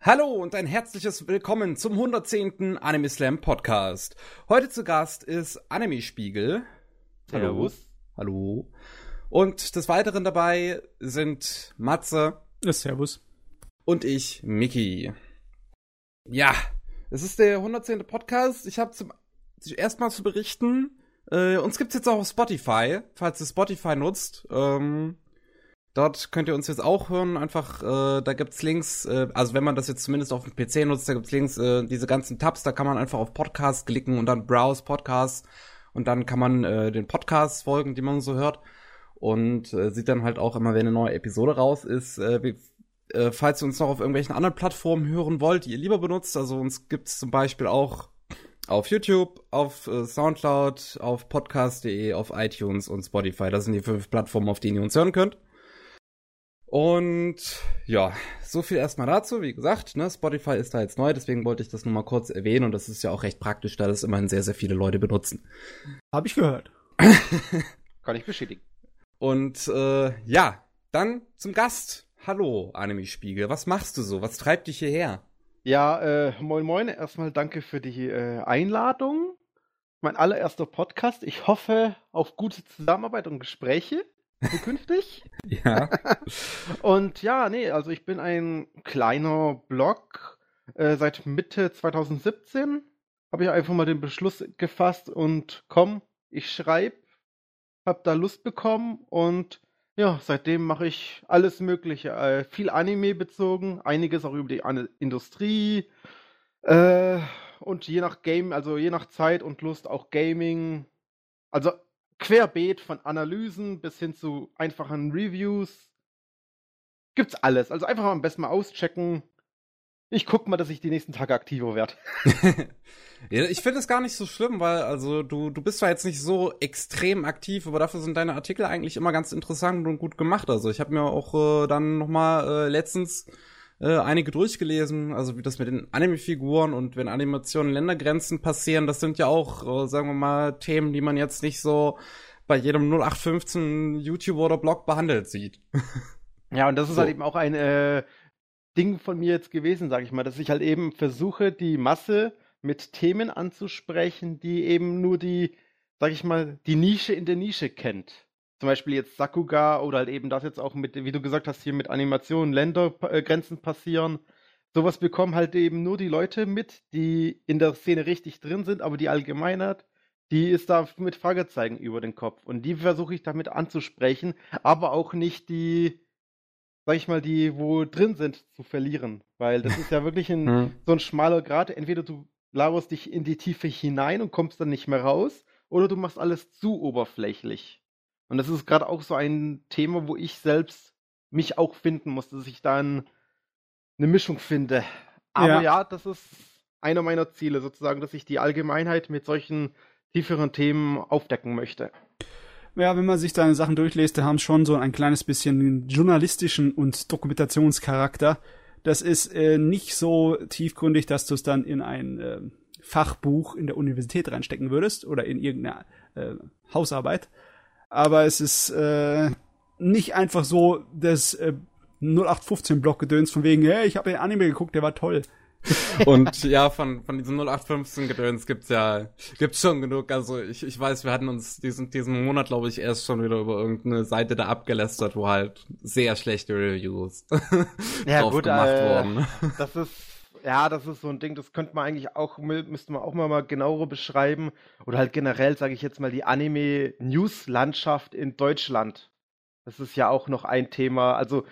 Hallo und ein herzliches Willkommen zum 110. Anime Slam Podcast. Heute zu Gast ist Anime Spiegel. Hallo. Hallo. Und des Weiteren dabei sind Matze. Ja, servus. Und ich, Miki. Ja, es ist der 110. Podcast. Ich habe zum erstmal zu berichten, äh, uns gibt's jetzt auch auf Spotify, falls ihr Spotify nutzt. Ähm, Dort könnt ihr uns jetzt auch hören. Einfach, äh, da gibt's Links. Äh, also wenn man das jetzt zumindest auf dem PC nutzt, da gibt's Links. Äh, diese ganzen Tabs, da kann man einfach auf Podcast klicken und dann Browse Podcast und dann kann man äh, den Podcasts folgen, die man so hört und äh, sieht dann halt auch immer, wenn eine neue Episode raus ist. Äh, wie, äh, falls ihr uns noch auf irgendwelchen anderen Plattformen hören wollt, die ihr lieber benutzt, also uns gibt's zum Beispiel auch auf YouTube, auf äh, Soundcloud, auf podcast.de, auf iTunes und Spotify. Das sind die fünf Plattformen, auf denen ihr uns hören könnt. Und ja, so viel erstmal dazu. Wie gesagt, ne, Spotify ist da jetzt neu, deswegen wollte ich das nur mal kurz erwähnen und das ist ja auch recht praktisch, da das immerhin sehr, sehr viele Leute benutzen. Habe ich gehört. Kann ich bestätigen. Und äh, ja, dann zum Gast. Hallo, Anime Spiegel. Was machst du so? Was treibt dich hierher? Ja, äh, moin moin. Erstmal danke für die äh, Einladung. Mein allererster Podcast. Ich hoffe auf gute Zusammenarbeit und Gespräche zukünftig. ja. Und ja, nee, also ich bin ein kleiner Blog. Äh, seit Mitte 2017 habe ich einfach mal den Beschluss gefasst und komm, ich schreibe, hab da Lust bekommen und ja, seitdem mache ich alles Mögliche. Äh, viel Anime bezogen, einiges auch über die An Industrie. Äh, und je nach Game, also je nach Zeit und Lust auch Gaming. Also querbeet von Analysen bis hin zu einfachen Reviews. Gibt's alles. Also einfach am besten mal auschecken. Ich guck mal, dass ich die nächsten Tage aktiver werde. ja, ich finde es gar nicht so schlimm, weil also du du bist zwar jetzt nicht so extrem aktiv, aber dafür sind deine Artikel eigentlich immer ganz interessant und gut gemacht. Also ich habe mir auch äh, dann noch mal äh, letztens äh, einige durchgelesen, also wie das mit den Anime-Figuren und wenn Animationen Ländergrenzen passieren, das sind ja auch, äh, sagen wir mal, Themen, die man jetzt nicht so bei jedem 0815 YouTuber oder Blog behandelt sieht. ja, und das ist so. halt eben auch ein äh, Ding von mir jetzt gewesen, sag ich mal, dass ich halt eben versuche, die Masse mit Themen anzusprechen, die eben nur die, sag ich mal, die Nische in der Nische kennt zum Beispiel jetzt Sakuga oder halt eben das jetzt auch mit, wie du gesagt hast, hier mit Animationen, Ländergrenzen passieren. Sowas bekommen halt eben nur die Leute mit, die in der Szene richtig drin sind, aber die Allgemeinheit, die ist da mit Fragezeichen über den Kopf. Und die versuche ich damit anzusprechen, aber auch nicht die, sag ich mal, die, wo drin sind, zu verlieren. Weil das ist ja wirklich ein, hm. so ein schmaler Grad. Entweder du laberst dich in die Tiefe hinein und kommst dann nicht mehr raus, oder du machst alles zu oberflächlich. Und das ist gerade auch so ein Thema, wo ich selbst mich auch finden muss, dass ich da eine Mischung finde. Aber ja. ja, das ist einer meiner Ziele sozusagen, dass ich die Allgemeinheit mit solchen tieferen Themen aufdecken möchte. Ja, wenn man sich deine Sachen durchliest, die haben schon so ein kleines bisschen journalistischen und Dokumentationscharakter. Das ist äh, nicht so tiefgründig, dass du es dann in ein äh, Fachbuch in der Universität reinstecken würdest oder in irgendeine äh, Hausarbeit, aber es ist äh, nicht einfach so das äh, 0815-Block-Gedöns von wegen, hey, ich habe den Anime geguckt, der war toll. Und ja, von, von diesem 0815-Gedöns gibt's ja, gibt's schon genug. Also ich, ich weiß, wir hatten uns diesen, diesen Monat, glaube ich, erst schon wieder über irgendeine Seite da abgelästert, wo halt sehr schlechte Reviews ja, drauf gut, gemacht äh, wurden. Das ist ja, das ist so ein Ding, das könnte man eigentlich auch, müsste man auch mal, mal genauer beschreiben. Oder halt generell, sage ich jetzt mal, die Anime-News-Landschaft in Deutschland. Das ist ja auch noch ein Thema. Also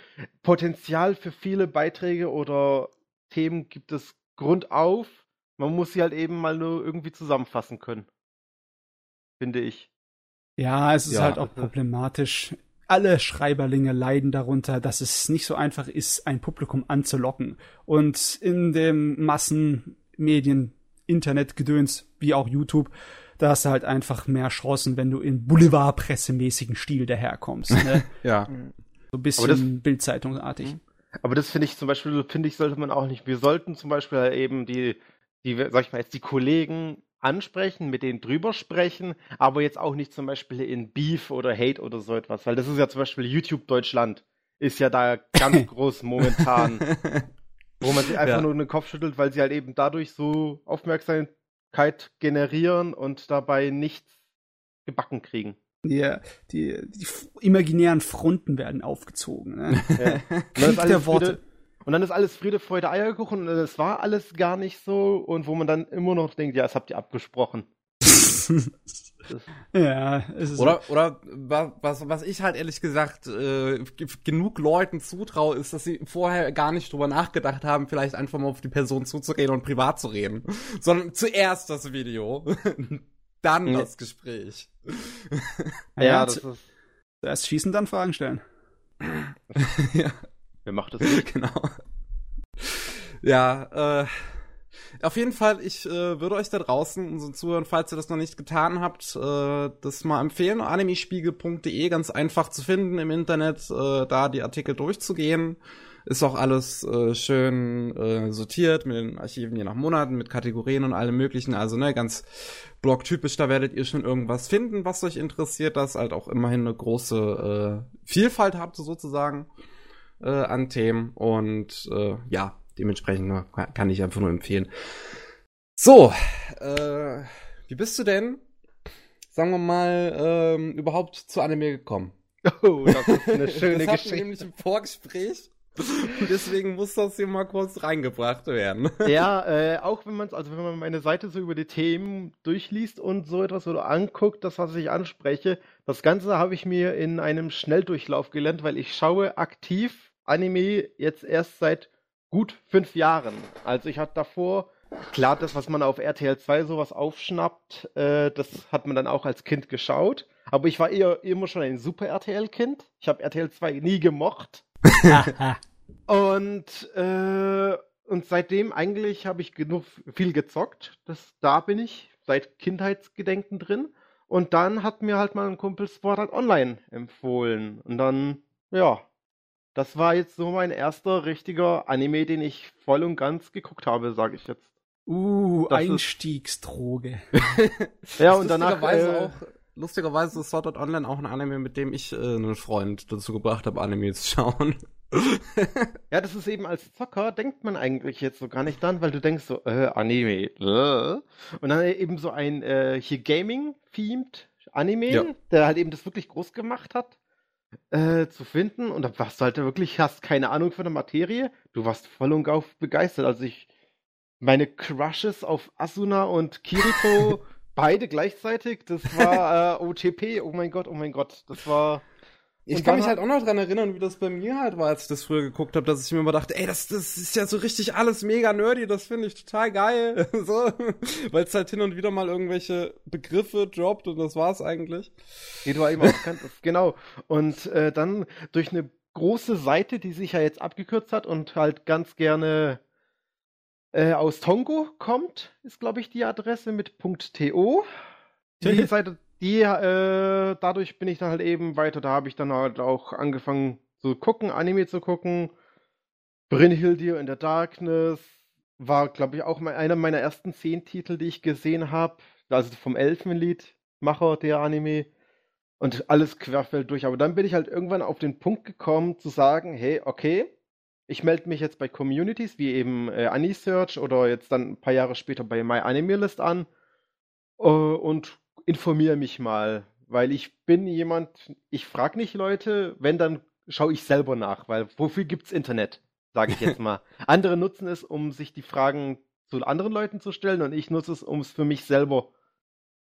Potenzial für viele Beiträge oder Themen gibt es grundauf. Man muss sie halt eben mal nur irgendwie zusammenfassen können. Finde ich. Ja, es ist ja. halt auch problematisch alle Schreiberlinge leiden darunter, dass es nicht so einfach ist, ein Publikum anzulocken. Und in dem Massenmedien, Internetgedöns, wie auch YouTube, da hast du halt einfach mehr Chancen, wenn du in Boulevardpressemäßigen Stil daherkommst. Ne? ja. So ein bisschen Bildzeitungsartig. Mhm. Aber das finde ich zum Beispiel, finde ich, sollte man auch nicht. Wir sollten zum Beispiel eben die, die, sag ich mal, jetzt die Kollegen ansprechen, mit denen drüber sprechen, aber jetzt auch nicht zum Beispiel in Beef oder Hate oder so etwas, weil das ist ja zum Beispiel YouTube Deutschland, ist ja da ganz groß momentan. Wo man sich einfach ja. nur den Kopf schüttelt, weil sie halt eben dadurch so Aufmerksamkeit generieren und dabei nichts gebacken kriegen. Ja, die, die imaginären Fronten werden aufgezogen. Ne? Ja. Der Worte. Friede, und dann ist alles Friede, Freude, Eierkuchen und es war alles gar nicht so und wo man dann immer noch denkt, ja, das habt ihr abgesprochen. ja, es ist oder oder was was ich halt ehrlich gesagt äh, genug Leuten zutraue, ist, dass sie vorher gar nicht drüber nachgedacht haben, vielleicht einfach mal auf die Person zuzureden und privat zu reden, sondern zuerst das Video, dann das Gespräch. ja, ja das ist zuerst schießen, dann Fragen stellen. ja. Wer macht das nicht? Genau. Ja, äh auf jeden Fall, ich äh, würde euch da draußen, unseren Zuhörern, falls ihr das noch nicht getan habt, äh, das mal empfehlen. Animespiegel.de, ganz einfach zu finden im Internet, äh, da die Artikel durchzugehen. Ist auch alles äh, schön äh, sortiert mit den Archiven je nach Monaten, mit Kategorien und allem möglichen. Also ne, ganz blogtypisch, da werdet ihr schon irgendwas finden, was euch interessiert, das halt auch immerhin eine große äh, Vielfalt habt, sozusagen, äh, an Themen. Und äh, ja, Dementsprechend kann ich einfach nur empfehlen. So, äh, wie bist du denn, sagen wir mal, ähm, überhaupt zu Anime gekommen? Oh, das ist eine schöne das Geschichte. nämlich im Vorgespräch. Deswegen muss das hier mal kurz reingebracht werden. Ja, äh, auch wenn man also wenn man meine Seite so über die Themen durchliest und so etwas oder anguckt, das was ich anspreche, das Ganze habe ich mir in einem Schnelldurchlauf gelernt, weil ich schaue aktiv Anime jetzt erst seit gut fünf Jahren. Also ich hatte davor, klar, das, was man auf RTL 2 sowas aufschnappt, äh, das hat man dann auch als Kind geschaut. Aber ich war eher immer schon ein Super RTL-Kind. Ich habe RTL 2 nie gemocht. und, äh, und seitdem eigentlich habe ich genug viel gezockt. Das, da bin ich seit Kindheitsgedenken drin. Und dann hat mir halt mal ein Kumpel Sport Art Online empfohlen. Und dann, ja, das war jetzt so mein erster richtiger Anime, den ich voll und ganz geguckt habe, sage ich jetzt. Uh, das Einstiegsdroge. ja, und danach. Äh, auch, lustigerweise ist Sword Art Online auch ein Anime, mit dem ich äh, einen Freund dazu gebracht habe, Anime zu schauen. ja, das ist eben als Zocker, denkt man eigentlich jetzt so gar nicht dann, weil du denkst so, äh, Anime, äh. Und dann eben so ein äh, hier Gaming-themed Anime, ja. der halt eben das wirklich groß gemacht hat äh, zu finden. Und da warst du halt wirklich, hast keine Ahnung von der Materie. Du warst voll und auf begeistert. Also ich, meine Crushes auf Asuna und Kirito, beide gleichzeitig, das war äh, OTP. Oh mein Gott, oh mein Gott. Das war. Ich kann mich halt auch noch dran erinnern, wie das bei mir halt war, als ich das früher geguckt habe, dass ich mir immer dachte, ey, das, das ist ja so richtig alles mega nerdy, das finde ich total geil. so, weil es halt hin und wieder mal irgendwelche Begriffe droppt und das war's eigentlich. Die du eben auch kanntest, genau. Und äh, dann durch eine große Seite, die sich ja jetzt abgekürzt hat und halt ganz gerne äh, aus Tongo kommt, ist glaube ich die Adresse mit .to. Die Seite die, äh, dadurch bin ich dann halt eben weiter. Da habe ich dann halt auch angefangen zu gucken, Anime zu gucken. Brynhild hier in the Darkness war, glaube ich, auch mal einer meiner ersten zehn Titel, die ich gesehen habe. Also vom Elfenlied-Macher der Anime. Und alles querfeld durch. Aber dann bin ich halt irgendwann auf den Punkt gekommen, zu sagen: Hey, okay, ich melde mich jetzt bei Communities wie eben äh, AniSearch oder jetzt dann ein paar Jahre später bei MyAnimeList an. Uh, und informiere mich mal, weil ich bin jemand, ich frage nicht Leute, wenn, dann schaue ich selber nach, weil wofür gibt's Internet, sage ich jetzt mal. Andere nutzen es, um sich die Fragen zu anderen Leuten zu stellen und ich nutze es, um es für mich selber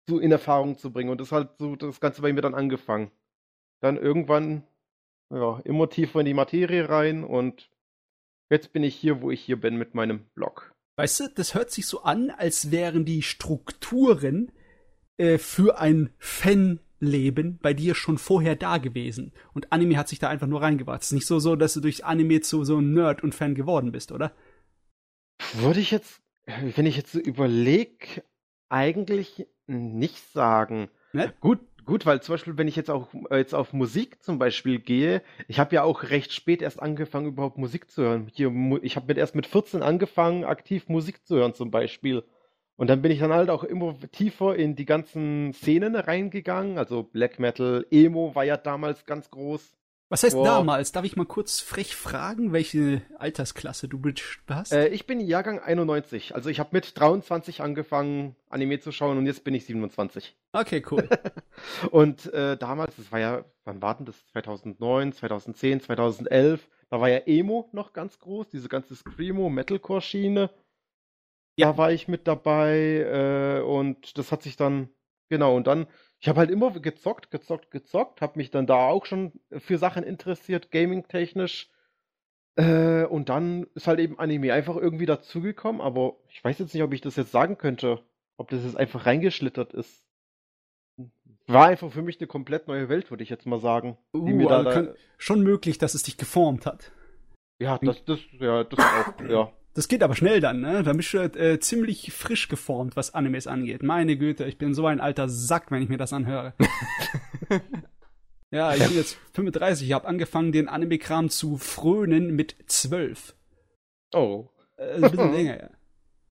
zu, in Erfahrung zu bringen. Und das hat so das Ganze bei mir dann angefangen. Dann irgendwann ja, immer tiefer in die Materie rein und jetzt bin ich hier, wo ich hier bin mit meinem Blog. Weißt du, das hört sich so an, als wären die Strukturen äh, für ein Fanleben bei dir schon vorher da gewesen. Und Anime hat sich da einfach nur reingebracht. Es ist nicht so, so, dass du durch Anime zu so einem Nerd und Fan geworden bist, oder? Würde ich jetzt, wenn ich jetzt so überlege, eigentlich nicht sagen. Ne? Gut, gut, weil zum Beispiel, wenn ich jetzt auch äh, jetzt auf Musik zum Beispiel gehe, ich habe ja auch recht spät erst angefangen, überhaupt Musik zu hören. Hier, ich habe mit erst mit 14 angefangen, aktiv Musik zu hören zum Beispiel. Und dann bin ich dann halt auch immer tiefer in die ganzen Szenen reingegangen. Also Black Metal, Emo war ja damals ganz groß. Was heißt Boah. damals? Darf ich mal kurz frech fragen, welche Altersklasse du hast? Äh, ich bin Jahrgang 91. Also ich habe mit 23 angefangen, Anime zu schauen und jetzt bin ich 27. Okay, cool. und äh, damals, das war ja, wann war denn das? 2009, 2010, 2011. Da war ja Emo noch ganz groß, diese ganze Screamo, Metalcore-Schiene. Ja. Da war ich mit dabei äh, und das hat sich dann, genau, und dann ich habe halt immer gezockt, gezockt, gezockt, habe mich dann da auch schon für Sachen interessiert, gaming-technisch. Äh, und dann ist halt eben Anime einfach irgendwie dazugekommen, aber ich weiß jetzt nicht, ob ich das jetzt sagen könnte, ob das jetzt einfach reingeschlittert ist. War einfach für mich eine komplett neue Welt, würde ich jetzt mal sagen. Uh, mir da, also da schon möglich, dass es dich geformt hat. Ja, das, das, ja, das auch, ja. Das geht aber schnell dann, ne? Da bist du äh, ziemlich frisch geformt, was Animes angeht. Meine Güte, ich bin so ein alter Sack, wenn ich mir das anhöre. ja, ich bin jetzt 35, ich habe angefangen, den Anime-Kram zu frönen mit 12. Oh. Äh, ein bisschen länger, ja.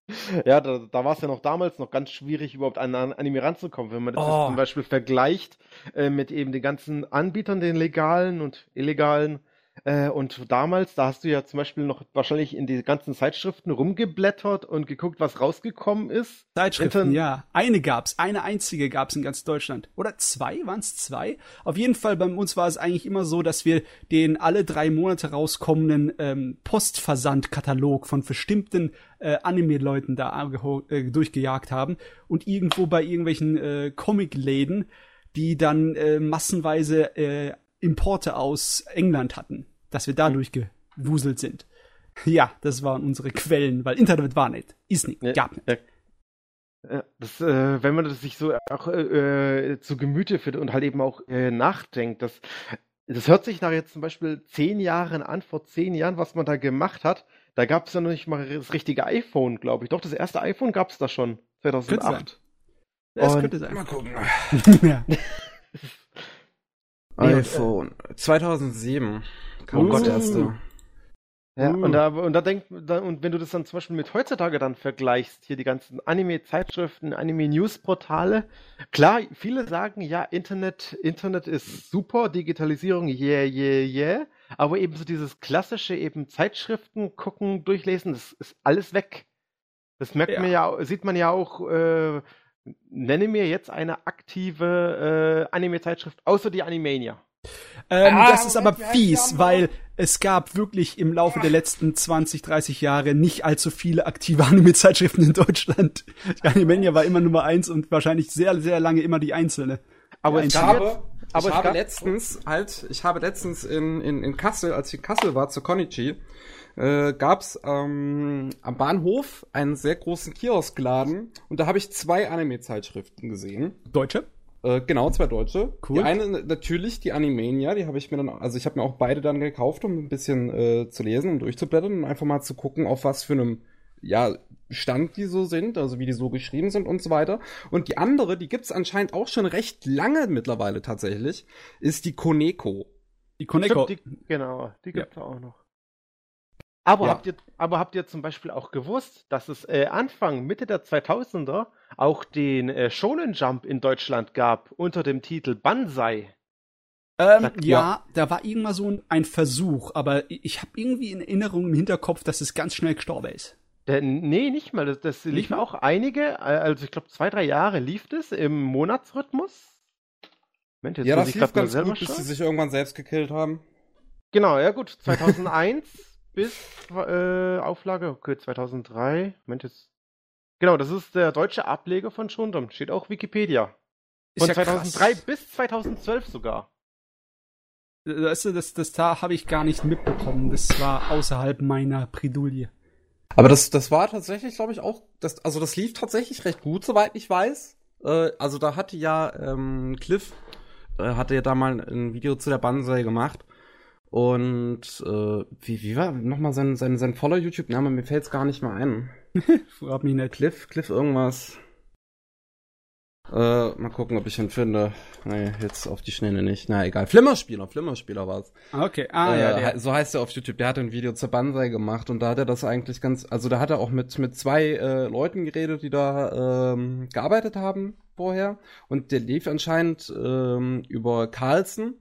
Ja, da, da war es ja noch damals noch ganz schwierig, überhaupt an Anime ranzukommen. Wenn man das oh. zum Beispiel vergleicht äh, mit eben den ganzen Anbietern, den legalen und illegalen, äh, und damals, da hast du ja zum Beispiel noch wahrscheinlich in die ganzen Zeitschriften rumgeblättert und geguckt, was rausgekommen ist. Zeitschriften, Intern ja. Eine gab's, eine einzige gab's in ganz Deutschland. Oder zwei, waren's zwei? Auf jeden Fall, bei uns war es eigentlich immer so, dass wir den alle drei Monate rauskommenden ähm, Postversandkatalog von bestimmten äh, Anime-Leuten da äh, durchgejagt haben und irgendwo bei irgendwelchen äh, Comic-Läden die dann äh, massenweise äh, Importe aus England hatten, dass wir dadurch gewuselt sind. Ja, das waren unsere Quellen, weil Internet war nicht, ist nicht, ja, gab nicht. Ja. Das, äh, wenn man das sich so auch äh, zu Gemüte führt und halt eben auch äh, nachdenkt, das, das hört sich nach jetzt zum Beispiel zehn Jahren an, vor zehn Jahren, was man da gemacht hat. Da gab es ja noch nicht mal das richtige iPhone, glaube ich. Doch, das erste iPhone gab es da schon, 2008. Das könnte sein. Mal gucken. ja. iPhone. 2007 kam uh. das erste. Ja, uh. und da, und da denkt, da, und wenn du das dann zum Beispiel mit heutzutage dann vergleichst, hier die ganzen Anime-Zeitschriften, Anime-News-Portale, klar, viele sagen, ja, Internet, Internet ist super, Digitalisierung, yeah, yeah, yeah, aber eben so dieses klassische eben Zeitschriften gucken, durchlesen, das ist alles weg. Das merkt ja. man ja, sieht man ja auch, äh, Nenne mir jetzt eine aktive äh, Anime-Zeitschrift, außer die Animania. Ähm, ah, das ist aber fies, weil es gab wirklich im Laufe der letzten 20, 30 Jahre nicht allzu viele aktive Anime-Zeitschriften in Deutschland. Die Animania war immer Nummer eins und wahrscheinlich sehr, sehr lange immer die einzelne. Aber die ich habe, aber ich habe letztens halt, ich habe letztens in, in, in Kassel, als ich in Kassel war, zu Konichi, äh, gab es ähm, am Bahnhof einen sehr großen Kioskladen und da habe ich zwei Anime-Zeitschriften gesehen. Deutsche? Äh, genau, zwei deutsche. Cool. Die eine natürlich die Animania, die habe ich mir dann, also ich habe mir auch beide dann gekauft, um ein bisschen äh, zu lesen und durchzublättern und einfach mal zu gucken, auf was für einem ja, Stand die so sind, also wie die so geschrieben sind und so weiter. Und die andere, die gibt's anscheinend auch schon recht lange mittlerweile tatsächlich, ist die Koneko. Die Koneko. Stimmt, die, genau, die gibt's ja. auch noch. Aber, ja. habt ihr, aber habt ihr zum Beispiel auch gewusst, dass es äh, Anfang, Mitte der 2000er auch den äh, Shonen Jump in Deutschland gab unter dem Titel Banzai? Ähm, ja, ja, da war irgendwann so ein, ein Versuch, aber ich habe irgendwie in Erinnerung im Hinterkopf, dass es ganz schnell gestorben ist. Der, nee, nicht mal. Das, das lief mal? auch einige, äh, also ich glaube zwei, drei Jahre lief das im Monatsrhythmus. Moment, jetzt ja, das lief ganz gut, bis sie sich irgendwann selbst gekillt haben. Genau, ja gut, 2001 bis äh, Auflage, okay, 2003. Moment, jetzt. Genau, das ist der deutsche Ableger von Schundam. Steht auch Wikipedia. Von ja 2003 krass. bis 2012 sogar. Das, das, das da habe ich gar nicht mitbekommen. Das war außerhalb meiner Predulie. Aber das, das war tatsächlich, glaube ich, auch, das, also das lief tatsächlich recht gut, soweit ich weiß. Äh, also da hatte ja ähm, Cliff, äh, hatte ja da mal ein Video zu der Banzai gemacht. Und äh, wie, wie war nochmal sein, sein, sein voller YouTube-Name? Mir fällt's gar nicht mehr ein. Frag mich nicht. Cliff, Cliff irgendwas. Äh, mal gucken, ob ich ihn finde. Nee, jetzt auf die Schnelle nicht. Na egal. Flimmerspieler, Flimmerspieler war's. Okay, ah äh, ja. Der. So heißt er auf YouTube. Der hat ein Video zur Banzai gemacht und da hat er das eigentlich ganz, also da hat er auch mit, mit zwei äh, Leuten geredet, die da ähm, gearbeitet haben vorher. Und der lief anscheinend ähm, über Carlson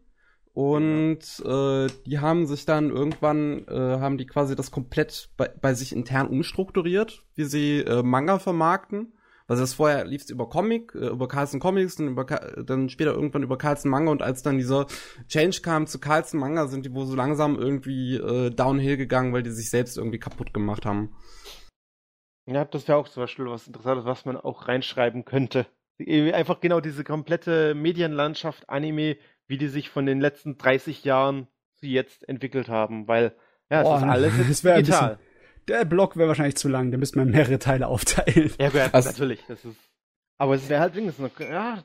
Und äh, die haben sich dann irgendwann, äh, haben die quasi das komplett bei, bei sich intern umstrukturiert, wie sie äh, Manga vermarkten. Also das vorher lief es über Comic, äh, über Carlsen Comics, dann, über, dann später irgendwann über Carlsen Manga und als dann dieser Change kam zu Carlsen Manga, sind die wohl so langsam irgendwie äh, downhill gegangen, weil die sich selbst irgendwie kaputt gemacht haben. Ja, das wäre auch zum Beispiel was Interessantes, was man auch reinschreiben könnte. Einfach genau diese komplette Medienlandschaft Anime, wie die sich von den letzten 30 Jahren zu jetzt entwickelt haben, weil ja, es Boah, ist alles das wär ein digital. Der Block wäre wahrscheinlich zu lang, da müsste man mehrere Teile aufteilen. Ja, gut, Also- natürlich. Das ist, aber es wäre halt wenigstens noch, ja,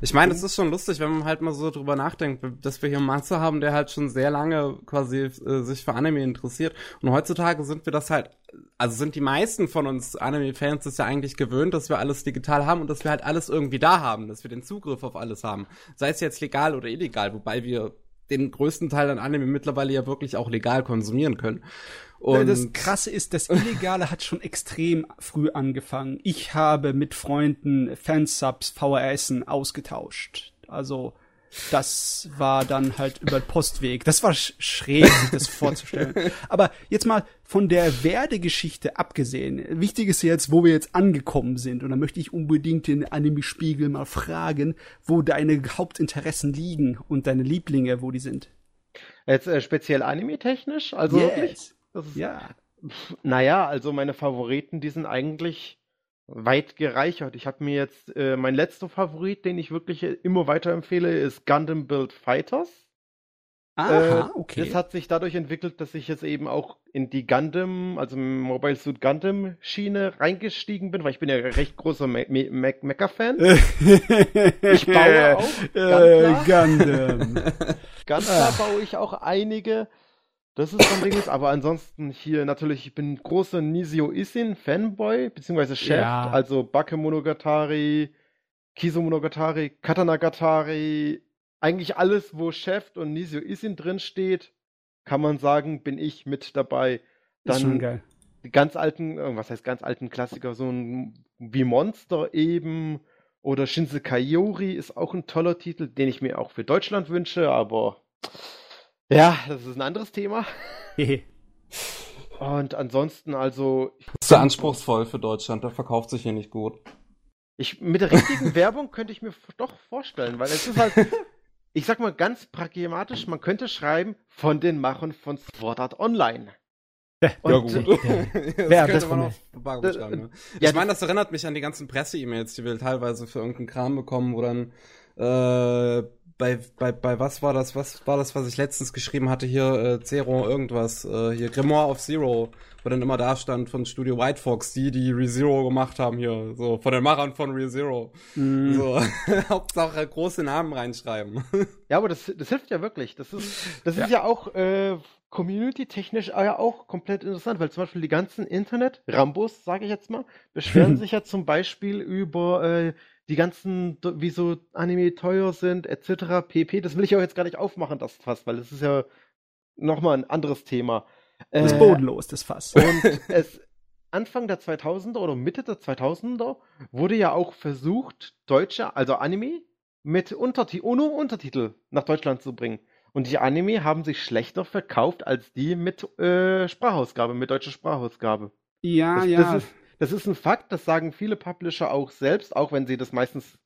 Ich meine, es ist schon lustig, wenn man halt mal so drüber nachdenkt, dass wir hier einen Matze haben, der halt schon sehr lange quasi äh, sich für Anime interessiert. Und heutzutage sind wir das halt, also sind die meisten von uns Anime-Fans das ja eigentlich gewöhnt, dass wir alles digital haben und dass wir halt alles irgendwie da haben, dass wir den Zugriff auf alles haben. Sei es jetzt legal oder illegal, wobei wir den größten Teil an Anime mittlerweile ja wirklich auch legal konsumieren können. Und das Krasse ist, das Illegale hat schon extrem früh angefangen. Ich habe mit Freunden Fansubs, VHSen ausgetauscht. Also das war dann halt über den Postweg. Das war sch schräg, sich das vorzustellen. Aber jetzt mal von der Werdegeschichte abgesehen. Wichtig ist jetzt, wo wir jetzt angekommen sind. Und da möchte ich unbedingt den Anime-Spiegel mal fragen, wo deine Hauptinteressen liegen und deine Lieblinge, wo die sind. jetzt äh, speziell anime-technisch, also wirklich? Das ist, Ja. Naja, also meine Favoriten, die sind eigentlich weit gereichert. Ich habe mir jetzt, äh, mein letzter Favorit, den ich wirklich äh, immer weiterempfehle, ist Gundam Build Fighters. Aha, Äh, okay. Das hat sich dadurch entwickelt, dass ich jetzt eben auch in die Gundam, also Mobile Suit Gundam Schiene reingestiegen bin, weil ich bin ja recht großer Me Me Me Mecha-Fan. ich baue auch, äh, Gundam. Klar baue ich auch einige. Das ist so ein Ding, aber ansonsten hier natürlich, ich bin großer Nisio Isin Fanboy, beziehungsweise Chef, Ja. also Bake Monogatari, Kiso Monogatari, Katanagatari, eigentlich alles, wo Chef und Nisio Isin drin steht, kann man sagen, bin ich mit dabei. ist schon Dann geil. die ganz alten, äh, was heißt ganz alten Klassiker, so ein wie Monster eben oder Shinsekai Yori ist auch ein toller Titel, den ich mir auch für Deutschland wünsche, aber ja, das ist ein anderes Thema. Hehe. Und ansonsten also, das ist ja anspruchsvoll für Deutschland, der verkauft sich hier nicht gut. ich mit der richtigen Werbung könnte ich mir doch vorstellen, weil es ist halt, ich sag mal ganz pragmatisch, man könnte schreiben von den Machern von Sword Art Online. Und, ja, gut. äh, das Wer hat könnte das man von auf Verpackung Das- schreiben, ne? ja, ich meine, das erinnert mich an die ganzen Presse-E-Mails, die wir teilweise für irgendeinen Kram bekommen, wo dann äh, bei, bei, bei was war das, was war das, was ich letztens geschrieben hatte, hier äh, Zero irgendwas, äh, hier Grimoire of Zero, wo dann immer da stand von Studio White Fox, die, die ReZero gemacht haben hier, so, von den Machern von ReZero. Mhm. So, Hauptsache große Namen reinschreiben. Ja, aber das, das hilft ja wirklich. Das ist, das ist ja auch äh, community-technisch ja auch komplett interessant, weil zum Beispiel die ganzen Internet-Rambos, sage ich jetzt mal, beschweren sich ja zum Beispiel über äh, die ganzen, wieso Anime teuer sind, etc. pp. Das will ich auch jetzt gar nicht aufmachen, das fast, weil das ist ja nochmal ein anderes Thema. Das ist Äh, bodenlos, das Fass. und es Anfang der 2000er oder Mitte der 2000er wurde ja auch versucht, deutsche, also Anime, mit Unterti ohne Untertitel nach Deutschland zu bringen. Und die Anime haben sich schlechter verkauft als die mit äh, Sprachausgabe, mit deutscher Sprachausgabe. Ja, Das, ja. das, ist, das ist ein Fakt, das sagen viele Publisher auch selbst, auch wenn sie das meistens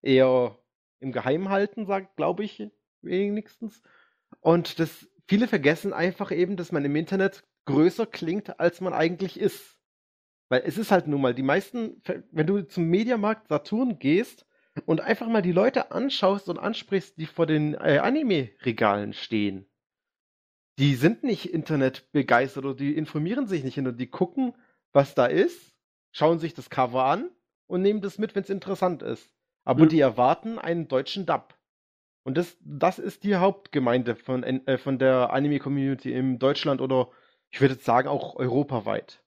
eher im Geheimen halten, glaube ich, wenigstens. Und das, viele vergessen einfach eben, dass man im Internet größer klingt, als man eigentlich ist. Weil es ist halt nun mal, die meisten, wenn du zum Mediamarkt Saturn gehst und einfach mal die Leute anschaust und ansprichst, die vor den äh, Anime-Regalen stehen, die sind nicht Internet begeistert oder die informieren sich nicht und die gucken, was da ist, schauen sich das Cover an und nehmen das mit, wenn es interessant ist. Aber Mhm. die erwarten einen deutschen Dub. Und das, das ist die Hauptgemeinde von, äh, von der Anime-Community in Deutschland oder ich würde jetzt sagen auch europaweit.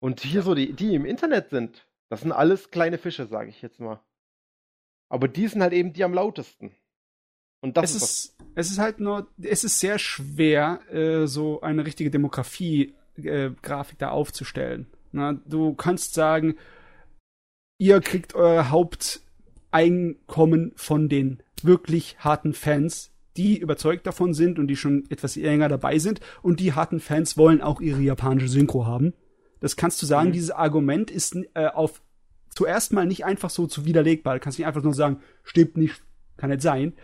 Und hier so die, die im Internet sind, das sind alles kleine Fische, sage ich jetzt mal. Aber die sind halt eben die am lautesten. Und das es ist, ist, es ist halt nur, es ist sehr schwer, äh, so eine richtige Demografie-Grafik da aufzustellen. Na, du kannst sagen, ihr kriegt euer Haupteinkommen von den wirklich harten Fans, die überzeugt davon sind und die schon etwas länger dabei sind und die harten Fans wollen auch ihre japanische Synchro haben. Das kannst du sagen, mhm. dieses Argument ist äh, auf zuerst mal nicht einfach so zu widerlegbar. Du kannst nicht einfach nur sagen, stimmt nicht, kann nicht sein.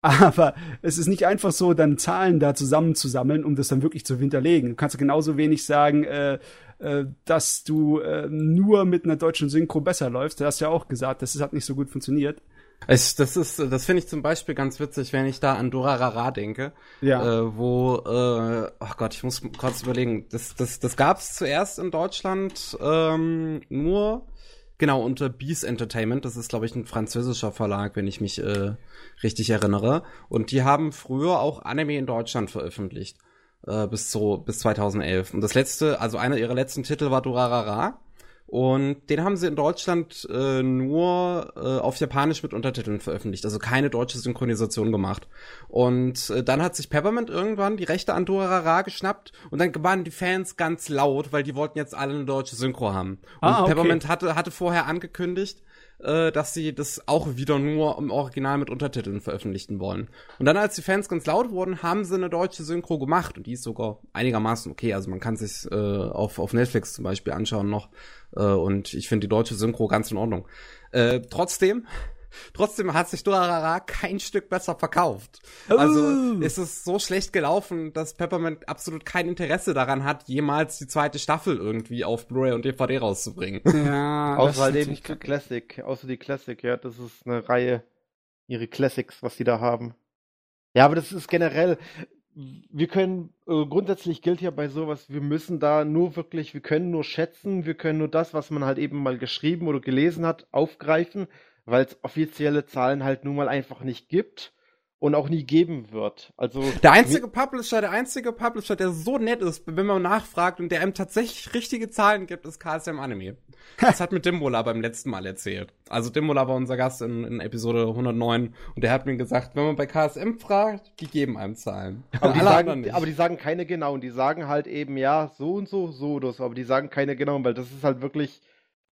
Aber es ist nicht einfach so, dann Zahlen da zusammenzusammeln, um das dann wirklich zu hinterlegen. Du kannst genauso wenig sagen, äh, äh, dass du äh, nur mit einer deutschen Synchro besser läufst. Du hast ja auch gesagt, das hat nicht so gut funktioniert. Ich, das ist, das finde ich zum Beispiel ganz witzig, wenn ich da an Durarara denke, ja. äh, wo, äh, ach Gott, ich muss kurz überlegen, das, das, das gab es zuerst in Deutschland ähm, nur, genau unter Beast Entertainment. Das ist, glaube ich, ein französischer Verlag, wenn ich mich äh, richtig erinnere. Und die haben früher auch Anime in Deutschland veröffentlicht äh, bis zu bis 2011. Und das letzte, also einer ihrer letzten Titel war Durarara. Und den haben sie in Deutschland äh, nur äh, auf Japanisch mit Untertiteln veröffentlicht, also keine deutsche Synchronisation gemacht. Und äh, dann hat sich Peppermint irgendwann die Rechte an Dorara geschnappt und dann waren die Fans ganz laut, weil die wollten jetzt alle eine deutsche Synchro haben. Und ah, okay. Peppermint hatte, hatte vorher angekündigt, äh, dass sie das auch wieder nur im Original mit Untertiteln veröffentlichen wollen. Und dann, als die Fans ganz laut wurden, haben sie eine deutsche Synchro gemacht und die ist sogar einigermaßen okay. Also man kann sich äh, auf, auf Netflix zum Beispiel anschauen noch. Äh, und ich finde die deutsche Synchro ganz in Ordnung. Äh, trotzdem Trotzdem hat sich Durarara kein Stück besser verkauft. Also uh. ist es so schlecht gelaufen, dass Peppermint absolut kein Interesse daran hat, jemals die zweite Staffel irgendwie auf Blu-ray und DVD rauszubringen. Ja, außer halt eben die Classic, außer die Classic, ja, das ist eine Reihe, ihre Classics, was die da haben. Ja, aber das ist generell, wir können, äh, grundsätzlich gilt ja bei sowas, wir müssen da nur wirklich, wir können nur schätzen, wir können nur das, was man halt eben mal geschrieben oder gelesen hat, aufgreifen weil es offizielle Zahlen halt nun mal einfach nicht gibt und auch nie geben wird. Also der einzige Publisher, der einzige Publisher, der so nett ist, wenn man nachfragt und der einem tatsächlich richtige Zahlen gibt, ist KSM Anime. Das hat mir Dimbola beim letzten Mal erzählt. Also Dimbola war unser Gast in, in, Episode 109 und der hat mir gesagt, wenn man bei KSM fragt, die geben einem Zahlen. Aber die, sagen, aber die sagen keine genauen, die sagen halt eben ja so und so, so oder so, aber die sagen keine genauen, weil das ist halt wirklich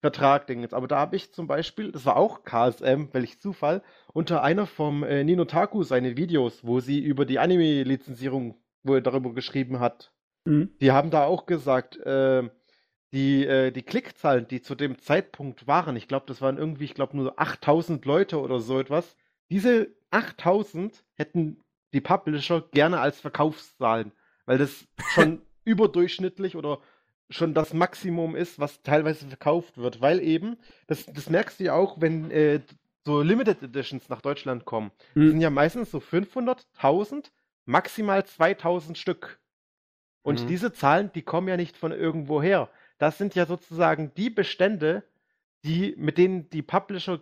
Vertrag-Ding jetzt. Aber da habe ich zum Beispiel, das war auch KSM, welch Zufall, unter einer vom äh, Nino Taku seine Videos, wo sie über die Anime-Lizenzierung, wo er darüber geschrieben hat. Mhm. Die haben da auch gesagt, äh, die, äh, die Klickzahlen, die zu dem Zeitpunkt waren, ich glaube, das waren irgendwie, ich glaube, nur 8000 Leute oder so etwas. Diese 8000 hätten die Publisher gerne als Verkaufszahlen, weil das schon überdurchschnittlich oder schon das Maximum ist, was teilweise verkauft wird, weil eben, das, das merkst du ja auch, wenn äh, so Limited Editions nach Deutschland kommen, mhm. sind ja meistens so 500, 1000, maximal 2000 Stück. Und mhm. diese Zahlen, die kommen ja nicht von irgendwo her. Das sind ja sozusagen die Bestände, die, mit denen die Publisher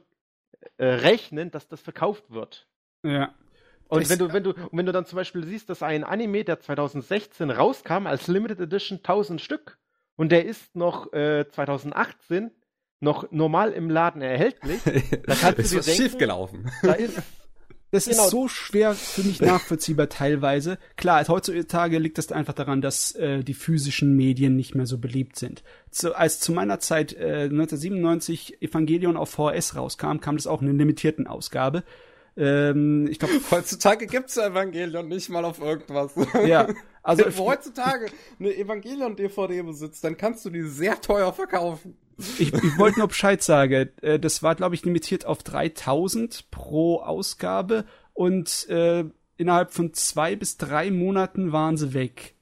äh, rechnen, dass das verkauft wird. Ja. Und wenn du, wenn du, wenn du dann zum Beispiel siehst, dass ein Anime, der 2016 rauskam, als Limited Edition 1000 Stück, und der ist noch äh, 2018 noch normal im Laden erhältlich. Da kannst ist du dir was denken, schief gelaufen. Da ist das genau. ist so schwer für mich nachvollziehbar teilweise. Klar, heutzutage liegt das einfach daran, dass äh, die physischen Medien nicht mehr so beliebt sind. Zu, als zu meiner Zeit äh, 1997 Evangelion auf VHS rauskam, kam das auch in einer limitierten Ausgabe. Ähm, ich glaube, heutzutage gibt's Evangelion nicht mal auf irgendwas. Ja, also wenn du heutzutage eine Evangelion-DVD besitzt, dann kannst du die sehr teuer verkaufen. Ich, ich wollte nur Bescheid sagen. Äh, das war, glaube ich, limitiert auf 3000 pro Ausgabe und äh, innerhalb von zwei bis drei Monaten waren sie weg.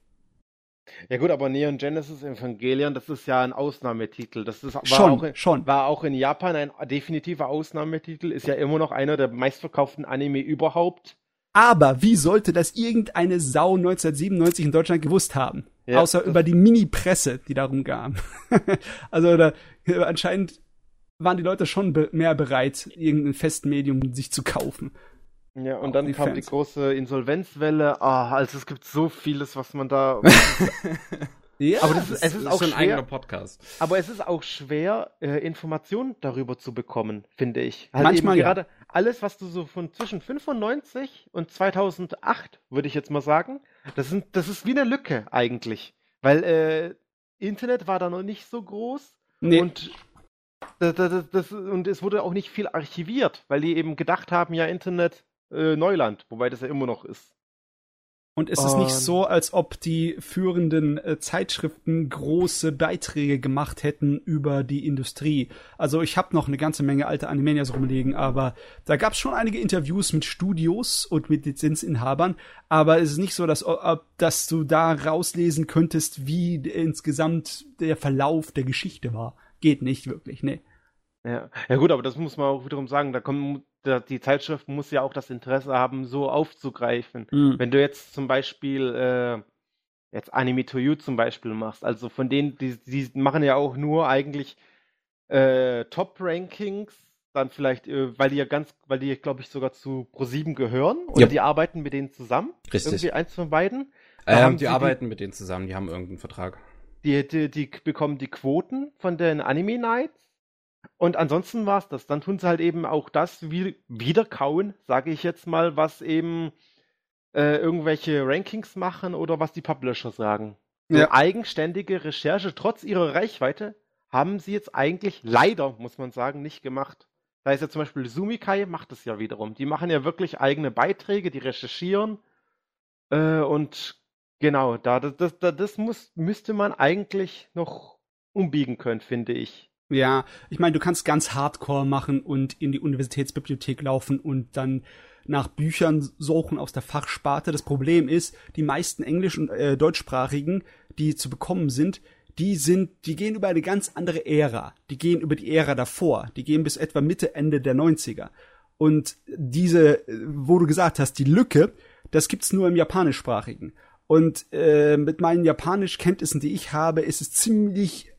Ja gut, aber Neon Genesis Evangelion, das ist ja ein Ausnahmetitel. Das ist, war, schon, auch in, schon. war auch in Japan ein definitiver Ausnahmetitel, ist ja immer noch einer der meistverkauften Anime überhaupt. Aber wie sollte das irgendeine Sau 1997 in Deutschland gewusst haben? Ja, Außer über die Mini-Presse, die darum kam. also da, anscheinend waren die Leute schon be mehr bereit, irgendein Festmedium sich zu kaufen. Ja, und dann kam Fans. die große Insolvenzwelle. Ah, oh, also es gibt so vieles, was man da. ja, aber das, das es ist, ist auch schwer, ein eigener Podcast. Aber es ist auch schwer, äh, Informationen darüber zu bekommen, finde ich. Halt Manchmal gerade ja. Alles, was du so von zwischen 95 und 2008, würde ich jetzt mal sagen, das, sind, das ist wie eine Lücke eigentlich. Weil äh, Internet war da noch nicht so groß. Nee. Und das, das, das, und es wurde auch nicht viel archiviert, weil die eben gedacht haben, ja, Internet äh, Neuland, wobei das ja immer noch ist. Und es ist nicht so, als ob die führenden äh, Zeitschriften große Beiträge gemacht hätten über die Industrie. Also ich habe noch eine ganze Menge alte Animanias rumliegen, aber da gab es schon einige Interviews mit Studios und mit Lizenzinhabern. Aber es ist nicht so, dass, dass du da rauslesen könntest, wie insgesamt der Verlauf der Geschichte war. Geht nicht wirklich, nee. Ja. ja gut, aber das muss man auch wiederum sagen. Da kommen die Zeitschrift muss ja auch das Interesse haben, so aufzugreifen. Mhm. Wenn du jetzt zum Beispiel äh, jetzt Anime to You zum Beispiel machst, also von denen, die, die machen ja auch nur eigentlich äh, Top-Rankings, dann vielleicht, äh, weil die ja ganz, weil die, glaube ich, sogar zu Pro7 gehören oder ja. die arbeiten mit denen zusammen. Richtig. Irgendwie eins von beiden. Ähm, die arbeiten die, mit denen zusammen, die haben irgendeinen Vertrag. Die, die, die bekommen die Quoten von den Anime Nights und ansonsten war es das. Dann tun sie halt eben auch das wie, wieder kauen, sage ich jetzt mal, was eben äh, irgendwelche Rankings machen oder was die Publisher sagen. Ja. eigenständige Recherche, trotz ihrer Reichweite, haben sie jetzt eigentlich leider, muss man sagen, nicht gemacht. Da ist ja zum Beispiel Sumikai macht das ja wiederum. Die machen ja wirklich eigene Beiträge, die recherchieren. Äh, und genau, da das, das, das muss, müsste man eigentlich noch umbiegen können, finde ich. Ja, ich meine, du kannst ganz hardcore machen und in die Universitätsbibliothek laufen und dann nach Büchern suchen aus der Fachsparte. Das Problem ist, die meisten englisch- und äh, deutschsprachigen, die zu bekommen sind, die sind, die gehen über eine ganz andere Ära. Die gehen über die Ära davor. Die gehen bis etwa Mitte, Ende der 90er. Und diese, äh, wo du gesagt hast, die Lücke, das gibt's nur im japanischsprachigen. Und äh, mit meinen Japanischkenntnissen, die ich habe, ist es ziemlich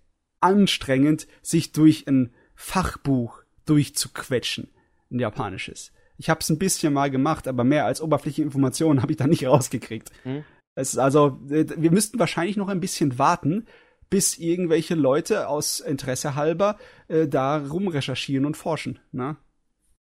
anstrengend, sich durch ein Fachbuch durchzuquetschen, ein japanisches. Ich habe es ein bisschen mal gemacht, aber mehr als oberflächliche Informationen habe ich da nicht rausgekriegt. Hm. Es ist also, äh, wir müssten wahrscheinlich noch ein bisschen warten, bis irgendwelche Leute aus Interesse halber äh, da rumrecherchieren und forschen. Ne?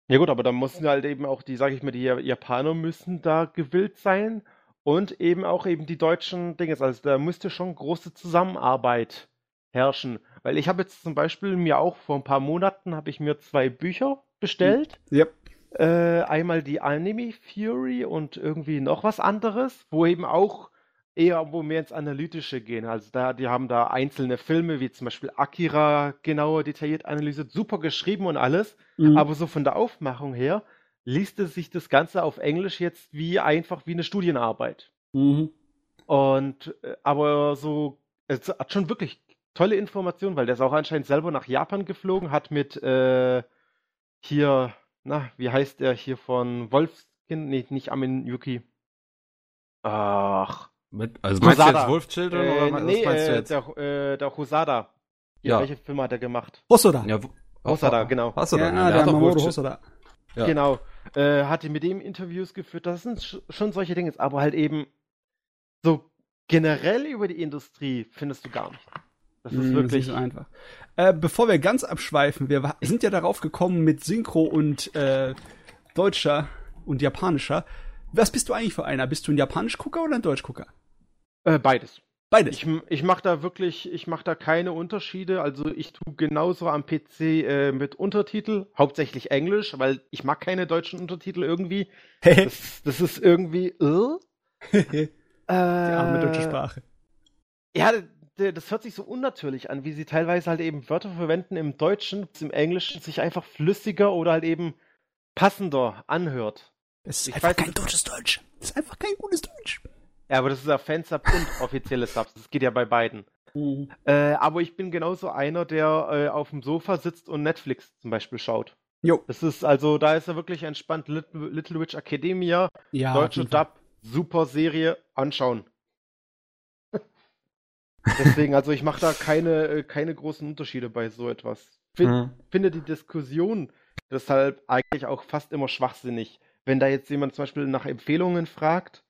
Ja gut, aber da müssen halt eben auch die, sage ich mal, die Japaner müssen da gewillt sein und eben auch eben die deutschen Dinge. Also da müsste schon große Zusammenarbeit herrschen. Weil ich habe jetzt zum Beispiel mir auch vor ein paar Monaten habe ich mir zwei Bücher bestellt. Yep. Äh, einmal die Anime Fury und irgendwie noch was anderes, wo eben auch eher wo mehr ins Analytische gehen. Also da, die haben da einzelne Filme, wie zum Beispiel Akira, genauer detailliert analysiert, super geschrieben und alles. Mhm. Aber so von der Aufmachung her liest es sich das Ganze auf Englisch jetzt wie einfach wie eine Studienarbeit. Mhm. Und äh, aber so, es hat schon wirklich tolle Information, weil der ist auch anscheinend selber nach Japan geflogen, hat mit äh, hier, na, wie heißt der hier von Wolfskin, nee, nicht Amin Yuki. Ach. Mit, also meinst Hosada. du jetzt Wolf Children äh, oder nee, was meinst du äh, jetzt? Der, äh, der Hosada. Ja. Welche Filme hat er gemacht? Hosoda. Ja, Hosoda, genau. Hosoda, ja, ja, der, der Mamoru Hosoda. Ja. Genau. Äh, hatte mit dem Interviews geführt. Das sind schon solche Dinge, aber halt eben so generell über die Industrie findest du gar nicht. Das ist mm, wirklich so einfach. Äh, bevor wir ganz abschweifen, wir sind ja darauf gekommen mit Synchro und äh, Deutscher und Japanischer. Was bist du eigentlich für einer? Bist du ein Japanisch-Gucker oder ein Deutsch-Gucker? Äh, beides. Beides. Ich, ich mache da wirklich, ich mache da keine Unterschiede. Also ich tue genauso am PC äh, mit Untertitel, hauptsächlich Englisch, weil ich mag keine deutschen Untertitel irgendwie. das, das ist irgendwie. Äh, Die arme deutsche Sprache. Ja, das hört sich so unnatürlich an, wie sie teilweise halt eben Wörter verwenden im Deutschen, im Englischen sich einfach flüssiger oder halt eben passender anhört. Es ist ich einfach weiß, kein deutsches Deutsch. Das ist einfach kein gutes Deutsch. Ja, aber das ist ja Fansub und offizielle Subs. Das geht ja bei beiden. Mhm. Äh, aber ich bin genauso einer, der äh, auf dem Sofa sitzt und Netflix zum Beispiel schaut. Jo. Das ist also, da ist er wirklich entspannt. Little, Little Witch Academia, ja, deutsche Dub, super Serie, anschauen. Deswegen, also ich mache da keine, äh, keine großen Unterschiede bei so etwas. Find, mhm. Finde die Diskussion deshalb eigentlich auch fast immer schwachsinnig. Wenn da jetzt jemand zum Beispiel nach Empfehlungen fragt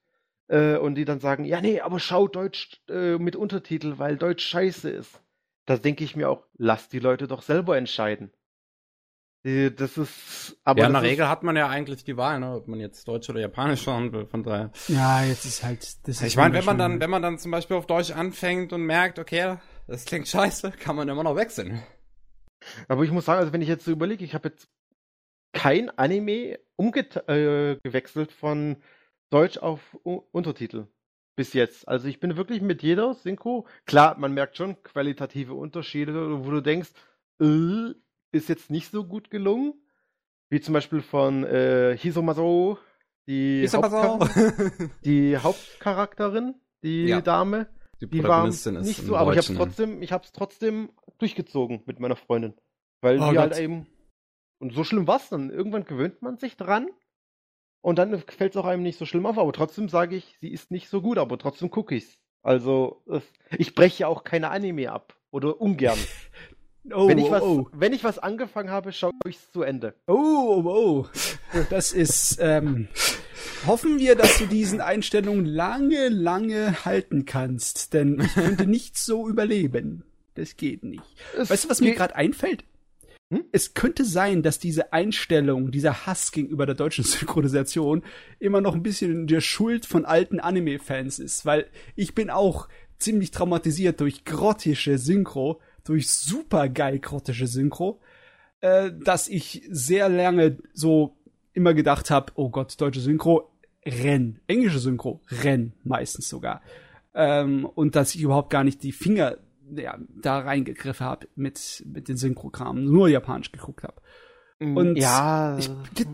äh, und die dann sagen, ja nee, aber schau Deutsch äh, mit Untertitel, weil Deutsch scheiße ist. Da denke ich mir auch, lass die Leute doch selber entscheiden. Das ist, aber. Ja, in der Regel hat man ja eigentlich die Wahl, ne, ob man jetzt Deutsch oder Japanisch schauen will, von daher. Ja, jetzt ist halt, das ist Ich meine, wenn man dann, wenn man dann zum Beispiel auf Deutsch anfängt und merkt, okay, das klingt scheiße, kann man immer noch wechseln. Aber ich muss sagen, also wenn ich jetzt so überlege, ich habe jetzt kein Anime umgewechselt äh, von Deutsch auf U Untertitel bis jetzt. Also ich bin wirklich mit jeder Synchro, klar, man merkt schon qualitative Unterschiede, wo du denkst, äh, ist jetzt nicht so gut gelungen, wie zum Beispiel von äh, Hisomaso, die, Hisomaso. Hauptchar die Hauptcharakterin, die ja. Dame. Die, die war nicht so, aber ich hab's trotzdem, ich hab's trotzdem durchgezogen mit meiner Freundin. Weil oh die halt halt eben. Und so schlimm war's dann. Irgendwann gewöhnt man sich dran. Und dann fällt es auch einem nicht so schlimm auf. Aber trotzdem sage ich, sie ist nicht so gut, aber trotzdem gucke ich's. Also, ich breche ja auch keine Anime ab. Oder ungern. Oh, wenn, ich was, oh. wenn ich was angefangen habe, schaue ich es zu Ende. Oh, oh, oh. Das ist, ähm, hoffen wir, dass du diesen Einstellungen lange, lange halten kannst, denn ich könnte nicht so überleben. Das geht nicht. Es weißt du, was mir gerade einfällt? Hm? Es könnte sein, dass diese Einstellung, dieser Hass gegenüber der deutschen Synchronisation immer noch ein bisschen in der Schuld von alten Anime-Fans ist, weil ich bin auch ziemlich traumatisiert durch grottische Synchro, durch super geil grottische Synchro, äh, dass ich sehr lange so immer gedacht habe, oh Gott, deutsche Synchro, renn. Englische Synchro, renn meistens sogar. Ähm, und dass ich überhaupt gar nicht die Finger ja, da reingegriffen habe mit, mit den Synchrogramen, nur japanisch geguckt habe. Mm, und ja. Ich,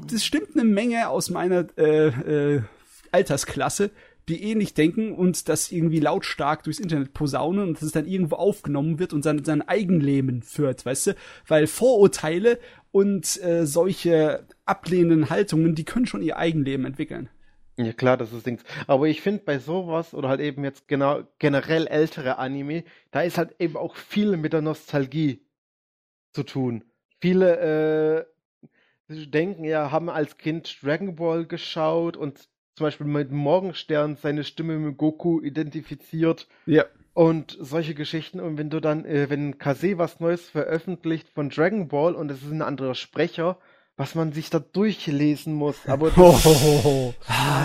das stimmt eine Menge aus meiner äh, äh, Altersklasse, die ähnlich denken und das irgendwie lautstark durchs Internet posaunen und dass es dann irgendwo aufgenommen wird und sein, sein Eigenleben führt, weißt du? Weil Vorurteile und äh, solche ablehnenden Haltungen, die können schon ihr Eigenleben entwickeln. Ja klar, das ist Dings. Aber ich finde bei sowas oder halt eben jetzt genau generell ältere Anime, da ist halt eben auch viel mit der Nostalgie zu tun. Viele äh, denken ja, haben als Kind Dragon Ball geschaut und zum Beispiel mit Morgenstern seine Stimme mit Goku identifiziert. Ja. Und solche Geschichten. Und wenn du dann, äh, wenn Kase was Neues veröffentlicht von Dragon Ball und es ist ein anderer Sprecher, was man sich da durchlesen muss. Aber das, oh,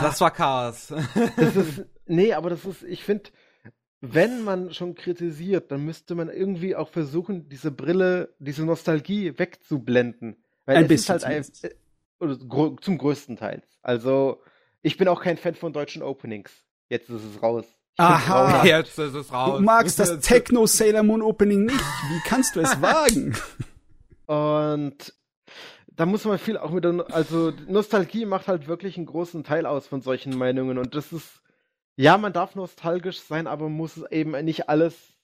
das war Chaos. das ist, nee, aber das ist, ich finde, wenn man schon kritisiert, dann müsste man irgendwie auch versuchen, diese Brille, diese Nostalgie wegzublenden. Weil ein es bisschen ist halt ein, oder zum größten Teil. Also, ich bin auch kein Fan von deutschen Openings. Jetzt ist es raus. Aha, jetzt ist es raus. Du magst das Techno Sailor Moon Opening nicht. Wie kannst du es wagen? Und da muss man viel auch mit der, also Nostalgie macht halt wirklich einen großen Teil aus von solchen Meinungen und das ist, ja, man darf nostalgisch sein, aber muss eben nicht alles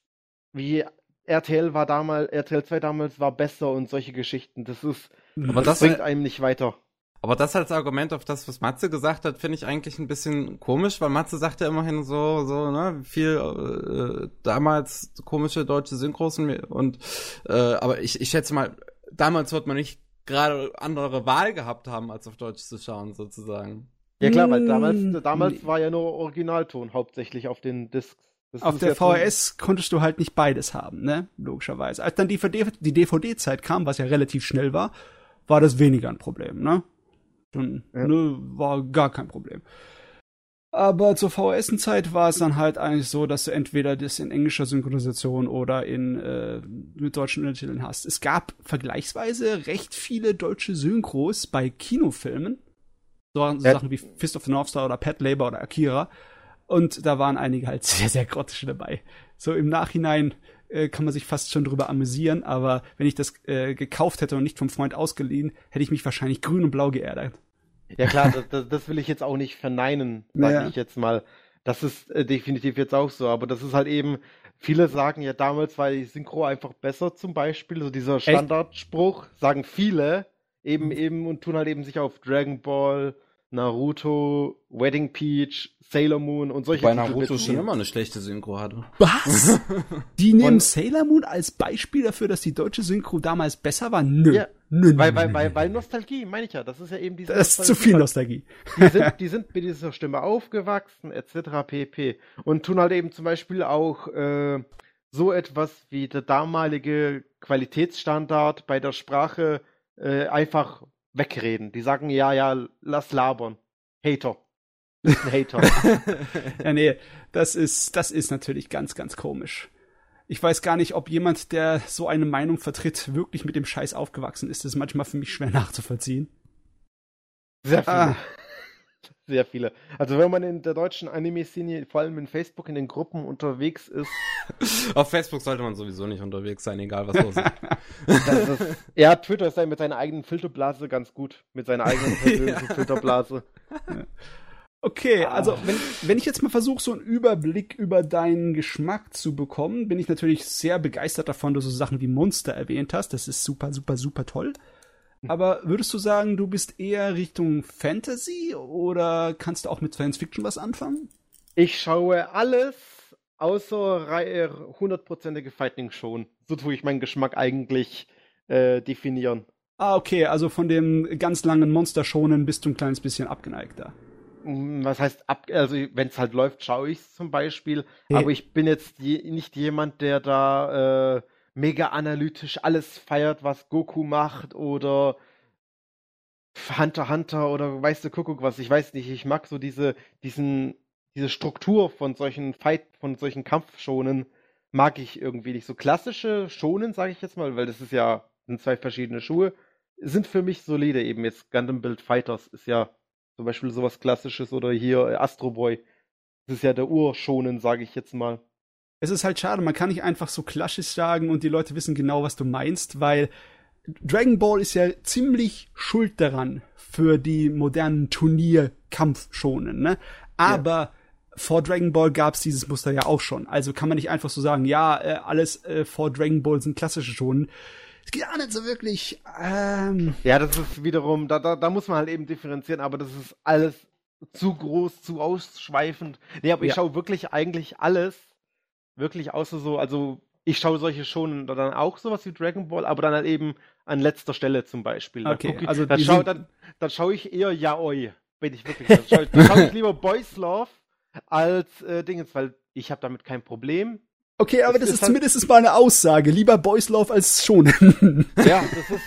wie RTL war damals, RTL 2 damals war besser und solche Geschichten. Das ist, aber das, das bringt einem nicht weiter. Aber das als Argument auf das, was Matze gesagt hat, finde ich eigentlich ein bisschen komisch, weil Matze sagt ja immerhin so, so, ne, viel äh, damals komische deutsche Synchros und äh, aber ich, ich schätze mal, damals wird man nicht gerade andere Wahl gehabt haben, als auf Deutsch zu schauen, sozusagen. Ja klar, weil damals, hm. damals war ja nur Originalton hauptsächlich auf den Discs. Das auf der VHS konntest du halt nicht beides haben, ne? Logischerweise. Als dann die, die DVD-Zeit kam, was ja relativ schnell war, war das weniger ein Problem, ne? Dann, ja. ne, war gar kein Problem. Aber zur VHS-Zeit war es dann halt eigentlich so, dass du entweder das in englischer Synchronisation oder in äh, mit deutschen Untertiteln hast. Es gab vergleichsweise recht viele deutsche Synchros bei Kinofilmen. So, so ja. Sachen wie Fist of the North Star oder Pet Labor oder Akira. Und da waren einige halt sehr, sehr grottische dabei. So im Nachhinein äh, kann man sich fast schon drüber amüsieren, aber wenn ich das äh, gekauft hätte und nicht vom Freund ausgeliehen, hätte ich mich wahrscheinlich grün und blau geärgert. Ja klar, das, das, will ich jetzt auch nicht verneinen, sage naja. ich jetzt mal. Das ist äh, definitiv jetzt auch so, aber das ist halt eben, viele sagen ja damals war die Synchro einfach besser zum Beispiel, so dieser Standardspruch, sagen viele eben mhm. eben und tun halt eben sich auf Dragon Ball, Naruto, Wedding Peach, Sailor Moon und solche Bei Naruto schon immer eine schlechte Synchro hatte. Was? Die nehmen und, Sailor Moon als Beispiel dafür, dass die deutsche Synchro damals besser war? Nö. Ja, nö, weil, weil, weil, weil Nostalgie, meine ich ja. Das ist ja eben diese. Das ist zu viel Nostalgie. Die sind, die sind mit dieser Stimme aufgewachsen, etc. pp. Und tun halt eben zum Beispiel auch äh, so etwas wie der damalige Qualitätsstandard bei der Sprache äh, einfach wegreden. Die sagen, ja, ja, lass labern. Hater. Ein Hater. ja, nee, das ist, das ist natürlich ganz, ganz komisch. Ich weiß gar nicht, ob jemand, der so eine Meinung vertritt, wirklich mit dem Scheiß aufgewachsen ist. Das ist manchmal für mich schwer nachzuvollziehen. Sehr viele. Ah. Sehr viele. Also wenn man in der deutschen Anime-Szene, vor allem in Facebook, in den Gruppen unterwegs ist. Auf Facebook sollte man sowieso nicht unterwegs sein, egal was los ist. ist ja, Twitter ist ja mit seiner eigenen Filterblase ganz gut. Mit seiner eigenen persönlichen ja. Filterblase. Okay, ah. also wenn, wenn ich jetzt mal versuche, so einen Überblick über deinen Geschmack zu bekommen, bin ich natürlich sehr begeistert davon, dass du so Sachen wie Monster erwähnt hast. Das ist super, super, super toll. Aber würdest du sagen, du bist eher Richtung Fantasy oder kannst du auch mit Science Fiction was anfangen? Ich schaue alles außer hundertprozentige Fighting schon. So tue ich meinen Geschmack eigentlich äh, definieren. Ah, okay, also von dem ganz langen Monster schonen bist du ein kleines bisschen abgeneigter. Mm, was heißt ab, also wenn es halt läuft, schaue ich es zum Beispiel. Hey. Aber ich bin jetzt je, nicht jemand, der da äh, mega analytisch alles feiert, was Goku macht oder Hunter Hunter oder weißt du Kuckuck was, ich weiß nicht, ich mag so diese, diesen, diese Struktur von solchen Fight, von solchen Kampfschonen mag ich irgendwie nicht. So klassische Schonen, sage ich jetzt mal, weil das ist ja, sind zwei verschiedene Schuhe, sind für mich solide eben. Jetzt Gundam Build Fighters ist ja zum Beispiel sowas klassisches oder hier Astro Boy. Das ist ja der Urschonen, sage ich jetzt mal es ist halt schade, man kann nicht einfach so klassisch sagen und die Leute wissen genau, was du meinst, weil Dragon Ball ist ja ziemlich schuld daran für die modernen Turnierkampfschonen, ne? Aber ja. vor Dragon Ball gab's dieses Muster ja auch schon. Also kann man nicht einfach so sagen, ja, äh, alles äh, vor Dragon Ball sind klassische Schonen. Es geht auch nicht so wirklich. Ähm ja, das ist wiederum, da, da, da muss man halt eben differenzieren, aber das ist alles zu groß, zu ausschweifend. Nee, aber ja. ich schaue wirklich eigentlich alles wirklich außer so, also ich schaue solche schon dann auch sowas wie Dragon Ball, aber dann halt eben an letzter Stelle zum Beispiel. Dann okay, ich, also dann schaue dann, dann schau ich eher Yaoi, bin ich wirklich. Dann schaue ich, schau ich lieber Boys Love als äh, Dingens, weil ich habe damit kein Problem. Okay, aber das, das ist, ist halt zumindest mal eine Aussage. Lieber Boys Love als Schonen. ja, das ist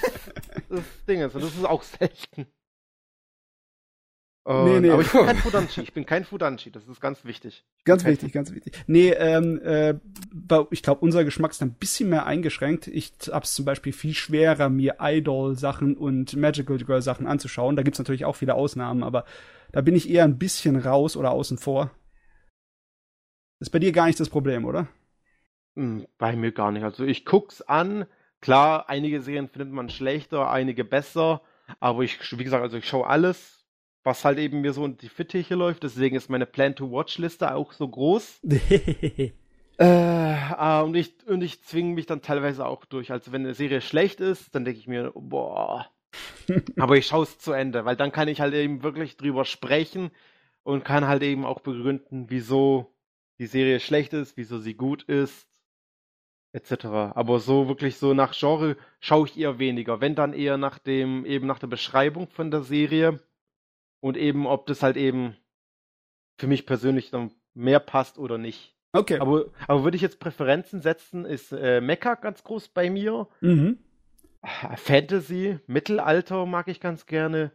das Dingens und das ist auch selten. Uh, nee, nee. Aber ich bin kein Fudanchi. Ich bin kein Fudanchi. Das ist ganz wichtig. Ganz wichtig, ganz wichtig. Nee, ähm, äh, ich glaube, unser Geschmack ist ein bisschen mehr eingeschränkt. Ich hab's zum Beispiel viel schwerer, mir Idol-Sachen und Magical Girl-Sachen anzuschauen. Da gibt's natürlich auch viele Ausnahmen, aber da bin ich eher ein bisschen raus oder außen vor. Ist bei dir gar nicht das Problem, oder? Hm, bei mir gar nicht. Also ich guck's an. Klar, einige Serien findet man schlechter, einige besser. Aber ich, wie gesagt, also ich schaue alles was halt eben mir so in die Fittiche läuft. Deswegen ist meine Plan-to-Watch-Liste auch so groß. äh, ah, und ich, und ich zwinge mich dann teilweise auch durch. Also wenn eine Serie schlecht ist, dann denke ich mir, boah. Aber ich schaue es zu Ende, weil dann kann ich halt eben wirklich drüber sprechen und kann halt eben auch begründen, wieso die Serie schlecht ist, wieso sie gut ist, etc. Aber so wirklich so nach Genre schaue ich eher weniger. Wenn dann eher nach dem, eben nach der Beschreibung von der Serie und eben, ob das halt eben für mich persönlich dann mehr passt oder nicht. Okay. Aber, aber würde ich jetzt Präferenzen setzen, ist äh, Mecha ganz groß bei mir. Mhm. Fantasy, Mittelalter mag ich ganz gerne.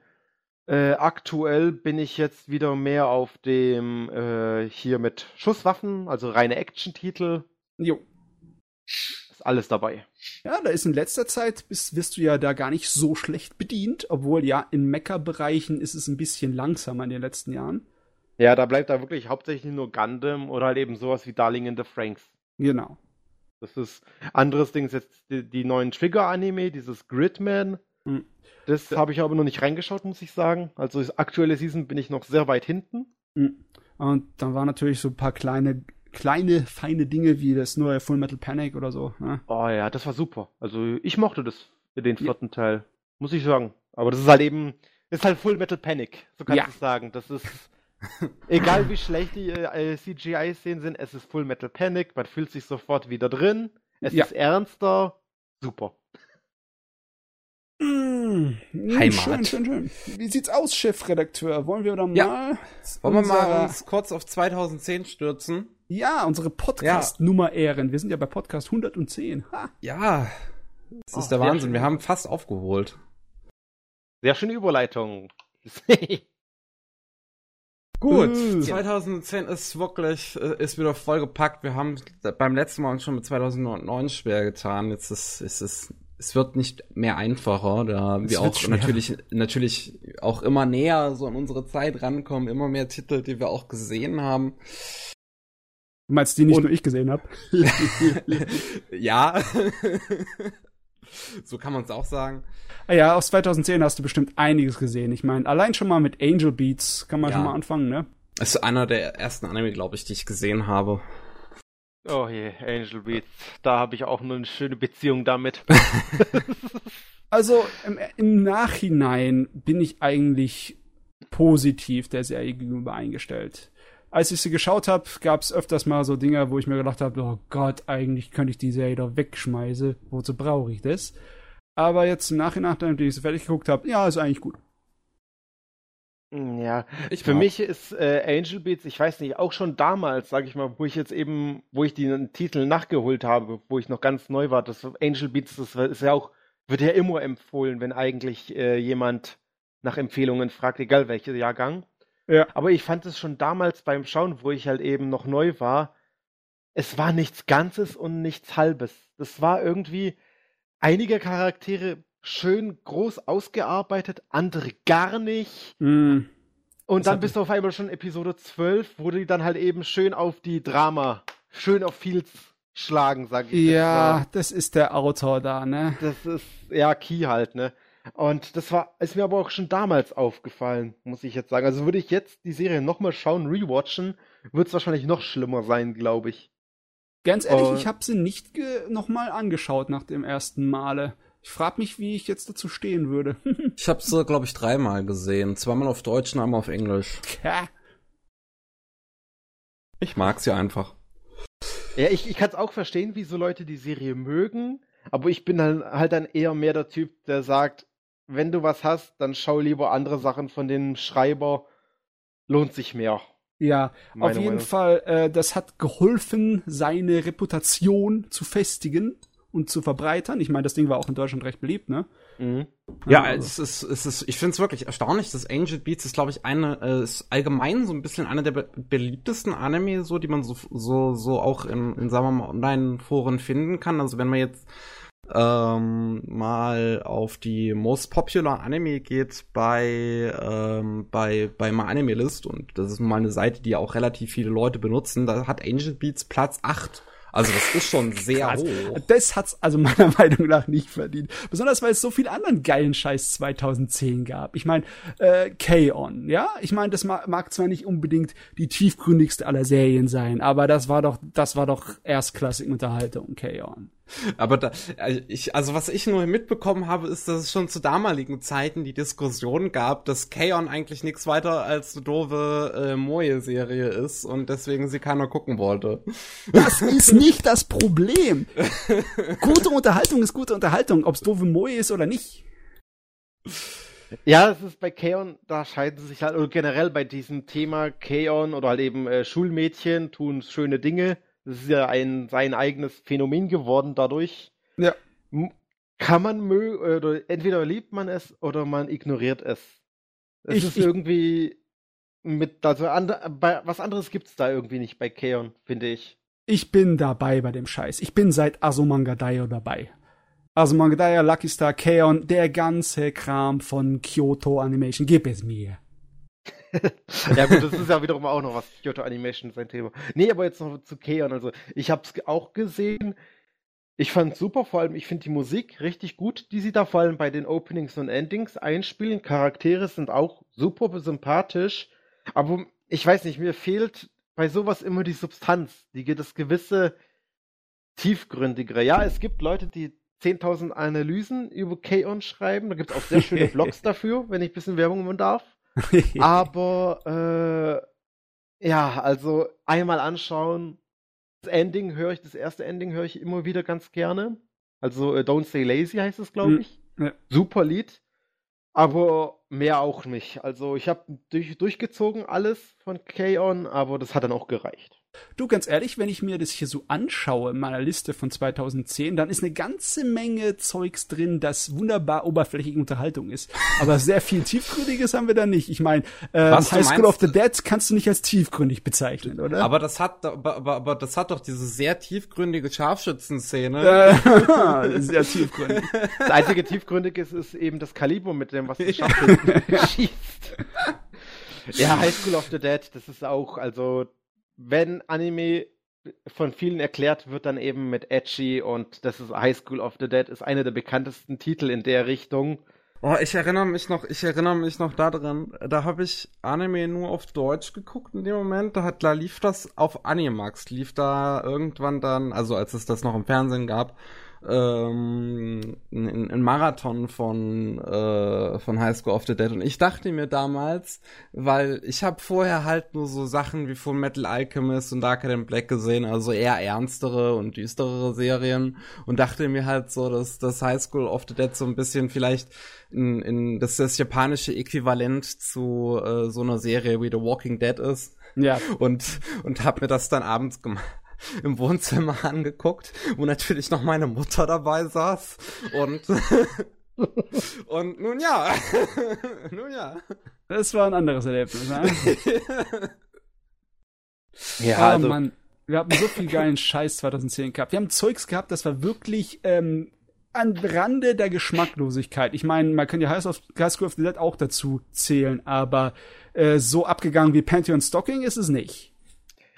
Äh, aktuell bin ich jetzt wieder mehr auf dem äh, hier mit Schusswaffen, also reine Action-Titel. Jo. Ist alles dabei. Ja, da ist in letzter Zeit bist, wirst du ja da gar nicht so schlecht bedient, obwohl ja in Mecha-Bereichen ist es ein bisschen langsamer in den letzten Jahren. Ja, da bleibt da wirklich hauptsächlich nur Gundam oder halt eben sowas wie Darling in the Franks. Genau. Das ist anderes Ding ist jetzt die, die neuen Trigger-Anime, dieses Gridman. Mhm. Das habe ich aber noch nicht reingeschaut, muss ich sagen. Also aktuelle Season bin ich noch sehr weit hinten. Mhm. Und dann waren natürlich so ein paar kleine kleine, feine Dinge wie das neue Full Metal Panic oder so. Ne? Oh ja, das war super. Also ich mochte das, den vierten ja. Teil. Muss ich sagen. Aber das ist halt eben, ist halt Full Metal Panic, so kannst ja. du sagen. Das ist, egal wie schlecht die äh, CGI-Szenen sind, es ist Full Metal Panic, man fühlt sich sofort wieder drin. Es ja. ist ernster. Super. Mmh, Heimat. Schön, schön, schön. Wie sieht's aus, Chefredakteur? Wollen wir da mal? Ja. Wollen wir mal uns kurz auf 2010 stürzen? Ja, unsere Podcast-Nummer ehren. Wir sind ja bei Podcast 110. Ha. Ja, das ist oh, der Wahnsinn. Wir haben fast aufgeholt. Sehr schöne Überleitung. Gut, uh. 2010 ist wirklich, äh, ist wieder vollgepackt. Wir haben beim letzten Mal uns schon mit 2009 schwer getan. Jetzt ist, ist es es wird nicht mehr einfacher, da es wir auch natürlich, natürlich auch immer näher so an unsere Zeit rankommen, immer mehr Titel, die wir auch gesehen haben. Du meinst, die nicht Und, nur ich gesehen habe? ja. so kann man es auch sagen. Ah ja, aus 2010 hast du bestimmt einiges gesehen. Ich meine, allein schon mal mit Angel Beats kann man ja. schon mal anfangen, ne? Das ist einer der ersten Anime, glaube ich, die ich gesehen habe. Oh je, Angel Beats. Da habe ich auch nur eine schöne Beziehung damit. also im, im, Nachhinein bin ich eigentlich positiv der Serie gegenüber eingestellt. Als ich sie geschaut habe, gab es öfters mal so Dinge, wo ich mir gedacht habe, oh Gott, eigentlich könnte ich die Serie doch wegschmeißen. Wozu brauche ich das? Aber jetzt im Nachhinein, nachdem ich sie fertig geguckt habe, ja, ist eigentlich gut. Hm, ja, ich für mich ist äh, Angel Beats, ich weiß nicht, auch schon damals, sag ich mal, wo ich jetzt eben, wo ich den Titel nachgeholt habe, wo ich noch ganz neu war, das Angel Beats, das ist ja auch, wird ja immer empfohlen, wenn eigentlich äh, jemand nach Empfehlungen fragt, egal welcher Jahrgang. Ja. Aber ich fand es schon damals beim Schauen, wo ich halt eben noch neu war, es war nichts Ganzes und nichts Halbes. Das war irgendwie einige Charaktere schön groß ausgearbeitet, andere gar nicht. Mm. Und das dann bist du auf einmal schon Episode 12, wo die dann halt eben schön auf die Drama, schön auf Fields schlagen, sag ich. Ja, das, das ist der Autor da, ne? Das ist, ja, Key halt, ne? Und das war, ist mir aber auch schon damals aufgefallen, muss ich jetzt sagen. Also würde ich jetzt die Serie nochmal schauen, rewatchen, wird es wahrscheinlich noch schlimmer sein, glaube ich. Ganz ehrlich, uh, ich habe sie nicht nochmal angeschaut nach dem ersten Male. Ich frage mich, wie ich jetzt dazu stehen würde. ich habe sie, glaube ich, dreimal gesehen. Zweimal auf Deutsch und einmal auf Englisch. Ja. Ich mag sie einfach. Ja, ich, ich kann es auch verstehen, wie so Leute die Serie mögen. Aber ich bin dann halt dann eher mehr der Typ, der sagt, wenn du was hast, dann schau lieber andere Sachen von dem Schreiber. Lohnt sich mehr. Ja, auf jeden Meinung. Fall, äh, das hat geholfen, seine Reputation zu festigen und zu verbreitern. Ich meine, das Ding war auch in Deutschland recht beliebt, ne? Mhm. Ja, also. es ist, es ist, ich finde es wirklich erstaunlich, dass Angel Beats ist, glaube ich, eine, äh, ist allgemein so ein bisschen einer der be beliebtesten Anime, so, die man so, so, so auch in, in sagen wir mal, Online-Foren finden kann. Also wenn man jetzt ähm, mal auf die Most Popular Anime geht bei, ähm, bei, bei My Anime List und das ist mal eine Seite, die auch relativ viele Leute benutzen, da hat Angel Beats Platz 8 also das ist schon sehr Krass. hoch. Das hat's also meiner Meinung nach nicht verdient. Besonders weil es so viel anderen geilen Scheiß 2010 gab. Ich meine, äh, K-On, ja? Ich meine, das mag, mag zwar nicht unbedingt die tiefgründigste aller Serien sein, aber das war doch, das war doch erstklassige Unterhaltung, K-On. Aber da, äh, ich, also was ich nur mitbekommen habe, ist, dass es schon zu damaligen Zeiten die Diskussion gab, dass K-On eigentlich nichts weiter als eine doofe äh, Moje-Serie ist und deswegen sie keiner gucken wollte. Das ist nicht das Problem. gute Unterhaltung ist gute Unterhaltung, ob's doofe Moje ist oder nicht. Ja, es ist bei Keon, da scheiden sich halt, oder generell bei diesem Thema Keon oder halt eben äh, Schulmädchen tun schöne Dinge das ist ja ein sein eigenes Phänomen geworden dadurch. Ja. Kann man mögen, oder entweder liebt man es oder man ignoriert es. Es ich, ist ich, irgendwie mit, also and, bei, was anderes gibt es da irgendwie nicht bei Keon, finde ich. Ich bin dabei bei dem Scheiß. Ich bin seit Asomangadaya dabei. Asomangadaya, Lucky Star, Keon, der ganze Kram von Kyoto Animation, gib es mir. ja gut, das ist ja wiederum auch noch was Kyoto Animation sein Thema. Nee, aber jetzt noch zu Keon. Also ich habe es auch gesehen. Ich fand super, vor allem ich finde die Musik richtig gut, die sie da vor allem bei den Openings und Endings einspielen. Charaktere sind auch super sympathisch. Aber ich weiß nicht, mir fehlt bei sowas immer die Substanz, die das gewisse tiefgründigere. Ja, es gibt Leute, die 10.000 Analysen über K-On schreiben. Da gibt es auch sehr schöne Blogs dafür, wenn ich ein bisschen Werbung machen darf. Aber äh, ja, also einmal anschauen. Das Ending höre ich, das erste Ending höre ich immer wieder ganz gerne. Also äh, Don't Stay Lazy heißt es, glaube hm, ich. Ja. Super Lied. Aber mehr auch nicht. Also ich habe durch, durchgezogen alles von K-On, aber das hat dann auch gereicht. Du, ganz ehrlich, wenn ich mir das hier so anschaue in meiner Liste von 2010, dann ist eine ganze Menge Zeugs drin, das wunderbar oberflächliche Unterhaltung ist. Aber sehr viel Tiefgründiges haben wir da nicht. Ich meine, äh, High School of the Dead kannst du nicht als tiefgründig bezeichnen, oder? Aber das hat, aber, aber, aber das hat doch diese sehr tiefgründige Scharfschützenszene. Äh, sehr tiefgründig. Das einzige tiefgründige ist, ist eben das Kaliber, mit dem was du schießt. Ja, High School of the Dead, das ist auch, also, wenn Anime von vielen erklärt wird, dann eben mit Edgy und das ist High School of the Dead, ist einer der bekanntesten Titel in der Richtung. Oh, ich erinnere mich noch, ich erinnere mich noch daran, da habe ich Anime nur auf Deutsch geguckt in dem Moment, da, hat, da lief das auf Animax, lief da irgendwann dann, also als es das noch im Fernsehen gab, ähm, ein, ein Marathon von äh, von High School of the Dead und ich dachte mir damals, weil ich habe vorher halt nur so Sachen wie von Metal Alchemist und Darker Than Black gesehen, also eher ernstere und düsterere Serien und dachte mir halt so, dass das High School of the Dead so ein bisschen vielleicht in, in das, das japanische Äquivalent zu äh, so einer Serie wie The Walking Dead ist. Ja. Und und habe mir das dann abends gemacht im Wohnzimmer angeguckt, wo natürlich noch meine Mutter dabei saß und und nun ja, nun ja. Das war ein anderes Erlebnis, ne? ja, oh, also Mann, wir haben so viel geilen Scheiß 2010 gehabt. Wir haben Zeugs gehabt, das war wirklich ähm, an Rande der Geschmacklosigkeit. Ich meine, man kann ja High School of the Dead auch dazu zählen, aber äh, so abgegangen wie Pantheon Stocking ist es nicht.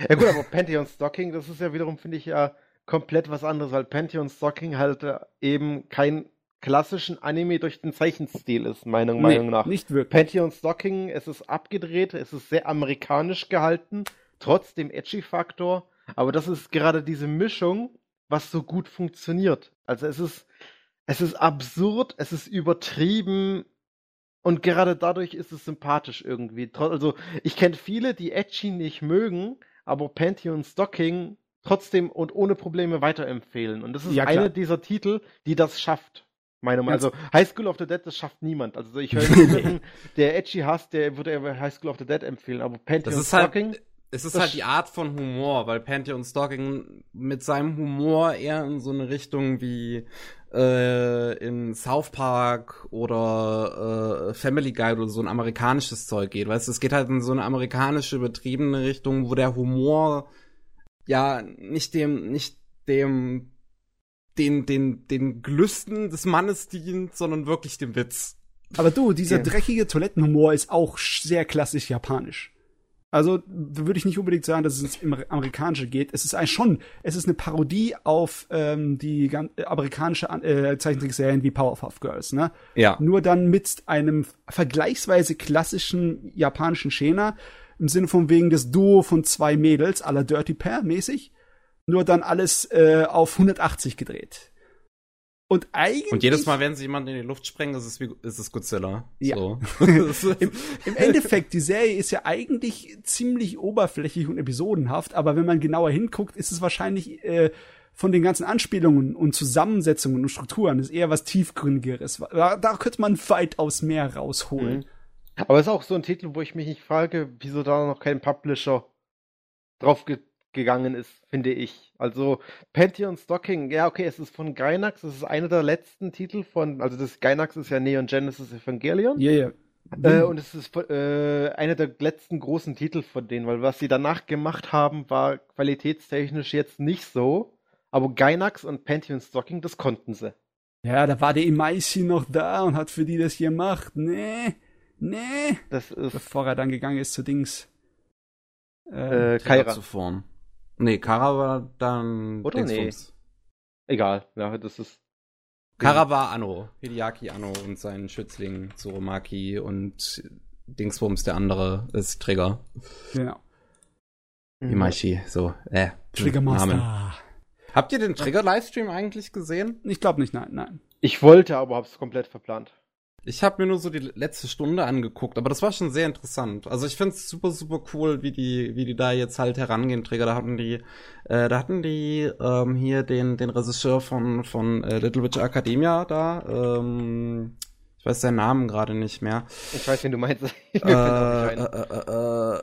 Ja gut, aber Pantheon Stocking, das ist ja wiederum, finde ich, ja komplett was anderes, weil Pantheon Stocking halt äh, eben kein klassischen Anime durch den Zeichenstil ist, meiner nee, Meinung nach. Nicht wirklich. Pantheon Stocking, es ist abgedreht, es ist sehr amerikanisch gehalten, trotz dem Edgy-Faktor, aber das ist gerade diese Mischung, was so gut funktioniert. Also es ist, es ist absurd, es ist übertrieben, und gerade dadurch ist es sympathisch irgendwie. Also, ich kenne viele, die Edgy nicht mögen, aber Pantheon Stocking trotzdem und ohne Probleme weiterempfehlen. Und das ist ja, einer dieser Titel, die das schafft. Meine Meinung. Also High School of the Dead, das schafft niemand. Also ich höre niemanden, der Edgy hasst, der würde High School of the Dead empfehlen. Aber Pantheon halt Stalking. Halt, es ist halt die Art von Humor, weil Pantheon Stalking mit seinem Humor eher in so eine Richtung wie äh, in South Park oder äh, Family Guide oder so ein amerikanisches Zeug geht. Weißt du, es geht halt in so eine amerikanische betriebene Richtung, wo der Humor ja nicht dem, nicht dem, den, den, den Gelüsten des Mannes dient, sondern wirklich dem Witz. Aber du, dieser ja. dreckige Toilettenhumor ist auch sehr klassisch japanisch. Also würde ich nicht unbedingt sagen, dass es ins Amerikanische geht. Es ist eigentlich schon, es ist eine Parodie auf ähm, die äh, amerikanische äh, Zeichentrickserien wie Powerpuff Girls, ne? Ja. Nur dann mit einem vergleichsweise klassischen japanischen Schema im Sinne von wegen des Duo von zwei Mädels, aller Dirty Pair mäßig. Nur dann alles äh, auf 180 gedreht. Und eigentlich. Und jedes Mal, wenn sie jemanden in die Luft sprengen, ist es, wie, ist es Godzilla. Ja. So. Im, Im, Endeffekt, die Serie ist ja eigentlich ziemlich oberflächlich und episodenhaft, aber wenn man genauer hinguckt, ist es wahrscheinlich äh, von den ganzen Anspielungen und Zusammensetzungen und Strukturen ist eher was tiefgründigeres. Da, da könnte man weitaus mehr rausholen. Mhm. Aber es ist auch so ein Titel, wo ich mich nicht frage, wieso da noch kein Publisher drauf gegangen ist, finde ich. Also Pantheon Stocking, ja okay, es ist von Gainax, es ist einer der letzten Titel von, also das Gainax ist ja Neon Genesis Evangelion. Ja, yeah, ja. Yeah. Äh, und es ist äh, einer der letzten großen Titel von denen, weil was sie danach gemacht haben, war qualitätstechnisch jetzt nicht so. Aber Gainax und Pantheon Stocking, das konnten sie. Ja, da war der Imaishi noch da und hat für die das gemacht. Nee, nee. Das ist Bevor er dann gegangen ist zu Dings. Äh, äh Kaira. Zu Form. Nee, Kara war dann Oder Dingsbums. nee? Egal, ja, das ist. Kara war Anno, Hideaki Anno und sein Schützling Tsurumaki und Dingsbums der andere ist Trigger. Genau. Imaishi, so, äh. Triggermaster. Habt ihr den Trigger-Livestream eigentlich gesehen? Ich glaube nicht, nein, nein. Ich wollte, aber hab's komplett verplant. Ich habe mir nur so die letzte Stunde angeguckt, aber das war schon sehr interessant. Also ich finde es super, super cool, wie die, wie die da jetzt halt herangehen, Träger. Da hatten die, äh, da hatten die ähm, hier den, den Regisseur von, von äh, Little Witch Academia da. Ähm, ich weiß seinen Namen gerade nicht mehr. Ich weiß, wen du meinst. äh, äh, äh, äh,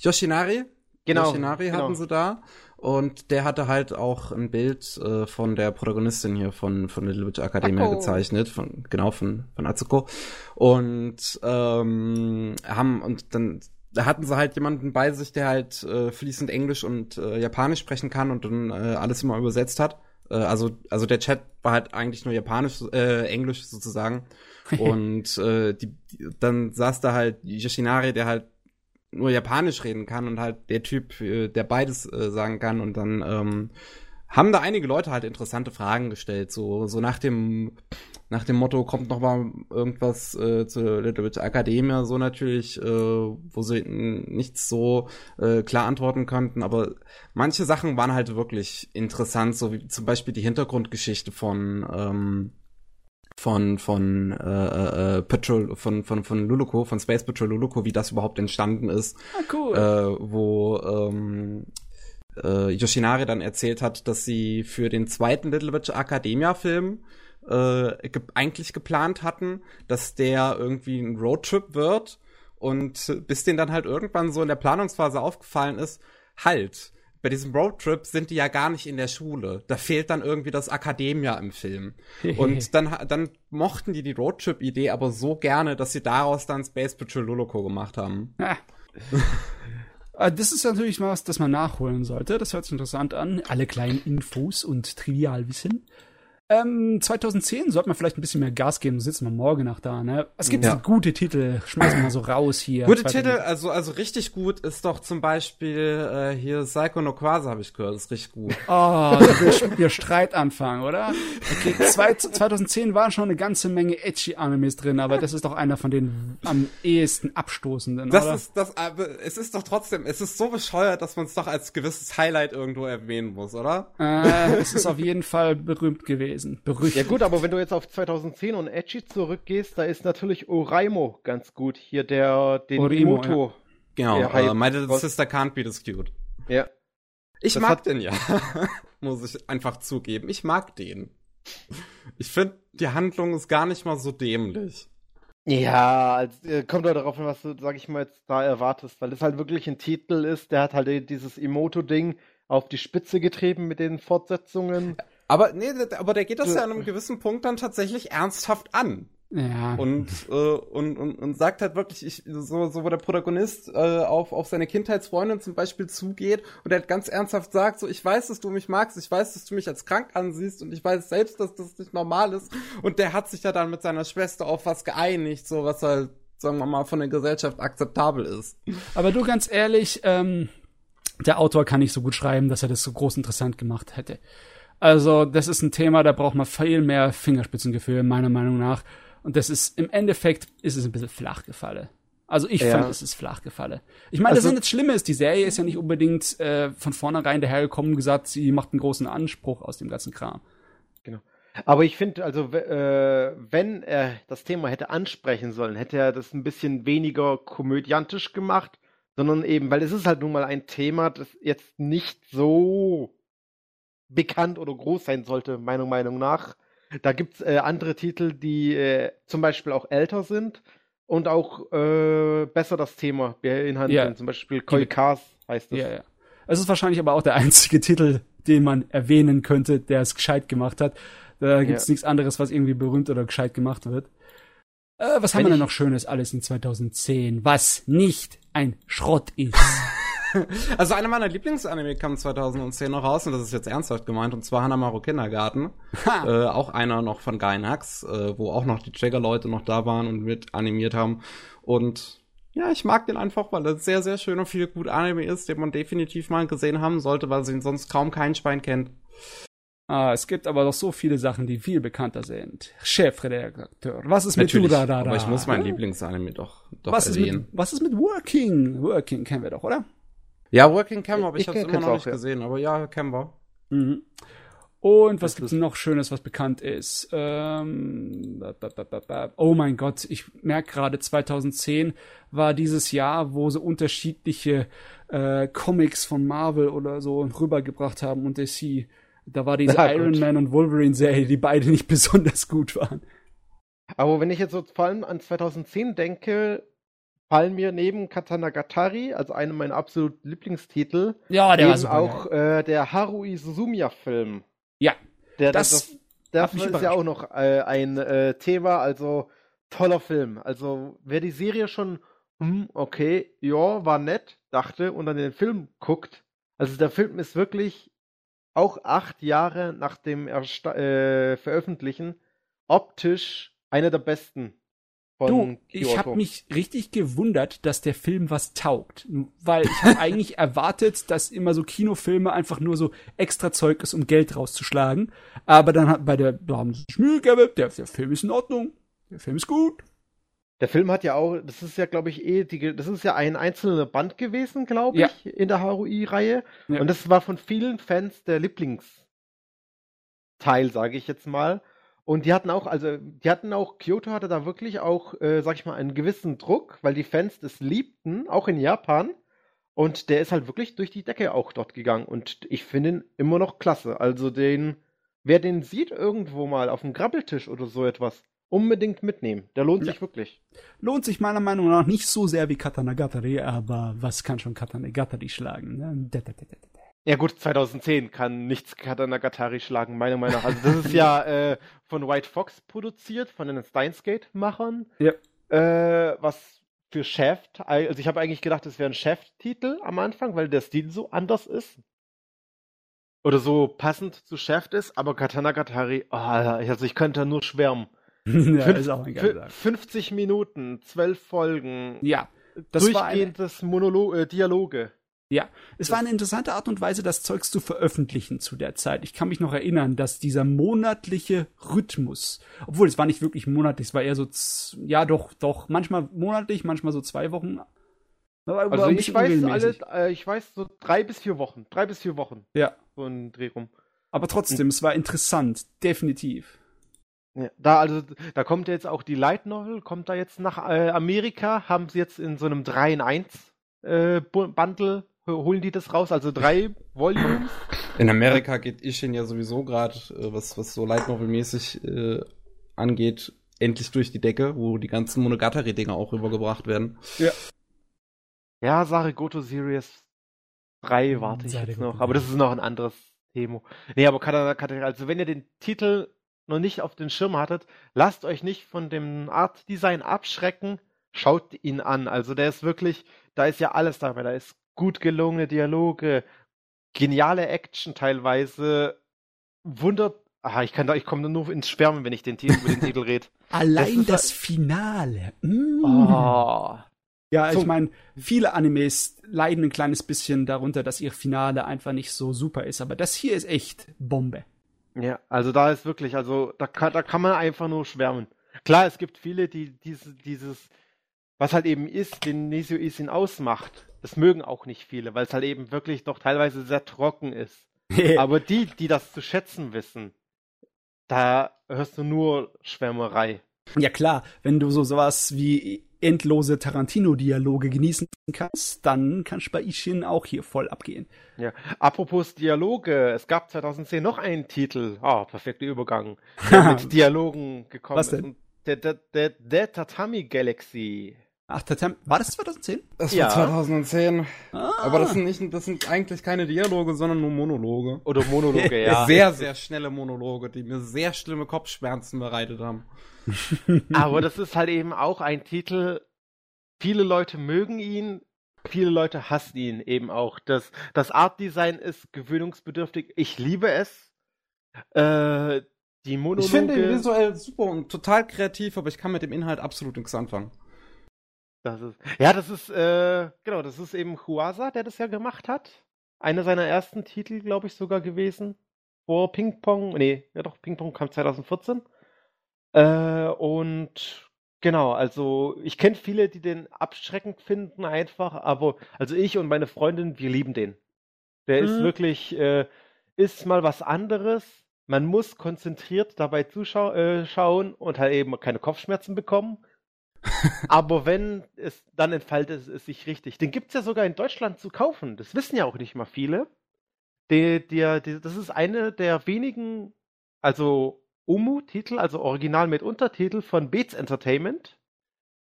Yoshinari Genau. Yoshinari genau. hatten sie da. Und der hatte halt auch ein Bild äh, von der Protagonistin hier von, von Little Witch Academia Ako. gezeichnet, von, genau, von, von Atsuko. Und ähm, haben, und dann da hatten sie halt jemanden bei sich, der halt äh, fließend Englisch und äh, Japanisch sprechen kann und dann äh, alles immer übersetzt hat. Äh, also, also der Chat war halt eigentlich nur Japanisch, äh, Englisch sozusagen. und äh, die, die, dann saß da halt Yoshinari, der halt nur Japanisch reden kann und halt der Typ, äh, der beides äh, sagen kann und dann ähm, haben da einige Leute halt interessante Fragen gestellt, so so nach dem nach dem Motto kommt noch mal irgendwas äh, zu Little Bit Academia so natürlich, äh, wo sie nichts so äh, klar antworten konnten, aber manche Sachen waren halt wirklich interessant, so wie zum Beispiel die Hintergrundgeschichte von ähm, von von äh, äh, äh, Patrol von von von Luluko von Space Patrol Luluko wie das überhaupt entstanden ist ah, cool. äh, wo ähm, äh, Yoshinari dann erzählt hat dass sie für den zweiten Little Witch Academia Film äh, ge eigentlich geplant hatten dass der irgendwie ein Roadtrip wird und bis denen dann halt irgendwann so in der Planungsphase aufgefallen ist halt bei diesem Roadtrip sind die ja gar nicht in der Schule. Da fehlt dann irgendwie das Akademia im Film. Und dann, dann mochten die die Roadtrip-Idee aber so gerne, dass sie daraus dann Space Patrol Loloco gemacht haben. Ah, das ist natürlich was, das man nachholen sollte. Das hört sich interessant an. Alle kleinen Infos und Trivialwissen. Ähm, 2010 sollte man vielleicht ein bisschen mehr Gas geben, sitzen wir morgen nach da, ne? Es gibt ja. gute Titel, schmeißen wir mal so raus hier. Gute 2000. Titel, also, also richtig gut ist doch zum Beispiel äh, hier Psycho no Quasi, habe ich gehört, ist richtig gut. Oh, wir, wir Streit anfangen, oder? Okay, zwei, 2010 waren schon eine ganze Menge edgy Animes drin, aber das ist doch einer von den am ehesten abstoßenden, das oder? Ist, das, aber es ist doch trotzdem, es ist so bescheuert, dass man es doch als gewisses Highlight irgendwo erwähnen muss, oder? Äh, es ist auf jeden Fall berühmt gewesen gewesen. Berüchtigt. Ja gut, aber wenn du jetzt auf 2010 und Edgy zurückgehst, da ist natürlich Oraimo ganz gut. Hier der, den Orimo, Moto. Ja. Genau, uh, My Little Sister Can't Be This Cute. Ja. Ich das mag den ja. Muss ich einfach zugeben. Ich mag den. Ich finde, die Handlung ist gar nicht mal so dämlich. Ja, also, kommt doch darauf an, was du, sag ich mal, jetzt da erwartest, weil es halt wirklich ein Titel ist, der hat halt dieses Emoto-Ding auf die Spitze getrieben mit den Fortsetzungen. Aber nee, aber der geht das ja an einem gewissen Punkt dann tatsächlich ernsthaft an. Ja. Und, äh, und, und, und sagt halt wirklich, ich, so, so wo der Protagonist äh, auf, auf seine Kindheitsfreundin zum Beispiel zugeht und er halt ganz ernsthaft sagt, so ich weiß, dass du mich magst, ich weiß, dass du mich als krank ansiehst und ich weiß selbst, dass das nicht normal ist. Und der hat sich ja dann mit seiner Schwester auf was geeinigt, so was halt, sagen wir mal, von der Gesellschaft akzeptabel ist. Aber du ganz ehrlich, ähm, der Autor kann nicht so gut schreiben, dass er das so groß interessant gemacht hätte. Also, das ist ein Thema, da braucht man viel mehr Fingerspitzengefühl, meiner Meinung nach. Und das ist, im Endeffekt ist es ein bisschen flach gefallen. Also ich ja. fand, es ist flach gefallen. Ich meine, also, das ist nicht Schlimmes. Die Serie ist ja nicht unbedingt äh, von vornherein dahergekommen und gesagt, sie macht einen großen Anspruch aus dem ganzen Kram. Genau. Aber ich finde, also äh, wenn er das Thema hätte ansprechen sollen, hätte er das ein bisschen weniger komödiantisch gemacht, sondern eben, weil es ist halt nun mal ein Thema, das jetzt nicht so bekannt oder groß sein sollte, meiner Meinung nach. Da gibt es äh, andere Titel, die äh, zum Beispiel auch älter sind und auch äh, besser das Thema beinhalten. Ja. Zum Beispiel Koi Cars heißt das. Ja, ja. Es ist wahrscheinlich aber auch der einzige Titel, den man erwähnen könnte, der es gescheit gemacht hat. Da gibt es ja. nichts anderes, was irgendwie berühmt oder gescheit gemacht wird. Äh, was Wenn haben wir denn noch Schönes alles in 2010, was nicht ein Schrott ist? also einer meiner Lieblingsanime kam 2010 noch raus und das ist jetzt ernsthaft gemeint und zwar Hanamaru Kindergarten. äh, auch einer noch von Gainax, äh, wo auch noch die Trigger-Leute noch da waren und mit animiert haben. Und ja, ich mag den einfach, weil er sehr, sehr schön und viel gut Anime ist, den man definitiv mal gesehen haben sollte, weil sie ihn sonst kaum kein Schwein kennt. Ah, es gibt aber doch so viele Sachen, die viel bekannter sind. Chefredakteur. Was ist Natürlich, mit Durarara? Aber ich muss mein Lieblingsanime doch, doch was erwähnen. Ist mit, was ist mit Working? Working kennen wir doch, oder? Ja, Working Camera, aber ich, ich habe es immer noch auch, nicht ja. gesehen. Aber ja, Camera. Mhm. Und was gibt's noch Schönes, was bekannt ist? Ähm, oh mein Gott, ich merke gerade, 2010 war dieses Jahr, wo sie unterschiedliche äh, Comics von Marvel oder so rübergebracht haben und DC. Da war diese ja, Iron Man und Wolverine Serie, die beide nicht besonders gut waren. Aber wenn ich jetzt so vor allem an 2010 denke, fallen mir neben Katanagatari, also einem meiner absoluten Lieblingstitel, Ja, der eben super. auch äh, der Haruhi Suzumiya-Film. Ja, Der, das, das, das mich ist ja auch noch äh, ein äh, Thema, also toller Film. Also wer die Serie schon, hm, okay, ja, war nett, dachte und dann den Film guckt, also der Film ist wirklich auch acht Jahre nach dem Ersta äh, Veröffentlichen optisch einer der besten Du, ich habe mich richtig gewundert, dass der Film was taugt. Weil ich habe eigentlich erwartet, dass immer so Kinofilme einfach nur so extra Zeug ist, um Geld rauszuschlagen. Aber dann hat bei der, da haben sie sich Mühe gegeben, der, der Film ist in Ordnung, der Film ist gut. Der Film hat ja auch, das ist ja, glaube ich, eh, die, das ist ja ein einzelner Band gewesen, glaube Ja. ich, in der Harui-Reihe. Ja. Und das war von vielen Fans der Lieblingsteil, sage ich jetzt mal. Und die hatten auch, also, die hatten auch, Kyoto hatte da wirklich auch, äh, sag ich mal, einen gewissen Druck, weil die Fans das liebten, auch in Japan. Und der ist halt wirklich durch die Decke auch dort gegangen. Und ich finde ihn immer noch klasse. Also den, wer den sieht irgendwo mal auf dem Grabbeltisch oder so etwas, unbedingt mitnehmen. Der lohnt Ja. sich wirklich. Lohnt sich meiner Meinung nach nicht so sehr wie Katanagatari, aber was kann schon Katanagatari schlagen? Ne? Ja gut, 2010 kann nichts Katanagatari schlagen, meiner Meinung nach. Also das ist ja äh, von White Fox produziert, von den Steinsgate-Machern. Ja. Äh, was für Shaft, also ich habe eigentlich gedacht, das wäre ein Shaft-Titel am Anfang, weil der Stil so anders ist. Oder so passend zu Shaft ist, aber Katanagatari, oh, also ich könnte nur schwärmen. ja, Fünf- ist auch geiler. 50 Minuten, 12 Folgen, Ja, das war eine, durchgehendes Monolo äh, Dialoge. Es war eine interessante Art und Weise, das Zeugs zu veröffentlichen zu der Zeit. Ich kann mich noch erinnern, dass dieser monatliche Rhythmus, obwohl es war nicht wirklich monatlich, es war eher so, z- ja doch, doch, manchmal monatlich, manchmal so zwei Wochen. Also ich weiß alle, unregelmäßig. äh, ich weiß so drei bis vier Wochen. Drei bis vier Wochen. Ja, So ein Dreh rum. aber trotzdem, es war interessant, definitiv. Ja, da also, da kommt jetzt auch die Light Novel, kommt da jetzt nach äh, Amerika, haben sie jetzt in so einem 3 in 1 äh, Bu- Bundle, holen die das raus, also drei Volumes. In Amerika geht Ishin ja sowieso gerade, äh, was, was so Light Novel-mäßig äh, angeht, endlich durch die Decke, wo die ganzen Monogatari-Dinger auch rübergebracht werden. Ja, Sarigoto Series 3 warte ich jetzt noch, aber das ist noch ein anderes Thema. Nee, aber Katana, Katana, also wenn ihr den Titel noch nicht auf den Schirm hattet, lasst euch nicht von dem Art Design abschrecken, schaut ihn an. Also der ist wirklich, da ist ja alles dabei, da ist gut gelungene Dialoge, geniale Action teilweise, Wunder, ah, ich kann da, ich komme nur ins Schwärmen, wenn ich den Titel, über den Titel rede. Allein ist das, Finale. Mm. Oh. Ja, ich So. meine, viele Animes leiden ein kleines bisschen darunter, dass ihr Finale einfach nicht so super ist, aber das hier ist echt Bombe. Ja, also da ist wirklich, also da kann, da kann man einfach nur schwärmen. Klar, es gibt viele, die diese, dieses, was halt eben ist, den Nesio Isin ausmacht, das mögen auch nicht viele, weil es halt eben wirklich doch teilweise sehr trocken ist. Aber die, die das zu schätzen wissen, da hörst du nur Schwärmerei. Ja klar, wenn du so sowas wie endlose Tarantino-Dialoge genießen kannst, dann kannst du bei Ishin auch hier voll abgehen. Ja. Apropos Dialoge, es gab 2010 noch einen Titel, ah, perfekter Übergang, der mit Dialogen gekommen Was denn? ist. Und Der, der, der, der Tatami Galaxy. Ach, war das 2010? Das Ja. war 2010. Ah. Aber das sind, nicht, das sind eigentlich keine Dialoge, sondern nur Monologe. Oder Monologe, ja. Sehr, sehr schnelle Monologe, die mir sehr schlimme Kopfschmerzen bereitet haben. Aber das ist halt eben auch ein Titel, viele Leute mögen ihn, viele Leute hassen ihn eben auch. Das, das Artdesign ist gewöhnungsbedürftig. Ich liebe es. Äh, die Monologe. Ich finde ihn visuell super und total kreativ, aber ich kann mit dem Inhalt absolut nichts anfangen. Das ist, ja, das ist, äh, genau, das ist eben Huasa, der das ja gemacht hat. Einer seiner ersten Titel, glaube ich, sogar gewesen. Vor Ping Pong. Nee, ja doch, Ping Pong kam 2014. Äh, und genau, also ich kenne viele, die den abschreckend finden einfach, aber also ich und meine Freundin, wir lieben den. Der ist Mhm. wirklich, äh, ist mal was anderes. Man muss konzentriert dabei zuschauen äh, schauen und halt eben keine Kopfschmerzen bekommen. Aber wenn es, dann entfaltet es, es sich richtig. Den gibt's ja sogar in Deutschland zu kaufen. Das wissen ja auch nicht mal viele. Der, der, der, das ist eine der wenigen, also Umu-Titel, also Original mit Untertitel von Beats Entertainment.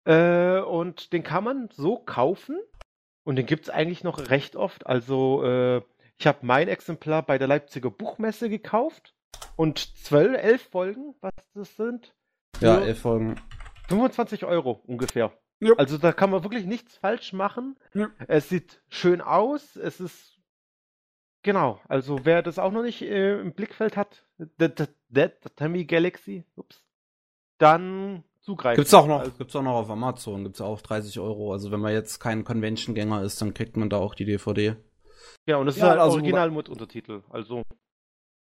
Äh, und den kann man so kaufen. Und den gibt es eigentlich noch recht oft. Also, äh, ich habe mein Exemplar bei der Leipziger Buchmesse gekauft. Und zwölf, elf Folgen, was das sind. Ja, elf Folgen. 25 Euro ungefähr. Ja. Also da kann man wirklich nichts falsch machen. Ja. Es sieht schön aus. Es ist genau. Also wer das auch noch nicht äh, im Blickfeld hat, The, the, the, the Tammy Galaxy, ups, dann zugreifen. Gibt's auch noch, Also, gibt's auch noch auf Amazon, gibt's auch 30 Euro. Also wenn man jetzt kein Convention-Gänger ist, dann kriegt man da auch die DVD. ja, und das Ja, ist halt also- original mit Untertitel. Also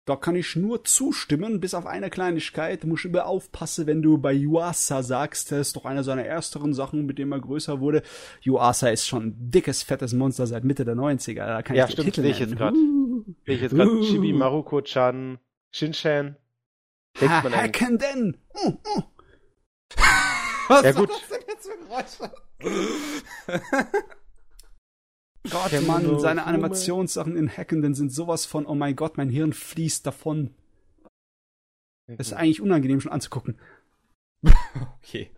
Da kann ich nur zustimmen, bis auf eine Kleinigkeit. Du musst immer aufpassen, wenn du bei Yuasa sagst, das ist doch eine seiner ersteren Sachen, mit dem er größer wurde. Yuasa ist schon ein dickes, fettes Monster seit Mitte der 90er. Da kann Ja, ich stimmt, sehe ich jetzt grad. Uh. sehe ich jetzt gerade Uh. Chibi Maruko-chan, Shinshan. Ha, hacken denn? Uh, uh. Was Ja, gut. das denn jetzt für Geräusche? Gott, Kennt Mann, man seine Animationssachen in Hackenden sind sowas von, oh mein Gott, mein Hirn fließt davon. Das ist eigentlich unangenehm schon anzugucken. Okay.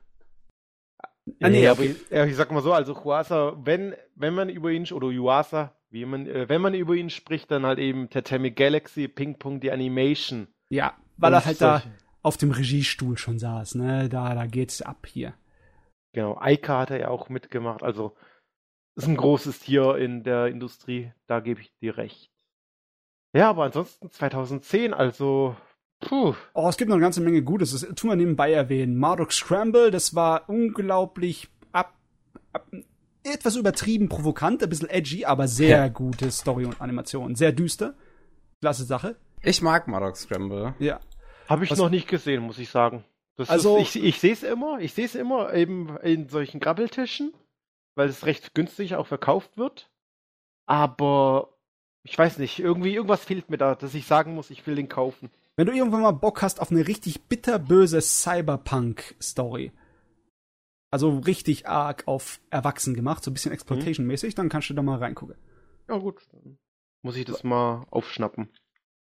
Ah, nee, nee, aber ja, ich sag mal so, also Huasa, wenn, wenn man über ihn, oder Yuasa, wie man, äh, wenn man über ihn spricht, dann halt eben Tatami Galaxy, Ping Pong, die Animation. Ja, weil er halt da solche- auf dem Regiestuhl schon saß, ne? Da, da geht's ab hier. Genau, Aika hat er ja auch mitgemacht, also ist ein großes Tier in der Industrie, da gebe ich dir recht. Ja, aber ansonsten 2010, also, puh, Oh, es gibt noch eine ganze Menge Gutes. Das tun wir nebenbei erwähnen. Marduk Scramble, das war unglaublich ab, ab, etwas übertrieben provokant, ein bisschen edgy, aber sehr Ja. gute Story und Animation. Sehr düster. Klasse Sache. Ich mag Maddox Scramble. Ja. habe ich Was- noch nicht gesehen, muss ich sagen. Das Also- ist, ich, ich sehe es immer, ich sehe es immer eben in solchen Grabbeltischen, weil es recht günstig auch verkauft wird. Aber ich weiß nicht, irgendwie irgendwas fehlt mir da, dass ich sagen muss, ich will den kaufen. Wenn du irgendwann mal Bock hast auf eine richtig bitterböse Cyberpunk-Story, also richtig arg auf Erwachsen gemacht, so ein bisschen Exploitation-mäßig, dann kannst du da mal reingucken. Ja gut, dann muss ich das mal aufschnappen.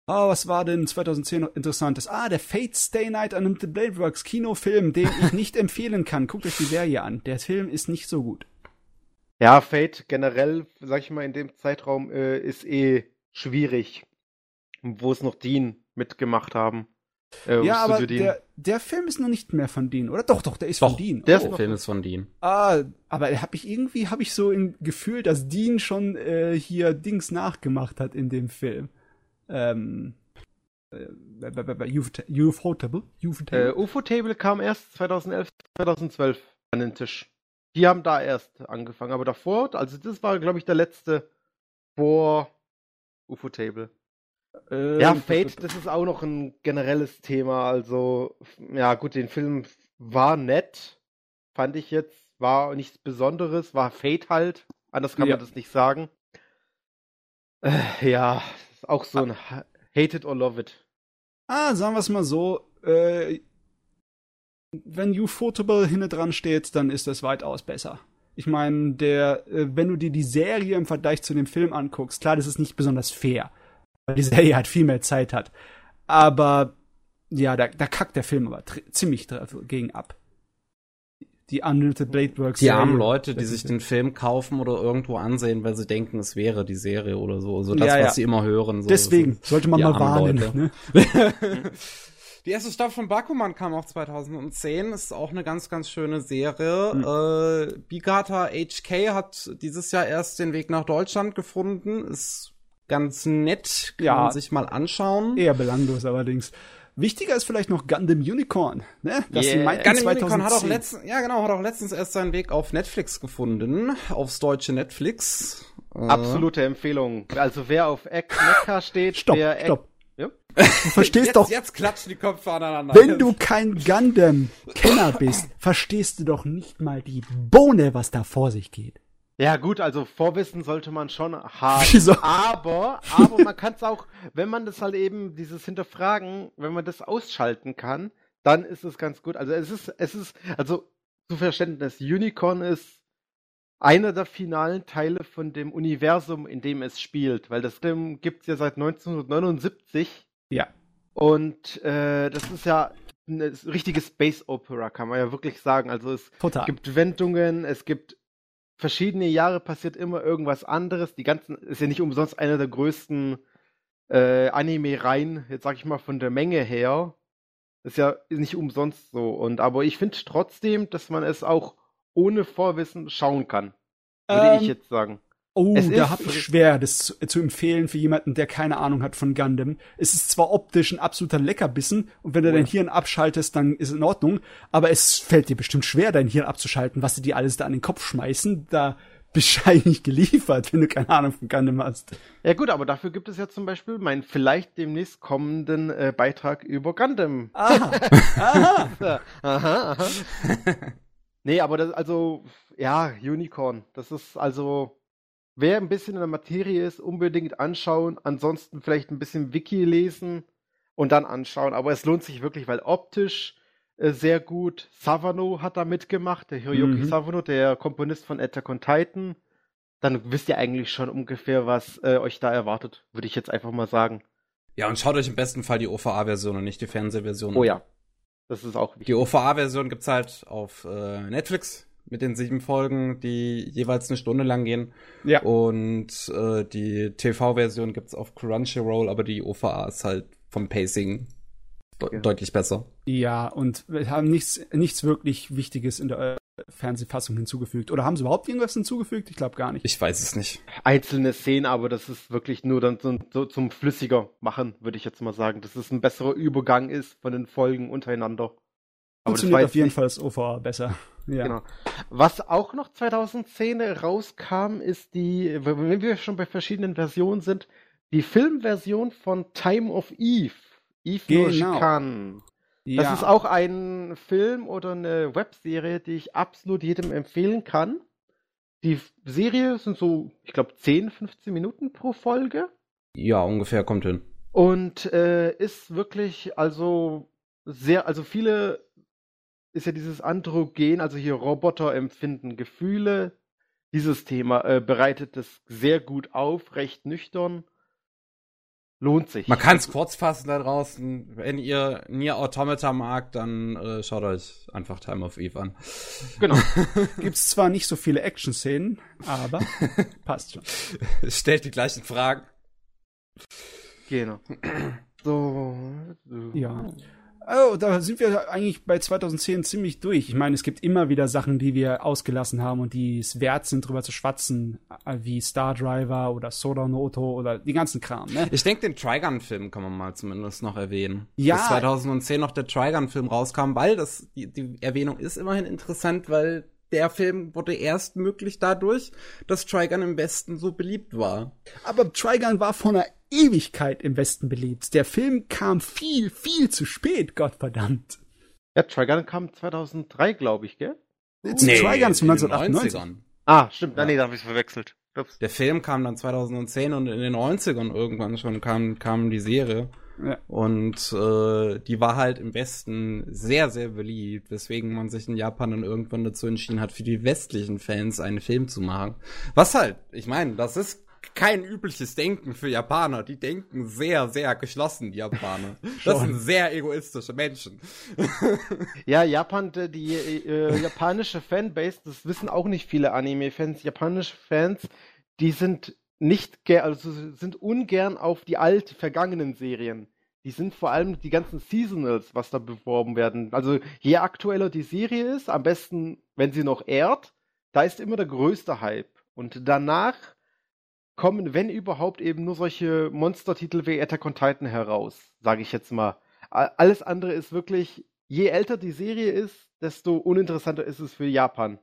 Ah, was war denn 2010 noch interessantes? Ah, der Fate Stay Night Unlimited Blade Works Kinofilm, den ich nicht empfehlen kann. Guckt euch die Serie an. Der Film ist nicht so gut. Ja, Fate generell, sag ich mal, in dem Zeitraum äh, ist eh schwierig, wo es noch Dean mitgemacht haben. Äh, ja, aber der, der Film ist noch nicht mehr von Dean, oder? Doch, doch, der ist Doch, von Dean. der noch- Film ist von Dean. Ah, aber hab ich irgendwie habe ich so ein Gefühl, dass Dean schon äh, hier Dings nachgemacht hat in dem Film. Ähm äh, Ufotable? Äh, Ufotable? UFO Table kam erst 2011, 2012 an den Tisch. Die haben da erst angefangen, aber davor, also das war, glaube ich, der letzte vor UFO Table. Äh, Ja, Fate, das ist auch noch ein generelles Thema. Also, ja, gut, den Film war nett, fand ich jetzt, war nichts Besonderes, war Fate halt. Anders kann Ja. man das nicht sagen. Äh, ja, ist auch so ein Ha- Hate it or love it. Ah, sagen wir es mal so, äh, wenn Ufotable hinne dran steht, dann ist das weitaus besser. Ich meine, der, äh, wenn du dir die Serie im Vergleich zu dem Film anguckst, klar, das ist nicht besonders fair, weil die Serie halt viel mehr Zeit hat. Aber ja, da, da kackt der Film aber ziemlich dagegen ab. Die Unlimited Blade Works. Die armen Leute, die sich den Film kaufen oder irgendwo ansehen, weil sie denken, es wäre die Serie oder so. So das, Ja, was ja. sie immer hören. So, Deswegen so. sollte man mal warnen. Ne? Die erste Staffel von Bakuman kam auch 2010. Ist auch eine ganz, ganz schöne Serie. Hm. Äh, Bigata HK hat dieses Jahr erst den Weg nach Deutschland gefunden. Ist ganz nett. Kann Ja. man sich mal anschauen. Eher belanglos allerdings. Wichtiger ist vielleicht noch Gundam Unicorn, ne? Das Yeah. meinten Gundam 2010. Unicorn hat auch letztens, ja genau, hat auch letztens erst seinen Weg auf Netflix gefunden, aufs deutsche Netflix. Äh, Absolute Empfehlung. Also wer auf Ek Mecha steht, Stopp, Ek- stopp. Du verstehst Jetzt, doch, jetzt klatschen die Köpfe aneinander. wenn du kein Gundam-Kenner bist, verstehst du doch nicht mal die Bohne, was da vor sich geht. Ja, gut, also Vorwissen sollte man schon haben. Wieso? Aber, aber man kann es auch, wenn man das halt eben, dieses Hinterfragen, wenn man das ausschalten kann, dann ist es ganz gut. Also es ist, es ist, also zu Verständnis, Unicorn ist einer der finalen Teile von dem Universum, in dem es spielt, weil das gibt es ja seit 1979 Ja. und äh, das ist ja eine richtige Space Opera, kann man ja wirklich sagen. Also es Total. gibt Wendungen, es gibt verschiedene Jahre passiert immer irgendwas anderes. Die ganzen ist ja nicht umsonst einer der größten äh, Anime-Reihen, jetzt sag ich mal von der Menge her. Ist ja nicht umsonst so. Und aber ich finde trotzdem, dass man es auch ohne Vorwissen schauen kann. Würde Ähm, ich jetzt sagen. Oh, Es da habe ich schwer, das zu, zu empfehlen für jemanden, der keine Ahnung hat von Gundam. Es ist zwar optisch ein absoluter Leckerbissen und wenn du Oh dein. Hirn abschaltest, dann ist es in Ordnung, aber es fällt dir bestimmt schwer, dein Hirn abzuschalten, was sie dir alles da an den Kopf schmeißen. Da bist du eigentlich geliefert, wenn du keine Ahnung von Gundam hast. Ja gut, aber dafür gibt es ja zum Beispiel meinen vielleicht demnächst kommenden äh, Beitrag über Gundam. Aha, aha, aha. nee, aber das, also, ja, Unicorn. Das ist also, wer ein bisschen in der Materie ist, unbedingt anschauen. Ansonsten vielleicht ein bisschen Wiki lesen und dann anschauen. Aber es lohnt sich wirklich, weil optisch äh, sehr gut. Savano hat da mitgemacht, der Hiroyuki Mhm. Savano, der Komponist von Attack on Titan. Dann wisst ihr eigentlich schon ungefähr, was äh, euch da erwartet, würde ich jetzt einfach mal sagen. Ja, und schaut euch im besten Fall die OVA-Version und nicht die Fernsehversion. Oh ja, das ist auch wichtig. Die OVA-Version gibt's halt auf äh, Netflix mit den sieben Folgen, die jeweils eine Stunde lang gehen. Ja. Und äh, die TV-Version gibt's auf Crunchyroll, aber die OVA ist halt vom Pacing de Ja. deutlich besser. Ja, und wir haben nichts, nichts wirklich Wichtiges in der äh, Fernsehfassung hinzugefügt. Oder haben sie überhaupt irgendwas hinzugefügt? Ich glaube gar nicht. Ich weiß es nicht. einzelne Szenen, aber das ist wirklich nur dann so, so zum flüssiger machen, würde ich jetzt mal sagen, dass es ein besserer Übergang ist von den Folgen untereinander. Aber das war auf jeden Fall das OVA besser. Ja. Genau. Was auch noch 2010 rauskam, ist die, wenn wir schon bei verschiedenen Versionen sind, die Filmversion von Time of Eve. Eve Genau. Das Ja. ist auch ein Film oder eine Webserie, die ich absolut jedem empfehlen kann. Die Serie sind so, ich glaube, 10, 15 Minuten pro Folge. Ja, ungefähr kommt hin. Und äh, ist wirklich, also sehr, also viele ist ja dieses Androgen, also hier Roboter empfinden Gefühle. Dieses Thema äh, bereitet das sehr gut auf, recht nüchtern. Lohnt sich. Man kann es kurz fassen da draußen. Wenn ihr Nier Automata mag, dann äh, schaut euch einfach Time of Eve an. Genau. Gibt's zwar nicht so viele Action-Szenen, aber passt schon. Stellt die gleichen Fragen. genau. So. Ja. Oh, da sind wir eigentlich bei 2010 ziemlich durch. Ich meine, es gibt immer wieder Sachen, die wir ausgelassen haben und die es wert sind, drüber zu schwatzen, äh, wie Star Driver oder Soda Noto oder die ganzen Kram, ne? Ich denke, den Trigun-Film kann man mal zumindest noch erwähnen. Ja. Dass 2010 noch der Trigun-Film rauskam, weil das, die, die Erwähnung ist immerhin interessant, weil der Film wurde erst möglich dadurch, dass Trigun im Westen so beliebt war. Aber Trigun war vor einer Ewigkeit im Westen beliebt. Der Film kam viel, viel zu spät, Gottverdammt. Ja, Trigun kam 2003, glaube ich, gell? Trigun ist in von den 1998. 90ern. Ah, stimmt. Ja. Nee, da habe ich verwechselt. Ups. Der Film kam dann 2010 und in den 90ern irgendwann schon kam, kam die Serie. Ja. Und äh, die war halt im Westen sehr, sehr beliebt, weswegen man sich in Japan dann irgendwann dazu entschieden hat, für die westlichen Fans einen Film zu machen. Was halt, ich meine, das ist kein übliches Denken für Japaner. Die denken sehr, sehr geschlossen, die Japaner. Das sind sehr egoistische Menschen. Ja, Japan, die äh, japanische Fanbase, das wissen auch nicht viele Anime-Fans. Japanische Fans, die sind nicht also sind ungern auf die alt vergangenen Serien. Die sind vor allem die ganzen Seasonals, was da beworben werden. Also je aktueller die Serie ist, am besten, wenn sie noch ehrt, da ist immer der größte Hype. Und danach kommen, wenn überhaupt, eben nur solche Monstertitel wie Attack on Titan heraus, sage ich jetzt mal. Alles andere ist wirklich, je älter die Serie ist, desto uninteressanter ist es für Japan.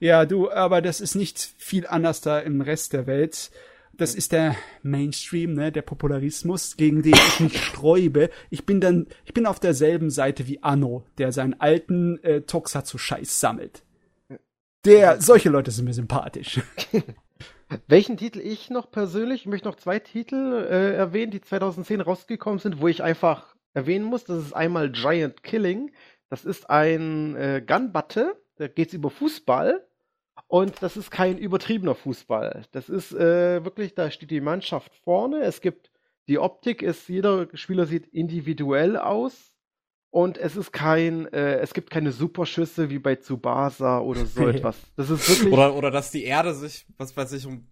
Ja, du, aber das ist nicht viel anders da im Rest der Welt. Das ist der Mainstream, ne, der Popularismus, gegen den ich mich sträube. Ich bin dann, ich bin auf derselben Seite wie Anno, der seinen alten äh, Toxatsu-Scheiß sammelt. Der, solche Leute sind mir sympathisch. Welchen Titel ich noch persönlich, ich möchte noch zwei Titel äh, erwähnen, die 2010 rausgekommen sind, wo ich einfach erwähnen muss. Das ist einmal Giant Killing. Das ist ein äh, Gun-Battle, da geht's über Fußball. Und das ist kein übertriebener Fußball. Das ist äh, wirklich, da steht die Mannschaft vorne. Es gibt die Optik, ist, jeder Spieler sieht individuell aus. Und es ist kein, äh, es gibt keine Superschüsse wie bei Tsubasa oder so etwas. Das ist wirklich. Oder, oder dass die Erde sich, was weiß ich, um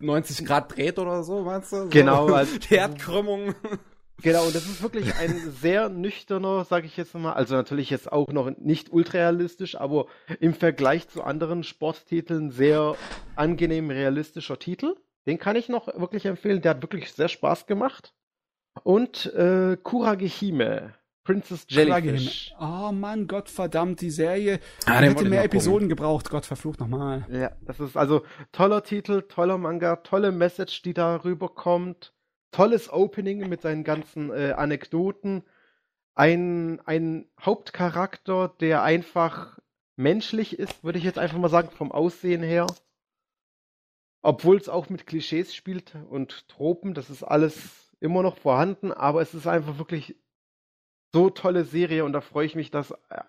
90 Grad dreht oder so, meinst du? So, genau. Also, die Erdkrümmung. Genau, und das ist wirklich ein sehr nüchterner, sage ich jetzt mal, also natürlich jetzt auch noch nicht ultrarealistisch, aber im Vergleich zu anderen Sporttiteln sehr angenehm realistischer Titel. Den kann ich noch wirklich empfehlen, der hat wirklich sehr Spaß gemacht. Und äh, Kuragehime, Princess Jellyfish. Oh Mann, Gott verdammt, die Serie Ah, hätte mehr Episoden gebraucht. Gott verflucht nochmal. Ja, das ist also toller Titel, toller Manga, tolle Message, die da rüberkommt. Tolles Opening mit seinen ganzen äh, Anekdoten. Ein, ein Hauptcharakter, der einfach menschlich ist, würde ich jetzt einfach mal sagen, vom Aussehen her. Obwohl es auch mit Klischees spielt und Tropen, das ist alles immer noch vorhanden, aber es ist einfach wirklich so tolle Serie und da freue ich mich, dass äh,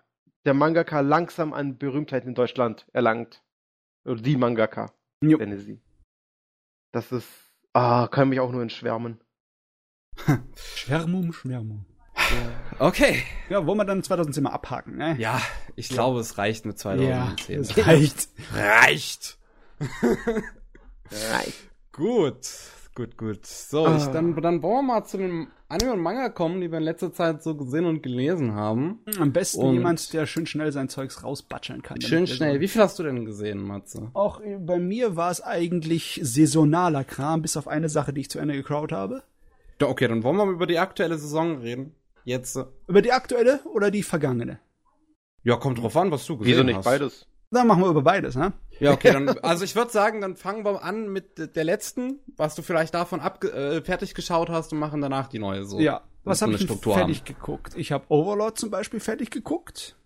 der Mangaka langsam an Berühmtheit in Deutschland erlangt. Oder die Mangaka, Jo. nenne sie. Das ist, ah, kann mich auch nur entschwärmen. Schwärmum, Schwärmum. Okay. Ja, wollen wir dann 2010 mal abhaken, ne? Ja, ich glaube, es reicht mit Ja, 2010. das reicht. reicht. Nein. Gut. Gut, gut. So, Ah. ich, dann, dann wollen wir mal zu dem Anime und Manga kommen, die wir in letzter Zeit so gesehen und gelesen haben. Am besten Und- jemand, der schön schnell sein Zeugs rausbatscheln kann. Schön schnell. so- Wie viel hast du denn gesehen, Matze? Auch äh, bei mir war es eigentlich saisonaler Kram, bis auf eine Sache, die ich zu Ende gekraut habe. Ja, okay, dann wollen wir mal über die aktuelle Saison reden. Jetzt. äh, Über die aktuelle oder die vergangene? Ja, kommt drauf an, was du gesehen Wieso nicht hast. beides? Dann machen wir über beides, ne? Ja, okay, dann, also ich würde sagen, dann fangen wir an mit der letzten, was du vielleicht davon abge äh, fertig geschaut hast und machen danach die neue so. Ja. Was habe ich Struktur fertig geguckt? Ich habe Overlord zum Beispiel fertig geguckt.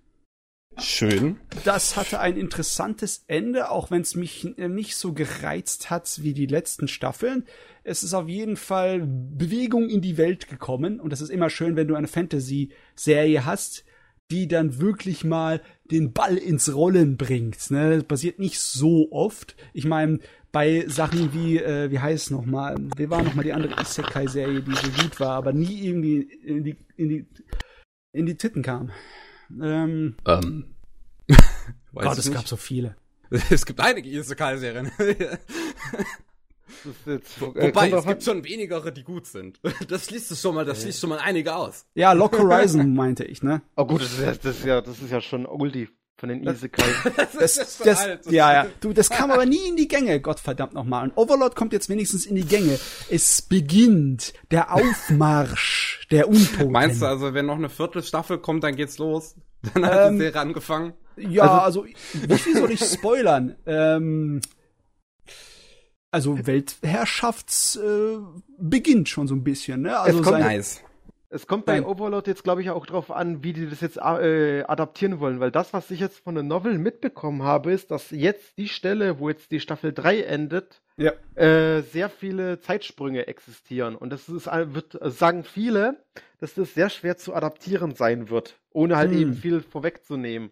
Schön. Das hatte ein interessantes Ende, auch wenn es mich äh, nicht so gereizt hat wie die letzten Staffeln. Es ist auf jeden Fall Bewegung in die Welt gekommen und das ist immer schön, wenn du eine Fantasy-Serie hast, die dann wirklich mal den Ball ins Rollen bringt. Ne? Das passiert nicht so oft. Ich meine, bei Sachen wie, äh, wie heißt es nochmal, wie war nochmal die andere Isekai-Serie, die so gut war, aber nie irgendwie in die, in die, in die Titten kam. Ähm, Ähm. Weiß Gott, es nicht. gab so viele. Es gibt einige Isekai-Serien. Das ist jetzt, äh, Wobei, es gibt schon wenigere, die gut sind. Das schließt es schon mal, das schließt schon mal einige aus. Ja, Lock Horizon meinte ich, ne? Oh gut, das ist, ja- das ist ja, das ist ja schon Oldie von den Isekai. Das, Das, das, alt. ja, ja. Du, das kam aber nie in die Gänge, Gottverdammt nochmal. Und Overlord kommt jetzt wenigstens in die Gänge. Es beginnt der Aufmarsch der Untoten. Meinst du also, wenn noch eine Viertelstaffel kommt, dann geht's los? Dann hat Ähm, die Serie angefangen. Ja, also, wie viel soll ich spoilern? ähm, also Weltherrschafts äh, beginnt schon so ein bisschen, ne? Also Es kommt- Nice. Es kommt bei. Overlord jetzt, glaube ich, auch drauf an, wie die das jetzt äh, adaptieren wollen, weil das, was ich jetzt von der Novel mitbekommen habe, ist, dass jetzt die Stelle, wo jetzt die Staffel 3 endet, ja. äh, sehr viele Zeitsprünge existieren. Und das ist, wird, äh, sagen viele, dass das sehr schwer zu adaptieren sein wird, ohne halt Hm. eben viel vorwegzunehmen.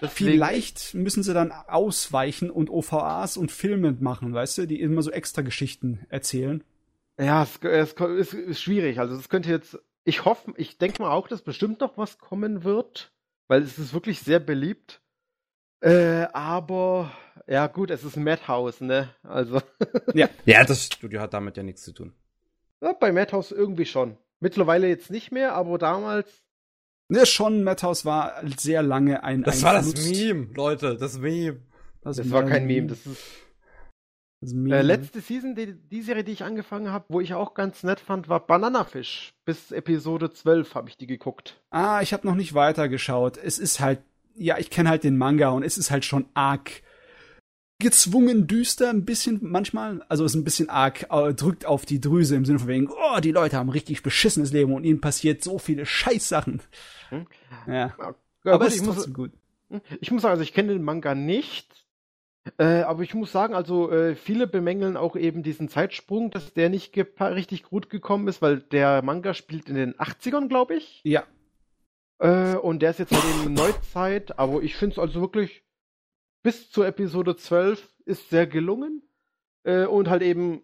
Deswegen- Vielleicht müssen sie dann ausweichen und OVAs und Filme machen, weißt du, die immer so extra Geschichten erzählen. Ja, es, es ist, ist schwierig. Also es könnte jetzt, ich hoffe, ich denke mal auch, dass bestimmt noch was kommen wird, weil es ist wirklich sehr beliebt. Äh, aber ja gut, es ist Madhouse, ne? Also Ja, das Studio hat damit ja nichts zu tun. ja, bei Madhouse irgendwie schon. Mittlerweile jetzt nicht mehr, aber damals. Ne, schon Madhouse war sehr lange ein Das ein war das. Meme, Leute, das Meme. Das war kein Meme. Das ist das Meme. äh, letzte Season, die, die Serie, die ich angefangen habe, wo ich auch ganz nett fand, war Bananafisch. Bis Episode 12 habe ich die geguckt. Ah, ich habe noch nicht weitergeschaut. Es ist halt, ja, ich kenne halt den Manga und es ist halt schon arg gezwungen düster, ein bisschen manchmal. Also es ist ein bisschen arg, drückt auf die Drüse im Sinne von wegen, oh, die Leute haben richtig beschissenes Leben und ihnen passiert so viele Scheißsachen. Hm? Ja. Ja, Aber es ist ich muss, trotzdem gut. Ich muss sagen, also ich kenne den Manga nicht, äh, aber ich muss sagen, also äh, viele bemängeln auch eben diesen Zeitsprung, dass der nicht richtig gut gekommen ist, weil der Manga spielt in den 80ern, glaube ich. Ja. Äh, und der ist jetzt halt in Neuzeit, aber ich finde es also wirklich bis zur Episode 12 ist sehr gelungen. Äh, und halt eben,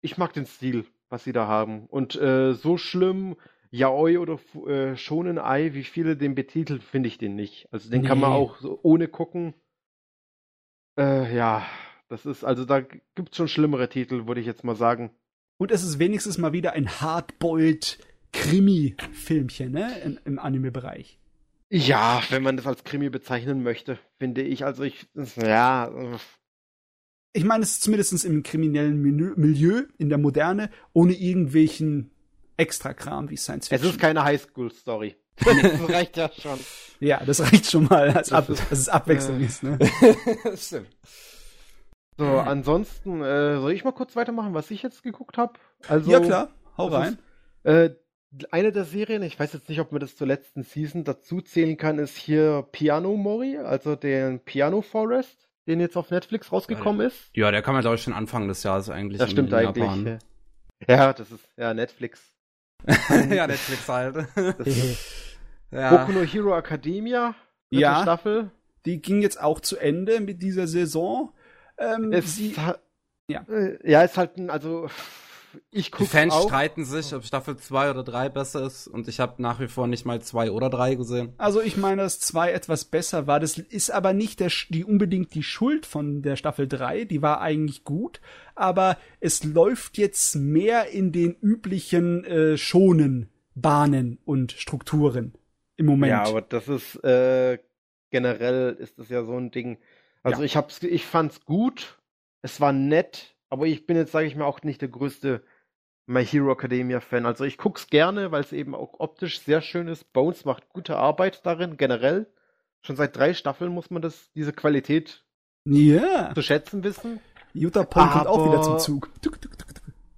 ich mag den Stil, was sie da haben. Und äh, so schlimm Yaoi oder äh, Shonen Ai, wie viele den betitelt, finde ich den nicht. Also den nee. kann man auch so ohne gucken. Äh, ja, das ist, also da gibt es schon schlimmere Titel, würde ich jetzt mal sagen. Und es ist wenigstens mal wieder ein Hardboiled Krimi-Filmchen, ne? Im, im Anime-Bereich. Ja, wenn man das als Krimi bezeichnen möchte, finde ich. Also ich, ja. Ich meine, es ist zumindest im kriminellen Milieu, in der Moderne, ohne irgendwelchen Extrakram wie Science Fiction. Es ist keine Highschool-Story. das reicht ja schon. Ja, das reicht schon mal, als, Ab dass es Abwechslung ist, ne? stimmt. So, ansonsten, äh, soll ich mal kurz weitermachen, was ich jetzt geguckt habe? Also, ja, klar, hau rein. Ist, äh, eine der Serien, ich weiß jetzt nicht, ob man das zur letzten Season dazu zählen kann, ist hier Piano Mori, also den Piano Forest, den jetzt auf Netflix rausgekommen ist. Ja, der kam ja, glaube ich, schon Anfang des Jahres eigentlich. Das stimmt eigentlich. Japan. Ja, das ist, ja, Netflix. ja, Netflix halt. ja. Boku no Hero Academia, ja, Staffel. Die ging jetzt auch zu Ende mit dieser Saison. Ähm, es sie, ja. Äh, ja, ist halt ein, also ich gucke. Die Fans auch. streiten sich, ob Staffel 2 oder 3 besser ist und ich habe nach wie vor nicht mal 2 oder 3 gesehen. Also ich meine, dass 2 etwas besser war. Das ist aber nicht der, die unbedingt die Schuld von der Staffel 3. Die war eigentlich gut, aber es läuft jetzt mehr in den üblichen äh, schonen Bahnen und Strukturen im Moment. Ja, aber das ist äh, generell ist das ja so ein Ding. Also ja. ich hab's, ich fand's gut. Es war nett aber ich bin jetzt, sage ich mal, auch nicht der größte My Hero Academia Fan. Also ich guck's gerne, weil es eben auch optisch sehr schön ist. Bones macht gute Arbeit darin, generell. Schon seit drei Staffeln muss man das, diese Qualität yeah. zu schätzen wissen. Jutta Point kommt auch wieder zum Zug.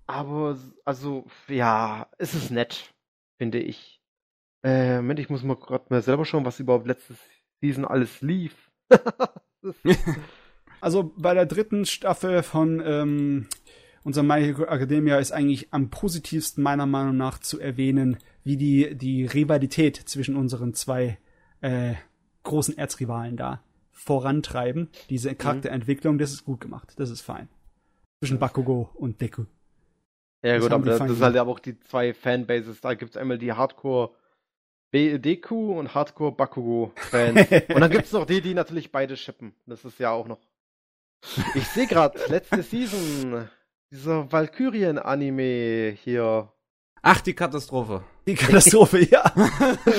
Aber, also, ja, es ist nett, finde ich. Äh, Moment, ich muss mal gerade mal selber schauen, was überhaupt letztes Season alles lief. Also bei der dritten Staffel von ähm, unserer My Hero Academia ist eigentlich am positivsten meiner Meinung nach zu erwähnen, wie die, die Rivalität zwischen unseren zwei äh, großen Erzrivalen da vorantreiben. Diese mhm. Charakterentwicklung, das ist gut gemacht. Das ist fein. Zwischen Bakugo und Deku. Ja das gut, aber das, das ist halt aber auch die zwei Fanbases. Da gibt's einmal die Hardcore Deku und Hardcore Bakugo Fans. und dann gibt's noch die, die natürlich beide shippen. Das ist ja auch noch ich sehe gerade, letzte Season, dieser Valkyrien-Anime hier. Ach, die Katastrophe. Die Katastrophe, ja.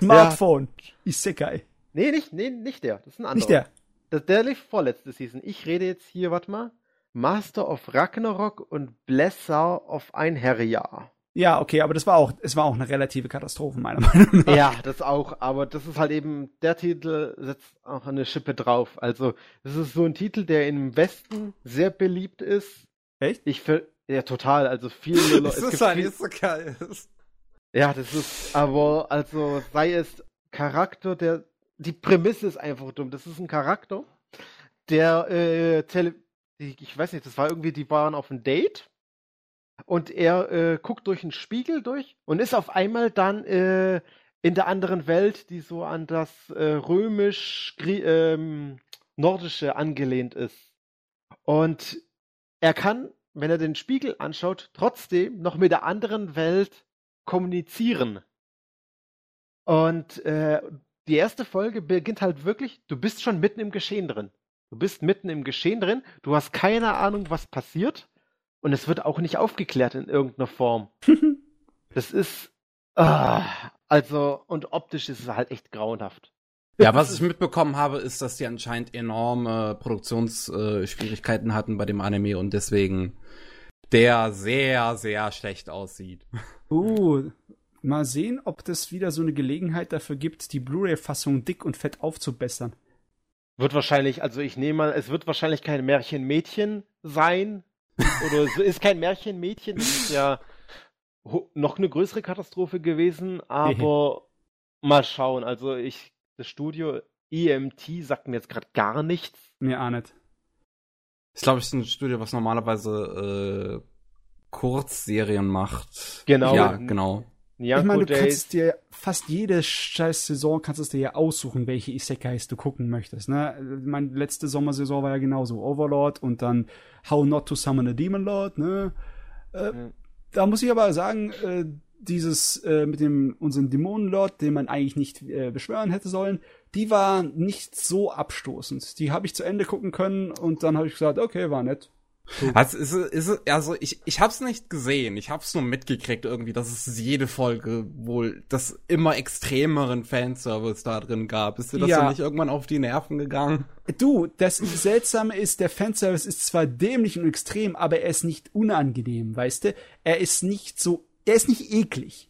Smartphone. Ja. Isekai. Nee, nicht, nee, nicht der. Das ist ein anderer. Nicht der. Das, der lief vorletzte Season. Ich rede jetzt hier, warte mal. Master of Ragnarok und Blesser of Einherjar. Ja, okay, aber das war auch, es war auch eine relative Katastrophe, meiner Meinung nach. Ja, das auch, aber das ist halt eben, der Titel setzt auch eine Schippe drauf. Also, das ist so ein Titel, der im Westen sehr beliebt ist. Echt? Ich für, ja, total, also viel Das es ist halt so geil. Ja, das ist, aber, also, sei es Charakter, der, die Prämisse ist einfach dumm. Das ist ein Charakter, der, äh, tele, ich weiß nicht, das war irgendwie, die waren auf ein Date und er äh, guckt durch einen Spiegel durch und ist auf einmal dann äh, in der anderen Welt, die so an das äh, römisch-nordische ähm, angelehnt ist. Und er kann, wenn er den Spiegel anschaut, trotzdem noch mit der anderen Welt kommunizieren. Und äh, die erste Folge beginnt halt wirklich, du bist schon mitten im Geschehen drin. Du bist mitten im Geschehen drin, du hast keine Ahnung, was passiert. Und es wird auch nicht aufgeklärt in irgendeiner Form. das ist. Ah, also, und optisch ist es halt echt grauenhaft. Ja, was ich mitbekommen habe, ist, dass die anscheinend enorme Produktionsschwierigkeiten hatten bei dem Anime und deswegen der sehr, sehr schlecht aussieht. Uh, mal sehen, ob das wieder so eine Gelegenheit dafür gibt, die Blu-ray-Fassung dick und fett aufzubessern. Wird wahrscheinlich, also ich nehme mal, es wird wahrscheinlich kein Märchenmädchen sein, oder es ist kein Märchenmädchen, das ist ja noch eine größere Katastrophe gewesen, aber mal schauen. Also ich, das Studio EMT sagt mir jetzt gerade gar nichts. Mir auch nicht. Ich glaube, es ist ein Studio, was normalerweise äh, Kurzserien macht. Genau. Ja, genau. Nyanko ich meine, du kannst dir fast jede scheiß Saison kannst es dir ja aussuchen, welche Isekais du gucken möchtest. Ne? Meine letzte Sommersaison war ja genauso Overlord und dann How Not to Summon a Demon Lord. Ne? Äh, mhm. Da muss ich aber sagen, äh, dieses äh, mit dem unseren Dämonenlord, den man eigentlich nicht äh, beschwören hätte sollen, die war nicht so abstoßend. Die habe ich zu Ende gucken können und dann habe ich gesagt, okay, war nett. Also, ist, ist, also ich, ich hab's nicht gesehen, ich hab's nur mitgekriegt irgendwie, dass es jede Folge wohl das immer extremeren Fanservice da drin gab. Ist dir das ja. nicht irgendwann auf die Nerven gegangen? Du, das Seltsame ist, der Fanservice ist zwar dämlich und extrem, aber er ist nicht unangenehm, weißt du? Er ist nicht so, er ist nicht eklig.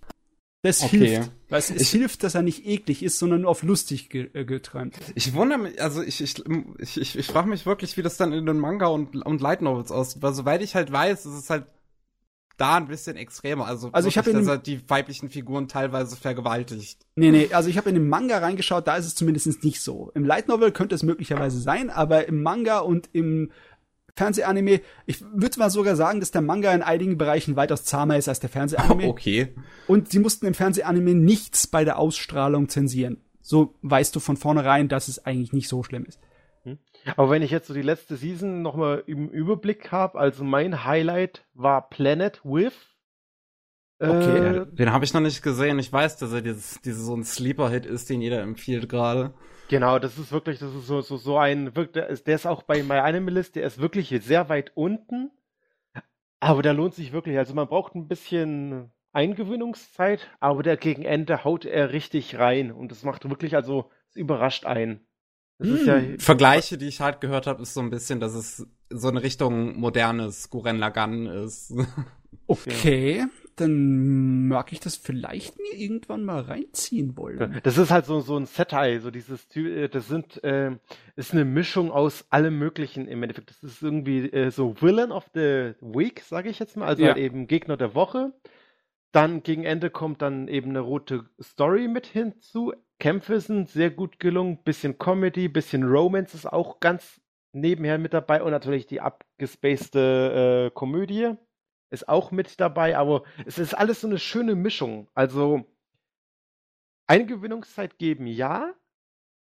Das okay. hilft. Weißt, es ich, hilft, dass er nicht eklig ist, sondern nur auf lustig ge äh, geträumt. Ich wundere mich, also ich, ich, ich, ich, ich frage mich wirklich, wie das dann in den Manga und, und Light Novels aussieht, weil soweit ich halt weiß, ist es halt da ein bisschen extremer. Also, also ich habe dass er die weiblichen Figuren teilweise vergewaltigt. Nee, nee, also ich habe in den Manga reingeschaut, da ist es zumindest nicht so. Im Light Novel könnte es möglicherweise sein, aber im Manga und im Fernsehanime. Ich würde mal sogar sagen, dass der Manga in einigen Bereichen weitaus zahmer ist als der Fernsehanime. Okay. Und sie mussten im Fernsehanime nichts bei der Ausstrahlung zensieren. So weißt du von vornherein, dass es eigentlich nicht so schlimm ist. Hm. Aber wenn ich jetzt so die letzte Season nochmal im Überblick habe, also mein Highlight war Planet with. Okay, äh, den habe ich noch nicht gesehen. Ich weiß, dass er dieses, dieses so ein Sleeper-Hit ist, den jeder empfiehlt gerade. Genau, das ist wirklich, das ist so, so, so ein, der ist, der ist auch bei MyAnimalist, der ist wirklich sehr weit unten, aber der lohnt sich wirklich. Also man braucht ein bisschen Eingewöhnungszeit, aber der gegen Ende haut er richtig rein und das macht wirklich, also es überrascht einen. Hm. Ja, Vergleiche, die ich halt gehört habe, ist so ein bisschen, dass es so eine Richtung modernes Guren Lagann ist. Okay dann mag ich das vielleicht mir irgendwann mal reinziehen wollen. Das ist halt so, so ein Satire, so dieses, äh, das sind, äh, ist eine Mischung aus allem Möglichen im Endeffekt. Das ist irgendwie äh, so Villain of the Week, sage ich jetzt mal, also ja. halt eben Gegner der Woche. Dann gegen Ende kommt dann eben eine rote Story mit hinzu. Kämpfe sind sehr gut gelungen, bisschen Comedy, bisschen Romance ist auch ganz nebenher mit dabei und natürlich die abgespacede äh, Komödie ist auch mit dabei, aber es ist alles so eine schöne Mischung. Also Eingewöhnungszeit geben, ja,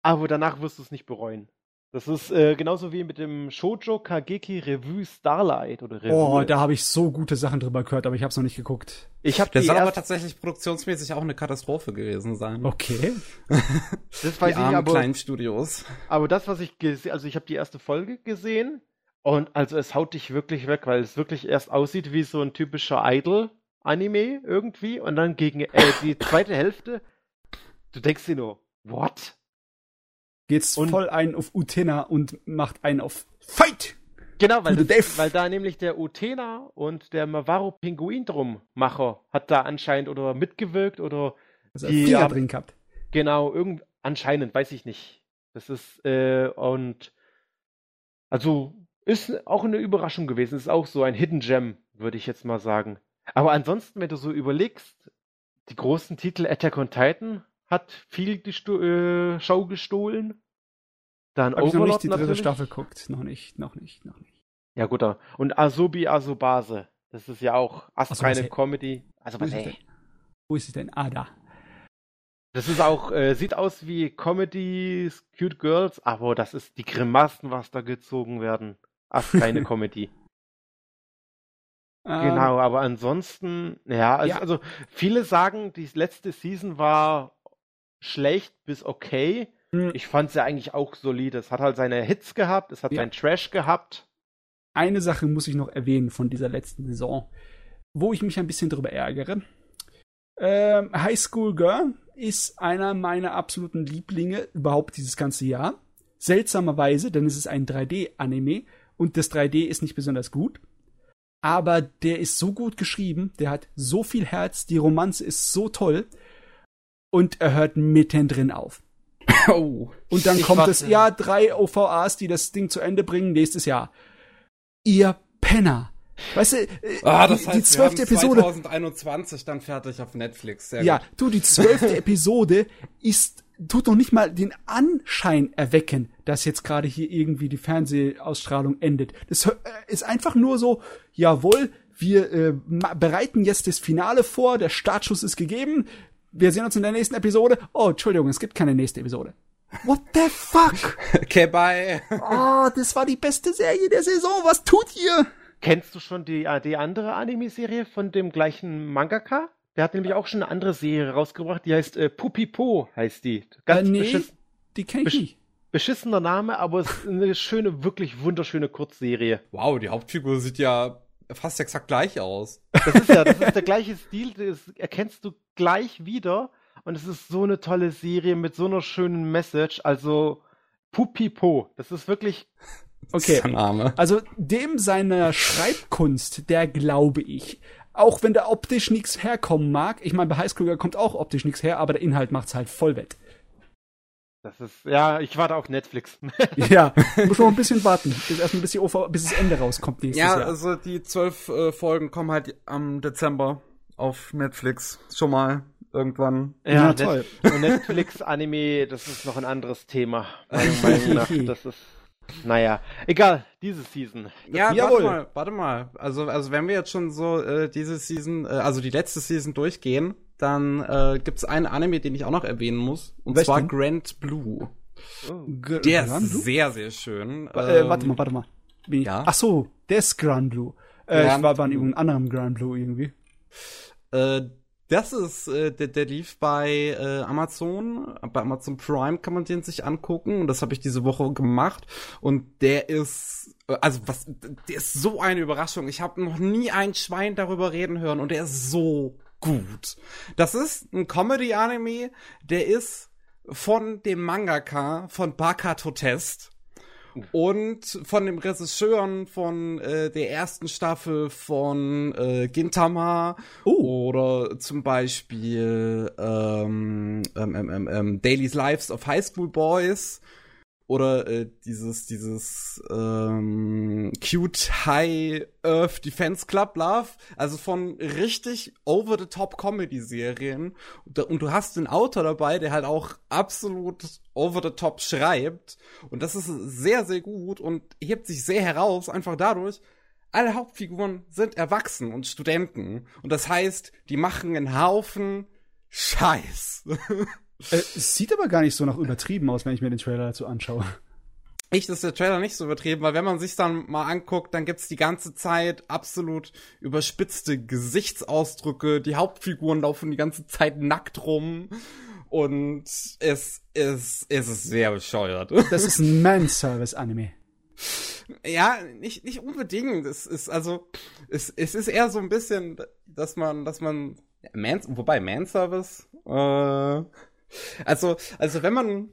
aber danach wirst du es nicht bereuen. Das ist äh, genauso wie mit dem Shoujo Kageki Revue Starlight oder Revue. Oh, da habe ich so gute Sachen drüber gehört, aber ich habe es noch nicht geguckt. Ich habe das soll aber tatsächlich produktionsmäßig auch eine Katastrophe gewesen sein. Okay. das weiß die ich aber. kleinen Studios. Aber das, was ich gesehen, also ich habe die erste Folge gesehen und also es haut dich wirklich weg, weil es wirklich erst aussieht wie so ein typischer Idol-Anime irgendwie und dann gegen äh, die zweite Hälfte, du denkst dir nur, what? Geht's und, voll ein auf Utena und macht einen auf Fight! Genau, weil, das, weil da nämlich der Utena und der Mavaro Pinguin drum Macher hat da anscheinend oder mitgewirkt oder also die Finger drin gehabt. Genau, irgend anscheinend, weiß ich nicht. Das ist äh, und also ist auch eine Überraschung gewesen. Ist auch so ein Hidden Gem, würde ich jetzt mal sagen. Aber ansonsten, wenn du so überlegst, die großen Titel Attack on Titan hat viel die Sto äh, Show gestohlen. Dann Hab Overlord ich noch nicht die dritte natürlich. Staffel guckt. Noch nicht, noch nicht, noch nicht. Ja gut, und Asobi Asobase. Das ist ja auch astreine Comedy. Also was. Wo ist es denn? Ah, da. Das ist auch, äh, sieht aus wie Comedy, Cute Girls, aber das ist die Grimassen, was da gezogen werden. Ach, keine Comedy. Ähm, genau, aber ansonsten, ja, also, ja. also viele sagen, die letzte Season war schlecht bis okay. Hm. Ich fand sie eigentlich auch solide. Es hat halt seine Hits gehabt, es hat ja. seinen Trash gehabt. Eine Sache muss ich noch erwähnen von dieser letzten Saison, wo ich mich ein bisschen drüber ärgere. Ähm, High School Girl ist einer meiner absoluten Lieblinge überhaupt dieses ganze Jahr. Seltsamerweise, denn es ist ein 3D-Anime und das 3D ist nicht besonders gut. Aber der ist so gut geschrieben, der hat so viel Herz, die Romanze ist so toll und er hört mittendrin auf. Oh, und dann kommt es, ja, drei OVAs, die das Ding zu Ende bringen nächstes Jahr. Ihr Penner. Weißt du, ah, das die, heißt, die zwölfte Episode. 2021 dann fertig auf Netflix. Sehr ja, gut. du, die zwölfte Episode ist tut noch nicht mal den Anschein erwecken, dass jetzt gerade hier irgendwie die Fernsehausstrahlung endet. Das äh, ist einfach nur so, jawohl, wir äh, bereiten jetzt das Finale vor, der Startschuss ist gegeben, wir sehen uns in der nächsten Episode. Oh, Entschuldigung, es gibt keine nächste Episode. What the fuck? Okay, bye. Oh, das war die beste Serie der Saison. Was tut ihr? Kennst du schon die, äh, die andere Anime-Serie von dem gleichen Mangaka? der hat nämlich auch schon eine andere Serie rausgebracht, die heißt äh, Pupipo, heißt die. Ganz äh, nee, die kenn ich nicht. Beschissener Name, aber es ist eine schöne, wirklich wunderschöne Kurzserie. Wow, die Hauptfigur sieht ja fast exakt gleich aus. Das ist ja, das ist der gleiche Stil, das erkennst du gleich wieder. Und es ist so eine tolle Serie mit so einer schönen Message. Also Pupipo, das ist wirklich Okay. Name. Also dem seiner Schreibkunst, der glaube ich. Auch wenn da optisch nichts herkommen mag. Ich meine, bei Highschool kommt auch optisch nichts her, aber der Inhalt macht's halt voll wett. Das ist, ja, ich warte auf Netflix. Ja, muss noch ein bisschen warten, bis erst ein bisschen OV, bis das Ende rauskommt nächstes Ja, Jahr. also die zwölf äh, Folgen kommen halt am Dezember auf Netflix. Schon mal irgendwann. Ja, Net- toll. Und Netflix-Anime, das ist noch ein anderes Thema. Meiner Meinung nach. Das ist, naja, egal, diese Season. Ja, Jawohl. warte mal, warte mal. Also, also wenn wir jetzt schon so äh, diese Season, äh, also die letzte Season durchgehen, dann äh, gibt's einen Anime, den ich auch noch erwähnen muss. Und Welchen? zwar Grand Blue. Gr- Der ist Granblue? sehr, sehr schön. Äh, Ähm, warte mal, warte mal. Bin ja? Ach so, der ist Grand Blue. Äh, Grand ich war, Blue. irgendeinem anderen Grand Blue irgendwie. Äh, das ist, äh, der, der lief bei äh, Amazon, bei Amazon Prime kann man den sich angucken und das habe ich diese Woche gemacht und der ist, also was, der ist so eine Überraschung. Ich habe noch nie ein Schwein darüber reden hören und der ist so gut. Das ist ein Comedy-Anime, der ist von dem Mangaka von Bakato Test und von dem Regisseuren von äh, der ersten Staffel von äh, Gintama Oh. oder zum Beispiel ähm, ähm, ähm, ähm, ähm, Daily's Lives of High School Boys oder äh, dieses dieses ähm, cute High Earth Defense Club Love, also von richtig over the top Comedy Serien und, und du hast den Autor dabei, der halt auch absolut over the top schreibt. Und das ist sehr sehr gut und hebt sich sehr heraus einfach dadurch, alle Hauptfiguren sind erwachsen und Studenten. Und das heißt, die machen einen Haufen Scheiß. Äh, es sieht aber gar nicht so nach übertrieben aus, wenn ich mir den Trailer dazu anschaue. Echt ist der Trailer nicht so übertrieben, weil wenn man sich dann mal anguckt, dann gibt's die ganze Zeit absolut überspitzte Gesichtsausdrücke. Die Hauptfiguren laufen die ganze Zeit nackt rum. Und es ist, es ist sehr bescheuert. Das ist ein Manservice-Anime. Ja, nicht, nicht unbedingt. Es ist also, es, es ist eher so ein bisschen, dass man, dass man, ja, Man, wobei Manservice, äh, also, also wenn man,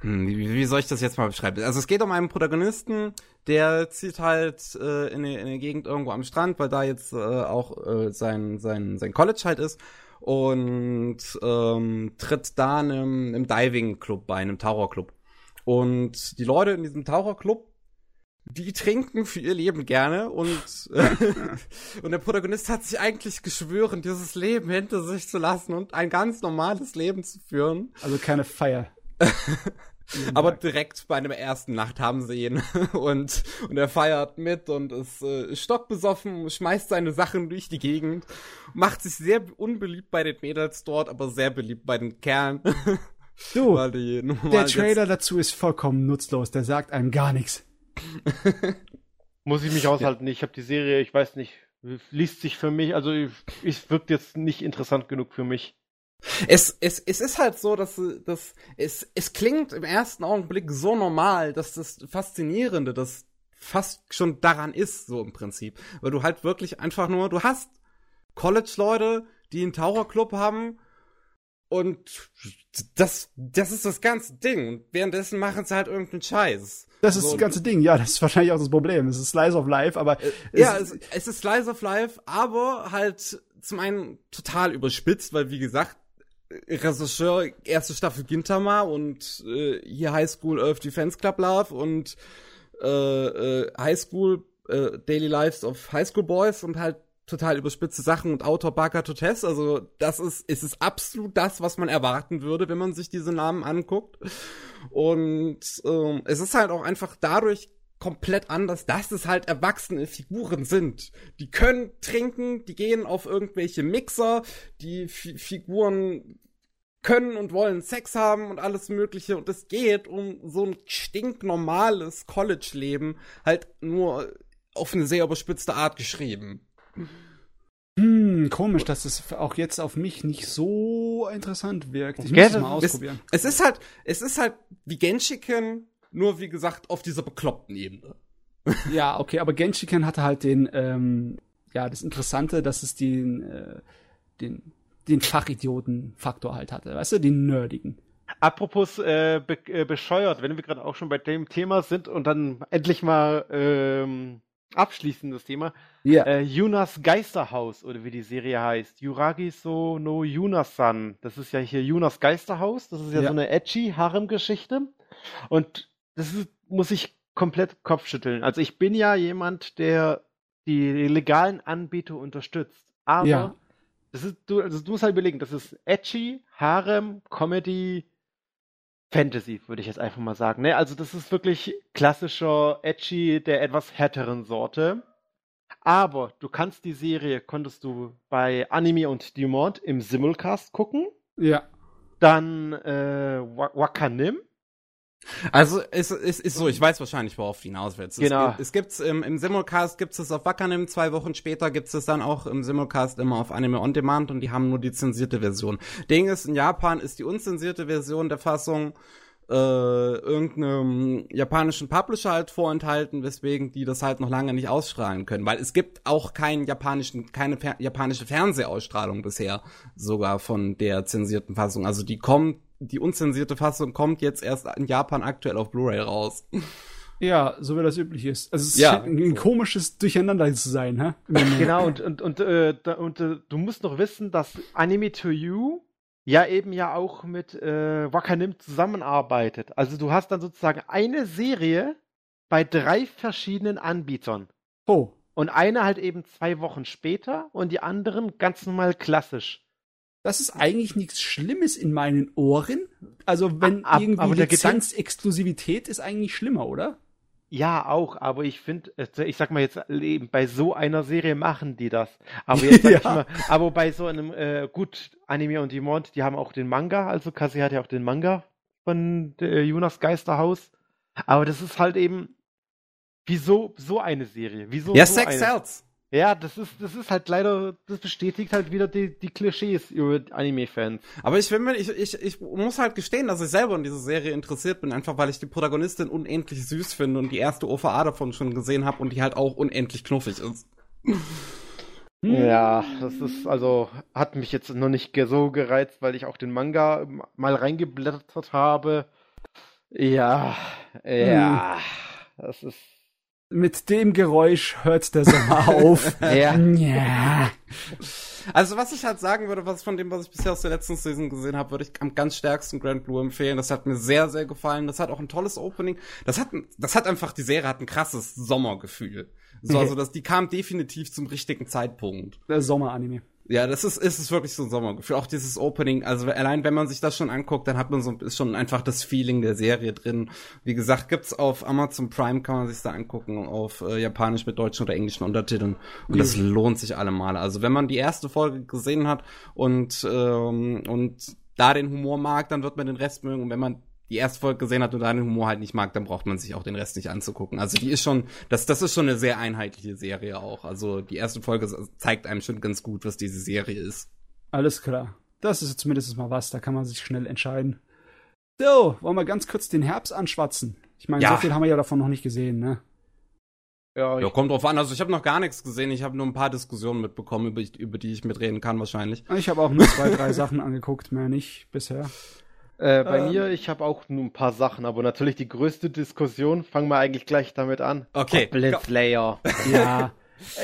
hm, wie, soll ich das jetzt mal beschreiben? Also es geht um einen Protagonisten, der zieht halt äh, in, eine, in eine Gegend irgendwo am Strand, weil da jetzt äh, auch äh, sein, sein, sein College halt ist und ähm, tritt da einem, einem Diving-Club bei, einem Taucherclub. Und die Leute in diesem Taucherclub, die trinken für ihr Leben gerne und, und der Protagonist hat sich eigentlich geschwören, dieses Leben hinter sich zu lassen und ein ganz normales Leben zu führen. Also keine Feier. Aber direkt bei einer ersten Nacht haben sie ihn und, und er feiert mit und ist äh, stockbesoffen, schmeißt seine Sachen durch die Gegend, macht sich sehr unbeliebt bei den Mädels dort, aber sehr beliebt bei den Kerlen. Du, der Trailer dazu ist vollkommen nutzlos. Der sagt einem gar nichts. Muss ich mich aushalten. Ich habe die Serie, ich weiß nicht, liest sich für mich, also ich, es wirkt jetzt nicht interessant genug für mich. Es, es, es ist halt so, dass, dass es, es klingt im ersten Augenblick so normal, dass das Faszinierende, das fast schon daran ist, so im Prinzip. Weil du halt wirklich einfach nur, du hast College-Leute, die einen Taucherclub haben und das, das ist das ganze Ding. Und währenddessen machen sie halt irgendeinen Scheiß. Das ist So, das ganze Ding. Ja, das ist wahrscheinlich auch das Problem. Es ist Slice of Life, aber Ja, es, es ist Slice of Life, aber halt zum einen total überspitzt, weil wie gesagt, Regisseur, erste Staffel Gintama und äh, hier High School Earth Defense Club Love und äh, äh, High School äh, Daily Lives of High School Boys und halt total überspitzte Sachen und Autor Baka Totes. Also das ist, es ist absolut das, was man erwarten würde, wenn man sich diese Namen anguckt. Und ähm, es ist halt auch einfach dadurch komplett anders, dass es halt erwachsene Figuren sind. Die können trinken, die gehen auf irgendwelche Mixer, die Fi Figuren können und wollen Sex haben und alles Mögliche. Und es geht um so ein stinknormales College-Leben, halt nur auf eine sehr überspitzte Art geschrieben. Hm, komisch, dass es auch jetzt auf mich nicht so interessant wirkt. Ich muss es mal ausprobieren. Es, es, ist halt, es ist halt wie Genshiken, nur wie gesagt auf dieser bekloppten Ebene. Ja, okay, aber Genshiken hatte halt den, ähm, ja, das Interessante, dass es den, äh, den, den Fachidioten-Faktor halt hatte, weißt du, den nerdigen. Apropos äh, be äh, bescheuert, wenn wir gerade auch schon bei dem Thema sind und dann endlich mal ähm, abschließen das Thema. Ja. Äh, Yunas Geisterhaus oder wie die Serie heißt. Yuragi so no Yunasan. Das ist ja hier Yunas Geisterhaus. Das ist ja, ja. so eine edgy Harem-Geschichte. Und das ist, muss ich komplett Kopfschütteln. Also ich bin ja jemand, der die legalen Anbieter unterstützt. Aber ja. das ist, du, also du musst halt überlegen, das ist edgy, Harem, Comedy, Fantasy, würde ich jetzt einfach mal sagen. Ne? Also das ist wirklich klassischer Edgy der etwas härteren Sorte. Aber du kannst die Serie, konntest du bei Anime und Dumont im Simulcast gucken. Ja. Dann äh, Wakanim. Also es, es ist so, ich weiß wahrscheinlich, worauf du hinaus willst. Genau. Es, es gibt's im, im Simulcast gibt's es auf Wakanim, zwei Wochen später gibt's es dann auch im Simulcast immer auf Anime On Demand und die haben nur die zensierte Version. Ding ist, in Japan ist die unzensierte Version der Fassung äh, irgendeinem japanischen Publisher halt vorenthalten, weswegen die das halt noch lange nicht ausstrahlen können, weil es gibt auch keinen japanischen, keine fer japanische Fernsehausstrahlung bisher sogar von der zensierten Fassung. Also die kommt die unzensierte Fassung kommt jetzt erst in Japan aktuell auf Blu-ray raus. Ja, so wie das üblich ist. Also es ja, scheint ein komisches Durcheinander zu sein, hä? Genau, und, und, und, äh, da, und äh, du musst noch wissen, dass Anime to You ja eben ja auch mit äh, Wakanim zusammenarbeitet. Also du hast dann sozusagen eine Serie bei drei verschiedenen Anbietern. Oh. Und eine halt eben zwei Wochen später und die anderen ganz normal klassisch. Das ist eigentlich nichts Schlimmes in meinen Ohren. Also wenn Ab, irgendwie Lizenz-Exklusivität ist eigentlich schlimmer, oder? Ja, auch, aber ich finde, ich sag mal jetzt, bei so einer Serie machen die das. Aber jetzt sag ja. ich mal, aber bei so einem, äh, gut, Anime und Demont, die haben auch den Manga, also Kasi hat ja auch den Manga von äh, Jonas Geisterhaus. Aber das ist halt eben, wieso so eine Serie? Wieso ja, so Sex eine? Ja, das ist, das ist halt leider, das bestätigt halt wieder die, die Klischees über Anime-Fans. Aber ich, will, ich, ich, ich muss halt gestehen, dass ich selber in diese Serie interessiert bin, einfach weil ich die Protagonistin unendlich süß finde und die erste OVA davon schon gesehen habe und die halt auch unendlich knuffig ist. Ja, das ist, also, hat mich jetzt noch nicht so gereizt, weil ich auch den Manga mal reingeblättert habe. Ja, ja, hm. das ist mit dem Geräusch hört der Sommer auf. ja. ja. Also was ich halt sagen würde, was von dem, was ich bisher aus der letzten Season gesehen habe, würde ich am ganz stärksten Grand Blue empfehlen. Das hat mir sehr, sehr gefallen. Das hat auch ein tolles Opening. Das hat, das hat einfach, die Serie hat ein krasses Sommergefühl. So, also das, die kam definitiv zum richtigen Zeitpunkt. Der Sommeranime. Ja, das ist, ist es wirklich so ein Sommergefühl. Auch dieses Opening, also allein wenn man sich das schon anguckt, dann hat man so ist schon einfach das Feeling der Serie drin. Wie gesagt, gibt's auf Amazon Prime, kann man sich da angucken, auf äh, Japanisch mit deutschen oder englischen Untertiteln. Und das lohnt sich allemal. Also wenn man die erste Folge gesehen hat und, ähm, und da den Humor mag, dann wird man den Rest mögen. Und wenn man die erste Folge gesehen hat und deinen Humor halt nicht mag, dann braucht man sich auch den Rest nicht anzugucken. Also die ist schon, das, das ist schon eine sehr einheitliche Serie auch. Also die erste Folge zeigt einem schon ganz gut, was diese Serie ist. Alles klar. Das ist zumindest mal was, da kann man sich schnell entscheiden. So, wollen wir ganz kurz den Herbst anschwatzen? Ich meine, ja. so viel haben wir ja davon noch nicht gesehen, ne? Ja, ja, kommt drauf an. Also ich habe noch gar nichts gesehen. Ich habe nur ein paar Diskussionen mitbekommen, über, über die ich mitreden kann wahrscheinlich. Ich habe auch nur zwei, drei Sachen angeguckt, mehr nicht bisher. Äh, bei ähm, mir, ich habe auch nur ein paar Sachen, aber natürlich die größte Diskussion, fangen wir eigentlich gleich damit an. Okay. Goblin Slayer. ja.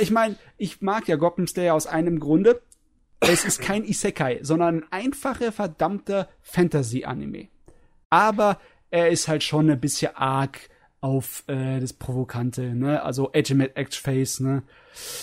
Ich meine, ich mag ja Goblin Slayer aus einem Grunde. Es ist kein Isekai, sondern ein einfacher, verdammter Fantasy-Anime. Aber er ist halt schon ein bisschen arg auf äh, das Provokante, ne? Also Edge Face, ne?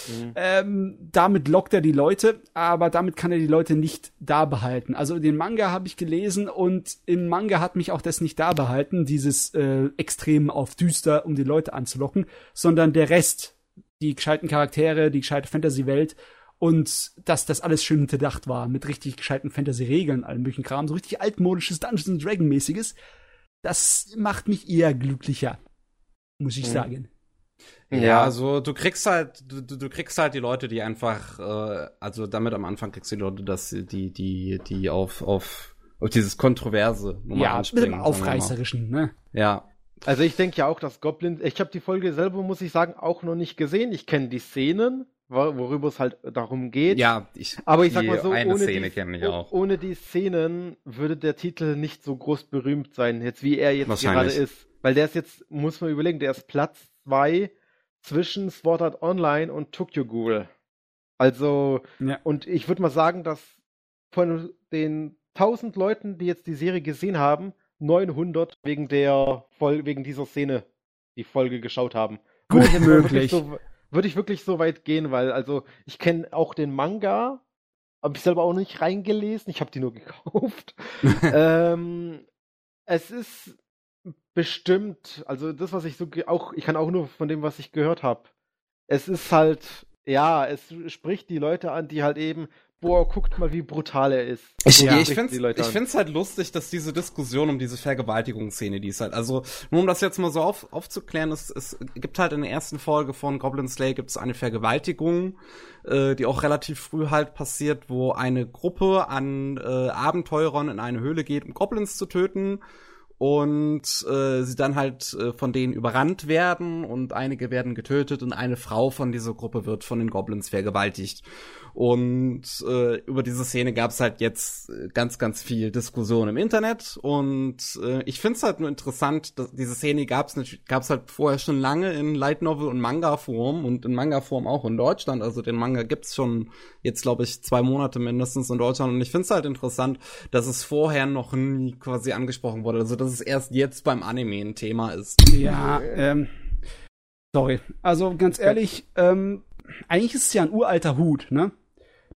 Mhm. Ähm, damit lockt er die Leute, aber damit kann er die Leute nicht da behalten. Also den Manga habe ich gelesen und im Manga hat mich auch das nicht da behalten, dieses äh, Extrem auf düster, um die Leute anzulocken, sondern der Rest, die gescheiten Charaktere, die gescheite Fantasy-Welt und dass das alles schön hinterdacht war, mit richtig gescheiten Fantasy-Regeln, allem möglichen Kram, so richtig altmodisches Dungeons Dragon-mäßiges, das macht mich eher glücklicher muss ich mhm. sagen. Ja, also du kriegst halt, du, du kriegst halt die Leute, die einfach, äh, also damit am Anfang kriegst du die Leute, dass die, die, die auf, auf, auf dieses Kontroverse Nummer ja, anspringen. Ja, Aufreißerischen, ne? Ja. Also ich denke ja auch, dass Goblin, ich habe die Folge selber, muss ich sagen, auch noch nicht gesehen. Ich kenne die Szenen, worüber es halt darum geht. Ja, ich, aber ich sag mal so, ohne, Szene die, ohne die Szenen würde der Titel nicht so groß berühmt sein, jetzt wie er jetzt gerade ist. Weil der ist jetzt, muss man überlegen, der ist Platz zwei zwischen Sword Art Online und Tokyo Ghoul. Also, ja. und ich würde mal sagen, dass von den 1000 Leuten, die jetzt die Serie gesehen haben, 900 wegen der wegen dieser Szene die Folge geschaut haben. Gut möglich. So, würde ich wirklich so weit gehen, weil also ich kenne auch den Manga, habe ich selber auch nicht reingelesen, ich habe die nur gekauft. ähm, es ist bestimmt, also das, was ich so auch, ich kann auch nur von dem, was ich gehört habe. Es ist halt, ja, es spricht die Leute an, die halt eben boah, guckt mal, wie brutal er ist. Ich, ja, ich finde es halt lustig, dass diese Diskussion um diese Vergewaltigungsszene, die ist halt, also nur um das jetzt mal so auf, aufzuklären, es, es gibt halt in der ersten Folge von Goblin Slay gibt es eine Vergewaltigung, äh, die auch relativ früh halt passiert, wo eine Gruppe an äh, Abenteurern in eine Höhle geht, um Goblins zu töten und äh, sie dann halt äh, von denen überrannt werden und einige werden getötet und eine Frau von dieser Gruppe wird von den Goblins vergewaltigt. Und äh, über diese Szene gab es halt jetzt äh, ganz, ganz viel Diskussion im Internet. Und äh, ich finde es halt nur interessant, dass diese Szene gab es gab's halt vorher schon lange in Light Novel und Manga-Form und in Manga-Form auch in Deutschland. Also den Manga gibt's schon jetzt, glaube ich, zwei Monate mindestens in Deutschland. Und ich finde es halt interessant, dass es vorher noch nie quasi angesprochen wurde. Also dass es erst jetzt beim Anime ein Thema ist. Ja, ähm, sorry. Also ganz ehrlich, ähm, eigentlich ist es ja ein uralter Hut, ne?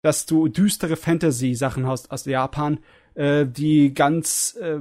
Dass du düstere Fantasy-Sachen hast aus Japan, äh, die ganz äh,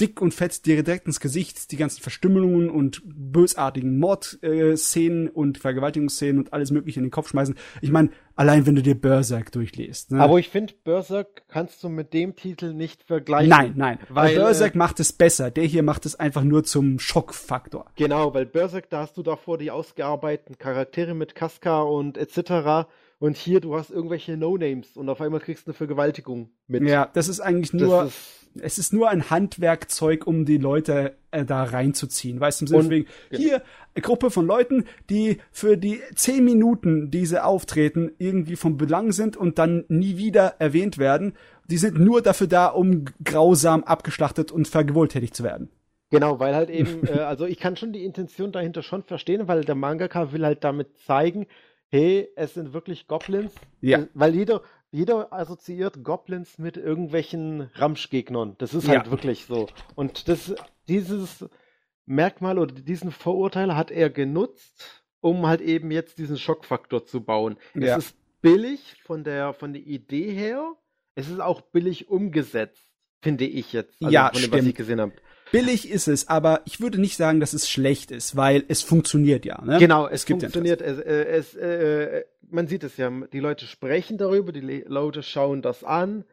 dick und fett dir direkt ins Gesicht die ganzen Verstümmelungen und bösartigen Mordszenen äh, und Vergewaltigungsszenen und alles mögliche in den Kopf schmeißen. Ich meine, allein wenn du dir Berserk durchliest. Ne? Aber ich finde, Berserk kannst du mit dem Titel nicht vergleichen. Nein, nein. Weil Berserk äh, macht es besser. Der hier macht es einfach nur zum Schockfaktor. Genau, weil Berserk, da hast du davor die ausgearbeiteten Charaktere mit Casca und etc. Und hier, du hast irgendwelche No-Names und auf einmal kriegst du eine Vergewaltigung mit. Ja, das ist eigentlich nur, ist, es ist nur ein Handwerkzeug, um die Leute äh, da reinzuziehen. Weißt du, im Sinne von hier, eine Gruppe von Leuten, die für die zehn Minuten, die sie auftreten, irgendwie von Belang sind und dann nie wieder erwähnt werden. Die sind nur dafür da, um grausam abgeschlachtet und vergewaltigt zu werden. Genau, weil halt eben, äh, also ich kann schon die Intention dahinter schon verstehen, weil der Mangaka will halt damit zeigen, hey, es sind wirklich Goblins. Ja. Äh, weil jeder, jeder assoziiert Goblins mit irgendwelchen Ramschgegnern. Das ist halt ja. wirklich so. Und das, dieses Merkmal oder diesen Vorurteil hat er genutzt, um halt eben jetzt diesen Schockfaktor zu bauen. Ja. Es ist billig von der, von der Idee her. Es ist auch billig umgesetzt, finde ich jetzt. Also ja, von dem, stimmt. was ich gesehen habe. Billig ist es, aber ich würde nicht sagen, dass es schlecht ist, weil es funktioniert ja. Ne? Genau, es, es funktioniert. Es, äh, es, äh, man sieht es ja, die Leute sprechen darüber, die Leute schauen das an.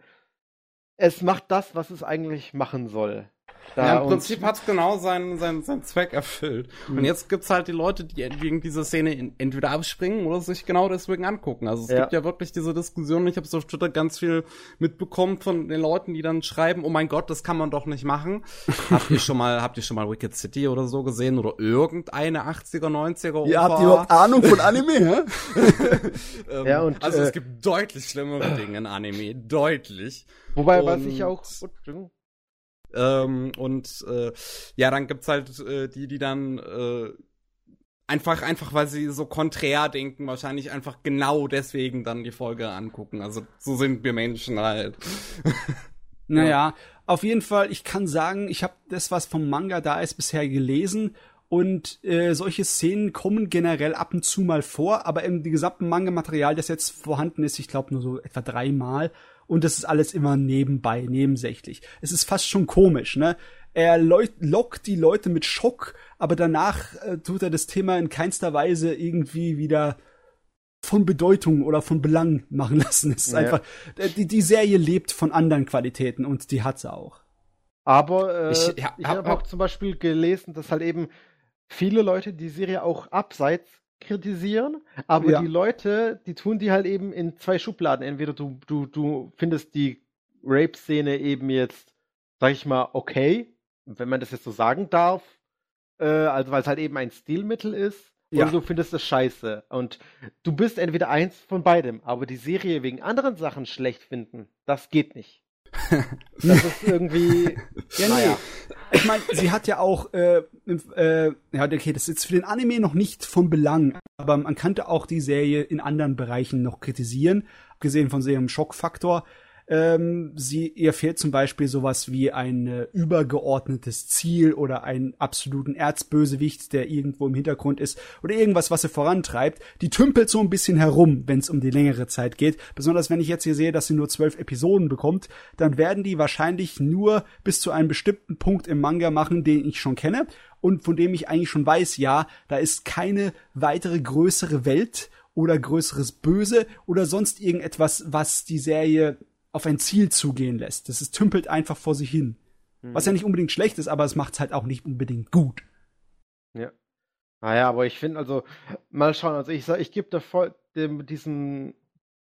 Es macht das, was es eigentlich machen soll. Da ja, im Prinzip hat es genau seinen, seinen, seinen Zweck erfüllt. Mhm. Und jetzt gibt's halt die Leute, die wegen dieser Szene entweder abspringen oder sich genau deswegen angucken. Also es ja. gibt ja wirklich diese Diskussion. Ich habe so auf Twitter ganz viel mitbekommen von den Leuten, die dann schreiben, oh mein Gott, das kann man doch nicht machen. habt ihr schon mal, habt ihr schon mal Wicked City oder so gesehen oder irgendeine 80er, 90er OVA? Ja, habt ihr überhaupt Ahnung von Anime, hä? ähm, ja, und, also äh, es gibt deutlich schlimmere Dinge in Anime, deutlich. Wobei, und, was ich auch, ähm, und äh, ja, dann gibt's halt äh, die, die dann äh, einfach, einfach weil sie so konträr denken, wahrscheinlich einfach genau deswegen dann die Folge angucken. Also so sind wir Menschen halt. naja, ja. auf jeden Fall, ich kann sagen, ich habe das, was vom Manga da ist, bisher gelesen. Und äh, solche Szenen kommen generell ab und zu mal vor, aber im gesamten Manga-Material, das jetzt vorhanden ist, ich glaube nur so etwa dreimal, und das ist alles immer nebenbei, nebensächlich. Es ist fast schon komisch, ne? Er lockt die Leute mit Schock, aber danach äh, tut er das Thema in keinster Weise irgendwie wieder von Bedeutung oder von Belang machen lassen. Es ist ja. einfach, äh, die, die Serie lebt von anderen Qualitäten und die hat sie auch. Aber äh, ich, ja, ich habe hab auch zum Beispiel gelesen, dass halt eben viele Leute die Serie auch abseits kritisieren, aber Ja. die Leute, die tun die halt eben in zwei Schubladen. Entweder du, du, du findest die Rape-Szene eben jetzt, sag ich mal, okay, wenn man das jetzt so sagen darf, äh, also weil es halt eben ein Stilmittel ist, Ja. oder du findest es scheiße. Und du bist entweder eins von beidem, aber die Serie wegen anderen Sachen schlecht finden, das geht nicht. das ist irgendwie. Ja, nee. naja. Ich meine, sie hat ja auch, äh, äh, ja, okay, das ist jetzt für den Anime noch nicht von Belang, aber man könnte auch die Serie in anderen Bereichen noch kritisieren, abgesehen von ihrem Schockfaktor. Ähm, sie, ihr fehlt zum Beispiel sowas wie ein äh, übergeordnetes Ziel oder einen absoluten Erzbösewicht, der irgendwo im Hintergrund ist oder irgendwas, was sie vorantreibt. Die tümpelt so ein bisschen herum, wenn es um die längere Zeit geht. Besonders wenn ich jetzt hier sehe, dass sie nur zwölf Episoden bekommt, dann werden die wahrscheinlich nur bis zu einem bestimmten Punkt im Manga machen, den ich schon kenne und von dem ich eigentlich schon weiß, ja, da ist keine weitere größere Welt oder größeres Böse oder sonst irgendetwas, was die Serie auf ein Ziel zugehen lässt. Das ist tümpelt einfach vor sich hin. Was ja nicht unbedingt schlecht ist, aber es macht's halt auch nicht unbedingt gut. Ja. Naja, aber ich finde, also, mal schauen, also ich sag, ich gebe da voll dem, diesen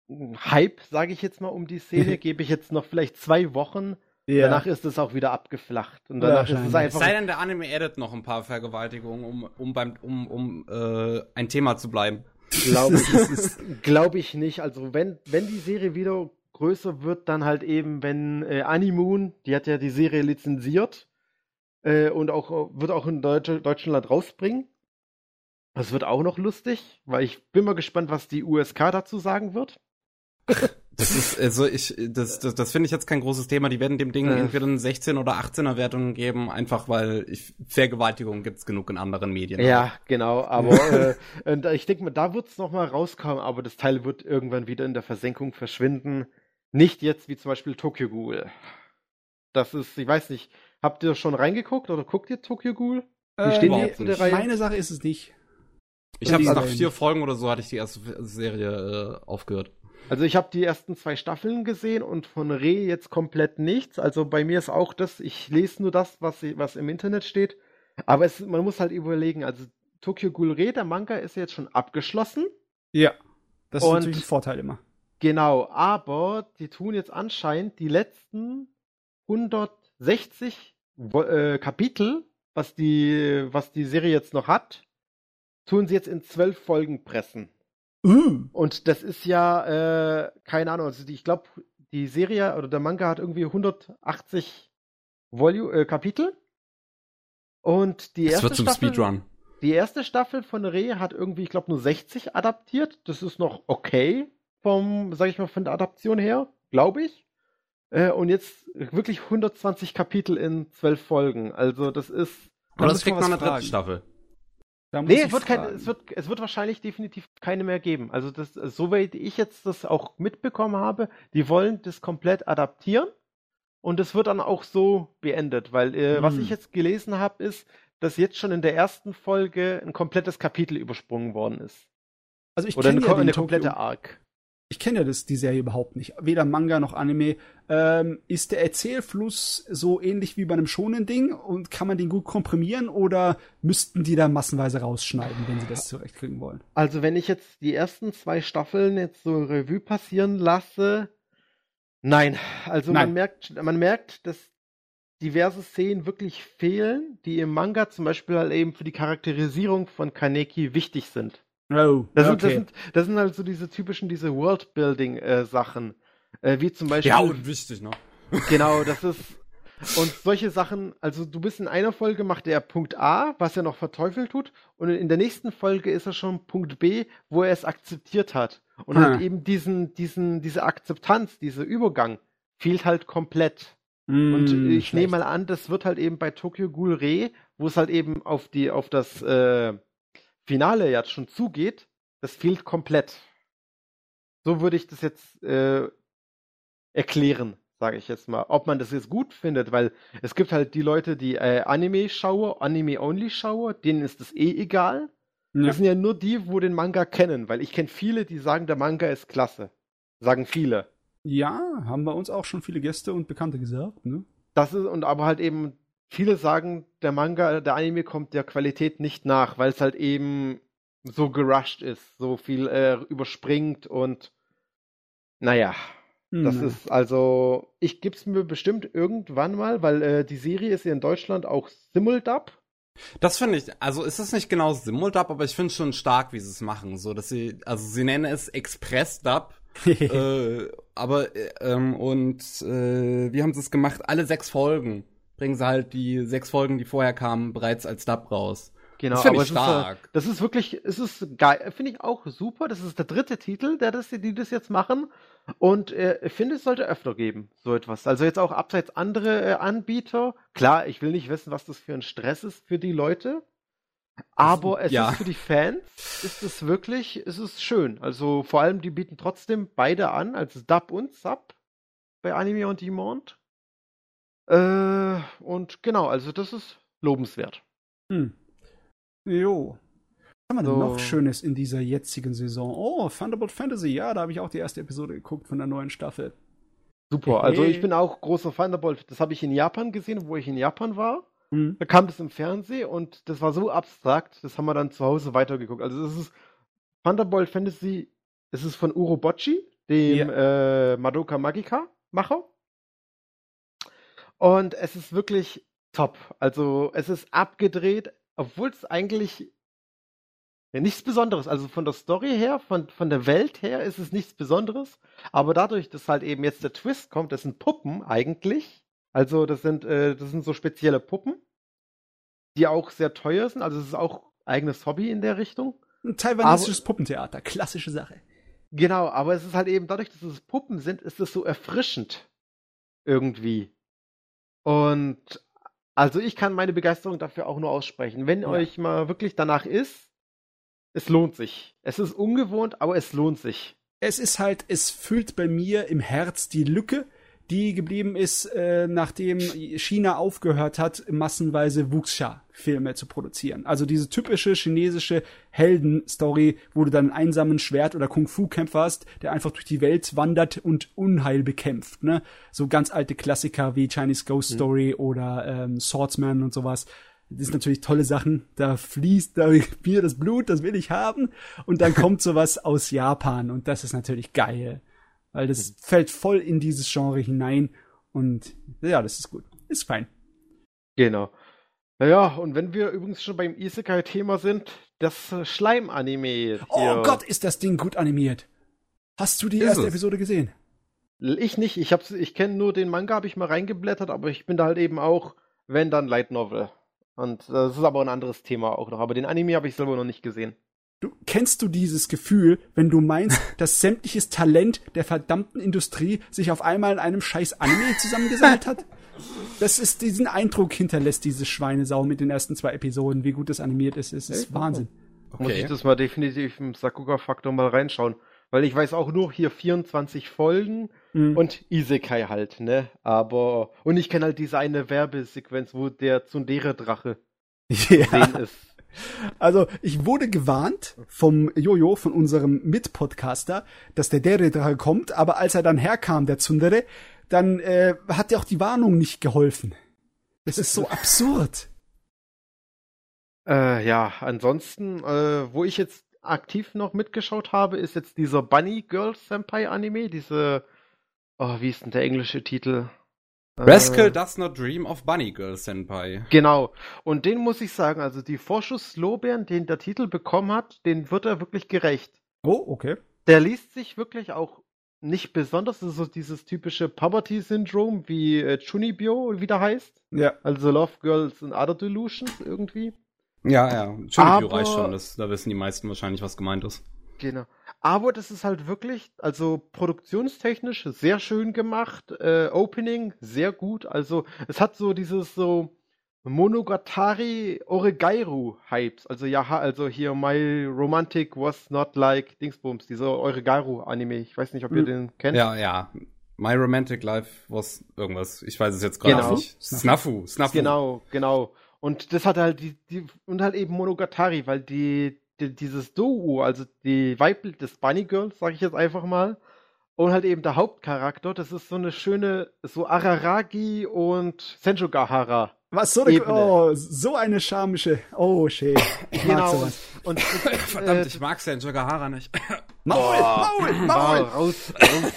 Hype, sage ich jetzt mal, um die Szene, gebe ich jetzt noch vielleicht zwei Wochen. Danach ist es auch wieder abgeflacht. Und danach ist es. Es einfach. sei denn, der Anime edit noch ein paar Vergewaltigungen, um, um beim, um, um äh, ein Thema zu bleiben. Glaube ich, glaub ich nicht. Also wenn, wenn die Serie wieder größer wird, dann halt eben, wenn äh, Animoon, die hat ja die Serie lizenziert äh, und auch wird auch in Deutsche, Deutschland rausbringen. Das wird auch noch lustig, weil ich bin mal gespannt, was die USK dazu sagen wird. Das ist, also ich, das, das, das finde ich jetzt kein großes Thema. Die werden dem Ding Äh. entweder eine 16 oder 18er Wertung geben, einfach weil ich, Vergewaltigung gibt's genug in anderen Medien. Ja, genau, aber äh, und ich denke mal, da wird es nochmal rauskommen, aber das Teil wird irgendwann wieder in der Versenkung verschwinden. Nicht jetzt wie zum Beispiel Tokyo Ghoul. Das ist, ich weiß nicht, habt ihr schon reingeguckt oder guckt ihr Tokyo Ghoul? Äh, steht die jetzt in der Reihe? Meine Sache ist es nicht. Ich habe Die- nach vier Folgen oder so hatte ich die erste Serie äh, aufgehört. Also ich habe die ersten zwei Staffeln gesehen und von Re jetzt komplett nichts. Also bei mir ist auch das, ich lese nur das, was, was im Internet steht. Aber es, man muss halt überlegen, also Tokyo Ghoul Re, der Manga ist jetzt schon abgeschlossen. Ja. Das ist Und- natürlich ein Vorteil immer. Genau, aber die tun jetzt anscheinend die letzten 160 Wo- äh, Kapitel, was die, was die Serie jetzt noch hat, tun sie jetzt in zwölf Folgen pressen. Uh. Und das ist ja, äh, keine Ahnung, also die, ich glaube, die Serie oder der Manga hat irgendwie 180 Volu äh, Kapitel. Und die erste wird zum Staffel, Speedrun. die erste Staffel von Re hat irgendwie, ich glaube, nur 60 adaptiert. Das ist noch okay vom, sag ich mal, von der Adaption her, glaube ich. Äh, und jetzt wirklich 120 Kapitel in zwölf Folgen. Also das ist. Aber das kriegt eine was dritte fragen. Staffel. Nee, es wird, kein, es, wird, es wird wahrscheinlich definitiv keine mehr geben. Also das, soweit ich jetzt das auch mitbekommen habe, die wollen das komplett adaptieren und es wird dann auch so beendet, weil äh, was Hm. ich jetzt gelesen habe, ist, dass jetzt schon in der ersten Folge ein komplettes Kapitel übersprungen worden ist. Also ich Oder eine, kenne ja den eine Tokyo- komplette Arc. Ich kenne ja das, die Serie überhaupt nicht. Weder Manga noch Anime. Ähm, ist der Erzählfluss so ähnlich wie bei einem schonen Ding und kann man den gut komprimieren oder müssten die da massenweise rausschneiden, wenn sie das zurechtkriegen wollen? Also wenn ich jetzt die ersten zwei Staffeln jetzt so Revue passieren lasse, nein. Also Nein. man merkt, man merkt, dass diverse Szenen wirklich fehlen, die im Manga zum Beispiel halt eben für die Charakterisierung von Kaneki wichtig sind. Oh, Das, sind, das, sind, das sind halt so diese typischen, diese Worldbuilding-Sachen. Äh, wie zum Beispiel. Ja, und wichtig, ne? Genau, das ist. Und solche Sachen, also du bist in einer Folge, macht er Punkt A, was er noch verteufelt tut, und in der nächsten Folge ist er schon Punkt B, wo er es akzeptiert hat. Und Ah. halt eben diesen, diesen, diese Akzeptanz, dieser Übergang fehlt halt komplett. Und Mm, ich nehme mal an, das wird halt eben bei Tokyo Ghoul Re, wo es halt eben auf die, auf das äh, Finale jetzt schon zugeht, das fehlt komplett. So würde ich das jetzt äh, erklären, sage ich jetzt mal. Ob man das jetzt gut findet, weil es gibt halt die Leute, die äh, Anime-Schauer, Anime-Only-Schauer, denen ist das eh egal. Ja. Das sind ja nur die, wo den Manga kennen, weil ich kenne viele, die sagen, der Manga ist klasse. Sagen viele. ja, haben bei uns auch schon viele Gäste und Bekannte gesagt. Ne? Das ist, und aber halt eben viele sagen, der Manga, der Anime kommt der Qualität nicht nach, weil es halt eben so gerusht ist, so viel äh, überspringt und naja, das Hm, ist also, ich gebe es mir bestimmt irgendwann mal, weil äh, die Serie ist ja in Deutschland auch Simuldub. Das finde ich, also ist es nicht genau Simuldub, aber ich finde schon stark, wie sie es machen. So, dass sie, also sie nennen es Express-Dub, äh, aber, äh, ähm, und äh, wie haben sie es gemacht? Alle sechs Folgen bringen sie halt die sechs Folgen, die vorher kamen, bereits als Dub raus. Genau, Das aber ich es ist, stark. das ist wirklich, es ist geil, finde ich auch super. Das ist der dritte Titel, der das, die das jetzt machen. Und äh, ich finde, es sollte öfter geben, so etwas. Also jetzt auch abseits andere äh, Anbieter. Klar, ich will nicht wissen, was das für ein Stress ist für die Leute. Aber es ja. ist für die Fans, ist es wirklich, es ist schön. Also vor allem, die bieten trotzdem beide an, als Dub und Sub bei Anime on Demand. Äh, und genau, also das ist lobenswert. Hm. Jo. Was haben wir denn So. noch Schönes in dieser jetzigen Saison? Oh, Thunderbolt Fantasy. Ja, da habe ich auch die erste Episode geguckt von der neuen Staffel. Super. Also ich bin auch großer Thunderbolt. Das habe ich in Japan gesehen, wo ich in Japan war. Hm. Da kam das im Fernsehen und das war so abstrakt, das haben wir dann zu Hause weitergeguckt. Also das ist Thunderbolt Fantasy, es ist von Urobochi, dem äh, Madoka Magica Macher. Und es ist wirklich top. Also es ist abgedreht, obwohl es eigentlich ja, nichts Besonderes. Also von der Story her, von, von der Welt her ist es nichts Besonderes. Aber dadurch, dass halt eben jetzt der Twist kommt, das sind Puppen eigentlich. Also das sind, äh, das sind so spezielle Puppen, die auch sehr teuer sind. Also es ist auch eigenes Hobby in der Richtung. Ein taiwanesisches Puppentheater. Klassische Sache. Genau, aber es ist halt eben dadurch, dass es Puppen sind, ist es so erfrischend. Irgendwie. Und also ich kann meine Begeisterung dafür auch nur aussprechen. Wenn Ja. euch mal wirklich danach ist, es lohnt sich. Es ist ungewohnt, aber es lohnt sich. Es ist halt, es füllt bei mir im Herz die Lücke, die geblieben ist, äh, nachdem China aufgehört hat, massenweise Wuxia-Filme zu produzieren. Also diese typische chinesische Heldenstory, wo du dann einen einsamen Schwert- oder Kung-Fu-Kämpfer hast, der einfach durch die Welt wandert und Unheil bekämpft. Ne? So ganz alte Klassiker wie Chinese Ghost Story oder ähm, Swordsman und sowas. Das sind natürlich tolle Sachen. Da fließt da mir das Blut, das will ich haben. Und dann kommt sowas aus Japan und das ist natürlich geil. Weil das fällt voll in dieses Genre hinein und ja, das ist gut. Ist fein. Genau. Naja, und wenn wir übrigens schon beim Isekai-Thema sind, das äh, Schleim-Anime. Oh Gott, ist das Ding gut animiert. Hast du die Ist erste es? Episode gesehen? Ich nicht, ich hab's, ich kenne nur den Manga, habe ich mal reingeblättert, aber ich bin da halt eben auch, wenn dann Light Novel. Und das ist aber ein anderes Thema auch noch. Aber den Anime habe ich selber noch nicht gesehen. Du, kennst du dieses Gefühl, wenn du meinst, dass sämtliches Talent der verdammten Industrie sich auf einmal in einem scheiß Anime zusammengesammelt hat? Das ist diesen Eindruck hinterlässt diese Schweinesau mit den ersten zwei Episoden, wie gut das animiert ist. Es ist Echt? Wahnsinn. Muss ich Okay. das mal definitiv im Sakuga-Faktor mal reinschauen. Weil ich weiß auch nur hier 24 Folgen Mhm. und Isekai halt, ne? Aber, und ich kenne halt diese eine Werbesequenz, wo der Tsundere-Drache ja. sehen ist. Also, ich wurde gewarnt vom Jojo, von unserem Mitpodcaster, dass der Dere kommt, aber als er dann herkam, der Tsundere, dann äh, hat dir auch die Warnung nicht geholfen. Das ist so absurd. Äh, ja, ansonsten, äh, wo ich jetzt aktiv noch mitgeschaut habe, ist jetzt dieser Bunny Girl Senpai Anime, diese, oh, wie ist denn der englische Titel? Rascal Äh, does not dream of Bunny Girl Senpai. Genau. Und den muss ich sagen, also die Vorschusslorbeeren, den der Titel bekommen hat, den wird er wirklich gerecht. Oh, okay. Der liest sich wirklich auch nicht besonders, das ist so dieses typische Poverty-Syndrom, wie äh, Chunibyo wieder heißt. Ja. Also Love Girls and Other Delusions irgendwie. Ja, ja. Chunibyo reicht schon, das, da wissen die meisten wahrscheinlich, was gemeint ist. Genau. Aber das ist halt wirklich, also produktionstechnisch sehr schön gemacht, äh, Opening sehr gut. Also es hat so dieses so Monogatari Oregairu Hypes. Also ja, also hier My Romantic Was Not Like Dingsbums, dieser Oregairu Anime. Ich weiß nicht, ob ihr Hm. den kennt. Ja, ja. My Romantic Life was irgendwas. Ich weiß es jetzt gerade Genau. nicht. Snafu, Snafu. Genau, genau. Und das hat halt die, die und halt eben Monogatari, weil die dieses Duo, also die Weibel des Bunny Girls, sage ich jetzt einfach mal, und halt eben der Hauptcharakter, das ist so eine schöne, so Araragi und Senjogahara Was so eine, oh, so eine charmische, oh, schön. Ich genau. Sowas. Und, Verdammt, äh, ich mag Sen Hara nicht. Maul, Maul, Maul. Raus, raus.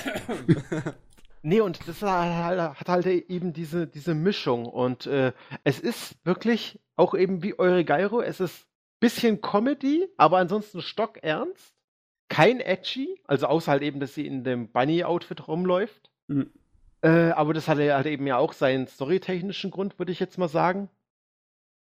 nee, und das hat halt eben diese, diese Mischung. Und äh, es ist wirklich auch eben wie eure Gyro, es ist bisschen Comedy, aber ansonsten stockernst. Kein edgy, also außer halt eben, dass sie in dem Bunny-Outfit rumläuft. Mhm. Äh, aber das hatte halt eben ja auch seinen storytechnischen Grund, würde ich jetzt mal sagen.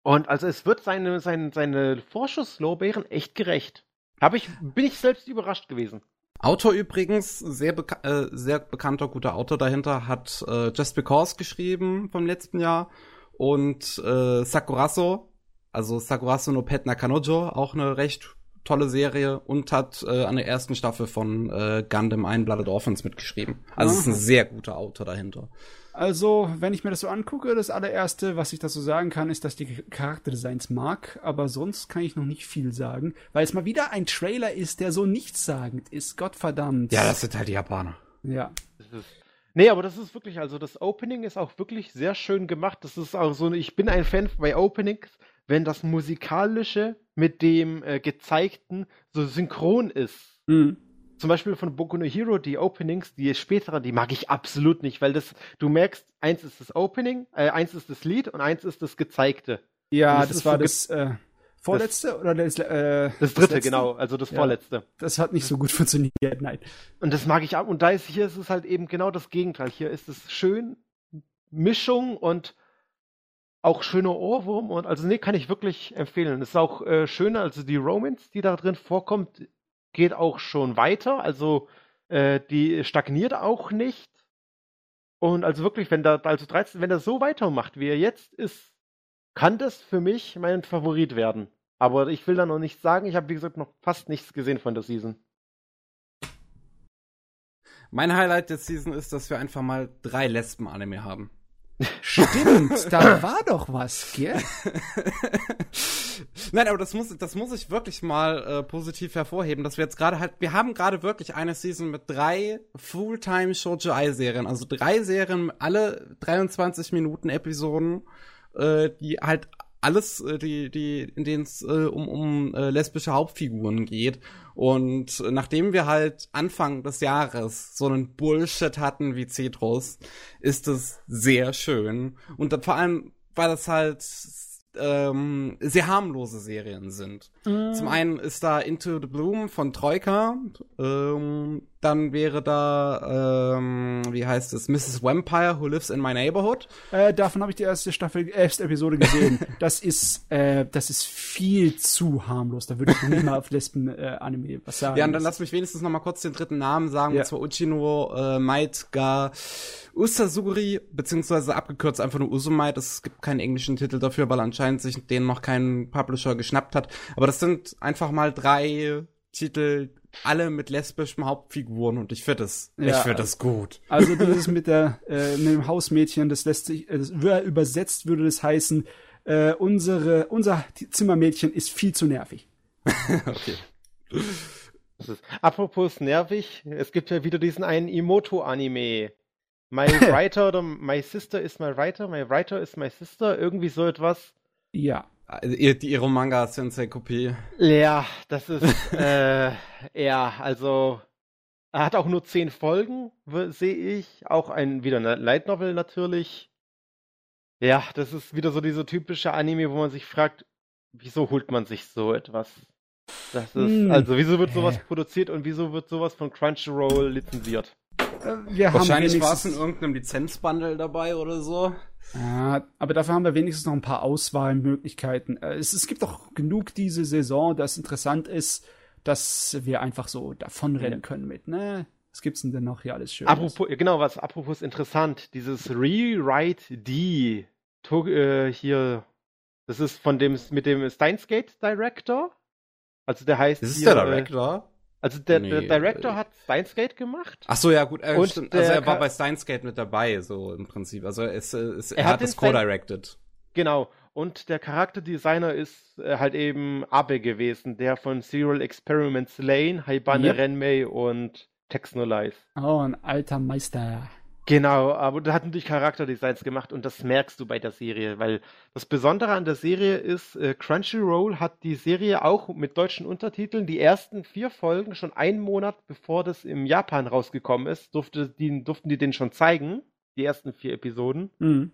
Und also es wird seine, seine, seine Vorschusslorbeeren echt gerecht. Hab ich, bin ich selbst überrascht gewesen. Autor übrigens, sehr, beka äh, sehr bekannter, guter Autor dahinter, hat äh, Just Because geschrieben vom letzten Jahr und äh, Sakurazo, also Sakurazo no Pet Nakanojo, auch eine recht tolle Serie und hat äh, an der ersten Staffel von äh, Gundam Ein Blooded Orphans mitgeschrieben. Also es ist ein sehr guter Autor dahinter. Also, wenn ich mir das so angucke, das allererste, was ich dazu sagen kann, ist, dass die Charakterdesigns mag, aber sonst kann ich noch nicht viel sagen, weil es mal wieder ein Trailer ist, der so nichtssagend ist. Gottverdammt. Ja, das sind halt die Japaner. Ja. Nee, aber das ist wirklich, also das Opening ist auch wirklich sehr schön gemacht. Das ist auch so, ich bin ein Fan bei Openings, wenn das Musikalische mit dem äh, Gezeigten so synchron ist. Mhm. Zum Beispiel von Boku no Hero, die Openings, die späteren, die mag ich absolut nicht, weil das, du merkst, eins ist das Opening, äh, eins ist das Lied und eins ist das Gezeigte. Ja, das, das war so das äh, vorletzte das, oder das, äh, das dritte, das genau, also das ja, vorletzte. Das hat nicht so gut funktioniert, nein. Und das mag ich auch. Und da ist hier ist es halt eben genau das Gegenteil. Hier ist es schön, Mischung und auch schöner Ohrwurm und also nee, kann ich wirklich empfehlen. Es ist auch äh, schöner, also die Romance, die da drin vorkommt, geht auch schon weiter. Also äh, die stagniert auch nicht. Und also wirklich, wenn da, also 13, wenn er so weitermacht, wie er jetzt ist, kann das für mich mein Favorit werden. Aber ich will da noch nichts sagen. Ich habe, wie gesagt, noch fast nichts gesehen von der Season. Mein Highlight der Season ist, dass wir einfach mal drei Lesben-Anime haben. Stimmt, da war doch was, gell? Nein, aber das muss, das muss ich wirklich mal äh, positiv hervorheben, dass wir jetzt gerade halt, wir haben gerade wirklich eine Season mit drei Fulltime Shoujo Ai Serien, also drei Serien, alle 23 Minuten Episoden, äh, die halt alles, äh, die, die, in denen es äh, um, um äh, lesbische Hauptfiguren geht. Und nachdem wir halt Anfang des Jahres so einen Bullshit hatten wie Cetrus, ist es sehr schön. Und vor allem, weil das halt ähm, sehr harmlose Serien sind. Mhm. Zum einen ist da Into the Bloom von Troika, ähm, dann wäre da, ähm, wie heißt es, Mrs. Vampire Who Lives in My Neighborhood. Äh, davon habe ich die erste Staffel, erste Episode gesehen. das ist, äh, das ist viel zu harmlos. Da würde ich noch nicht mal auf Lesben-Anime äh, was sagen. Ja, und dann lass mich wenigstens noch mal kurz den dritten Namen sagen, ja. und zwar Uchino äh, Might Ga Usasuguri, beziehungsweise abgekürzt einfach nur Usumite. Es gibt keinen englischen Titel dafür, weil anscheinend sich den noch kein Publisher geschnappt hat. Aber das sind einfach mal drei Titel, alle mit lesbischen Hauptfiguren und ich finde das, ja, ich finde das gut. Also das ist mit der äh, mit dem Hausmädchen, das lässt sich, äh, das, übersetzt würde das heißen, äh, unsere unser Zimmermädchen ist viel zu nervig. okay. Ist, apropos nervig, es gibt ja wieder diesen einen Imoto-Anime. My writer oder My sister is my writer, my writer is my sister, irgendwie so etwas. Ja. Also, die ihre Manga-Sensei-Kopie. Ja, das ist, äh, ja, also, er hat auch nur zehn Folgen, sehe ich. Auch ein, wieder eine Light Novel natürlich. Ja, das ist wieder so diese typische Anime, wo man sich fragt, wieso holt man sich so etwas? Das ist, hm. also, wieso wird sowas produziert und wieso wird sowas von Crunchyroll lizenziert? Wir Wahrscheinlich war es in irgendeinem Lizenzbundle dabei oder so. Ja, aber dafür haben wir wenigstens noch ein paar Auswahlmöglichkeiten. Äh, es, es gibt doch genug diese Saison, das interessant ist, dass wir einfach so davonrennen können mit, ne? Was gibt's denn denn noch hier alles schön? Apropos, genau, was apropos interessant, dieses Rewrite D, äh, hier, das ist von dem, mit dem Steinsgate Director. Also der heißt. Ist es der äh, Director? Also der, nee, der Director äh, hat Steins Gate gemacht. Ach so, ja gut, äh, und stimmt. Also er war bei Steins Gate mit dabei, so im Prinzip. Also er, ist, ist, er, er hat es co-directed. Genau. Und der Charakterdesigner ist äh, halt eben Abe gewesen, der von Serial Experiments Lane, Haibane yep. Renmei und Texnolize. Oh, ein alter Meister. Genau, aber du hast natürlich Charakterdesigns gemacht und das merkst du bei der Serie, weil das Besondere an der Serie ist, äh, Crunchyroll hat die Serie auch mit deutschen Untertiteln die ersten vier Folgen schon einen Monat bevor das im Japan rausgekommen ist, durfte die, durften die den schon zeigen, die ersten vier Episoden. Mhm.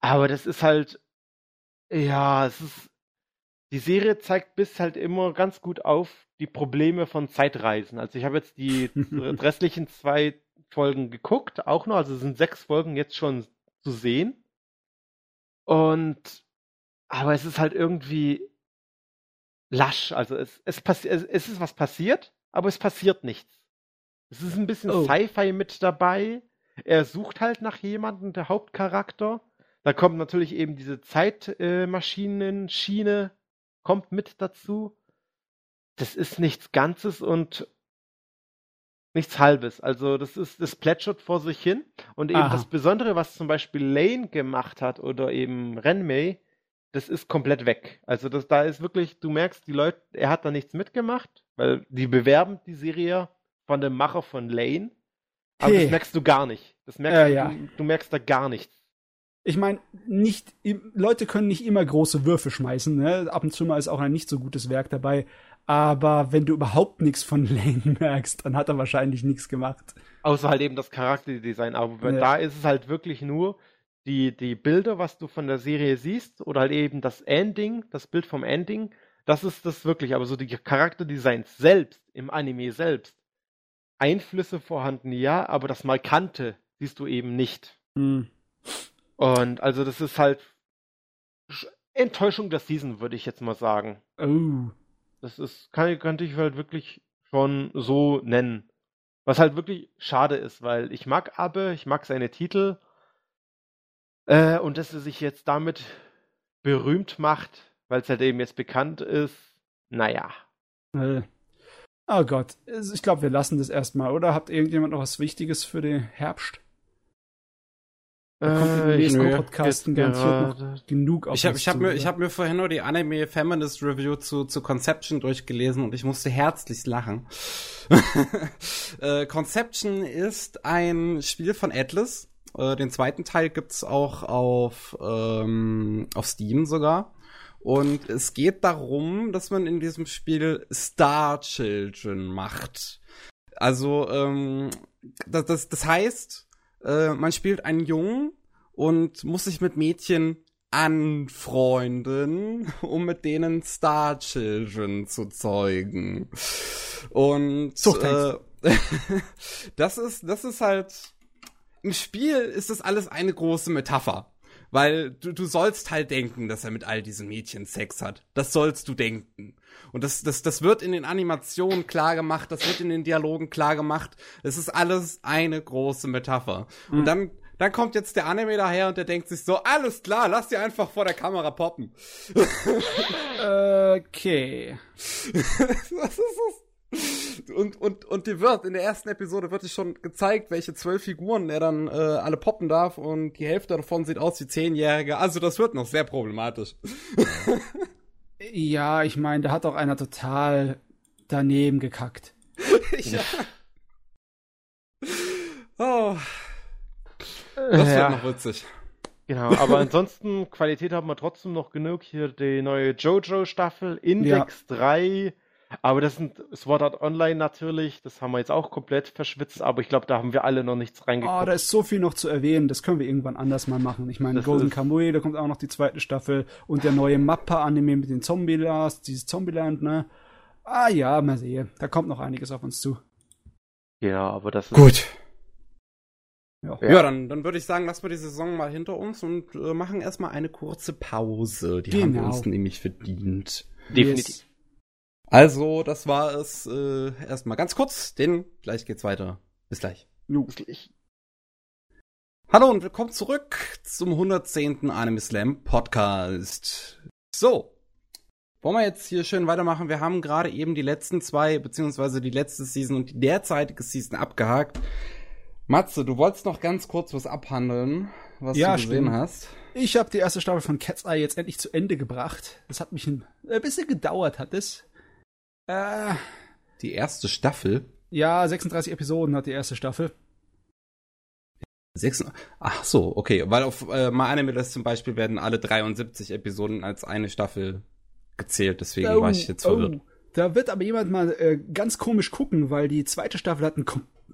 Aber das ist halt, ja, es ist, die Serie zeigt bis halt immer ganz gut auf die Probleme von Zeitreisen. Also ich habe jetzt die restlichen zwei Folgen geguckt, auch noch, also sind sechs Folgen jetzt schon zu sehen. Und aber es ist halt irgendwie lasch, also es, es, passi es, es ist was passiert, aber es passiert nichts. Es ist ein bisschen Oh. Sci-Fi mit dabei. Er sucht halt nach jemandem, der Hauptcharakter. Da kommt natürlich eben diese Zeitmaschinen-Schiene, kommt mit dazu. Das ist nichts Ganzes und nichts Halbes. Also das ist, das plätschert vor sich hin. Und eben Aha. das Besondere, was zum Beispiel Lane gemacht hat oder eben Renmei, das ist komplett weg. Also das, da ist wirklich, du merkst, die Leute, er hat da nichts mitgemacht, weil die bewerben die Serie von dem Macher von Lane. Aber Hey. das merkst du gar nicht. Das merkst Ja, du, ja. Du, merkst da gar nichts. Ich meine, nicht Leute können nicht immer große Würfe schmeißen. Ne? Ab und zu mal ist auch ein nicht so gutes Werk dabei. Aber wenn du überhaupt nichts von Lane merkst, dann hat er wahrscheinlich nichts gemacht. Außer halt eben das Charakterdesign. Aber Ja. da ist es halt wirklich nur die, die Bilder, was du von der Serie siehst, oder halt eben das Ending, das Bild vom Ending, das ist das wirklich. Aber so die Charakterdesigns selbst, im Anime selbst, Einflüsse vorhanden, ja, aber das Markante siehst du eben nicht. Hm. Und also das ist halt Sch- Enttäuschung der Season, würde ich jetzt mal sagen. Oh. Das ist, kann, könnte ich halt wirklich schon so nennen. Was halt wirklich schade ist, weil ich mag Abe, ich mag seine Titel. Äh, und dass er sich jetzt damit berühmt macht, weil es halt eben jetzt bekannt ist, naja. Äh. Oh Gott. Ich glaube, wir lassen das erstmal, oder? Habt irgendjemand noch was Wichtiges für den Herbst? Da kommt im Äh, ich nächsten garantiert noch gerade- genug auf Ich habe hab mir, ich hab mir vorhin nur die Anime Feminist Review zu, zu Conception durchgelesen und ich musste herzlich lachen. äh, Conception ist ein Spiel von Atlas. Äh, den zweiten Teil gibt's auch auf, ähm, auf Steam sogar. Und es geht darum, dass man in diesem Spiel Star Children macht. Also, ähm, das, das, das heißt, äh, man spielt einen Jungen und muss sich mit Mädchen anfreunden, um mit denen Star Children zu zeugen. Und äh, das ist das ist halt im Spiel ist das alles eine große Metapher. Weil du, du sollst halt denken, dass er mit all diesen Mädchen Sex hat. Das sollst du denken. Und das, das, das wird in den Animationen klar gemacht, das wird in den Dialogen klar gemacht. Es ist alles eine große Metapher. Und dann, dann kommt jetzt der Anime daher und der denkt sich so, alles klar, lass dir einfach vor der Kamera poppen. Okay. Was ist das? Und, und, und dir wird, in der ersten Episode wird dir schon gezeigt, welche zwölf Figuren er dann äh, alle poppen darf und die Hälfte davon sieht aus wie Zehnjährige. Also das wird noch sehr problematisch. Ja, ich meine, da hat auch einer total daneben gekackt. ja. Oh, das ja. wird noch witzig. Genau, aber ansonsten, Qualität haben wir trotzdem noch genug. Hier die neue Jojo-Staffel, Index 3. Aber das sind Sword Art Online natürlich. Das haben wir jetzt auch komplett verschwitzt. Aber ich glaube, da haben wir alle noch nichts Oh, reingeguckt. da ist so viel noch zu erwähnen. Das können wir irgendwann anders mal machen. Ich meine, Das Golden ist- Kamui, da kommt auch noch die zweite Staffel und der neue Mappa-Anime mit den Zombie-Lars, dieses Zombieland, ne? Ah ja, mal sehen. Da kommt noch einiges auf uns zu. ja, aber das ist. Gut. Ja. Ja, dann, dann würde ich sagen, lassen wir die Saison mal hinter uns und äh, machen erstmal eine kurze Pause. Die haben wir Genau. uns nämlich verdient. Definitiv. Yes. Also, das war es äh, erstmal ganz kurz, denn gleich geht's weiter. Bis gleich. Jo. Ich, Hallo und willkommen zurück zum 110. Anime Slam Podcast. So. Wollen wir jetzt hier schön weitermachen? Wir haben gerade eben die letzten zwei, beziehungsweise die letzte Season und die derzeitige Season abgehakt. Matze, du wolltest noch ganz kurz was abhandeln, was Ja, du gesehen stimmt. hast. Ich habe die erste Staffel von Cat's Eye jetzt endlich zu Ende gebracht. Das hat mich ein, ein bisschen gedauert, hat es. Äh, Die erste Staffel. ja, 36 Episoden hat die erste Staffel. Sechs, ach so, okay, weil auf äh, My Anime List zum Beispiel werden alle 73 Episoden als eine Staffel gezählt, deswegen oh, war ich jetzt verwirrt. Oh. Da wird aber jemand mal äh, ganz komisch gucken, weil die zweite Staffel hat einen,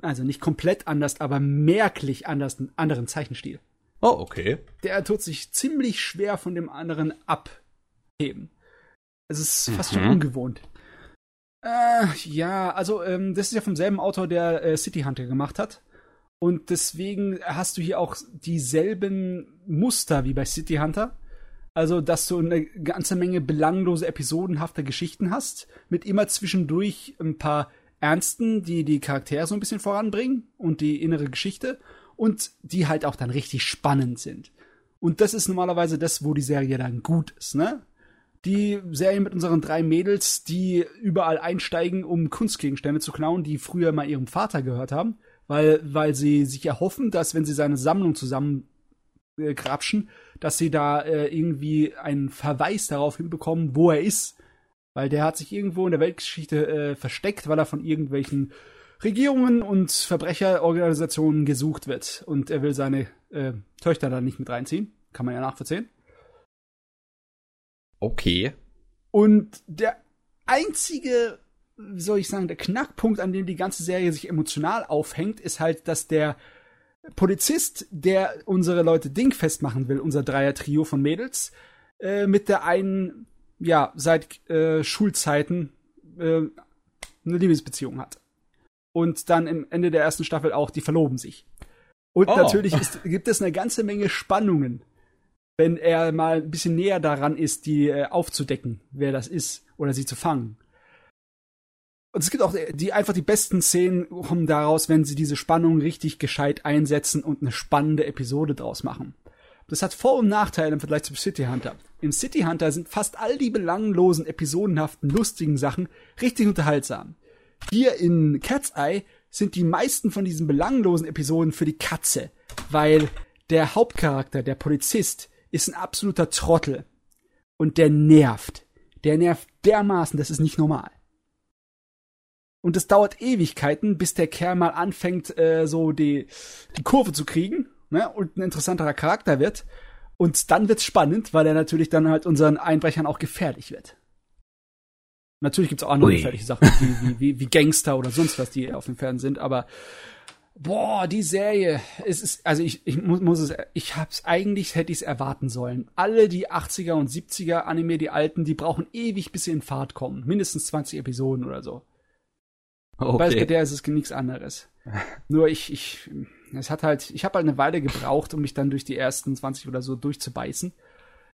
also nicht komplett anders, aber merklich anders, einen anderen Zeichenstil. Oh, okay. Der tut sich ziemlich schwer von dem anderen abheben. Es ist fast mhm. schon ungewohnt. Äh, ja, also ähm, das ist ja vom selben Autor, der äh, City Hunter gemacht hat. Und deswegen hast du hier auch dieselben Muster wie bei City Hunter. Also, dass du eine ganze Menge belanglose, episodenhafte Geschichten hast, mit immer zwischendurch ein paar ernsten, die die Charaktere so ein bisschen voranbringen und die innere Geschichte und die halt auch dann richtig spannend sind. Und das ist normalerweise das, wo die Serie dann gut ist, ne? Die Serie mit unseren drei Mädels, die überall einsteigen, um Kunstgegenstände zu klauen, die früher mal ihrem Vater gehört haben weil, weil sie sich erhoffen, dass wenn sie seine Sammlung zusammen äh, dass sie da äh, irgendwie einen Verweis darauf hinbekommen, wo er ist. Weil der hat sich irgendwo in der Weltgeschichte äh, versteckt, weil er von irgendwelchen Regierungen und Verbrecherorganisationen gesucht wird. Und er will seine äh, Töchter da nicht mit reinziehen. Kann man ja nachvollziehen. Okay. Und der einzige wie soll ich sagen, der Knackpunkt, an dem die ganze Serie sich emotional aufhängt, ist halt, dass der Polizist, der unsere Leute dingfest machen will, unser Dreier-Trio von Mädels, äh, mit der einen, ja, seit äh, Schulzeiten äh, eine Liebesbeziehung hat. Und dann im Ende der ersten Staffel auch, die verloben sich. Und oh. natürlich ist, gibt es eine ganze Menge Spannungen, wenn er mal ein bisschen näher daran ist, die äh, aufzudecken, wer das ist, oder sie zu fangen. Und es gibt auch die einfach die besten Szenen kommen daraus, wenn sie diese Spannung richtig gescheit einsetzen und eine spannende Episode draus machen. Das hat Vor- und Nachteile im Vergleich zum City Hunter. In City Hunter sind fast all die belanglosen, episodenhaften, lustigen Sachen richtig unterhaltsam. Hier in Cat's Eye sind die meisten von diesen belanglosen Episoden für die Katze, weil der Hauptcharakter, der Polizist, ist ein absoluter Trottel. Und der nervt. Der nervt dermaßen, das ist nicht normal. Und es dauert Ewigkeiten, bis der Kerl mal anfängt, äh, so die, die Kurve zu kriegen ne, und ein interessanterer Charakter wird. Und dann wird's spannend, weil er natürlich dann halt unseren Einbrechern auch gefährlich wird. Natürlich gibt's auch andere Ui. gefährliche Sachen, wie, wie, wie Gangster oder sonst was, die auf dem Fernsehen sind, aber boah, die Serie, es ist, also ich, ich muss, muss es, ich hab's eigentlich, hätte ich's erwarten sollen. Alle die 80er und 70er Anime, die alten, die brauchen ewig, bis sie in Fahrt kommen. Mindestens 20 Episoden oder so. Okay. Bei der ist es nichts anderes. Nur ich, ich, es hat halt, ich habe halt eine Weile gebraucht, um mich dann durch die ersten 20 oder so durchzubeißen.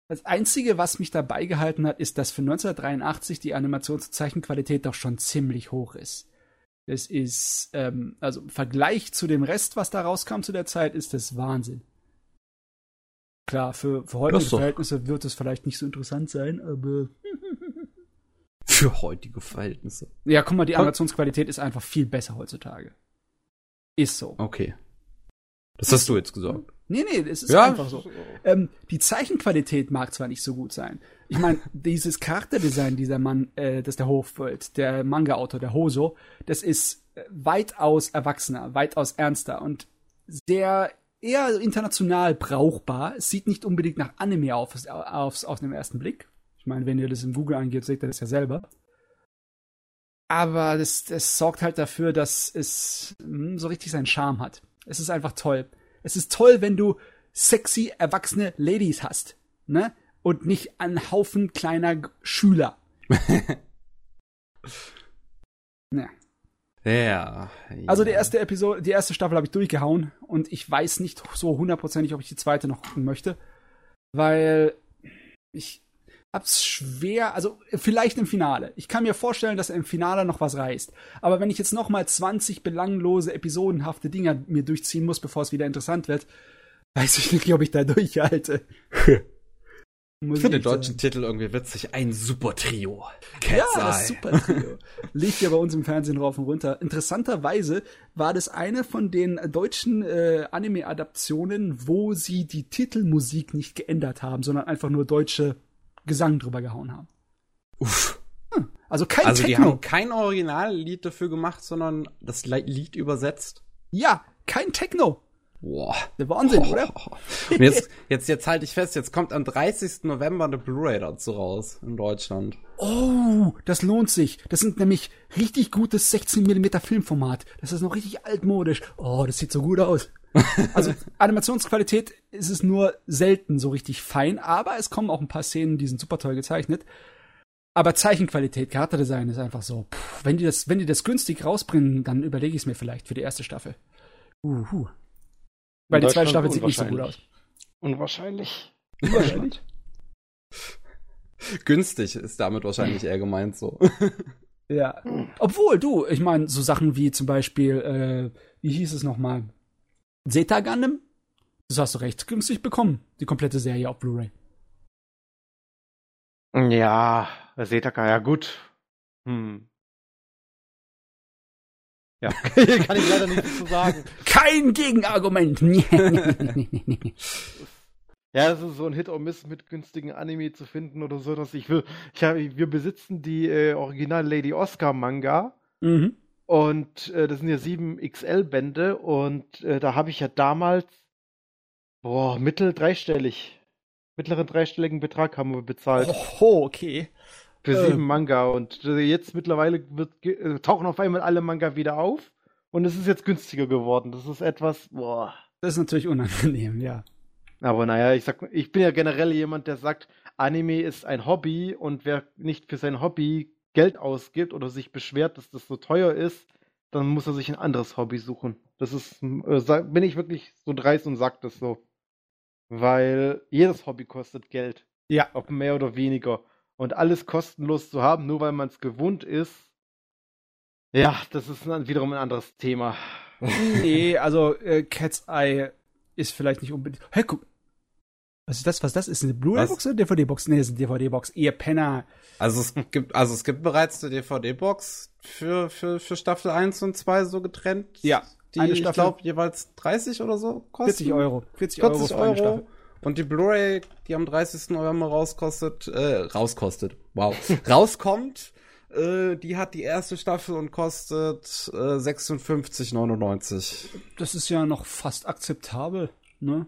Das Einzige, was mich dabei gehalten hat, ist, dass für 1983 die Animationszeichenqualität doch schon ziemlich hoch ist. Es ist, ähm, also im Vergleich zu dem Rest, was da rauskam zu der Zeit, ist das Wahnsinn. Klar, für, für heutige Verhältnisse wird es vielleicht nicht so interessant sein, aber für heutige Verhältnisse. Ja, guck mal, die Animationsqualität ist einfach viel besser heutzutage. Ist so. Okay. Das hast du jetzt gesagt. Nee, nee, es ist ja, einfach so. Ähm, die Zeichenqualität mag zwar nicht so gut sein. Ich meine, dieses Charakterdesign dieser Mann, äh, das der Hofwelt, der Manga-Autor, der Hoso, das ist äh, weitaus erwachsener, weitaus ernster und sehr eher international brauchbar. Es sieht nicht unbedingt nach Anime auf, auf, auf den ersten Blick. Ich meine, wenn ihr das in Google eingebt, seht ihr das ja selber. Aber das, das sorgt halt dafür, dass es hm, so richtig seinen Charme hat. Es ist einfach toll. Es ist toll, wenn du sexy, erwachsene Ladies hast. Ne? Und nicht einen Haufen kleiner Schüler. ja. Ja. Also die erste Episode, die erste Staffel habe ich durchgehauen und ich weiß nicht so hundertprozentig, ob ich die zweite noch gucken möchte, weil ich hab's schwer, also vielleicht im Finale. Ich kann mir vorstellen, dass er im Finale noch was reißt. Aber wenn ich jetzt noch mal 20 belanglose, episodenhafte Dinger mir durchziehen muss, bevor es wieder interessant wird, weiß ich nicht, ob ich da durchhalte. ich finde den deutschen Titel irgendwie witzig. Ein Super-Trio. Ja, das Super-Trio. Liegt ja bei uns im Fernsehen rauf und runter. Interessanterweise war das eine von den deutschen äh, Anime-Adaptionen, wo sie die Titelmusik nicht geändert haben, sondern einfach nur deutsche Gesang drüber gehauen haben. Uff. Hm, also kein also Techno. die haben kein Originallied dafür gemacht, sondern das Lied übersetzt. Ja, kein Techno. Boah. Der Wahnsinn, oh. oder? Und jetzt, jetzt, jetzt halte ich fest, jetzt kommt am 30. November eine Blu-ray dazu raus in Deutschland. Oh, das lohnt sich. Das sind nämlich richtig gutes 16 mm Filmformat. Das ist noch richtig altmodisch. Oh, das sieht so gut aus. Also Animationsqualität ist es nur selten so richtig fein, aber es kommen auch ein paar Szenen, die sind super toll gezeichnet. Aber Zeichenqualität, Charakterdesign ist einfach so. Pff, wenn die das, wenn die das günstig rausbringen, dann überlege ich es mir vielleicht für die erste Staffel. Uhu. Weil die zweite Staffel sieht nicht so gut aus. Unwahrscheinlich. Unwahrscheinlich. Günstig ist damit wahrscheinlich eher gemeint so. ja. Obwohl, du, ich meine, so Sachen wie zum Beispiel, äh, wie hieß es nochmal? Zeta Gundam? Das hast du recht günstig bekommen, die komplette Serie auf Blu-ray. Ja, Zeta, ja gut. Hm. Ja, kann ich leider nicht zu sagen. Kein Gegenargument. ja, es ist so ein Hit or Miss mit günstigen Anime zu finden oder so, dass ich will. Ich hab, wir besitzen die äh, Original Lady Oscar Manga. Mhm. Und äh, das sind ja sieben XL-Bände und äh, da habe ich ja damals, boah, mittel dreistellig, mittleren dreistelligen Betrag haben wir bezahlt. Oh, okay. Für äh. sieben Manga. Und jetzt mittlerweile wird, äh, tauchen auf einmal alle Manga wieder auf. Und es ist jetzt günstiger geworden. Das ist etwas, boah. Das ist natürlich unangenehm, ja. Aber naja, ich sag, ich bin ja generell jemand, der sagt, Anime ist ein Hobby und wer nicht für sein Hobby Geld ausgibt oder sich beschwert, dass das so teuer ist, dann muss er sich ein anderes Hobby suchen. Das ist, äh, bin ich wirklich so dreist und sag das so. Weil jedes Hobby kostet Geld. Ja. Ob mehr oder weniger und alles kostenlos zu haben, nur weil man es gewohnt ist, ja, das ist dann wiederum ein anderes Thema. nee, also äh, Cat's Eye ist vielleicht nicht unbedingt. Hey, guck. Was ist das? Was ist das? Ist eine Blu-ray-Box oder DVD-Box? Nee, ist eine DVD-Box. Ihr Penner. Also es gibt, also es gibt bereits eine DVD-Box für, für, für Staffel 1 und 2 so getrennt. Ja. Die, eine Staffel, ich glaube, jeweils 30 oder so kosten. 40 Euro. 40, 40 Euro, Euro. Und die Blu-ray, die am 30. November rauskostet, äh, rauskostet, wow, rauskommt, äh, die hat die erste Staffel und kostet äh, 56,99. Das ist ja noch fast akzeptabel, ne?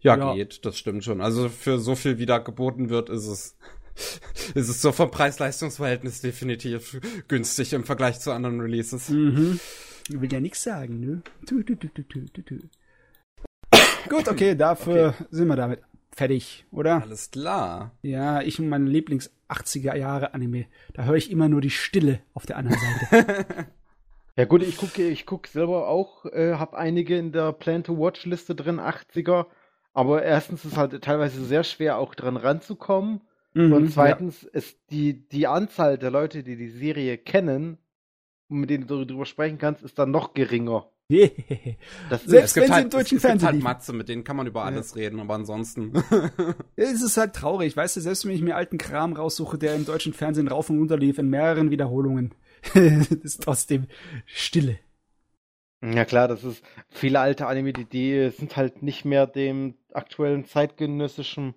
Ja, ja, geht, das stimmt schon. Also für so viel, wie da geboten wird, ist es, ist es so vom Preis-Leistungs-Verhältnis definitiv günstig im Vergleich zu anderen Releases. Mhm. Ich will ja nichts sagen, ne? Tu, tu, tu, tu, tu, tu. Gut, okay, dafür okay. sind wir damit fertig, oder? Alles klar. Ja, ich und meine Lieblings 80er Jahre Anime. Da höre ich immer nur die Stille auf der anderen Seite. ja gut, ich gucke ich guck selber auch, äh, habe einige in der Plan to Watch Liste drin, 80er. Aber erstens ist es halt teilweise sehr schwer, auch dran ranzukommen. Mhm, und zweitens ja. ist die, die Anzahl der Leute, die die Serie kennen und mit denen du darüber sprechen kannst, ist dann noch geringer. Das Selbst wenn halt, sie im deutschen es, Fernsehen. Es gibt halt Matze, mit denen kann man über alles ja. reden, aber ansonsten. es ist halt traurig, weißt du, selbst wenn ich mir alten Kram raussuche, der im deutschen Fernsehen rauf und runter lief, in mehreren Wiederholungen, ist trotzdem Stille. Ja klar, das ist viele alte Anime, die, die sind halt nicht mehr dem aktuellen zeitgenössischen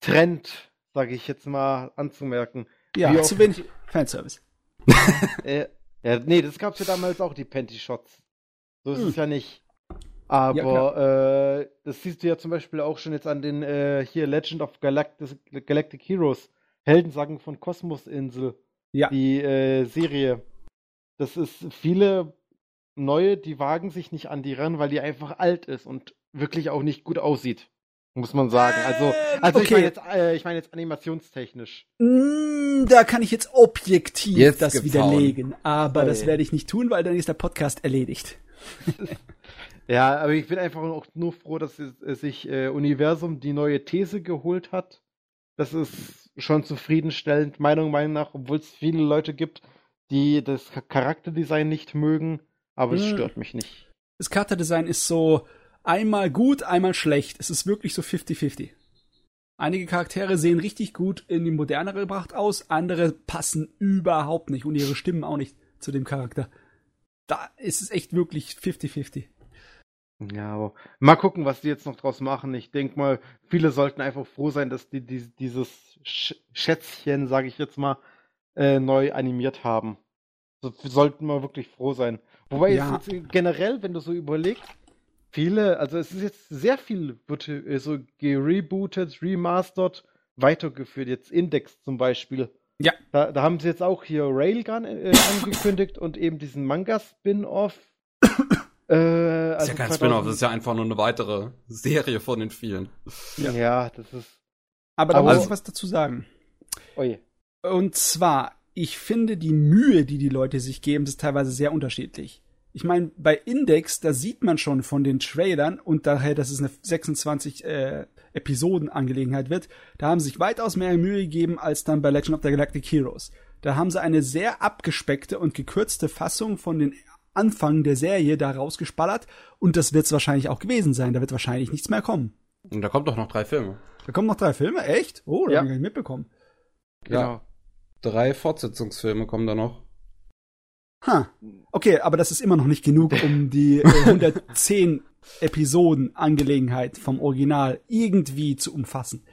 Trend, sage ich jetzt mal, anzumerken. Ja, zu wenig Fanservice. äh, ja, nee, das gab's ja damals auch, die Panty Shots. So ist hm. es ja nicht. Aber ja, äh, das siehst du ja zum Beispiel auch schon jetzt an den äh, hier Legend of Galactic, Galactic Heroes, Heldensagen von Kosmosinsel. Ja. Die äh, Serie. Das ist viele neue, die wagen sich nicht an die ran, weil die einfach alt ist und wirklich auch nicht gut aussieht. Muss man sagen. Also, also okay. ich meine jetzt, äh, ich mein jetzt animationstechnisch. Mm, da kann ich jetzt objektiv jetzt das widerlegen. Aber oh, das werde ich nicht tun, weil dann ist der Podcast erledigt. ja, aber ich bin einfach auch nur froh, dass sich äh, Universum die neue These geholt hat. Das ist schon zufriedenstellend, Meinung Meinung nach, obwohl es viele Leute gibt, die das Charakterdesign nicht mögen, aber es hm. stört mich nicht. Das Charakterdesign ist so einmal gut, einmal schlecht. Es ist wirklich so 50-50. Einige Charaktere sehen richtig gut in die modernere gebracht aus, andere passen überhaupt nicht und ihre Stimmen auch nicht zu dem Charakter da ist es echt wirklich 50-50. Ja, aber mal gucken, was die jetzt noch draus machen. Ich denke mal, viele sollten einfach froh sein, dass die, die dieses Sch Schätzchen, sage ich jetzt mal, äh, neu animiert haben. So, sollten wir wirklich froh sein. Wobei ja. jetzt generell, wenn du so überlegst, viele, also es ist jetzt sehr viel, wird äh, so gerebootet, remastered, weitergeführt. Jetzt Index zum Beispiel. Ja. Da, da haben sie jetzt auch hier Railgun äh, angekündigt und eben diesen Manga-Spin-Off. äh, also ist ja kein Spin-off, das ist ja einfach nur eine weitere Serie von den vielen. Ja, ja das ist. Aber da muss ich was dazu sagen. Oje. Und zwar, ich finde die Mühe, die die Leute sich geben, ist teilweise sehr unterschiedlich. Ich meine, bei Index, da sieht man schon von den Trailern und daher, dass es eine 26 äh, Episoden Angelegenheit wird, da haben sie sich weitaus mehr Mühe gegeben als dann bei Legend of the Galactic Heroes. Da haben sie eine sehr abgespeckte und gekürzte Fassung von den Anfang der Serie da rausgespallert und das wird es wahrscheinlich auch gewesen sein. Da wird wahrscheinlich nichts mehr kommen. Und da kommt doch noch drei Filme. Da kommen noch drei Filme? Echt? Oh, da ja. haben wir gar nicht mitbekommen. Genau. Ja. Drei Fortsetzungsfilme kommen da noch. Ha. Okay, aber das ist immer noch nicht genug, um die äh, 110 Episoden Angelegenheit vom Original irgendwie zu umfassen.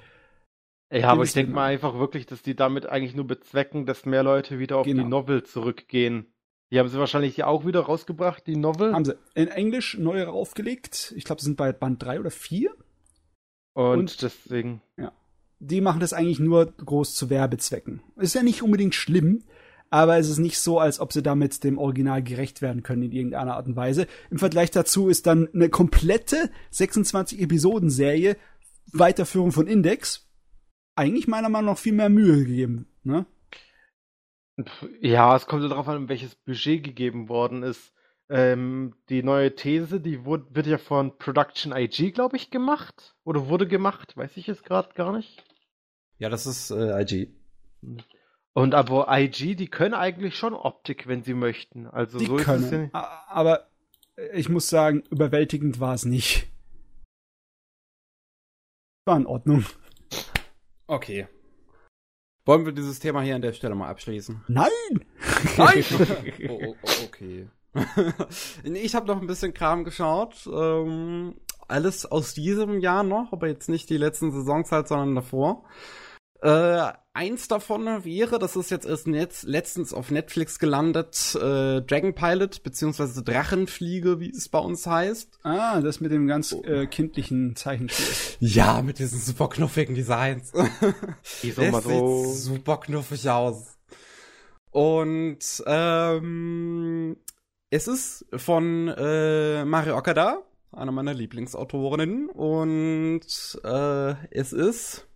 Ja, aber ich denke mal einfach wirklich, dass die damit eigentlich nur bezwecken, dass mehr Leute wieder auf genau. die Novel zurückgehen. Die haben sie wahrscheinlich auch wieder rausgebracht, die Novel. Haben sie in Englisch neu aufgelegt. Ich glaube, sie sind bei Band 3 oder 4. Und, Und deswegen. Ja. Die machen das eigentlich nur groß zu Werbezwecken. Ist ja nicht unbedingt schlimm, aber es ist nicht so, als ob sie damit dem Original gerecht werden können in irgendeiner Art und Weise. Im Vergleich dazu ist dann eine komplette 26 Episoden Serie Weiterführung von Index eigentlich meiner Meinung nach viel mehr Mühe gegeben, ne? Ja, es kommt darauf an, welches Budget gegeben worden ist. Ähm, die neue These, die wurde, wird ja von Production IG, glaube ich, gemacht. Oder wurde gemacht, weiß ich jetzt gerade gar nicht. Ja, das ist äh, IG. Und aber IG, die können eigentlich schon Optik, wenn sie möchten. Also die so können. ist es ja Aber ich muss sagen, überwältigend war es nicht. War in Ordnung. Okay. Wollen wir dieses Thema hier an der Stelle mal abschließen? Nein! Nein! oh, oh, oh, okay. ich habe noch ein bisschen Kram geschaut. Ähm, alles aus diesem Jahr noch, aber jetzt nicht die letzten Saisons halt, sondern davor. Äh, eins davon wäre, das ist jetzt erst Netz, letztens auf Netflix gelandet, äh, Dragon Pilot, beziehungsweise Drachenfliege, wie es bei uns heißt. Ah, das mit dem ganz oh. äh, kindlichen Zeichenspiel. Ja, mit diesen super knuffigen Designs. Die so mal so sieht super knuffig aus. Und ähm, es ist von äh, Mario Okada, einer meiner Lieblingsautorinnen. Und äh, es ist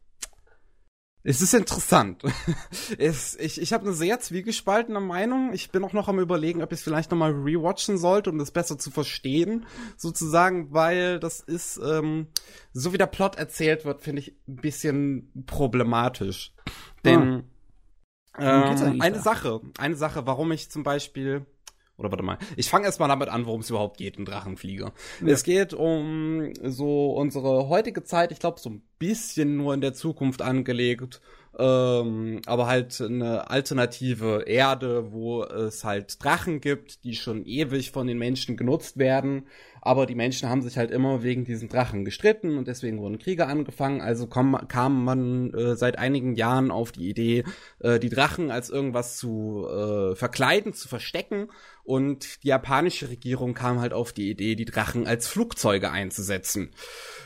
es ist interessant. es, ich ich habe eine sehr zwiegespaltene Meinung. Ich bin auch noch am überlegen, ob ich es vielleicht nochmal rewatchen sollte, um das besser zu verstehen, sozusagen, weil das ist, ähm, so wie der Plot erzählt wird, finde ich ein bisschen problematisch. Denn ah. ähm, eine da? Sache, eine Sache, warum ich zum Beispiel oder warte mal. Ich fange erstmal damit an, worum es überhaupt geht in Drachenflieger. Ja. Es geht um so unsere heutige Zeit, ich glaube, so ein bisschen nur in der Zukunft angelegt. Ähm, aber halt eine alternative Erde, wo es halt Drachen gibt, die schon ewig von den Menschen genutzt werden aber die Menschen haben sich halt immer wegen diesen Drachen gestritten und deswegen wurden Kriege angefangen. Also kam, kam man äh, seit einigen Jahren auf die Idee, äh, die Drachen als irgendwas zu äh, verkleiden, zu verstecken. Und die japanische Regierung kam halt auf die Idee, die Drachen als Flugzeuge einzusetzen.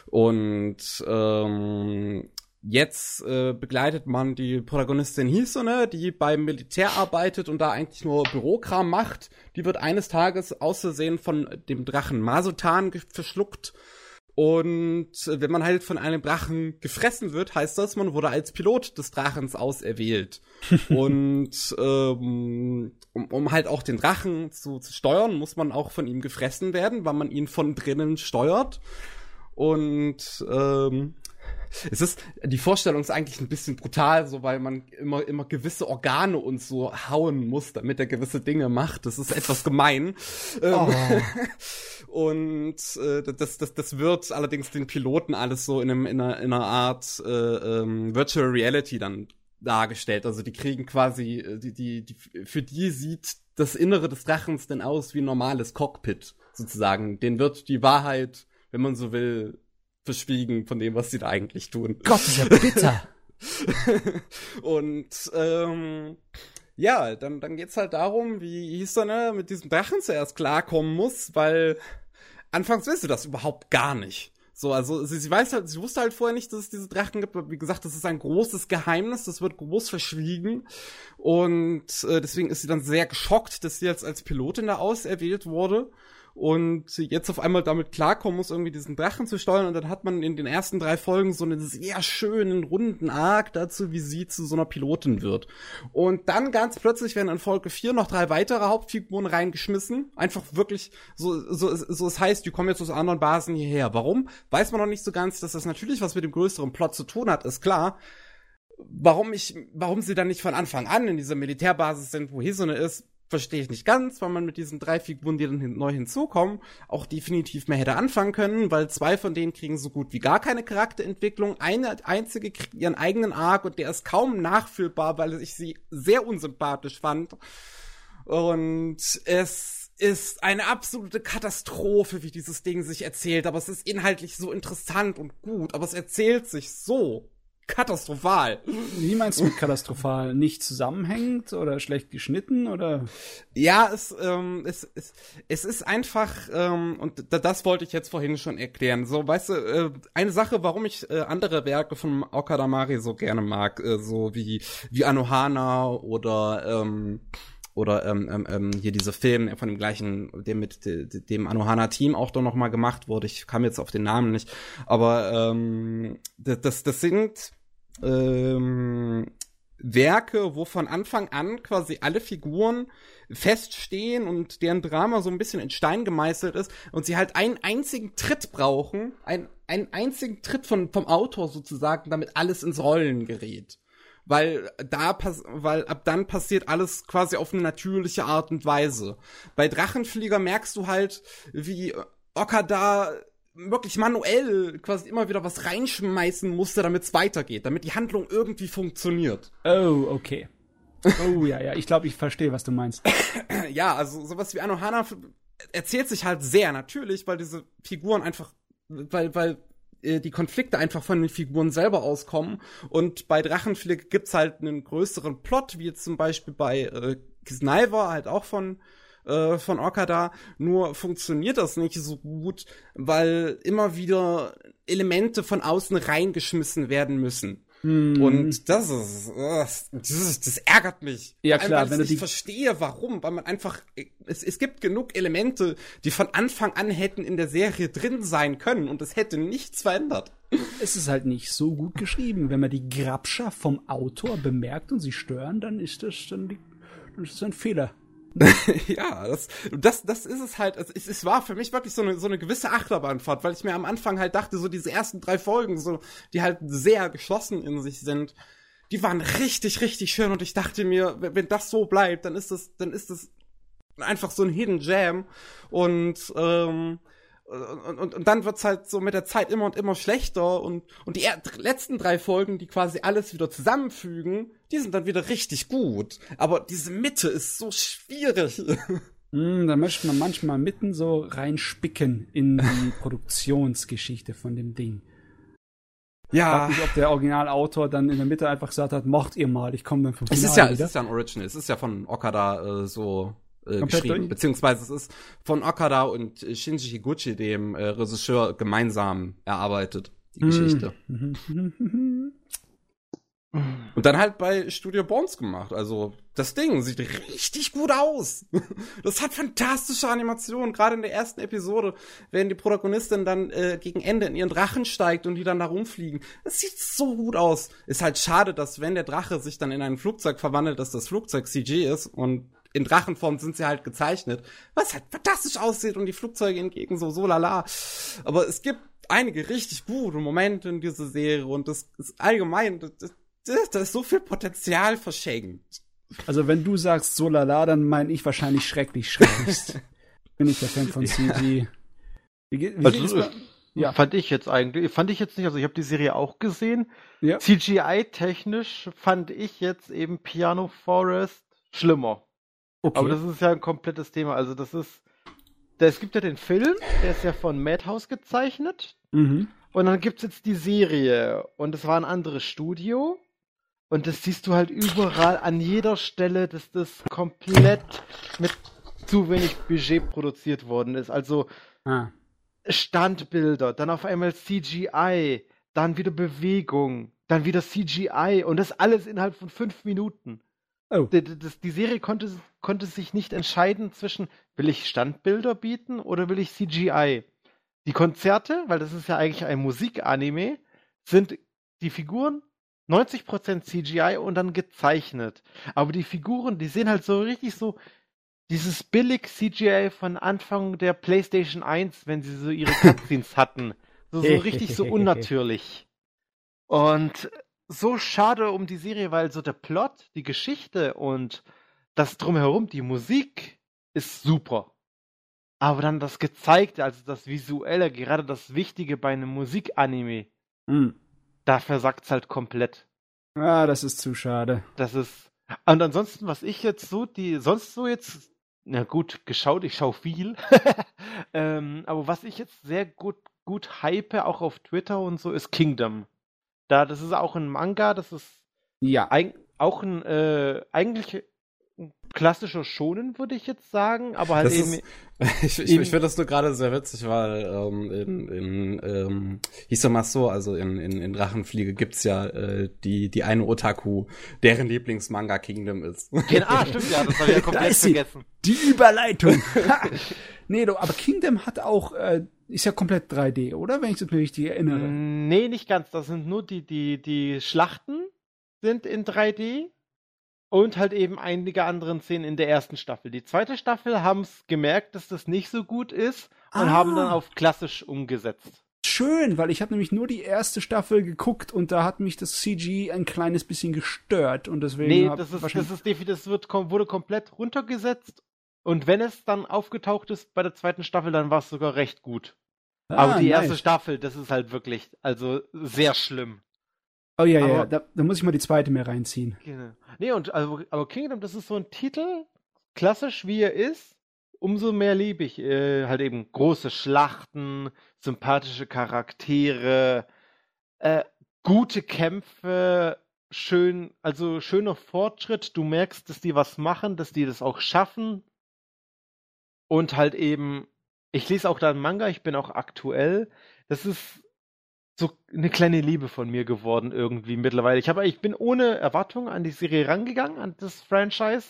Und ähm, Jetzt äh, begleitet man die Protagonistin Hisone, die beim Militär arbeitet und da eigentlich nur Bürokram macht. Die wird eines Tages außersehen von dem Drachen Masutan verschluckt. Und wenn man halt von einem Drachen gefressen wird, heißt das, man wurde als Pilot des Drachens auserwählt. und ähm, um, um halt auch den Drachen zu, zu steuern, muss man auch von ihm gefressen werden, weil man ihn von drinnen steuert. Und ähm, es ist, die Vorstellung ist eigentlich ein bisschen brutal, so weil man immer, immer gewisse Organe und so hauen muss, damit er gewisse Dinge macht. Das ist etwas gemein. Ähm, oh. und äh, das, das, das wird allerdings den Piloten alles so in, einem, in, einer, in einer Art äh, ähm, Virtual Reality dann dargestellt. Also die kriegen quasi, äh, die, die, die, für die sieht das Innere des Drachens denn aus wie ein normales Cockpit, sozusagen. Den wird die Wahrheit, wenn man so will, verschwiegen von dem, was sie da eigentlich tun. Gott, ist ja bitter. und ähm, ja, dann, dann geht's halt darum, wie hieß er, ne, mit diesem Drachen zuerst klarkommen muss, weil anfangs willst du das überhaupt gar nicht. So, also sie, sie weiß halt, sie wusste halt vorher nicht, dass es diese Drachen gibt. Wie gesagt, das ist ein großes Geheimnis, das wird groß verschwiegen. Und äh, deswegen ist sie dann sehr geschockt, dass sie jetzt als Pilotin da auserwählt wurde und jetzt auf einmal damit klarkommen muss, irgendwie diesen Drachen zu steuern. Und dann hat man in den ersten drei Folgen so einen sehr schönen, runden Arc dazu, wie sie zu so einer Pilotin wird. Und dann ganz plötzlich werden in Folge 4 noch drei weitere Hauptfiguren reingeschmissen. Einfach wirklich, so, so, so es heißt, die kommen jetzt aus anderen Basen hierher. Warum? Weiß man noch nicht so ganz, dass das natürlich was mit dem größeren Plot zu tun hat, ist klar warum ich, warum sie dann nicht von Anfang an in dieser Militärbasis sind, wo Hisone ist, verstehe ich nicht ganz, weil man mit diesen drei Figuren, die dann hin neu hinzukommen, auch definitiv mehr hätte anfangen können, weil zwei von denen kriegen so gut wie gar keine Charakterentwicklung. Eine einzige kriegt ihren eigenen Arc und der ist kaum nachfühlbar, weil ich sie sehr unsympathisch fand. Und es ist eine absolute Katastrophe, wie dieses Ding sich erzählt, aber es ist inhaltlich so interessant und gut, aber es erzählt sich so katastrophal. Wie meinst du mit katastrophal? Nicht zusammenhängend oder schlecht geschnitten oder? Ja, es, ähm, es, es, es ist einfach, ähm, und das wollte ich jetzt vorhin schon erklären. So, weißt du, äh, eine Sache, warum ich äh, andere Werke von Okadamari so gerne mag, äh, so wie, wie Anohana oder, ähm, oder ähm, ähm, ähm hier diese Film von dem gleichen, dem mit dem Anohana-Team auch doch noch mal gemacht wurde. Ich kam jetzt auf den Namen nicht, aber ähm, das, das sind ähm, Werke, wo von Anfang an quasi alle Figuren feststehen und deren Drama so ein bisschen in Stein gemeißelt ist und sie halt einen einzigen Tritt brauchen, ein, einen einzigen Tritt von, vom Autor sozusagen, damit alles ins Rollen gerät. Weil da pass weil ab dann passiert alles quasi auf eine natürliche Art und Weise. Bei Drachenflieger merkst du halt, wie Okada wirklich manuell quasi immer wieder was reinschmeißen musste, damit es weitergeht, damit die Handlung irgendwie funktioniert. Oh, okay. Oh ja, ja, ich glaube, ich verstehe, was du meinst. ja, also sowas wie Anohana erzählt sich halt sehr natürlich, weil diese Figuren einfach, weil, weil äh, die Konflikte einfach von den Figuren selber auskommen. Und bei Drachenflick gibt's halt einen größeren Plot, wie jetzt zum Beispiel bei äh, Kisnaiver, halt auch von äh, von Okada, nur funktioniert das nicht so gut, weil immer wieder Elemente von außen reingeschmissen werden müssen. Hm. Und das ist, das, das ärgert mich. Ja klar, Einfach, wenn ich verstehe, warum, weil man einfach, es, es gibt genug Elemente, die von Anfang an hätten in der Serie drin sein können und es hätte nichts verändert. Es ist halt nicht so gut geschrieben. Wenn man die Grabscher vom Autor bemerkt und sie stören, dann ist das dann, die, dann ist das ein Fehler. ja, das, das, das ist es halt. Also es, es war für mich wirklich so eine, so eine gewisse Achterbahnfahrt, weil ich mir am Anfang halt dachte, so diese ersten drei Folgen, so, die halt sehr geschlossen in sich sind, die waren richtig, richtig schön und ich dachte mir, wenn das so bleibt, dann ist das, dann ist das einfach so ein Hidden Jam und ähm, und, und, und dann wird's halt so mit der Zeit immer und immer schlechter und, und die letzten drei Folgen, die quasi alles wieder zusammenfügen, die sind dann wieder richtig gut. Aber diese Mitte ist so schwierig. Mm, da möchte man manchmal mitten so reinspicken in die Produktionsgeschichte von dem Ding. Ja. Ich weiß nicht, ob der Originalautor dann in der Mitte einfach gesagt hat, macht ihr mal, ich komme dann vom Finale Es ist ja, wieder. es ist ja ein Original, es ist ja von Okada äh, so äh, geschrieben, durch? beziehungsweise es ist von Okada und Shinji Higuchi, dem äh, Regisseur, gemeinsam erarbeitet, die hm. Geschichte. Und dann halt bei Studio Bones gemacht. Also, das Ding sieht richtig gut aus. Das hat fantastische Animationen. Gerade in der ersten Episode, wenn die Protagonistin dann äh, gegen Ende in ihren Drachen steigt und die dann da rumfliegen. Das sieht so gut aus. Ist halt schade, dass wenn der Drache sich dann in ein Flugzeug verwandelt, dass das Flugzeug CG ist und in Drachenform sind sie halt gezeichnet, was halt fantastisch aussieht und die Flugzeuge entgegen so, so lala. Aber es gibt einige richtig gute Momente in dieser Serie und das ist allgemein, das, das, das ist so viel Potenzial verschenkt. Also wenn du sagst so lala, dann meine ich wahrscheinlich schrecklich schrecklich. Bin ich der Fan von CG. Wie, wie also, ja. Fand ich jetzt eigentlich, fand ich jetzt nicht, also ich habe die Serie auch gesehen. Ja. CGI-technisch fand ich jetzt eben Piano Forest schlimmer. Okay. Aber das ist ja ein komplettes Thema. Also das ist, es gibt ja den Film, der ist ja von Madhouse gezeichnet. Mhm. Und dann gibt es jetzt die Serie. Und es war ein anderes Studio. Und das siehst du halt überall an jeder Stelle, dass das komplett mit zu wenig Budget produziert worden ist. Also ah. Standbilder, dann auf einmal CGI, dann wieder Bewegung, dann wieder CGI und das alles innerhalb von fünf Minuten. Oh. Die, die, Serie konnte, konnte sich nicht entscheiden zwischen, will ich Standbilder bieten oder will ich CGI? Die Konzerte, weil das ist ja eigentlich ein Musikanime, sind die Figuren 90% CGI und dann gezeichnet. Aber die Figuren, die sehen halt so richtig so dieses billig CGI von Anfang der PlayStation 1, wenn sie so ihre Cutscenes hatten. So, so richtig so unnatürlich. Und so schade um die Serie, weil so der Plot, die Geschichte und das drumherum, die Musik ist super. Aber dann das Gezeigte, also das Visuelle, gerade das Wichtige bei einem Musikanime, mm. da versagt es halt komplett. Ah, das ist zu schade. Das ist. Und ansonsten, was ich jetzt so, die, sonst so jetzt, na gut, geschaut, ich schaue viel. ähm, aber was ich jetzt sehr gut, gut hype, auch auf Twitter und so, ist Kingdom. Da, das ist auch ein Manga, das ist ja ein, auch ein äh, eigentlich klassischer Schonen, würde ich jetzt sagen, aber halt das eben. Ist, ich ich, ich finde das nur gerade sehr witzig, weil ähm, in, in ähm, hieß doch mal so, also in, in, in Drachenfliege gibt's ja äh, die, die eine Otaku, deren Lieblingsmanga Kingdom ist. Genau, ah, stimmt, ja, das habe ich ja komplett vergessen. Die Überleitung. nee, doch, aber Kingdom hat auch äh, ist ja komplett 3D, oder? Wenn ich das mir richtig erinnere. Nee, nicht ganz. Das sind nur die, die, die Schlachten sind in 3D und halt eben einige anderen Szenen in der ersten Staffel. Die zweite Staffel haben es gemerkt, dass das nicht so gut ist und ah. haben dann auf klassisch umgesetzt. Schön, weil ich habe nämlich nur die erste Staffel geguckt und da hat mich das CG ein kleines bisschen gestört und deswegen. Nee, das ist, das ist das wird, wurde komplett runtergesetzt und wenn es dann aufgetaucht ist bei der zweiten Staffel, dann war es sogar recht gut. Ah, Aber die nice. erste Staffel, das ist halt wirklich, also sehr schlimm. Oh ja, aber, ja, da, da, muss ich mal die zweite mehr reinziehen. Genau. Nee, und also, aber Kingdom, das ist so ein Titel, klassisch wie er ist, umso mehr liebe ich. Äh, halt eben große Schlachten, sympathische Charaktere, äh, gute Kämpfe, schön, also schöner Fortschritt. Du merkst, dass die was machen, dass die das auch schaffen. Und halt eben, ich lese auch da einen Manga, ich bin auch aktuell. Das ist so eine kleine Liebe von mir geworden irgendwie mittlerweile. Ich habe, ich bin ohne Erwartung an die Serie rangegangen, an das Franchise.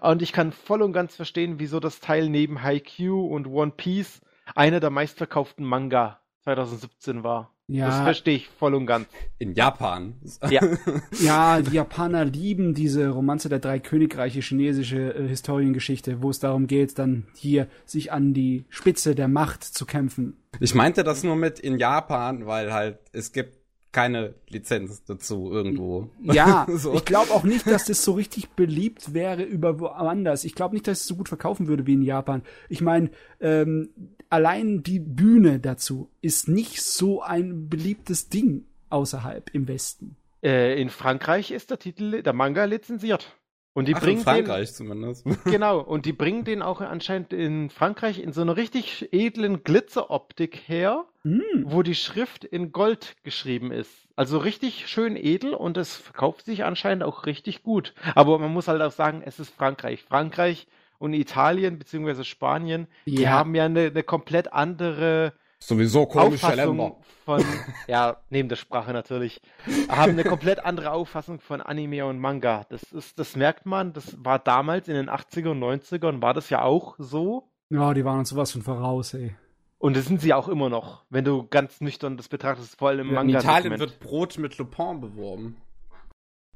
Und ich kann voll und ganz verstehen, wieso das Teil neben Haikyuu und One Piece einer der meistverkauften Manga 2017 war. Ja. Das verstehe ich voll und ganz. In Japan. Ja. ja, die Japaner lieben diese Romanze der drei Königreiche chinesische äh, Historiengeschichte, wo es darum geht, dann hier sich an die Spitze der Macht zu kämpfen. Ich meinte das nur mit in Japan, weil halt es gibt keine Lizenz dazu irgendwo. Ja, so. ich glaube auch nicht, dass das so richtig beliebt wäre über woanders. Ich glaube nicht, dass es so gut verkaufen würde wie in Japan. Ich meine, ähm, allein die Bühne dazu ist nicht so ein beliebtes Ding außerhalb im Westen. Äh, in Frankreich ist der Titel, der Manga lizenziert. Und die Ach, bringen in Frankreich den, zumindest. Genau, und die bringen den auch anscheinend in Frankreich in so einer richtig edlen Glitzeroptik her, mm. wo die Schrift in Gold geschrieben ist. Also richtig schön edel und es verkauft sich anscheinend auch richtig gut. Aber man muss halt auch sagen, es ist Frankreich. Frankreich und Italien bzw. Spanien, ja. die haben ja eine, eine komplett andere Sowieso komische Auffassung Länder. von, ja, neben der Sprache natürlich, haben eine komplett andere Auffassung von Anime und Manga. Das ist, das merkt man, das war damals in den 80er und 90ern, war das ja auch so. Ja, die waren uns sowas von voraus, ey. Und das sind sie auch immer noch, wenn du ganz nüchtern das betrachtest, vor allem im ja, Manga. In Italien wird Brot mit Lupin beworben.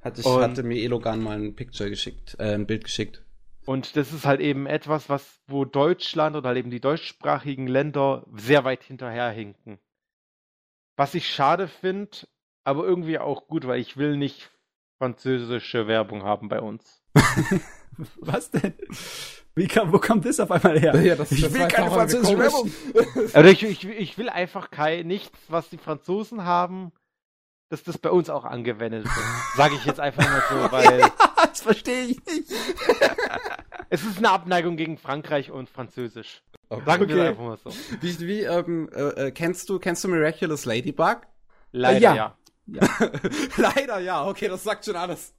Hatte, ich, hatte mir Elogan mal ein Picture geschickt, äh, ein Bild geschickt. Und das ist halt eben etwas, was, wo Deutschland oder halt eben die deutschsprachigen Länder sehr weit hinterherhinken. Was ich schade finde, aber irgendwie auch gut, weil ich will nicht französische Werbung haben bei uns. was denn? Wie kam, wo kommt das auf einmal her? Ja, das, ich das will keine französische Werbung. also ich, ich, ich will einfach kein, nichts, was die Franzosen haben, dass das bei uns auch angewendet wird. Sage ich jetzt einfach mal so, weil. das verstehe ich nicht. es ist eine Abneigung gegen Frankreich und Französisch. Okay. Sagen wir einfach mal so. Wie, wie ähm, äh, kennst du kennst du Miraculous Ladybug? Leider ja. ja. ja. Leider ja. Okay, das sagt schon alles.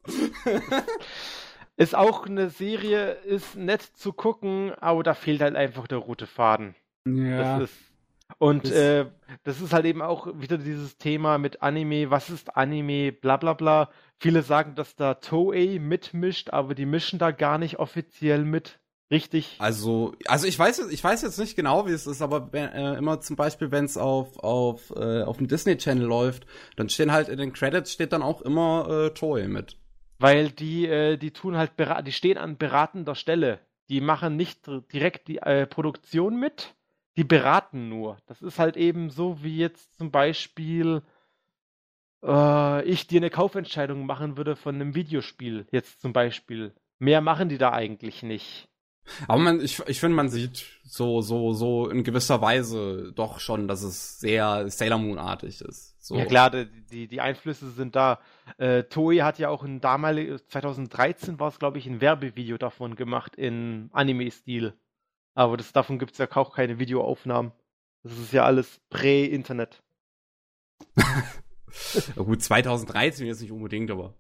ist auch eine Serie, ist nett zu gucken, aber da fehlt halt einfach der rote Faden. Ja. Das ist Und das, äh, das ist halt eben auch wieder dieses Thema mit Anime, was ist Anime, bla bla bla. Viele sagen, dass da Toei mitmischt, aber die mischen da gar nicht offiziell mit. Richtig. Also, also ich weiß, ich weiß jetzt nicht genau, wie es ist, aber äh, immer zum Beispiel, wenn es auf auf äh, auf dem Disney Channel läuft, dann stehen halt in den Credits steht dann auch immer äh, Toei mit. Weil die äh, die tun halt die stehen an beratender Stelle. Die machen nicht direkt die äh, Produktion mit, die beraten nur. Das ist halt eben so wie jetzt zum Beispiel äh, ich dir eine Kaufentscheidung machen würde von einem Videospiel jetzt zum Beispiel. Mehr machen die da eigentlich nicht. Aber man, ich, ich finde, man sieht so, so, so in gewisser Weise doch schon, dass es sehr Sailor Moon-artig ist. So. Ja klar, die, die Einflüsse sind da. Äh, Toei hat ja auch ein damaliges, 2013 war es, glaube ich, ein Werbevideo davon gemacht in Anime-Stil. Aber das, davon gibt es ja auch keine Videoaufnahmen. Das ist ja alles Prä-Internet. Gut, 2013 jetzt nicht unbedingt, aber.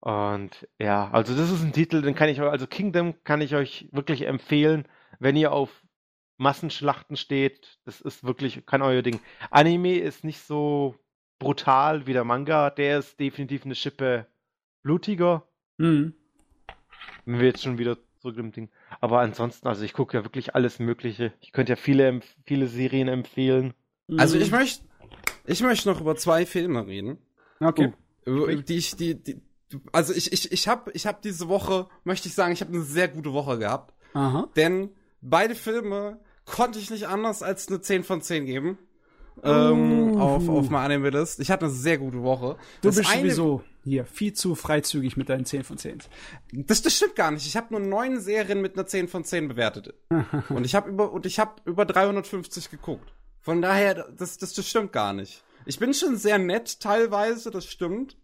Und ja, also das ist ein Titel, den kann ich euch, also Kingdom kann ich euch wirklich empfehlen, wenn ihr auf Massenschlachten steht. Das ist wirklich, kann euer Ding. Anime ist nicht so brutal wie der Manga, der ist definitiv eine Schippe blutiger. Mhm. Wenn wir jetzt schon wieder zurück im Ding. Aber ansonsten, also ich gucke ja wirklich alles Mögliche. Ich könnte ja viele, viele Serien empfehlen. Also ich möchte, ich möchte noch über zwei Filme reden. Okay. Die ich, die, die, also ich, ich, ich habe ich hab diese Woche, möchte ich sagen, ich habe eine sehr gute Woche gehabt. Aha. Denn beide Filme konnte ich nicht anders als eine 10 von 10 geben. Ähm, auf, auf meine Anime-List. Ich hatte eine sehr gute Woche. Du das bist eine, sowieso hier viel zu freizügig mit deinen 10 von 10. Das, das stimmt gar nicht. Ich habe nur neun Serien mit einer 10 von 10 bewertet. und ich habe über, und ich habe über 350 geguckt. Von daher, das, das, das stimmt gar nicht. Ich bin schon sehr nett teilweise, das stimmt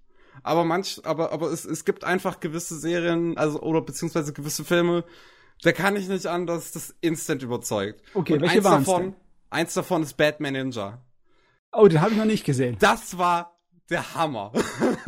aber manch, aber, aber es, es gibt einfach gewisse Serien, also, oder beziehungsweise gewisse Filme, da kann ich nicht anders, das instant überzeugt. Okay, Und welche waren davon, Eins davon ist Batman Ninja. Oh, den habe ich noch nicht gesehen. Das war der Hammer.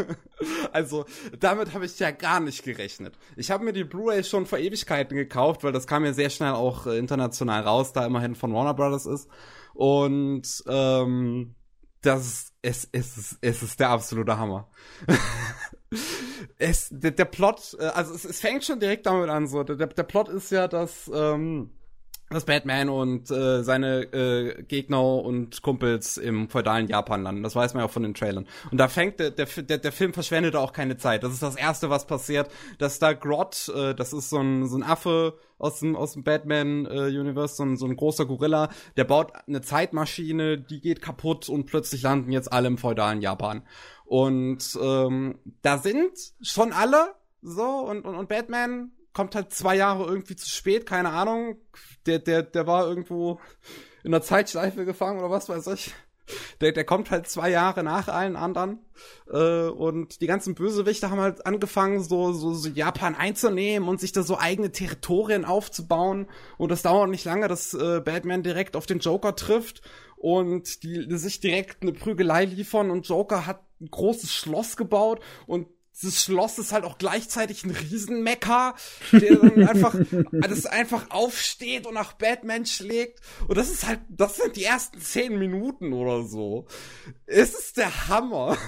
also, damit habe ich ja gar nicht gerechnet. Ich habe mir die Blu-ray schon vor Ewigkeiten gekauft, weil das kam ja sehr schnell auch äh, international raus, da immerhin von Warner Brothers ist. Und ähm, das es, es, ist, es ist der absolute Hammer. es, der, der Plot, äh, also es, es fängt schon direkt damit an, so. Der, der Plot ist ja, dass, ähm, dass Batman und äh, seine äh, Gegner und Kumpels im feudalen Japan landen. Das weiß man ja auch von den Trailern. Und da fängt der, der, der, Film verschwendet auch keine Zeit. Das ist das Erste, was passiert, dass da Grot, äh, das ist so ein, so ein Affe aus dem, aus dem Batman-Universe, äh, so, ein, so ein großer Gorilla, der baut eine Zeitmaschine, die geht kaputt und plötzlich landen jetzt alle im feudalen Japan. Und ähm, da sind schon alle so und, und, und Batman kommt halt zwei Jahre irgendwie zu spät, keine Ahnung. Der, der, der war irgendwo in der Zeitschleife gefangen oder was weiß ich. Der, der kommt halt zwei Jahre nach allen anderen. Äh, und die ganzen Bösewichte haben halt angefangen, so, so, so Japan einzunehmen und sich da so eigene Territorien aufzubauen. Und das dauert nicht lange, dass äh, Batman direkt auf den Joker trifft und die, die sich direkt eine Prügelei liefern. Und Joker hat ein großes Schloss gebaut und dieses Schloss ist halt auch gleichzeitig ein Riesenmecker, der dann einfach, das einfach aufsteht und nach Batman schlägt. Und das ist halt, das sind die ersten zehn Minuten oder so. Es ist der Hammer.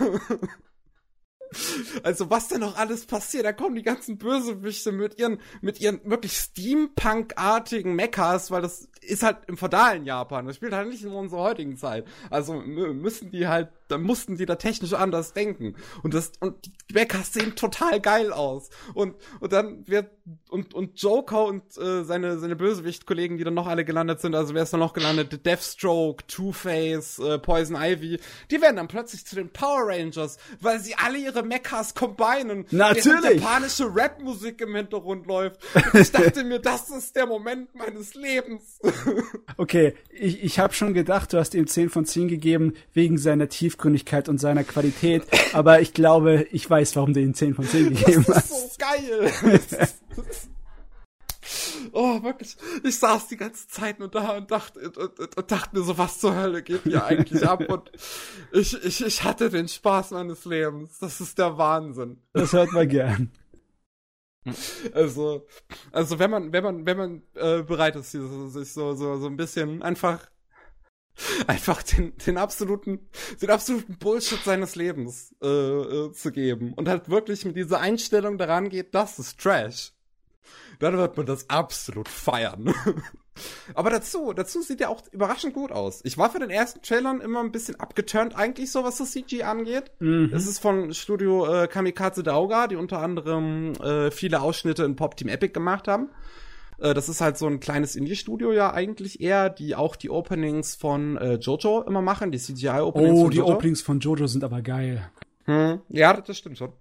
Also was denn noch alles passiert? Da kommen die ganzen Bösewichte mit ihren, mit ihren wirklich Steampunk-artigen Mechas, weil das ist halt im feudalen Japan. Das spielt halt nicht in unserer heutigen Zeit. Also müssen die halt, da mussten die da technisch anders denken. Und das, und die Mechas sehen total geil aus. Und, und dann wird, und, und Joker und äh, seine, seine Bösewicht-Kollegen, die dann noch alle gelandet sind, also wer ist dann noch gelandet? Deathstroke, Two-Face, äh, Poison Ivy, die werden dann plötzlich zu den Power Rangers, weil sie alle ihre Mechas combinen. Natürlich. japanische Rapmusik im Hintergrund läuft. Und ich dachte mir, das ist der Moment meines Lebens. okay, ich, ich habe schon gedacht, du hast ihm 10 von 10 gegeben wegen seiner Tiefgründigkeit und seiner Qualität, aber ich glaube, ich weiß, warum du ihm 10 von 10 gegeben hast. Das ist so geil. Oh, wirklich. Ich saß die ganze Zeit nur da und dachte, und, und, und dachte mir so, was zur Hölle geht hier eigentlich ab? Und ich, ich, ich hatte den Spaß meines Lebens. Das ist der Wahnsinn. Das hört man gern. Also, also wenn man, wenn man, wenn man äh, bereit ist, sich so, so, so ein bisschen einfach einfach den, den absoluten, den absoluten Bullshit seines Lebens äh, äh, zu geben und halt wirklich mit dieser Einstellung daran geht, das ist Trash. Dann wird man das absolut feiern. Aber dazu, dazu sieht er auch überraschend gut aus. Ich war für den ersten Trailern immer ein bisschen abgeturnt eigentlich so, was das CG angeht. Mhm. Es ist von Studio äh, Kamikaze Dauga, die unter anderem äh, viele Ausschnitte in Pop Team Epic gemacht haben. Äh, das ist halt so ein kleines Indie-Studio ja eigentlich eher, die auch die Openings von äh, Jojo immer machen, die CGI-Openings. Oh, die Jojo. Openings von Jojo sind aber geil. Hm. Ja, das stimmt schon.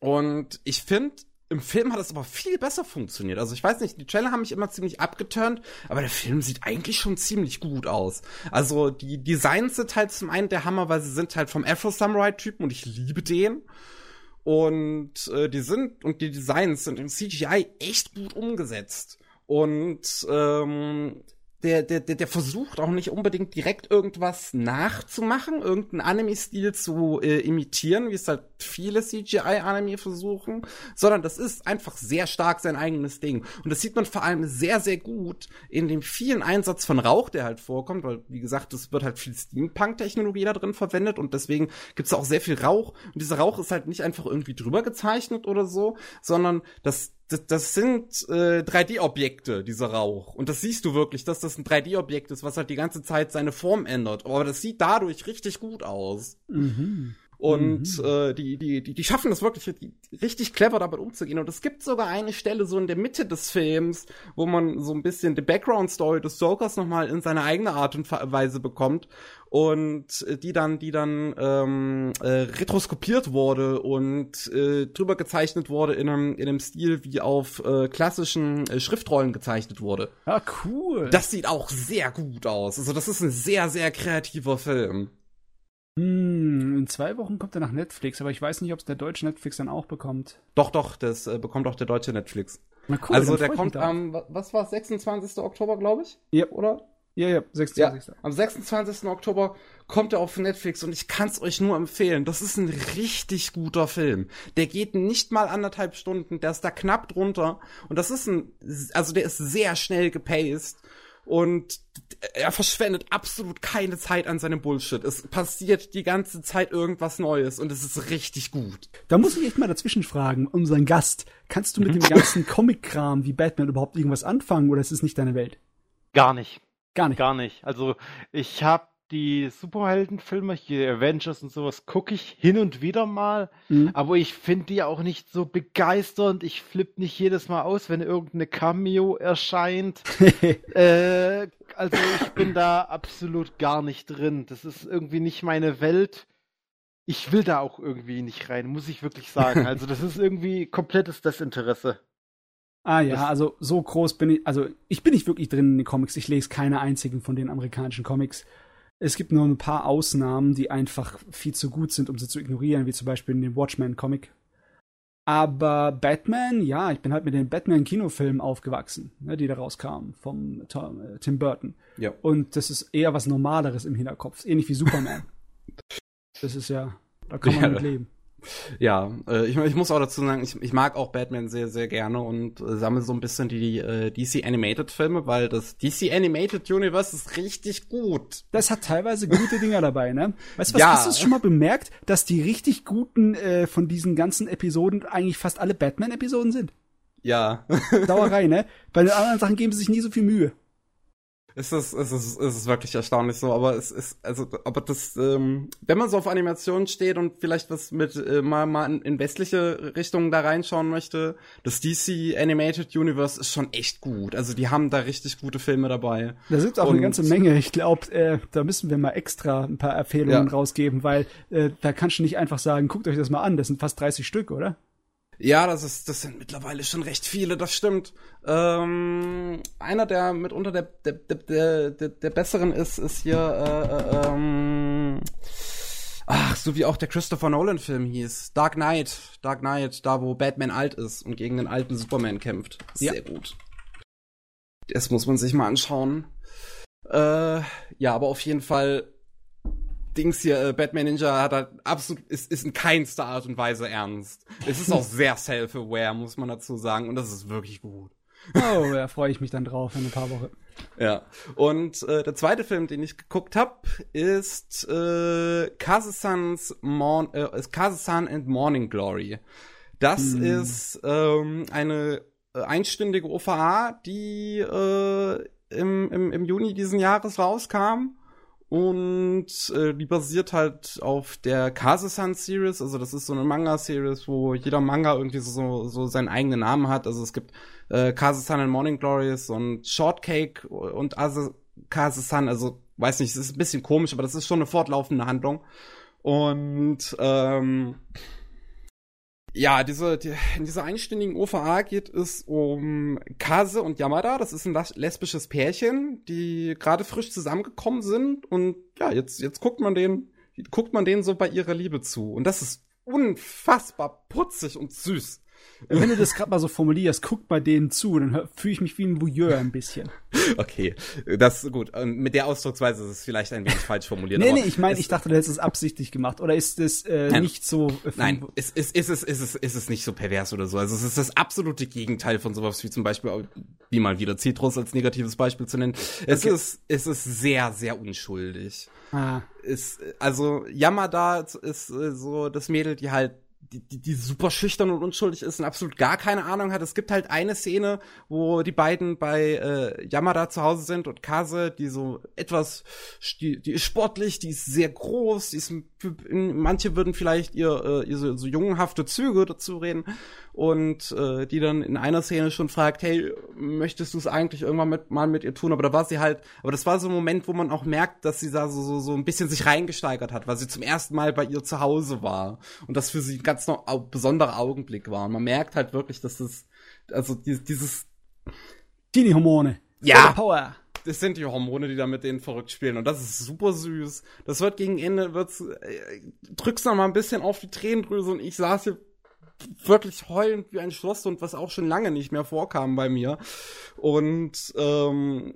Und ich finde, im Film hat es aber viel besser funktioniert. Also ich weiß nicht, die Trailer haben mich immer ziemlich abgeturnt, aber der Film sieht eigentlich schon ziemlich gut aus. Also die Designs sind halt zum einen der Hammer, weil sie sind halt vom Afro-Samurai-Typen und ich liebe den. Und äh, die sind und die Designs sind im CGI echt gut umgesetzt. Und ähm, der, der, der, der versucht auch nicht unbedingt direkt irgendwas nachzumachen, irgendeinen Anime-Stil zu äh, imitieren, wie es halt viele CGI-Anime versuchen, sondern das ist einfach sehr stark sein eigenes Ding. Und das sieht man vor allem sehr, sehr gut in dem vielen Einsatz von Rauch, der halt vorkommt, weil, wie gesagt, es wird halt viel Steampunk-Technologie da drin verwendet und deswegen gibt's auch sehr viel Rauch. Und dieser Rauch ist halt nicht einfach irgendwie drüber gezeichnet oder so, sondern das das, das sind äh, 3D-Objekte, dieser Rauch. Und das siehst du wirklich, dass das ein 3D-Objekt ist, was halt die ganze Zeit seine Form ändert. Aber das sieht dadurch richtig gut aus. Mhm. Und mhm. äh, die, die, die, die schaffen das wirklich richtig clever damit umzugehen. Und es gibt sogar eine Stelle so in der Mitte des Films, wo man so ein bisschen die Background-Story des Jokers nochmal in seine eigene Art und Weise bekommt. Und äh, die dann, die dann ähm, äh, retroskopiert wurde und äh, drüber gezeichnet wurde in einem, in einem Stil, wie auf äh, klassischen äh, Schriftrollen gezeichnet wurde. Ah, cool. Das sieht auch sehr gut aus. Also das ist ein sehr, sehr kreativer Film. Hm, in zwei Wochen kommt er nach Netflix, aber ich weiß nicht, ob es der deutsche Netflix dann auch bekommt. Doch, doch, das äh, bekommt auch der deutsche Netflix. Na cool, also der kommt am, was war 26. Oktober, glaube ich? Ja. Oder? Ja, ja, 26. Ja, am 26. Oktober kommt er auf Netflix und ich kann es euch nur empfehlen. Das ist ein richtig guter Film. Der geht nicht mal anderthalb Stunden, der ist da knapp drunter und das ist ein, also der ist sehr schnell gepaced und er verschwendet absolut keine Zeit an seinem Bullshit. Es passiert die ganze Zeit irgendwas Neues und es ist richtig gut. Da muss ich echt mal dazwischen fragen, unseren Gast, kannst du mit dem ganzen Comic-Kram wie Batman überhaupt irgendwas anfangen oder ist es nicht deine Welt? Gar nicht. Gar nicht. Gar nicht. Also ich habe die Superheldenfilme, hier Avengers und sowas, gucke ich hin und wieder mal, mhm. aber ich finde die auch nicht so begeisternd. Ich flippe nicht jedes Mal aus, wenn irgendeine Cameo erscheint. äh, also ich bin da absolut gar nicht drin. Das ist irgendwie nicht meine Welt. Ich will da auch irgendwie nicht rein, muss ich wirklich sagen. Also das ist irgendwie komplettes Desinteresse. Ah ja, also so groß bin ich, also ich bin nicht wirklich drin in den Comics. Ich lese keine einzigen von den amerikanischen Comics. Es gibt nur ein paar Ausnahmen, die einfach viel zu gut sind, um sie zu ignorieren, wie zum Beispiel in dem Watchmen-Comic. Aber Batman, ja, ich bin halt mit den Batman-Kinofilmen aufgewachsen, ne, die da rauskamen vom Tom, äh, Tim Burton. Ja. Und das ist eher was Normaleres im Hinterkopf, ähnlich wie Superman. das ist ja, da kann man ja. mit leben. Ja, äh, ich, ich muss auch dazu sagen, ich, ich mag auch Batman sehr, sehr gerne und äh, sammle so ein bisschen die äh, DC Animated Filme, weil das DC Animated Universe ist richtig gut. Das hat teilweise gute Dinger dabei, ne? Weißt du was, ja. hast du schon mal bemerkt, dass die richtig guten äh, von diesen ganzen Episoden eigentlich fast alle Batman-Episoden sind? Ja. Dauerei, ne? Bei den anderen Sachen geben sie sich nie so viel Mühe. Es ist, es ist, es ist wirklich erstaunlich so, aber es ist, also, aber das, ähm, wenn man so auf Animationen steht und vielleicht was mit äh, mal, mal in westliche Richtungen da reinschauen möchte, das DC Animated Universe ist schon echt gut. Also die haben da richtig gute Filme dabei. Da sind auch und, eine ganze Menge. Ich glaube, äh, da müssen wir mal extra ein paar Empfehlungen ja. rausgeben, weil äh, da kannst du nicht einfach sagen, guckt euch das mal an, das sind fast 30 Stück, oder? Ja, das ist, das sind mittlerweile schon recht viele, das stimmt. Ähm, einer, der mitunter der, der, der, der, der besseren ist, ist hier, äh, äh, ähm, ach, so wie auch der Christopher Nolan-Film hieß. Dark Knight. Dark Knight, da wo Batman alt ist und gegen den alten Superman kämpft. Sehr ja. gut. Das muss man sich mal anschauen. Äh, ja, aber auf jeden Fall Dings hier, äh, Batman Ninja hat halt absolut, ist, ist in keinster Art und Weise ernst. Es ist auch sehr self-aware, muss man dazu sagen, und das ist wirklich gut. Oh, da freue ich mich dann drauf in ein paar Wochen. Ja. Und äh, der zweite Film, den ich geguckt habe, ist äh, Kazasan's Morn äh, Kazasan and Morning Glory. Das hm. ist ähm, eine äh, einstündige OVA, die äh, im, im, im Juni diesen Jahres rauskam. Und äh, die basiert halt auf der Kaze-san Series. Also das ist so eine Manga-Series, wo jeder Manga irgendwie so, so seinen eigenen Namen hat. Also es gibt äh, Kaze-san and Morning Glories und Shortcake und Kaze-san. Also weiß nicht, es ist ein bisschen komisch, aber das ist schon eine fortlaufende Handlung. Und ähm, ja, diese, die, in dieser einstündigen OVA geht es um Kase und Yamada. Das ist ein lesbisches Pärchen, die gerade frisch zusammengekommen sind. Und ja, jetzt, jetzt guckt man den, guckt man denen so bei ihrer Liebe zu. Und das ist unfassbar putzig und süß. Wenn du das gerade mal so formulierst, guck mal denen zu, dann fühle ich mich wie ein Voyeur ein bisschen. Okay, das ist gut. Mit der Ausdrucksweise ist es vielleicht ein wenig falsch formuliert. nee, nee, ich meine, ich dachte, du hättest es absichtlich gemacht. Oder ist es äh, nicht so. Äh, nein, ist, ist, ist, es, ist, es, ist es nicht so pervers oder so. Also es ist das absolute Gegenteil von sowas wie zum Beispiel, wie mal wieder Citrus als negatives Beispiel zu nennen. Es okay. ist, es ist sehr, sehr unschuldig. Ah. Ist, also Yamada ist äh, so das Mädel, die halt die, die, die super schüchtern und unschuldig ist und absolut gar keine Ahnung hat. Es gibt halt eine Szene, wo die beiden bei äh, Yamada zu Hause sind und Kase, die so etwas, die, die ist sportlich, die ist sehr groß, die ist, manche würden vielleicht ihr, äh, ihr so, so jungenhafte Züge dazu reden und äh, die dann in einer Szene schon fragt, hey, möchtest du es eigentlich irgendwann mit, mal mit ihr tun? Aber da war sie halt, aber das war so ein Moment, wo man auch merkt, dass sie da so, so, so ein bisschen sich reingesteigert hat, weil sie zum ersten Mal bei ihr zu Hause war und das für sie ganz noch besonderer Augenblick war. Und man merkt halt wirklich, dass es, also dieses Teenie-Hormone. Ja. Power das sind die Hormone, die da mit denen verrückt spielen. Und das ist super süß. Das wird gegen Ende, wird's, äh, drückst noch mal ein bisschen auf die Tränendrüse und ich saß hier wirklich heulend wie ein Schlosshund, was auch schon lange nicht mehr vorkam bei mir. Und ähm,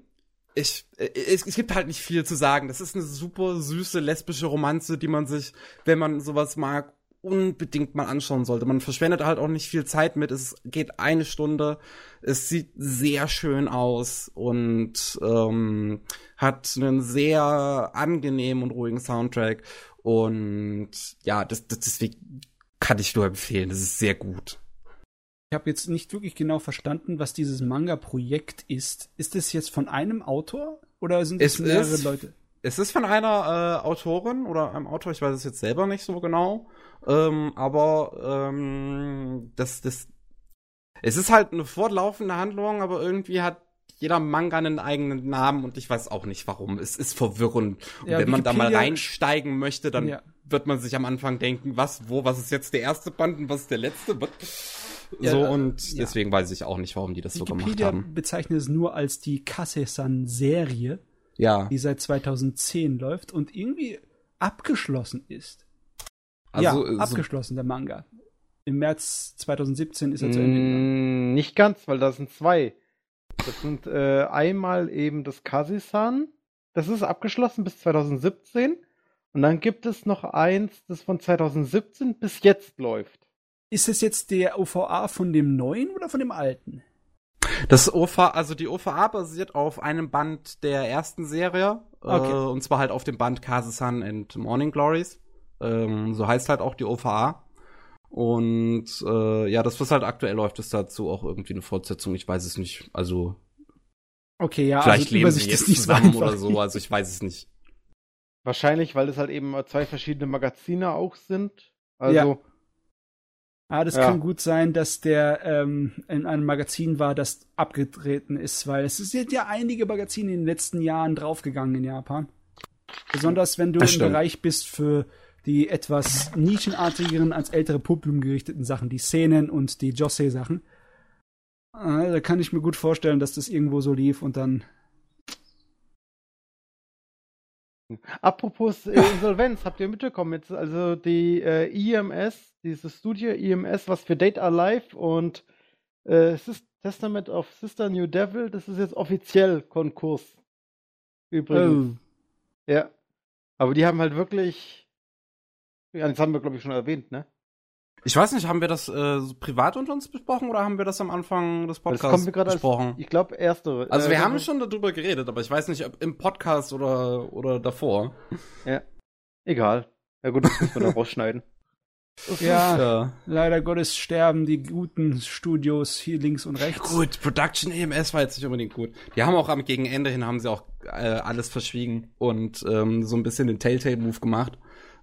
ich, es, es gibt halt nicht viel zu sagen. Das ist eine super süße lesbische Romanze, die man sich, wenn man sowas mag, unbedingt mal anschauen sollte. Man verschwendet halt auch nicht viel Zeit mit. Es geht eine Stunde. Es sieht sehr schön aus und ähm, hat einen sehr angenehmen und ruhigen Soundtrack. Und ja, das, das deswegen kann ich nur empfehlen. Das ist sehr gut. Ich habe jetzt nicht wirklich genau verstanden, was dieses Manga-Projekt ist. Ist es jetzt von einem Autor oder sind es, mehrere ist, Leute? Es ist von einer äh, Autorin oder einem Autor, ich weiß es jetzt selber nicht so genau. Ähm, aber ähm, das, das, es ist halt eine fortlaufende Handlung, aber irgendwie hat jeder Manga einen eigenen Namen und ich weiß auch nicht warum. Es ist verwirrend. Und ja, wenn man da mal reinsteigen möchte, dann ja wird man sich am Anfang denken, was, wo, was ist jetzt der erste Band und was ist der letzte? Ja, so, und ja. deswegen weiß ich auch nicht, warum die das Wikipedia so gemacht haben. bezeichnet es nur als die Kase-san-Serie, ja. die seit 2010 läuft und irgendwie abgeschlossen ist. Also, ja, abgeschlossen, der Manga. Im März 2017 ist er zu Ende gegangen. Mm, nicht ganz, weil da sind zwei. Das sind äh, einmal eben das Kase-san. Das ist abgeschlossen bis 2017. Und dann gibt es noch eins, das von 2017 bis jetzt läuft. Ist es jetzt der OVA von dem neuen oder von dem alten? Das OVA, also die OVA basiert auf einem Band der ersten Serie. Okay. Äh, und zwar halt auf dem Band Kaze-san and Morning Glories. Ähm, so heißt halt auch die OVA. Und äh, ja, das, was halt aktuell läuft, ist dazu auch irgendwie eine Fortsetzung. Ich weiß es nicht. Also. Okay, ja, vielleicht also leben sie jetzt zusammen oder so. Also ich weiß es nicht. Wahrscheinlich, weil es halt eben zwei verschiedene Magazine auch sind. Also. Ja. Ah, das ja. kann gut sein, dass der ähm, in einem Magazin war, das abgetreten ist, weil es sind ja einige Magazine in den letzten Jahren draufgegangen in Japan. Besonders wenn du im Bereich bist für die etwas nischenartigeren, als ältere Publikum gerichteten Sachen, die Szenen und die Jose-Sachen. Ah, da kann ich mir gut vorstellen, dass das irgendwo so lief und dann Apropos äh, Insolvenz, habt ihr mitbekommen jetzt? Also die äh, EMS, dieses Studio EMS, was für Date Alive und äh, Testament of Sister New Devil, das ist jetzt offiziell Konkurs. Übrigens. Oh. Ja. Aber die haben halt wirklich. Ja, das haben wir, glaube ich, schon erwähnt, ne? Ich weiß nicht, haben wir das äh, privat unter uns besprochen oder haben wir das am Anfang des Podcasts besprochen? Als, ich glaube, erste. Also wir äh, haben schon darüber geredet, aber ich weiß nicht, ob im Podcast oder, oder davor. Ja. Egal. Ja gut, das müssen wir da rausschneiden. Ja, ja, leider Gottes sterben die guten Studios hier links und rechts. Gut, Production EMS war jetzt nicht unbedingt gut. Die haben auch am gegen Ende hin haben sie auch äh, alles verschwiegen und ähm, so ein bisschen den Telltale-Move gemacht.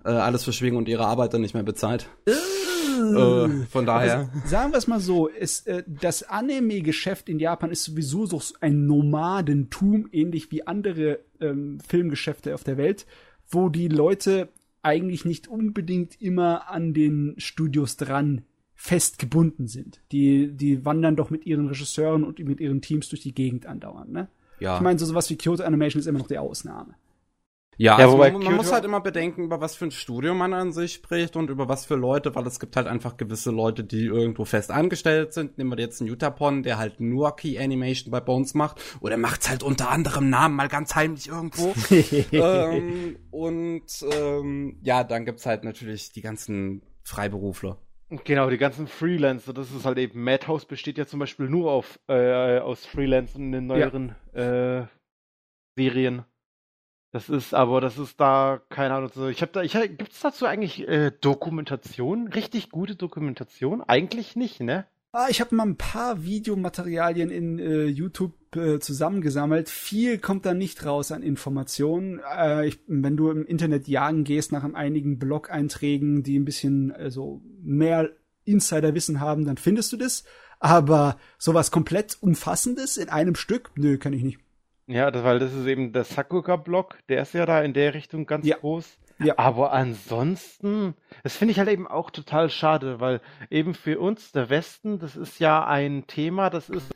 Äh, alles verschwiegen und ihre Arbeit dann nicht mehr bezahlt. äh, von daher. Also, sagen wir es mal so, es, äh, das Anime-Geschäft in Japan ist sowieso so ein Nomadentum, ähnlich wie andere ähm, Filmgeschäfte auf der Welt, wo die Leute eigentlich nicht unbedingt immer an den Studios dran festgebunden sind. Die, die wandern doch mit ihren Regisseuren und mit ihren Teams durch die Gegend andauernd, ne? Ja. Ich meine, so sowas wie Kyoto Animation ist immer noch die Ausnahme. Ja, ja also man, man muss halt immer bedenken, über was für ein Studio man an sich spricht und über was für Leute, weil es gibt halt einfach gewisse Leute, die irgendwo fest angestellt sind. Nehmen wir jetzt einen Utapon, der halt nur Key Animation bei Bones macht oder macht's halt unter anderem Namen mal ganz heimlich irgendwo. ähm, und ähm, ja, dann gibt's halt natürlich die ganzen Freiberufler. Genau, die ganzen Freelancer, das ist halt eben, Madhouse besteht ja zum Beispiel nur auf, äh, aus Freelancern in den neueren ja. äh, Serien. Das ist aber, das ist da, keine Ahnung, so. Ich habe da, ich, gibt's dazu eigentlich äh, Dokumentation? Richtig gute Dokumentation? Eigentlich nicht, ne? Ah, ich habe mal ein paar Videomaterialien in äh, YouTube äh, zusammengesammelt. Viel kommt da nicht raus an Informationen. Äh, ich, wenn du im Internet jagen gehst nach einigen Blog-Einträgen, die ein bisschen also mehr Insiderwissen haben, dann findest du das. Aber sowas komplett Umfassendes in einem Stück, nö, kann ich nicht. Ja, das, weil das ist eben der Sakuga-Block, der ist ja da in der Richtung ganz ja. groß. Ja. Aber ansonsten, das finde ich halt eben auch total schade, weil eben für uns, der Westen, das ist ja ein Thema, das ist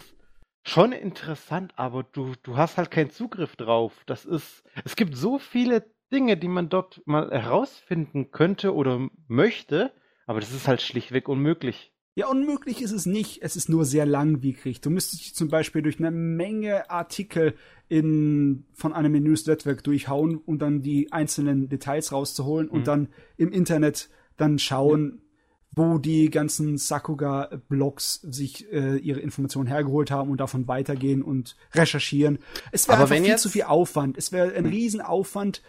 schon interessant, aber du, du hast halt keinen Zugriff drauf. Das ist, es gibt so viele Dinge, die man dort mal herausfinden könnte oder möchte, aber das ist halt schlichtweg unmöglich. Ja, unmöglich ist es nicht. Es ist nur sehr langwierig. Du müsstest dich zum Beispiel durch eine Menge Artikel in, von einem News-Network durchhauen und dann die einzelnen Details rauszuholen mhm. und dann im Internet dann schauen, ja. wo die ganzen Sakuga-Blogs sich äh, ihre Informationen hergeholt haben und davon weitergehen und recherchieren. Es wäre einfach viel zu viel Aufwand. Es wäre ein mhm. Riesenaufwand,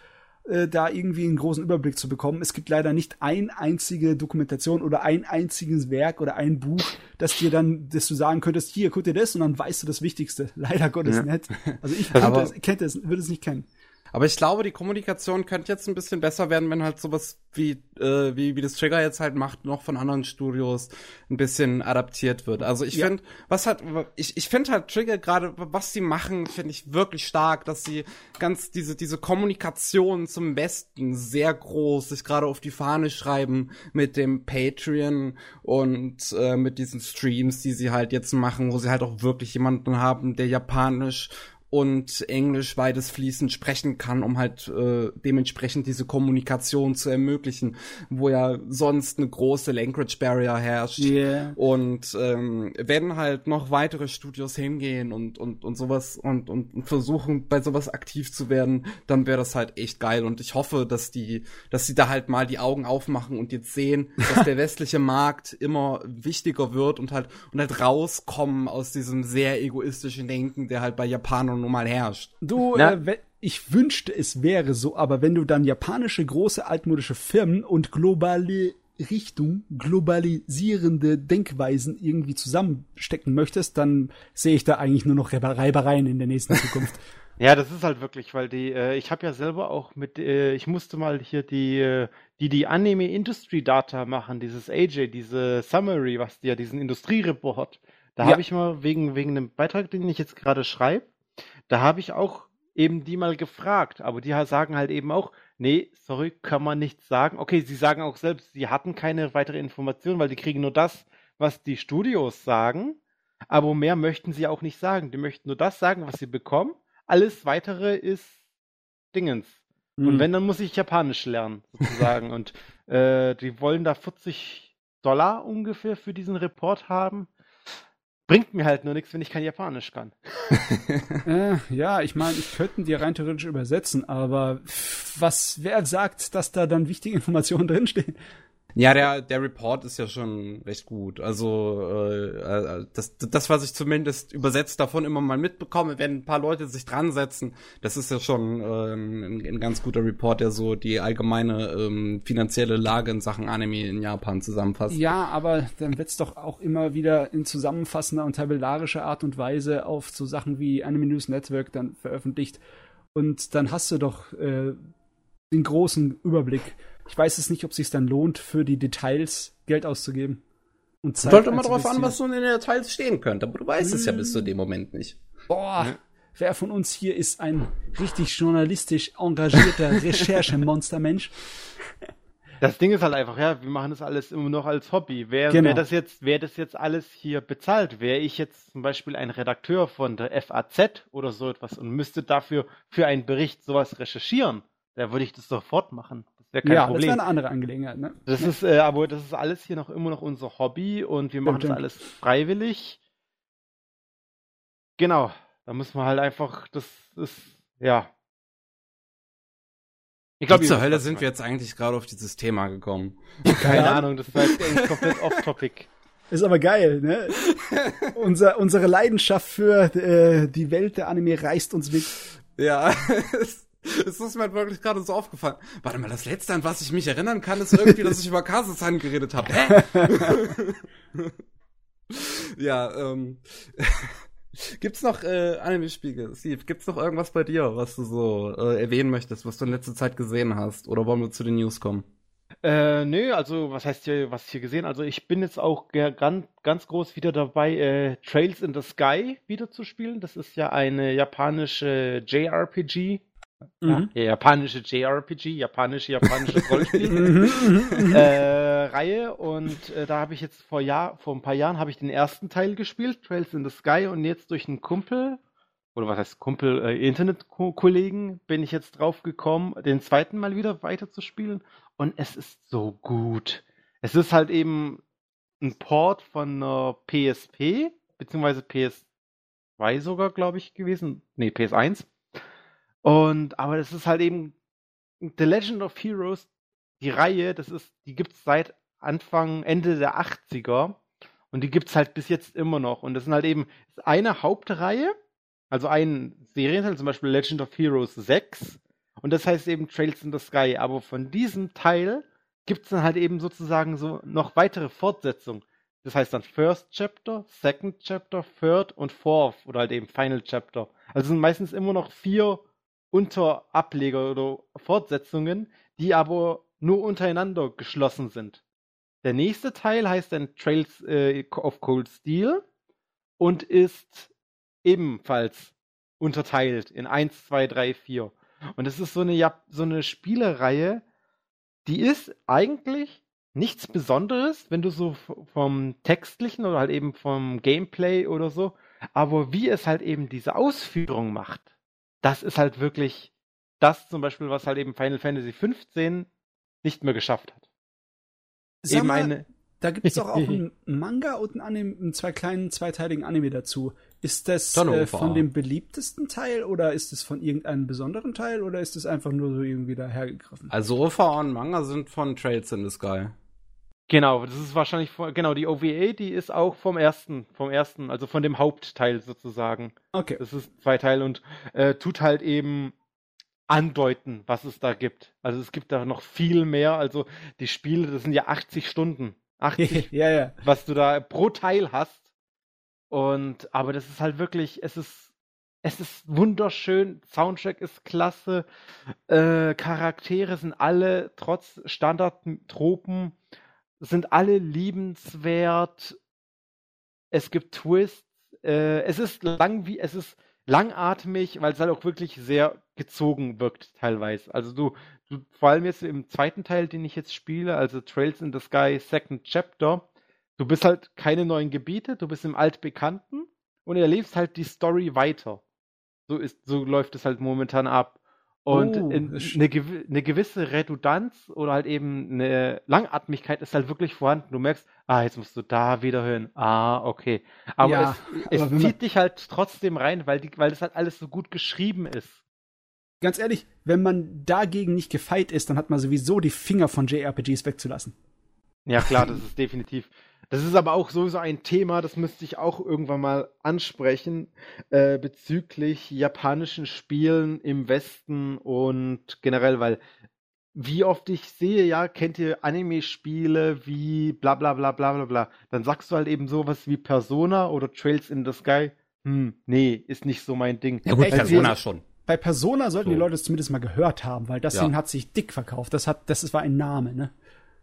äh, da irgendwie einen großen Überblick zu bekommen. Es gibt leider nicht ein einzige Dokumentation oder ein einziges Werk oder ein Buch, das dir dann, dass du sagen könntest, hier, guck dir das und dann weißt du das Wichtigste. Leider Gottes ja. nicht. Also ich könnte es, kennt es, würde es nicht kennen. Aber ich glaube, die Kommunikation könnte jetzt ein bisschen besser werden, wenn halt sowas wie, äh, wie, wie das Trigger jetzt halt macht, noch von anderen Studios ein bisschen adaptiert wird. Also ich ja. finde, was halt, ich, ich finde halt Trigger gerade, was sie machen, finde ich wirklich stark, dass sie ganz diese, diese Kommunikation zum Besten sehr groß sich gerade auf die Fahne schreiben mit dem Patreon und äh, mit diesen Streams, die sie halt jetzt machen, wo sie halt auch wirklich jemanden haben, der Japanisch und Englisch beides fließend sprechen kann, um halt äh, dementsprechend diese Kommunikation zu ermöglichen, wo ja sonst eine große Language Barrier herrscht. Yeah. Und ähm, wenn halt noch weitere Studios hingehen und und und sowas und und, und versuchen bei sowas aktiv zu werden, dann wäre das halt echt geil. Und ich hoffe, dass die, dass sie da halt mal die Augen aufmachen und jetzt sehen, dass der westliche Markt immer wichtiger wird und halt und halt rauskommen aus diesem sehr egoistischen Denken, der halt bei Japanern nun mal herrscht. Du, äh, ich wünschte, es wäre so, aber wenn du dann japanische große altmodische Firmen und globale Richtung, globalisierende Denkweisen irgendwie zusammenstecken möchtest, dann sehe ich da eigentlich nur noch Reibereien in der nächsten Zukunft. Ja, das ist halt wirklich, weil die, äh, ich habe ja selber auch mit, äh, ich musste mal hier die, äh, die die Anime Industry Data machen, dieses AJ, diese Summary, was die ja diesen Industriereport. Da ja. habe ich mal wegen wegen einem Beitrag, den ich jetzt gerade schreibe, da habe ich auch eben die mal gefragt, aber die sagen halt eben auch, nee, sorry, kann man nicht sagen. Okay, sie sagen auch selbst, sie hatten keine weitere Information, weil die kriegen nur das, was die Studios sagen, aber mehr möchten sie auch nicht sagen. Die möchten nur das sagen, was sie bekommen. Alles weitere ist Dingens. Mhm. Und hm. wenn, dann muss ich Japanisch lernen, sozusagen. Und äh, die wollen da 40 Dollar ungefähr für diesen Report haben. Bringt mir halt nur nichts, wenn ich kein Japanisch kann. äh, ja, ich meine, ich könnte die rein theoretisch übersetzen, aber was, wer sagt, dass da dann wichtige Informationen drinstehen? Ja, der, der Report ist ja schon recht gut. Also äh, äh, das, das, was ich zumindest übersetzt davon immer mal mitbekomme, wenn ein paar Leute sich dran setzen, das ist ja schon äh, ein, ein ganz guter Report, der so die allgemeine ähm, finanzielle Lage in Sachen Anime in Japan zusammenfasst. Ja, aber dann wird's doch auch immer wieder in zusammenfassender und tabellarischer Art und Weise auf so Sachen wie Anime News Network dann veröffentlicht. Und dann hast du doch äh, den großen Überblick ich weiß es nicht, ob es sich dann lohnt, für die Details Geld auszugeben. Und Zeit Kommt immer darauf an, was so in den Details stehen könnte, aber du weißt hm. es ja bis zu dem Moment nicht. Boah, ja. wer von uns hier ist ein richtig journalistisch engagierter Recherchemonstermensch? Das Ding ist halt einfach, ja, wir machen das alles immer noch als Hobby. Wer, genau. wer das jetzt, wer das jetzt alles hier bezahlt, wäre ich jetzt zum Beispiel ein Redakteur von der FAZ oder so etwas und müsste dafür für einen Bericht sowas recherchieren, da würde ich das sofort machen. Wäre kein ja, Problem. das wäre eine andere Angelegenheit. Ne? Das ist, äh, aber das ist alles hier noch immer noch unser Hobby und wir machen das alles freiwillig. Genau. Da müssen wir halt einfach, das ist, ja. Ich glaube, zur Hölle sind wir jetzt eigentlich gerade auf dieses Thema gekommen. Keine Ahnung, das war jetzt eigentlich komplett off-topic. Ist aber geil, ne? Unser, unsere Leidenschaft für äh, die Welt der Anime reißt uns mit. Ja, Es ist mir wirklich gerade so aufgefallen. Warte mal, das letzte, an was ich mich erinnern kann, ist irgendwie, dass ich über Kasachstan geredet habe. Hä? ja, ähm. Gibt's noch äh, Anime-Spiele? Steve, gibt's noch irgendwas bei dir, was du so äh, erwähnen möchtest, was du in letzter Zeit gesehen hast? Oder wollen wir zu den News kommen? Äh, nö, also was heißt hier, was hier gesehen? Also ich bin jetzt auch ganz, ganz groß wieder dabei, äh, Trails in the Sky wieder zu spielen. Das ist ja eine japanische JRPG Mhm. Ja, japanische JRPG, japanische, japanische Rollenspiel-Reihe. Mhm, mhm, äh, und äh, da habe ich jetzt vor, Jahr, vor ein paar Jahren habe ich den ersten Teil gespielt, Trails in the Sky, und jetzt durch einen Kumpel, oder was heißt Kumpel, äh, Internetkollegen, bin ich jetzt drauf gekommen, den zweiten Mal wieder weiterzuspielen. Und es ist so gut. Es ist halt eben ein Port von PSP, beziehungsweise PS2 sogar, glaube ich, gewesen. Nee, PS1 und, aber das ist halt eben The Legend of Heroes, die Reihe, das ist, die gibt's seit Anfang, Ende der 80er. Und die gibt's halt bis jetzt immer noch. Und das sind halt eben eine Hauptreihe, also ein Serienteil, zum Beispiel Legend of Heroes 6. Und das heißt eben Trails in the Sky. Aber von diesem Teil gibt's dann halt eben sozusagen so noch weitere Fortsetzungen. Das heißt dann First Chapter, Second Chapter, Third und Fourth oder halt eben Final Chapter. Also sind meistens immer noch vier Unterableger oder Fortsetzungen, die aber nur untereinander geschlossen sind. Der nächste Teil heißt dann Trails äh, of Cold Steel und ist ebenfalls unterteilt in 1, 2, 3, 4. Und es ist so eine, so eine Spielereihe, die ist eigentlich nichts Besonderes, wenn du so vom Textlichen oder halt eben vom Gameplay oder so, aber wie es halt eben diese Ausführung macht, das ist halt wirklich das zum Beispiel, was halt eben Final Fantasy 15 nicht mehr geschafft hat. Sag eben mal, eine. Da gibt es doch auch einen Manga und einen, Anime, einen zwei kleinen zweiteiligen Anime dazu. Ist das äh, von dem beliebtesten Teil oder ist es von irgendeinem besonderen Teil oder ist es einfach nur so irgendwie dahergegriffen? Also OVA und Manga sind von Trails in the Sky. Genau, das ist wahrscheinlich genau die OVA, die ist auch vom ersten, vom ersten, also von dem Hauptteil sozusagen. Okay. Das ist zwei Teile und äh, tut halt eben andeuten, was es da gibt. Also es gibt da noch viel mehr. Also die Spiele, das sind ja 80 Stunden, 80, ja, ja. was du da pro Teil hast. Und aber das ist halt wirklich, es ist es ist wunderschön, Soundtrack ist klasse, äh, Charaktere sind alle trotz Standardtropen sind alle liebenswert. Es gibt Twists. Äh, es ist lang wie es ist langatmig, weil es halt auch wirklich sehr gezogen wirkt teilweise. Also du, du vor allem jetzt im zweiten Teil, den ich jetzt spiele, also Trails in the Sky Second Chapter, du bist halt keine neuen Gebiete, du bist im altbekannten und erlebst halt die Story weiter. So ist, so läuft es halt momentan ab. Und oh, in, eine, eine, gewisse Redundanz oder halt eben eine Langatmigkeit ist halt wirklich vorhanden. Du merkst, ah, jetzt musst du da wieder hören. Ah, okay. Aber ja, es, aber es zieht dich halt trotzdem rein, weil, die, weil das halt alles so gut geschrieben ist. Ganz ehrlich, wenn man dagegen nicht gefeit ist, dann hat man sowieso die Finger von JRPGs wegzulassen. Ja, klar, das ist definitiv. Das ist aber auch sowieso ein Thema, das müsste ich auch irgendwann mal ansprechen, äh, bezüglich japanischen Spielen im Westen und generell, weil wie oft ich sehe, ja, kennt ihr Anime-Spiele wie bla bla bla bla bla bla, dann sagst du halt eben sowas wie Persona oder Trails in the Sky. Hm, nee, ist nicht so mein Ding. Ja gut, Persona wir- schon. Bei Persona sollten So. die Leute es zumindest mal gehört haben, weil das Ja. Ding hat sich dick verkauft. Das hat, das war ein Name, ne?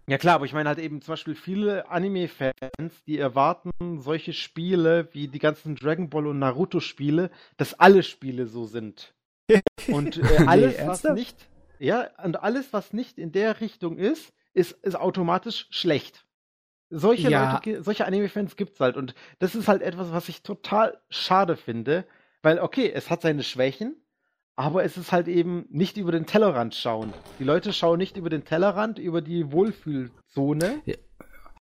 Ja klar, aber ich meine halt eben zum Beispiel viele Anime-Fans, die erwarten solche Spiele wie die ganzen Dragon Ball und Naruto-Spiele, dass alle Spiele so sind. Und äh, alles, was ernsthaft? nicht, ja, und alles, was nicht in der Richtung ist, ist, ist automatisch schlecht. Solche Ja. Leute, solche Anime-Fans gibt's halt. Und das ist halt etwas, was ich total schade finde, weil, okay, es hat seine Schwächen, aber es ist halt eben nicht über den Tellerrand schauen. Die Leute schauen nicht über den Tellerrand, über die Wohlfühlzone.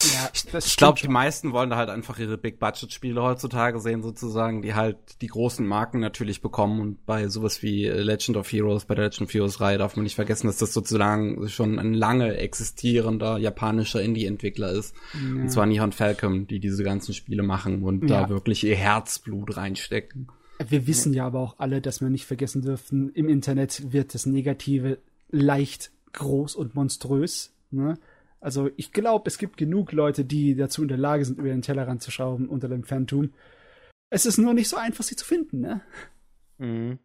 Ja, das Ich glaube, die meisten wollen halt einfach ihre Big-Budget-Spiele heutzutage sehen, sozusagen, die halt die großen Marken natürlich bekommen. Und bei sowas wie Legend of Heroes, bei der Legend of Heroes-Reihe darf man nicht vergessen, dass das sozusagen schon ein lange existierender japanischer Indie-Entwickler ist. Und zwar Nihon Falcom, die diese ganzen Spiele machen und Ja. da wirklich ihr Herzblut reinstecken. Wir wissen ja aber auch alle, dass wir nicht vergessen dürfen, im Internet wird das Negative leicht groß und monströs. Ne? Also ich glaube, es gibt genug Leute, die dazu in der Lage sind, über den Tellerrand zu schrauben unter dem Phantom. Es ist nur nicht so einfach, sie zu finden, ne? Mhm.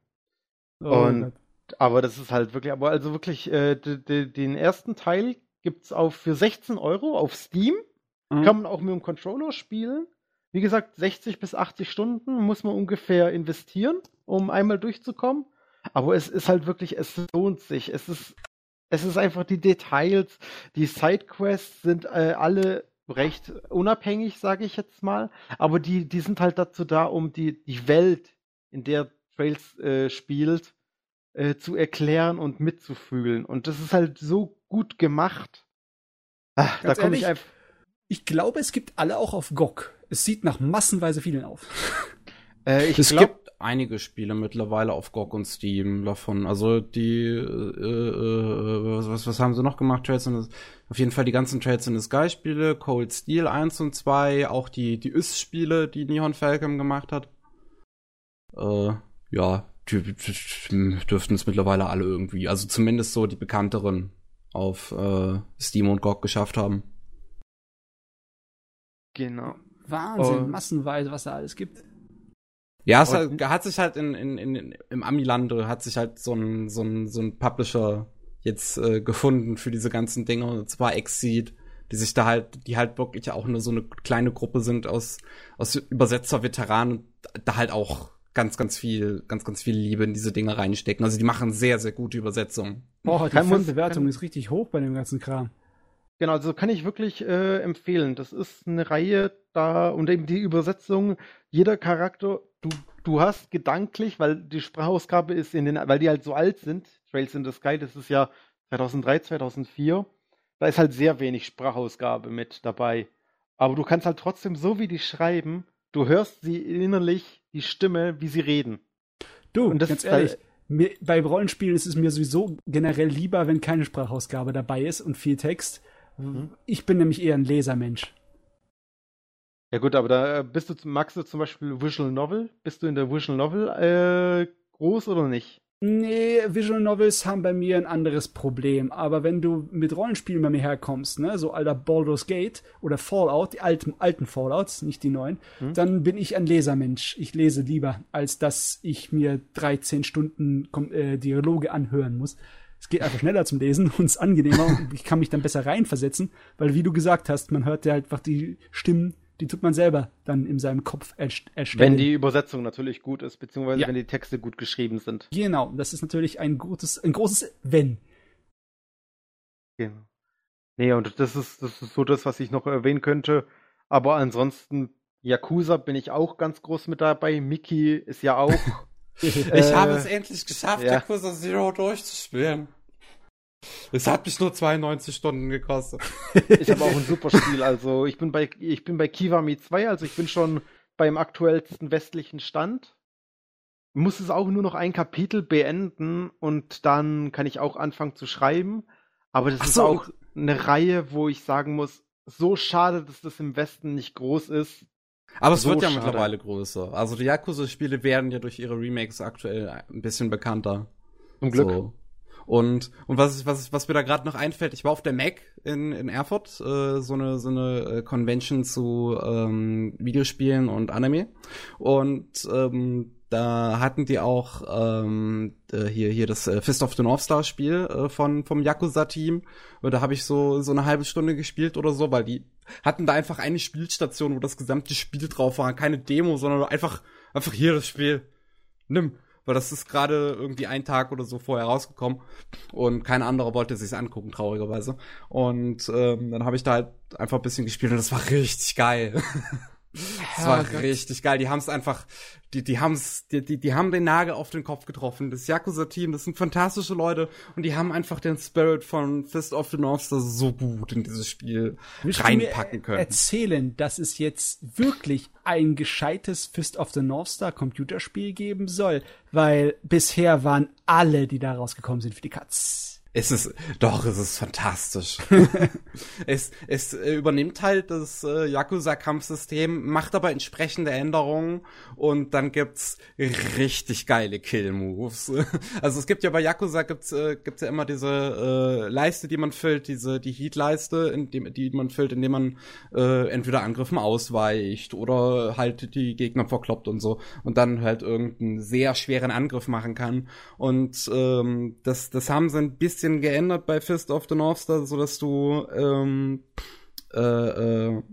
Oh Und- Gott. Aber das ist halt wirklich, aber also wirklich, äh, den ersten Teil gibt's auch für 16 Euro auf Steam. Mhm. Kann man auch mit dem Controller spielen. Wie gesagt, 60 bis 80 Stunden muss man ungefähr investieren, um einmal durchzukommen. Aber es ist halt wirklich, es lohnt sich. Es ist, es ist einfach die Details. Die Sidequests sind äh, alle recht unabhängig, sage ich jetzt mal. Aber die, die sind halt dazu da, um die, die Welt, in der Trails äh, spielt, äh, zu erklären und mitzufühlen. Und das ist halt so gut gemacht. Ach, da komme ich einfach. Ich glaube, es gibt alle auch auf GOG. Es sieht nach massenweise vielen auf. Äh, ich Es glaube, gibt einige Spiele mittlerweile auf GOG und Steam davon. Also die, äh, äh, was, was haben sie noch gemacht? Trades in the, auf jeden Fall die ganzen Trades in the Sky Spiele, Cold Steel 1 und 2, auch die, die Is-Spiele, die Nihon Falcom gemacht hat. Äh, ja, die, die dürften es mittlerweile alle irgendwie, also zumindest so die bekannteren auf äh, Steam und GOG geschafft haben. Genau. Wahnsinn, Oh. massenweise, was da alles gibt. Ja, es Und- hat, hat sich halt in, in, in, im Amilande hat sich halt so ein, so ein, so ein Publisher jetzt äh, gefunden für diese ganzen Dinge, und zwar Exceed, die sich da halt, die halt wirklich auch nur so eine kleine Gruppe sind aus, aus Übersetzer-Veteranen und da halt auch ganz, ganz viel, ganz, ganz viel Liebe in diese Dinge reinstecken. Also die machen sehr, sehr gute Übersetzungen. Boah, die kann- ist richtig hoch bei dem ganzen Kram. Genau, also kann ich wirklich äh, empfehlen. Das ist eine Reihe da und eben die Übersetzung, jeder Charakter, du, du hast gedanklich, weil die Sprachausgabe ist in den, weil die halt so alt sind, Trails in the Sky, das ist ja 2003, 2004, da ist halt sehr wenig Sprachausgabe mit dabei. Aber du kannst halt trotzdem, so wie die schreiben, du hörst sie innerlich, die Stimme, wie sie reden. Du, Und das ganz ist halt- ehrlich, mir, bei Rollenspielen ist es mir sowieso generell lieber, wenn keine Sprachausgabe dabei ist und viel Text. Mhm. Ich bin nämlich eher ein Lesermensch. Ja gut, aber da äh, bist du, magst du zum Beispiel Visual Novel? Bist du in der Visual Novel äh, groß oder nicht? Nee, Visual Novels haben bei mir ein anderes Problem. Aber wenn du mit Rollenspielen bei mir herkommst, ne, so alter Baldur's Gate oder Fallout, die alten, alten Fallouts, nicht die neuen, Hm? dann bin ich ein Lesermensch. Ich lese lieber, als dass ich mir 13 Stunden Kom- äh, Dialoge anhören muss. Es geht einfach schneller zum Lesen und es ist angenehmer und ich kann mich dann besser reinversetzen, weil wie du gesagt hast, man hört ja einfach die Stimmen, die tut man selber dann in seinem Kopf erst- erstellen. Wenn die Übersetzung natürlich gut ist, beziehungsweise Ja. wenn die Texte gut geschrieben sind. Genau, das ist natürlich ein gutes, ein großes Wenn. Genau. Nee, und das ist, das ist so das, was ich noch erwähnen könnte. Aber ansonsten, Yakuza bin ich auch ganz groß mit dabei. Mickey ist ja auch. Ich Äh, habe es endlich geschafft, ja. Yakuza Zero durchzuspielen. Es hat mich nur 92 Stunden gekostet. ist aber auch ein super Spiel. Also ich bin bei, ich bin bei Kiwami 2, also ich bin schon beim aktuellsten westlichen Stand. Muss es auch nur noch ein Kapitel beenden und dann kann ich auch anfangen zu schreiben. Aber das Ach ist so. auch eine Reihe, wo ich sagen muss, so schade, dass das im Westen nicht groß ist. Aber es so wird ja schade. mittlerweile größer. Also die Yakuza-Spiele werden ja durch ihre Remakes aktuell ein bisschen bekannter. Zum Glück. So. Und, und was, was, was mir da gerade noch einfällt, ich war auf der Mac in, in Erfurt, äh, so eine, so eine äh, Convention zu ähm, Videospielen und Anime. Und ähm, da hatten die auch ähm, äh, hier hier das äh, Fist of the North Star Spiel äh, von vom Yakuza Team da habe ich so so eine halbe Stunde gespielt oder so, weil die hatten da einfach eine Spielstation, wo das gesamte Spiel drauf war, keine Demo, sondern einfach einfach hier das Spiel. Nimm weil das ist gerade irgendwie ein Tag oder so vorher rausgekommen und kein anderer wollte sich's angucken, traurigerweise. Und ähm, dann habe ich da halt einfach ein bisschen gespielt und das war richtig geil. Das war Gott. richtig geil. Die haben es einfach, die, die haben's, die, die, die haben den Nagel auf den Kopf getroffen. Das Yakuza-Team, das sind fantastische Leute und die haben einfach den Spirit von Fist of the North Star so gut in dieses Spiel Willst reinpacken können. Erzählen, dass es jetzt wirklich ein gescheites Fist of the North Star Computerspiel geben soll, weil bisher waren alle, die da rausgekommen sind, für die Katz. Es ist, doch, es ist fantastisch. es, es übernimmt halt das äh, Yakuza-Kampfsystem, macht aber entsprechende Änderungen und dann gibt's richtig geile Kill-Moves. also es gibt ja bei Yakuza gibt's, äh, gibt's ja immer diese äh, Leiste, die man füllt, diese, die Heat-Leiste, die, die man füllt, indem man äh, entweder Angriffen ausweicht oder halt die Gegner verkloppt und so und dann halt irgendeinen sehr schweren Angriff machen kann. Und ähm, das, das haben sie ein bisschen bisschen geändert bei Fist of the North Star, so dass du ähm, äh, äh,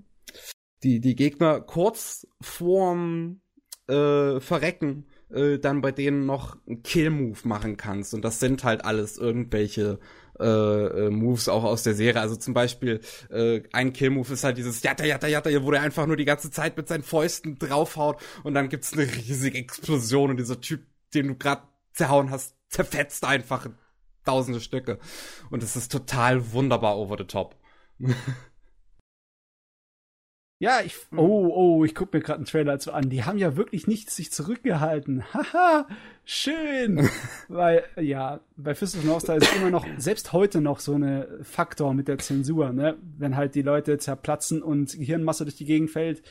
die, die Gegner kurz vorm äh, Verrecken äh, dann bei denen noch einen Kill-Move machen kannst. Und das sind halt alles irgendwelche äh, äh, Moves auch aus der Serie. Also zum Beispiel äh, ein Kill-Move ist halt dieses Jatta, Jatta, Jatta, wo der einfach nur die ganze Zeit mit seinen Fäusten draufhaut und dann gibt's eine riesige Explosion und dieser Typ, den du gerade zerhauen hast, zerfetzt einfach tausende Stücke. Und es ist total wunderbar over the top. Ja, ich. Oh, oh, ich guck mir gerade einen Trailer dazu an. Die haben ja wirklich nicht sich zurückgehalten. Haha, schön. Weil, ja, bei Fist of North Star ist immer noch, selbst heute noch so eine Faktor mit der Zensur, ne? Wenn halt die Leute zerplatzen und Gehirnmasse durch die Gegend fällt.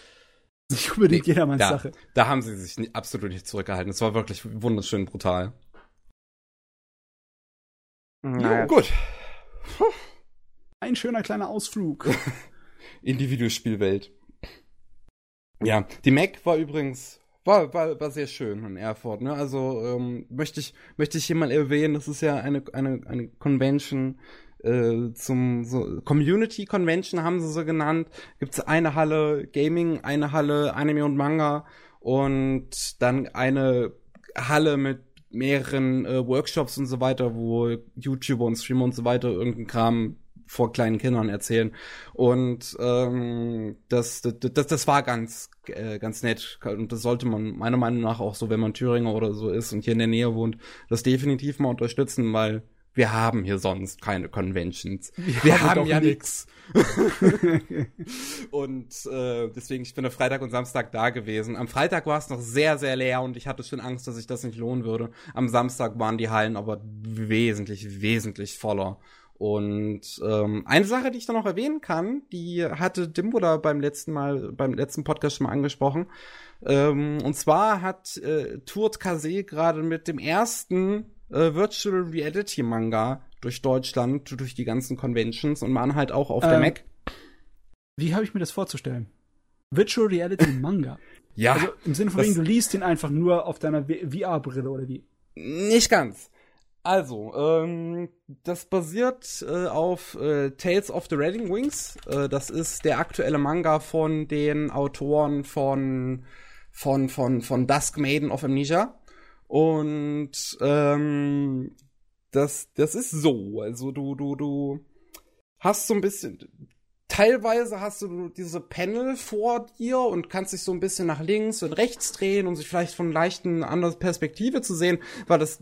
Nicht unbedingt nee, jedermanns da, Sache. Da haben sie sich absolut nicht zurückgehalten. Es war wirklich wunderschön brutal. Naja. Jo, gut. Ein schöner kleiner Ausflug. In die Videospielwelt. Ja, die Mac war übrigens war, war, war sehr schön in Erfurt. Ne? Also ähm, möchte ich möchte ich hier mal erwähnen, das ist ja eine eine eine Convention äh, zum so Community Convention haben sie so genannt. Gibt's eine Halle Gaming, eine Halle Anime und Manga und dann eine Halle mit mehreren äh, Workshops und so weiter, wo YouTuber und Streamer und so weiter irgendeinen Kram vor kleinen Kindern erzählen. Und ähm, das, das, das, das war ganz, äh, ganz nett. Und das sollte man meiner Meinung nach auch so, wenn man Thüringer oder so ist und hier in der Nähe wohnt, das definitiv mal unterstützen, weil wir haben hier sonst keine Conventions. Wir, wir haben, haben ja nix. und äh, deswegen, ich bin am Freitag und Samstag da gewesen. Am Freitag war es noch sehr, sehr leer und ich hatte schon Angst, dass sich das nicht lohnen würde. Am Samstag waren die Hallen aber wesentlich, wesentlich voller. Und ähm, eine Sache, die ich da noch erwähnen kann, die hatte Dimbo da beim letzten Mal, beim letzten Podcast schon mal angesprochen. Ähm, und zwar hat äh, Tourt Kase gerade mit dem ersten äh, Virtual Reality Manga durch Deutschland, durch die ganzen Conventions und waren halt auch auf ähm, der Mac. Wie habe ich mir das vorzustellen? Virtual Reality Manga. ja. Also im Sinne von wegen, du liest den einfach nur auf deiner VR-Brille oder wie? Nicht ganz. Also, ähm, das basiert äh, auf äh, Tales of the Redding Wings. Äh, das ist der aktuelle Manga von den Autoren von von von von Dusk Maiden of Amnesia. Und ähm, das, das ist so. Also du, du, du hast so ein bisschen. Teilweise hast du diese Panel vor dir und kannst dich so ein bisschen nach links und rechts drehen, um sich vielleicht von leichten anderen Perspektive zu sehen, weil das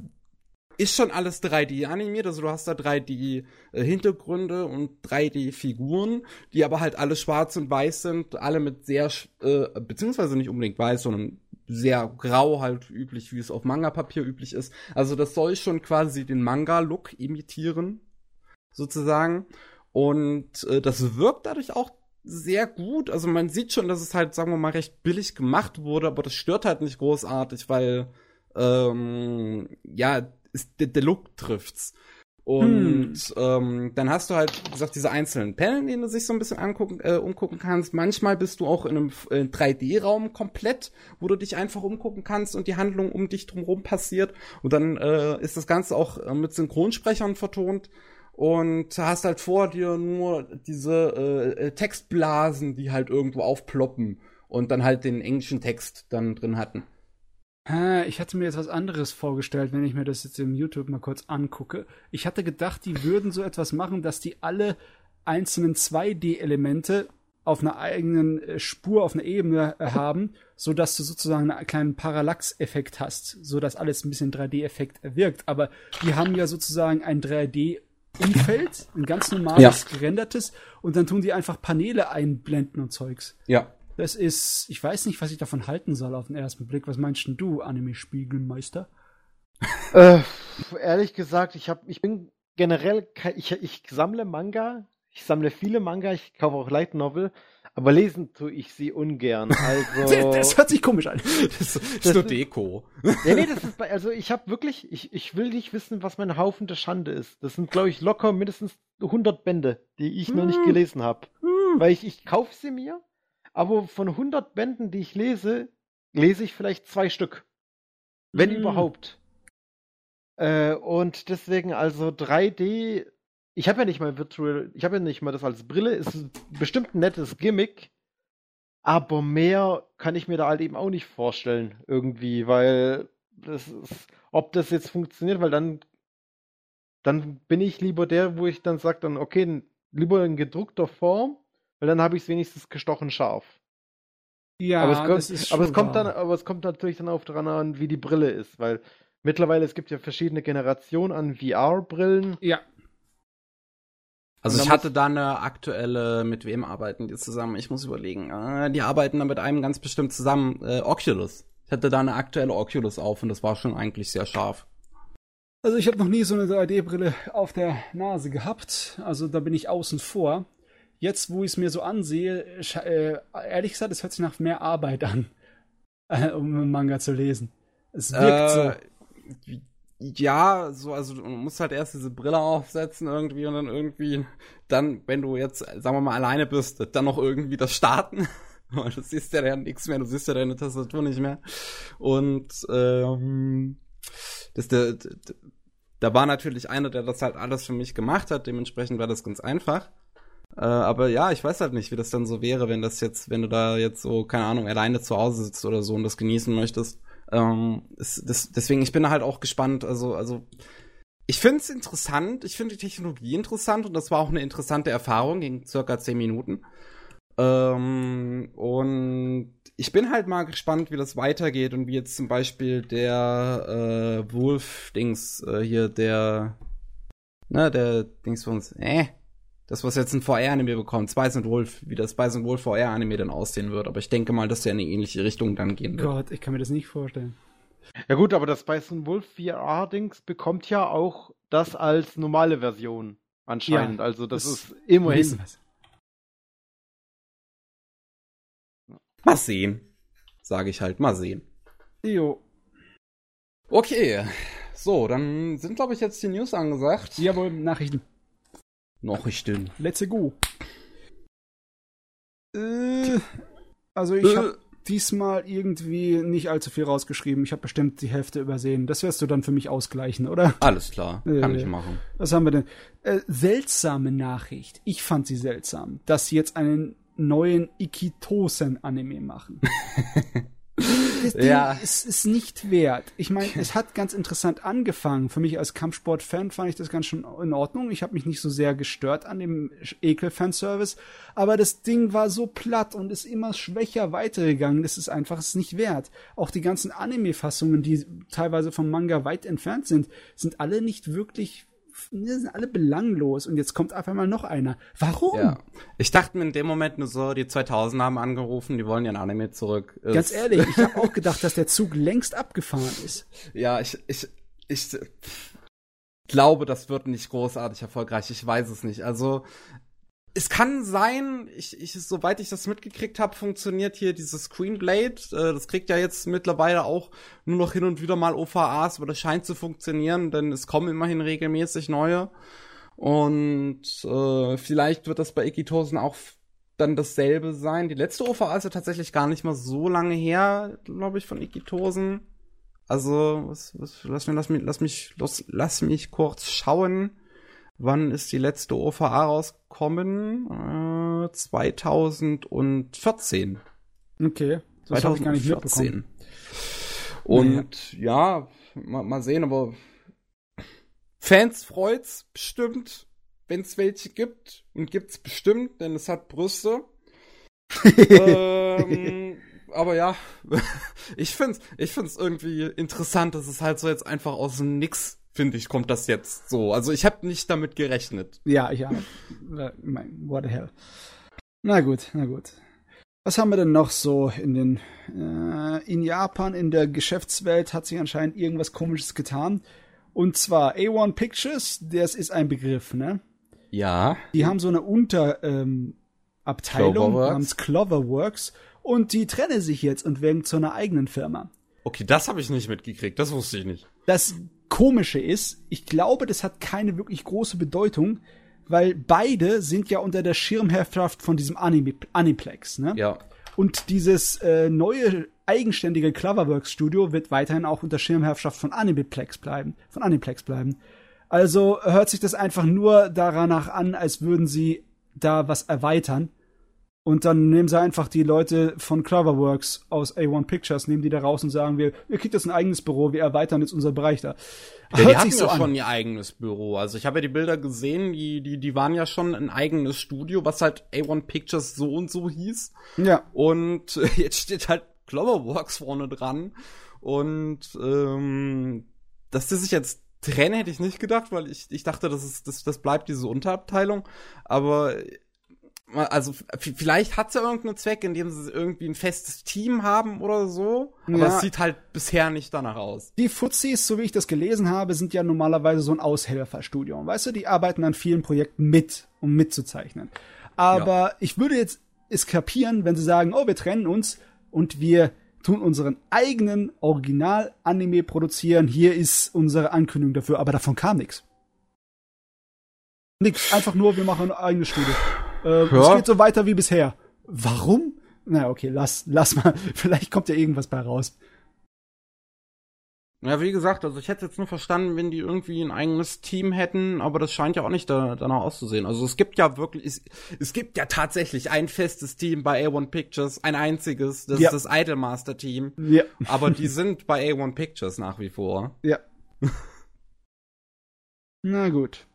ist schon alles 3D animiert, also du hast da 3D äh, Hintergründe und 3D Figuren, die aber halt alle schwarz und weiß sind, alle mit sehr äh, beziehungsweise nicht unbedingt weiß, sondern sehr grau halt üblich, wie es auf Manga-Papier üblich ist. Also das soll schon quasi den Manga-Look imitieren, sozusagen. Und äh, das wirkt dadurch auch sehr gut. Also man sieht schon, dass es halt, sagen wir mal, recht billig gemacht wurde, aber das stört halt nicht großartig, weil ähm, ja, ist, der, der Look trifft's. Und hm. ähm, dann hast du halt, wie gesagt, diese einzelnen Panel, die du sich so ein bisschen angucken, äh, umgucken kannst. Manchmal bist du auch in einem äh, 3D-Raum komplett, wo du dich einfach umgucken kannst und die Handlung um dich drumherum passiert. Und dann äh, ist das Ganze auch äh, mit Synchronsprechern vertont. Und hast halt vor dir nur diese äh, äh, Textblasen, die halt irgendwo aufploppen und dann halt den englischen Text dann drin hatten. Ich hatte mir jetzt was anderes vorgestellt, wenn ich mir das jetzt im YouTube mal kurz angucke. Ich hatte gedacht, die würden so etwas machen, dass die alle einzelnen 2D-Elemente auf einer eigenen äh, Spur, auf einer Ebene äh, haben, so dass du sozusagen einen kleinen Parallax-Effekt hast, so dass alles ein bisschen 3D-Effekt erwirkt. Aber die haben ja sozusagen ein 3D-Umfeld, ein ganz normales, ja. gerendertes, und dann tun die einfach Paneele einblenden und Zeugs. Ja. Das ist, ich weiß nicht, was ich davon halten soll auf den ersten Blick. Was meinst denn du, Anime-Spiegelmeister? äh, ehrlich gesagt, ich hab, ich bin generell, ich, ich sammle Manga, ich sammle viele Manga, ich kaufe auch Light Novel, aber lesen tue ich sie ungern. Also das hört sich komisch an. Das, das ist nur Deko. Ja, nee, das ist also ich habe wirklich, ich, ich will nicht wissen, was mein Haufen der Schande ist. Das sind, glaube ich, locker mindestens 100 Bände, die ich hm. noch nicht hm. gelesen habe. Hm. Weil ich, ich kaufe sie mir aber von 100 Bänden, die ich lese, lese ich vielleicht zwei Stück. Wenn mm. überhaupt. Äh, und deswegen also 3D, ich habe ja nicht mal Virtual, ich habe ja nicht mal das als Brille, ist bestimmt ein nettes Gimmick, aber mehr kann ich mir da halt eben auch nicht vorstellen irgendwie, weil das ist, ob das jetzt funktioniert, weil dann dann bin ich lieber der, wo ich dann sage dann okay, lieber in gedruckter Form weil dann habe ich es wenigstens gestochen scharf. Ja, aber es kommt, das ist aber es kommt dann, aber es kommt natürlich dann auch daran an, wie die Brille ist, weil mittlerweile es gibt ja verschiedene Generationen an VR-Brillen. Ja. Also ich hatte da eine aktuelle, mit wem arbeiten die zusammen? Ich muss überlegen. Äh, die arbeiten da mit einem ganz bestimmt zusammen, äh, Oculus. Ich hatte da eine aktuelle Oculus auf und das war schon eigentlich sehr scharf. Also ich habe noch nie so eine 3D-Brille auf der Nase gehabt. Also da bin ich außen vor jetzt, wo ich es mir so ansehe, äh, ehrlich gesagt, es hört sich nach mehr Arbeit an, äh, um einen Manga zu lesen. Es wirkt äh, so. Ja, so, also du musst halt erst diese Brille aufsetzen irgendwie und dann irgendwie, dann, wenn du jetzt, sagen wir mal, alleine bist, dann noch irgendwie das starten. Weil du siehst ja dann nichts mehr, du siehst ja deine Tastatur nicht mehr. Und ähm, das der da war natürlich einer, der das halt alles für mich gemacht hat, dementsprechend war das ganz einfach. Äh, aber ja, ich weiß halt nicht, wie das dann so wäre, wenn das jetzt, wenn du da jetzt so, keine Ahnung, alleine zu Hause sitzt oder so und das genießen möchtest. Ähm, ist, das, deswegen, ich bin halt auch gespannt. Also, also ich finde es interessant, ich finde die Technologie interessant und das war auch eine interessante Erfahrung, ging circa zehn Minuten. Ähm, und ich bin halt mal gespannt, wie das weitergeht und wie jetzt zum Beispiel der äh, Wolf-Dings äh, hier, der, ne, der Dings von uns, äh, das, was jetzt ein VR-Anime bekommt, Spice and Wolf, wie das Spice and Wolf VR-Anime dann aussehen wird. Aber ich denke mal, dass der in eine ähnliche Richtung dann gehen wird. Gott, ich kann mir das nicht vorstellen. Ja gut, aber das Spice and Wolf VR-Dings bekommt ja auch das als normale Version anscheinend. Ja, also das, das ist immerhin. Mal sehen. Sage ich halt, mal sehen. Jo. Okay. So, dann sind, glaube ich, jetzt die News angesagt. Jawohl, Nachrichten. Nachrichten. Let's go. Äh, also ich äh. habe diesmal irgendwie nicht allzu viel rausgeschrieben. Ich habe bestimmt die Hälfte übersehen. Das wirst du dann für mich ausgleichen, oder? Alles klar, kann äh, ich machen. Was haben wir denn? Äh, seltsame Nachricht. Ich fand sie seltsam, dass sie jetzt einen neuen Ikitosen-Anime machen. das Ding ja. ist, ist nicht wert. Ich meine, es hat ganz interessant angefangen. Für mich als Kampfsport-Fan fand ich das ganz schön in Ordnung. Ich habe mich nicht so sehr gestört an dem Ekel-Fanservice. Aber das Ding war so platt und ist immer schwächer weitergegangen. Das ist einfach es nicht wert. Auch die ganzen Anime-Fassungen, die teilweise vom Manga weit entfernt sind, sind alle nicht wirklich die sind alle belanglos und jetzt kommt einfach mal noch einer. Warum? Ja. Ich dachte mir in dem Moment nur so, die 2000 haben angerufen, die wollen ihren Anime zurück. Ganz ehrlich, ich habe auch gedacht, dass der Zug längst abgefahren ist. Ja, ich, ich, ich glaube, das wird nicht großartig erfolgreich. Ich weiß es nicht. Also, es kann sein, ich, ich, soweit ich das mitgekriegt habe, funktioniert hier dieses Screenblade. Äh, das kriegt ja jetzt mittlerweile auch nur noch hin und wieder mal OVAs, aber das scheint zu funktionieren, denn es kommen immerhin regelmäßig neue. Und äh, vielleicht wird das bei Ikitosen auch dann dasselbe sein. Die letzte OVA ist ja tatsächlich gar nicht mal so lange her, glaube ich, von Ikitosen. Also, was, was, lass, mich, lass, mich, lass, mich, lass, lass mich kurz schauen. Wann ist die letzte OVA rausgekommen? Äh, 2014. Okay. Das 2014. Ich gar nicht mitbekommen. Und naja. ja, mal, mal sehen, aber Fans freut's bestimmt, wenn es welche gibt. Und gibt's bestimmt, denn es hat Brüste. ähm, aber ja, ich find's, ich find's irgendwie interessant, dass es halt so jetzt einfach aus dem Nix finde ich, kommt das jetzt so. Also ich habe nicht damit gerechnet. Ja, ich auch. What the hell. Na gut, na gut. Was haben wir denn noch so in den äh, in Japan in der Geschäftswelt hat sich anscheinend irgendwas komisches getan und zwar A1 Pictures, das ist ein Begriff, ne? Ja. Die haben so eine Unterabteilung ähm, namens Cloverworks und die trennen sich jetzt und werden zu einer eigenen Firma. Okay, das habe ich nicht mitgekriegt, das wusste ich nicht. Das Komische ist, ich glaube, das hat keine wirklich große Bedeutung, weil beide sind ja unter der Schirmherrschaft von diesem Anime, Aniplex, ne? Ja. Und dieses äh, neue eigenständige Cloverworks Studio wird weiterhin auch unter Schirmherrschaft von Animeplex bleiben, von Aniplex bleiben. Also hört sich das einfach nur danach an, als würden sie da was erweitern und dann nehmen sie einfach die Leute von Cloverworks aus A1 Pictures, nehmen die da raus und sagen wir, ihr kriegt jetzt ein eigenes Büro, wir erweitern jetzt unser Bereich da. Ja, die hatten so ja schon ihr eigenes Büro. Also ich habe ja die Bilder gesehen, die, die, die waren ja schon ein eigenes Studio, was halt A1 Pictures so und so hieß. Ja. Und jetzt steht halt Cloverworks vorne dran. Und ähm, dass die sich jetzt trennen, hätte ich nicht gedacht, weil ich, ich dachte, das, ist, das, das bleibt diese Unterabteilung. Aber also vielleicht hat es ja irgendeinen Zweck, indem sie irgendwie ein festes Team haben oder so, aber ja. es sieht halt bisher nicht danach aus. Die Fuzis, so wie ich das gelesen habe, sind ja normalerweise so ein Aushelferstudium, weißt du, die arbeiten an vielen Projekten mit, um mitzuzeichnen. Aber ja. ich würde jetzt es kapieren, wenn sie sagen, oh, wir trennen uns und wir tun unseren eigenen Original-Anime produzieren, hier ist unsere Ankündigung dafür, aber davon kam nichts. Nix, einfach nur, wir machen ein eigenes Studio. Äh, ja. Es geht so weiter wie bisher. Warum? Na, okay, lass, lass mal. Vielleicht kommt ja irgendwas bei raus. Ja, wie gesagt, also ich hätte jetzt nur verstanden, wenn die irgendwie ein eigenes Team hätten, aber das scheint ja auch nicht da, danach auszusehen. Also es gibt ja wirklich, es, es gibt ja tatsächlich ein festes Team bei A1 Pictures, ein einziges, das ja. ist das Idolmaster Team. Ja. Aber die sind bei A1 Pictures nach wie vor. Ja. Na gut.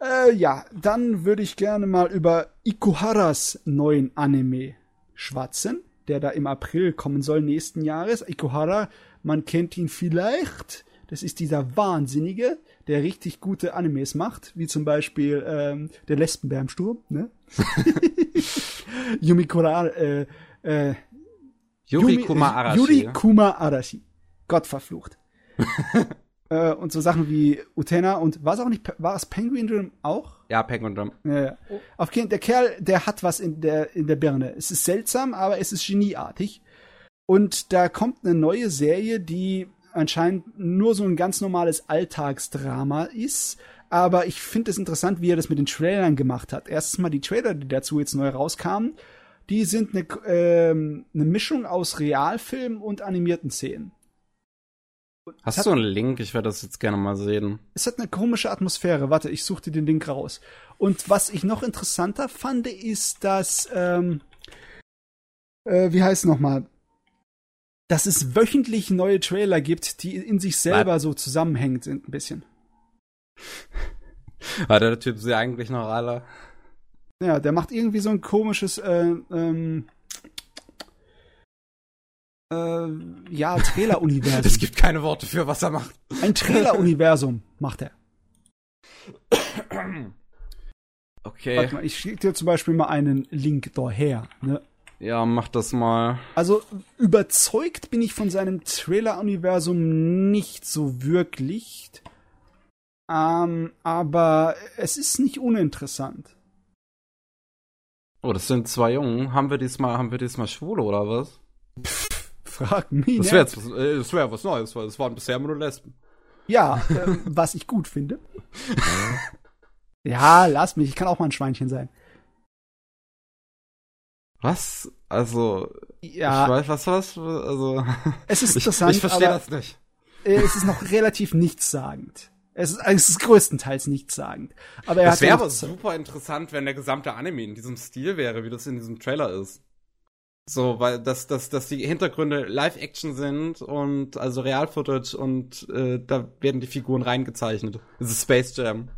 Äh, ja, dann würde ich gerne mal über Ikuharas neuen Anime schwatzen, der da im April kommen soll nächsten Jahres. Ikuhara, man kennt ihn vielleicht. Das ist dieser Wahnsinnige, der richtig gute Animes macht, wie zum Beispiel ähm, der Lesbenbär im Sturm, ne? Yumi Kura, äh, äh, Yuri Kuma Arashi. Yuri Kuma Arashi. Gott verflucht. Äh, und so Sachen wie Utena und war es auch nicht, war es Penguin Drum auch? Ja, Penguin Drum. Ja, ja. Auf jeden der Kerl, der hat was in der, in der Birne. Es ist seltsam, aber es ist genieartig. Und da kommt eine neue Serie, die anscheinend nur so ein ganz normales Alltagsdrama ist. Aber ich finde es interessant, wie er das mit den Trailern gemacht hat. Erstens mal die Trailer, die dazu jetzt neu rauskamen, die sind eine, ähm, eine Mischung aus Realfilm und animierten Szenen. Hast du einen Link? Ich werde das jetzt gerne mal sehen. Es hat eine komische Atmosphäre. Warte, ich suche dir den Link raus. Und was ich noch interessanter fand, ist, dass, ähm, äh, wie heißt es nochmal? Dass es wöchentlich neue Trailer gibt, die in sich selber Bleib. so zusammenhängend sind, ein bisschen. War der Typ sie eigentlich noch alle? Ja, der macht irgendwie so ein komisches, äh, ähm, äh, ja, Trailer-Universum. Es gibt keine Worte für, was er macht. Ein Trailer-Universum macht er. Okay. Warte mal, ich schicke dir zum Beispiel mal einen Link daher. Ne? Ja, mach das mal. Also überzeugt bin ich von seinem Trailer-Universum nicht so wirklich. Ähm, aber es ist nicht uninteressant. Oh, das sind zwei Jungen. Haben wir diesmal, haben wir diesmal Schwule oder was? Frag mich. Das wäre jetzt was, äh, das wär was Neues, weil es waren bisher immer nur Lesben. Ja, ähm, was ich gut finde. ja, lass mich, ich kann auch mal ein Schweinchen sein. Was? Also, Ja, ich weiß, was, was, also. es ist Ich, interessant, ich verstehe aber das nicht. äh, es ist noch relativ nichtssagend. Es ist, es ist größtenteils nichtssagend. Aber er Das wäre aber super interessant, wenn der gesamte Anime in diesem Stil wäre, wie das in diesem Trailer ist. So, weil dass, dass, dass die Hintergründe Live-Action sind und also Real-Footage und äh, da werden die Figuren reingezeichnet. Es ist Space Jam.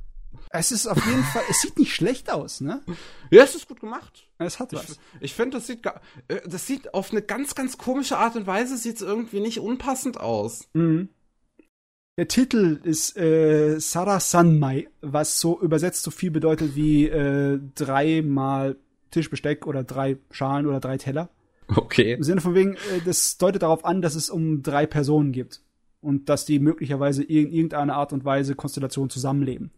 Es ist auf jeden Fall, es sieht nicht schlecht aus, ne? Ja, es ist gut gemacht. Es hat Ich, was. ich finde, das sieht äh, das sieht auf eine ganz, ganz komische Art und Weise sieht's irgendwie nicht unpassend aus. Mhm. Der Titel ist äh, Sara Sanmai, was so übersetzt so viel bedeutet wie äh, dreimal Tischbesteck oder drei Schalen oder drei Teller. Okay. Im Sinne von wegen, äh, das deutet darauf an, dass es um drei Personen gibt. Und dass die möglicherweise in irgendeiner Art und Weise Konstellation zusammenleben.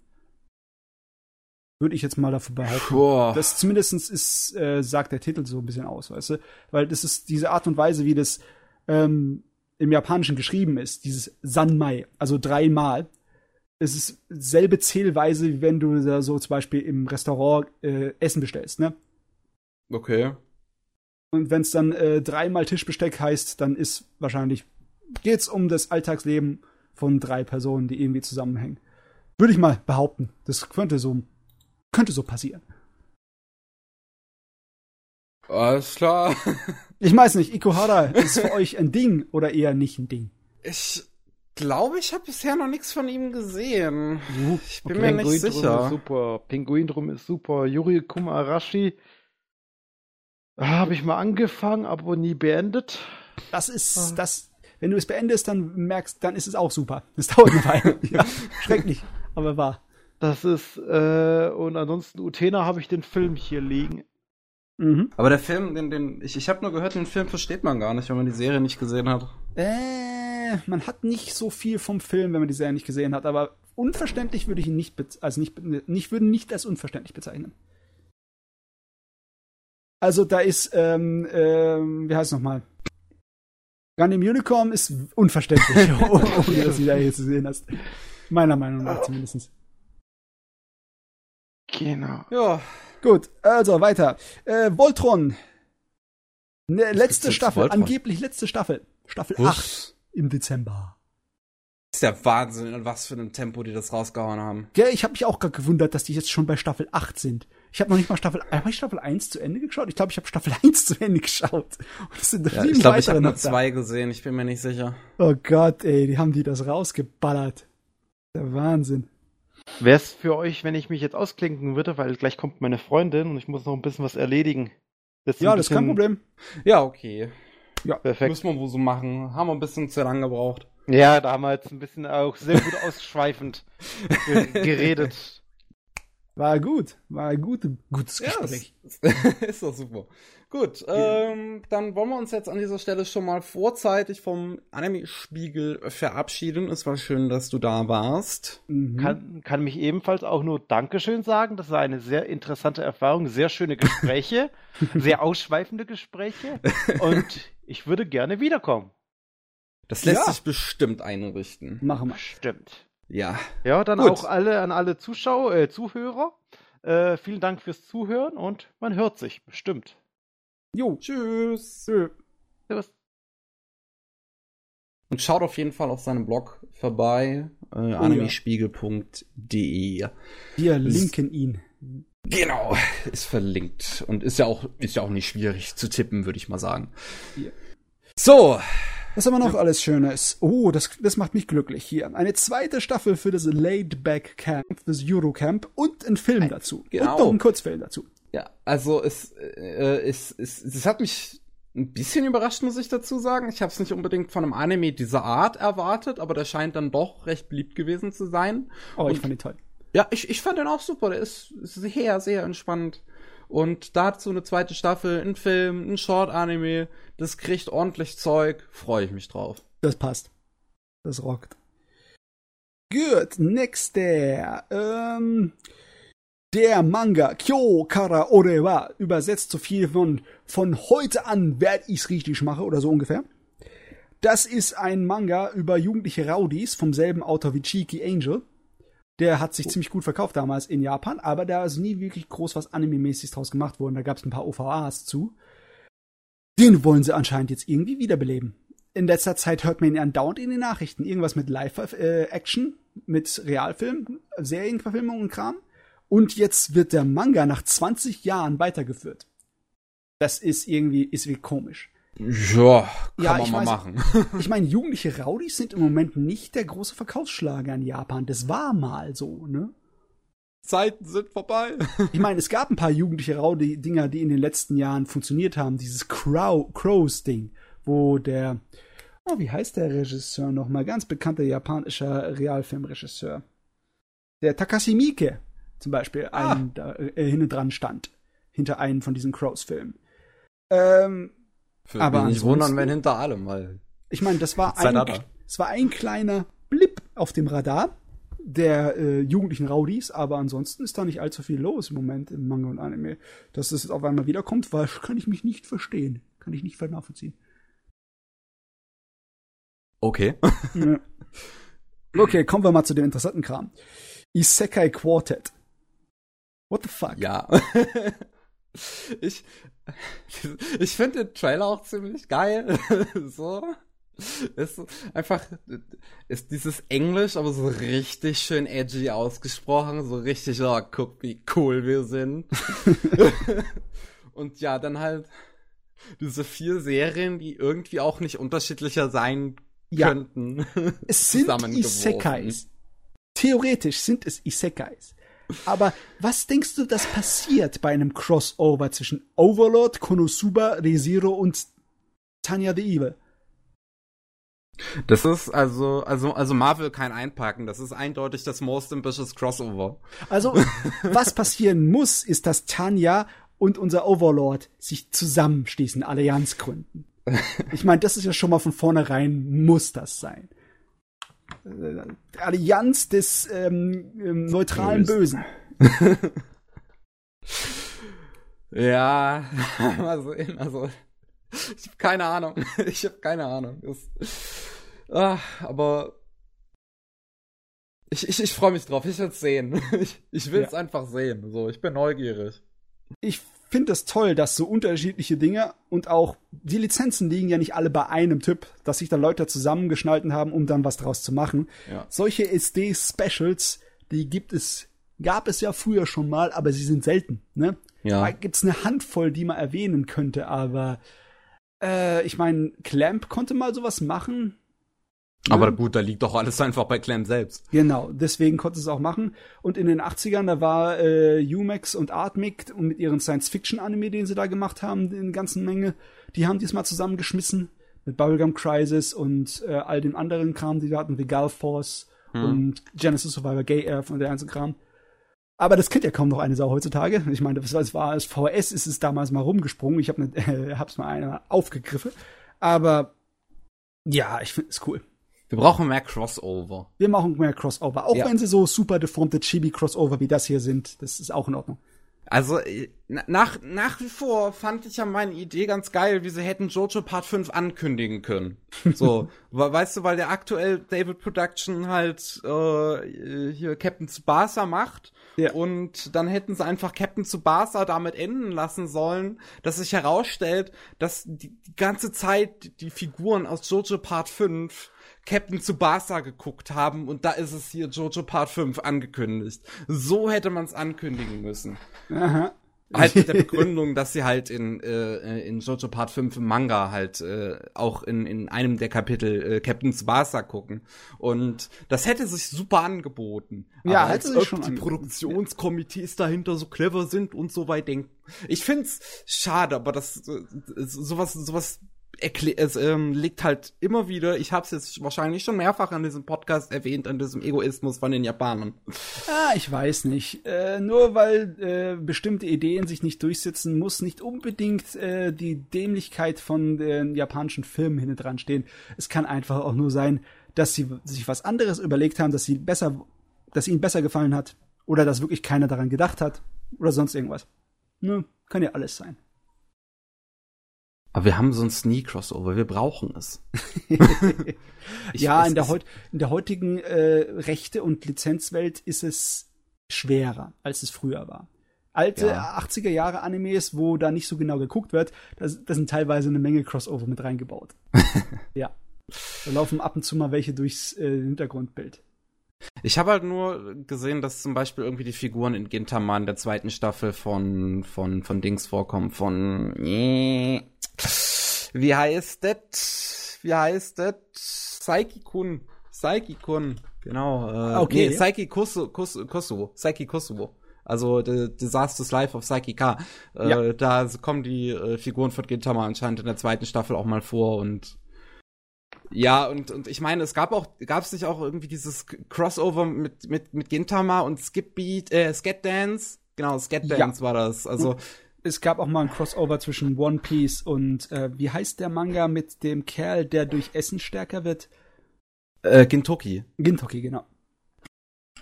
Würde ich jetzt mal dafür behaupten. Boah. Das zumindestens ist, äh, sagt der Titel so ein bisschen aus, weißt du? Weil das ist diese Art und Weise, wie das ähm, im Japanischen geschrieben ist, dieses Sanmai, also dreimal. Es ist selbe Zählweise, wie wenn du da so zum Beispiel im Restaurant äh, Essen bestellst, ne? okay. Und wenn es dann äh, dreimal Tischbesteck heißt, dann ist wahrscheinlich geht's um das Alltagsleben von drei Personen, die irgendwie zusammenhängen. Würde ich mal behaupten. Das könnte so könnte so passieren. Alles klar. Ich weiß nicht, Ikuhara ist für euch ein Ding oder eher nicht ein Ding? Ich glaube, ich habe bisher noch nichts von ihm gesehen. Ich bin okay. mir nicht Pinguin drum ist sicher. super. Pinguin drum ist super. Yuri Kumarashi habe ich mal angefangen, aber nie beendet. Das ist das. Wenn du es beendest, dann merkst, dann ist es auch super. Das dauert eine Weile. ja, schrecklich, aber wahr. Das ist, äh, und ansonsten Utena habe ich den Film hier liegen. Mhm. Aber der Film, den, den, ich, ich habe nur gehört, den Film versteht man gar nicht, wenn man die Serie nicht gesehen hat. Äh, man hat nicht so viel vom Film, wenn man die Serie nicht gesehen hat, aber unverständlich würde ich ihn nicht, also nicht, nicht würde nicht als unverständlich bezeichnen. Also da ist, ähm, ähm, wie heißt es nochmal? Gundam Unicorn ist unverständlich, ohne dass du da jetzt gesehen hast. Meiner Meinung nach zumindest. Genau. Ja. Gut, also weiter. Äh, Voltron. Ne, letzte Staffel, Voltron? angeblich letzte Staffel. Staffel Was? 8 im Dezember. ist der Wahnsinn, in was für einem Tempo die das rausgehauen haben. Gell, ich habe mich auch gerade gewundert, dass die jetzt schon bei Staffel 8 sind. Ich habe noch nicht mal Staffel, habe ich Staffel 1 zu Ende geschaut? Ich glaube, ich habe Staffel 1 zu Ende geschaut. Und es sind Ja, ich glaube, ich habe nur zwei gesehen, ich bin mir nicht sicher. Oh Gott, ey, die haben die das rausgeballert. Der Wahnsinn. Wäre es für euch, wenn ich mich jetzt ausklinken würde, weil gleich kommt meine Freundin und ich muss noch ein bisschen was erledigen. Das Ja, das ist kein Problem. Ja, okay. Perfekt. Müssen wir wohl so machen. Haben wir ein bisschen zu lang gebraucht. Ja, da haben wir jetzt ein bisschen auch sehr gut ausschweifend ge geredet. War gut. War ein gut, gutes Ja, Gespräch. ist, ist doch super. Gut, ähm, dann wollen wir uns jetzt an dieser Stelle schon mal vorzeitig vom Anime-Spiegel verabschieden. Es war schön, dass du da warst. Mhm. Kann, kann mich ebenfalls auch nur Dankeschön sagen. Das war eine sehr interessante Erfahrung, sehr schöne Gespräche, sehr ausschweifende Gespräche und ich würde gerne wiederkommen. Das lässt Ja. sich bestimmt einrichten. Machen wir. Stimmt. Ja. Ja, dann Gut. auch alle an alle Zuschauer, äh, Zuhörer. Äh, vielen Dank fürs Zuhören und man hört sich bestimmt. Jo. Tschüss. Servus. Und schaut auf jeden Fall auf seinem Blog vorbei, äh, ja. animespiegel.de. Wir linken ihn. Genau, ist verlinkt und ist ja auch ist ja auch nicht schwierig zu tippen, würde ich mal sagen. Ja. So, Was haben wir noch alles Schönes? Oh, das, das macht mich glücklich hier. Eine zweite Staffel für das Laid Back Camp, das Eurocamp und ein Film dazu. genau. Und noch ein Kurzfilm dazu. ja, also es, äh, es, es, es hat mich ein bisschen überrascht, muss ich dazu sagen. Ich habe es nicht unbedingt von einem Anime dieser Art erwartet, aber der scheint dann doch recht beliebt gewesen zu sein. Oh, ich Und- fand ihn toll. Ja, ich, ich fand den auch super. Der ist sehr, sehr entspannt. Und dazu eine zweite Staffel, ein Film, ein Short-Anime. Das kriegt ordentlich Zeug. Freue ich mich drauf. Das passt. Das rockt. Gut, nächster. Ähm, Der Manga Kyo Kara Orewa übersetzt so viel von von heute an werde ich's richtig mache oder so ungefähr. Das ist ein Manga über jugendliche Rowdies vom selben Autor wie Cheeky Angel. Der hat sich oh. ziemlich gut verkauft damals in Japan, aber da ist nie wirklich groß was Anime-mäßig draus gemacht worden. Da gab es ein paar OVAs zu. Den wollen sie anscheinend jetzt irgendwie wiederbeleben. In letzter Zeit hört man ihn andauernd in den Nachrichten. Irgendwas mit Live-Action, mit Realfilm, Serienverfilmung und Kram. Und jetzt wird der Manga nach 20 Jahren weitergeführt. Das ist irgendwie, ist wie komisch. Ja, kann ja, man mal weiß, machen. ich meine, jugendliche Rowdies sind im Moment nicht der große Verkaufsschlager in Japan. Das war mal so, ne? Zeiten sind vorbei. ich meine, es gab ein paar jugendliche Rowdy-Dinger, die in den letzten Jahren funktioniert haben. Dieses Crow, Crows-Ding, wo der, oh, wie heißt der Regisseur nochmal? Ganz bekannter japanischer Realfilmregisseur. Der Takashi Miike zum Beispiel ah. einen, da, äh, hinten dran stand. Hinter einem von diesen Crows-Filmen. Ähm, Würde aber mich nicht wundern, wenn hinter allem, weil. Ich meine, das war ein, das war ein kleiner Blip auf dem Radar der äh, jugendlichen Rowdies, aber ansonsten ist da nicht allzu viel los im Moment im Manga und Anime. Dass das jetzt auf einmal wiederkommt, weil kann ich mich nicht verstehen. Kann ich nicht nachvollziehen. Okay. ja. Okay, kommen wir mal zu dem interessanten Kram. Isekai Quartet. What the fuck? Ja. ich ich finde den Trailer auch ziemlich geil. so. Ist einfach, ist dieses Englisch, aber so richtig schön edgy ausgesprochen, so richtig, oh, guck, wie cool wir sind. Und ja, dann halt diese vier Serien, die irgendwie auch nicht unterschiedlicher sein ja. könnten. Es sind Isekais. Theoretisch sind es Isekais. Aber was denkst du, das passiert bei einem Crossover zwischen Overlord, Konosuba, Rezero und Tanya the Evil? Das ist also, also, also Marvel kein Einpacken. Das ist eindeutig das Most Ambitious Crossover. Also, was passieren muss, ist, dass Tanya und unser Overlord sich zusammenschließen, Allianz gründen. Ich meine, das ist ja schon mal von vornherein, muss das sein. Äh, Allianz des ähm, ähm, neutralen Bösen. ja, also, also ich habe keine Ahnung. Ich habe keine Ahnung. Das, ah, aber ich, ich, ich freue mich drauf. Ich will es sehen. Ich, ich will es ja. einfach sehen. So, ich bin neugierig. Ich finde es das toll, dass so unterschiedliche Dinge und auch die Lizenzen liegen ja nicht alle bei einem Typ, dass sich da Leute zusammengeschnalten haben, um dann was draus zu machen. Ja. Solche SD-Specials, die gibt es, gab es ja früher schon mal, aber sie sind selten. Ne? Ja. Da gibt's eine Handvoll, die man erwähnen könnte, aber äh, ich meine, Clamp konnte mal sowas machen. Aber gut, da liegt doch alles einfach bei Clamp selbst. Genau, deswegen konnte es auch machen. Und in den 80ern, da war äh, Umax und Artmic und mit ihren Science-Fiction-Anime, den sie da gemacht haben, in ganzen Menge, die haben diesmal zusammengeschmissen mit Bubblegum Crisis und äh, all dem anderen Kram, die wir hatten, wie Gulf Force hm. und Genesis Survivor, Gay Earth und der ganze Kram. Aber das kennt ja kaum noch eine Sau heutzutage. Ich meine, das war als VS ist es damals mal rumgesprungen. Ich habe ne, äh, hab's mal einer aufgegriffen. Aber ja, ich finde es cool. Wir brauchen mehr Crossover. Wir machen mehr Crossover. Auch ja. wenn sie so super deformte Chibi-Crossover wie das hier sind. Das ist auch in Ordnung. Also äh, nach, nach wie vor fand ich ja meine Idee ganz geil, wie sie hätten Jojo Part 5 ankündigen können. So, weißt du, weil der aktuell David Production halt äh, hier Captain Tsubasa macht ja. und dann hätten sie einfach Captain Tsubasa damit enden lassen sollen, dass sich herausstellt, dass die, die ganze Zeit die Figuren aus Jojo Part 5 Captain Tsubasa geguckt haben und da ist es hier Jojo Part 5 angekündigt. So hätte man es ankündigen müssen. Aha. Halt mit der Begründung, dass sie halt in, äh, in Jojo Part 5 im Manga halt äh, auch in, in einem der Kapitel äh, Captain Tsubasa gucken. Und das hätte sich super angeboten. Ja, Aber als ob schon die Produktionskomitees dahinter so clever sind und so weit denken. Ich find's schade, aber das äh, sowas sowas es ähm, liegt halt immer wieder, ich habe es jetzt wahrscheinlich schon mehrfach an diesem Podcast erwähnt, an diesem Egoismus von den Japanern. Ah, ich weiß nicht. Äh, nur weil äh, bestimmte Ideen sich nicht durchsetzen, muss nicht unbedingt äh, die Dämlichkeit von den japanischen Filmen hinten dran stehen. Es kann einfach auch nur sein, dass sie sich was anderes überlegt haben, dass sie besser, dass ihnen besser gefallen hat Oder dass wirklich keiner daran gedacht hat. Oder sonst irgendwas. Ne, kann ja alles sein. Aber wir haben sonst nie Crossover, wir brauchen es. ich, ja, in der, heut, in der heutigen äh, Rechte- und Lizenzwelt ist es schwerer, als es früher war. Alte ja. 80er Jahre Animes, wo da nicht so genau geguckt wird, da sind teilweise eine Menge Crossover mit reingebaut. ja. Da laufen ab und zu mal welche durchs äh, Hintergrundbild. Ich habe halt nur gesehen, dass zum Beispiel irgendwie die Figuren in Gintama in der zweiten Staffel von, von, von Dings vorkommen, von, wie heißt das? Wie heißt das? Saiki-kun. Saiki-kun. Genau. Äh, okay. Nee, Saiki Kusu, Kusu, Kusu. Saiki Kusu. Also The Disaster's Life of Psyche K. Äh, ja. Da kommen die äh, Figuren von Gintama anscheinend in der zweiten Staffel auch mal vor und ja, und, und ich meine, es gab auch, gab es nicht auch irgendwie dieses Crossover mit, mit, mit Gintama und Skip Beat, äh, Scat Dance? Genau, Scat Dance ja. war das. Also. Und es gab auch mal ein Crossover zwischen One Piece und, äh, wie heißt der Manga mit dem Kerl, der durch Essen stärker wird? Äh, Gintoki. Gintoki, genau.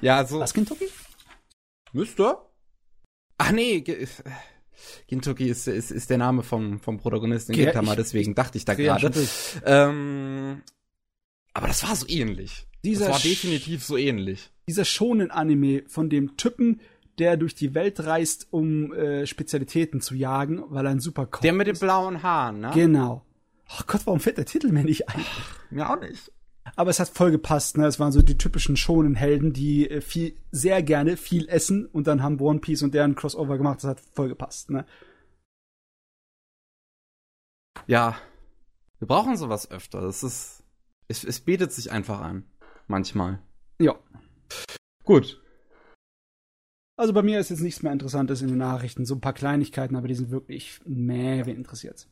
Ja, also. Was Gintoki? Müsste. Ach nee, Gintoki ist, ist, ist der Name vom, vom Protagonisten in Gintama, deswegen dachte ich da gerade. Ähm, aber das war so ähnlich. Dieser das war definitiv so ähnlich. Dieser Shonen-Anime von dem Typen, der durch die Welt reist, um äh, Spezialitäten zu jagen, weil er ein super Koch Der mit den blauen Haaren, ne? Genau. Ach Gott, warum fällt der Titel mir nicht ein? Ach, mir auch nicht. Aber es hat voll gepasst, ne? Es waren so die typischen schonen Helden, die äh, viel, sehr gerne viel essen und dann haben One Piece und deren Crossover gemacht. Das hat voll gepasst, ne? Ja. Wir brauchen sowas öfter. Das ist, es, es bietet sich einfach an. Manchmal. Ja. Gut. Also bei mir ist jetzt nichts mehr Interessantes in den Nachrichten. So ein paar Kleinigkeiten, aber die sind wirklich, meh, wen interessiert's?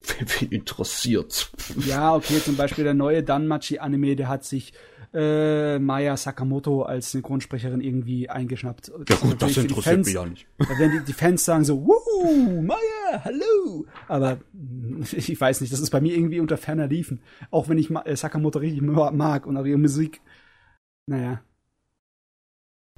Wen interessiert? Ja, okay, zum Beispiel der neue Danmachi-Anime, der hat sich äh, Maya Sakamoto als Synchronsprecherin irgendwie eingeschnappt. Ja gut, das interessiert Fans, mich ja nicht. Da werden die, die Fans sagen so, Wuhu, Maya, hallo. Aber ich weiß nicht, das ist bei mir irgendwie unter ferner Liefen. Auch wenn ich äh, Sakamoto richtig mag und auch ihre Musik. Naja.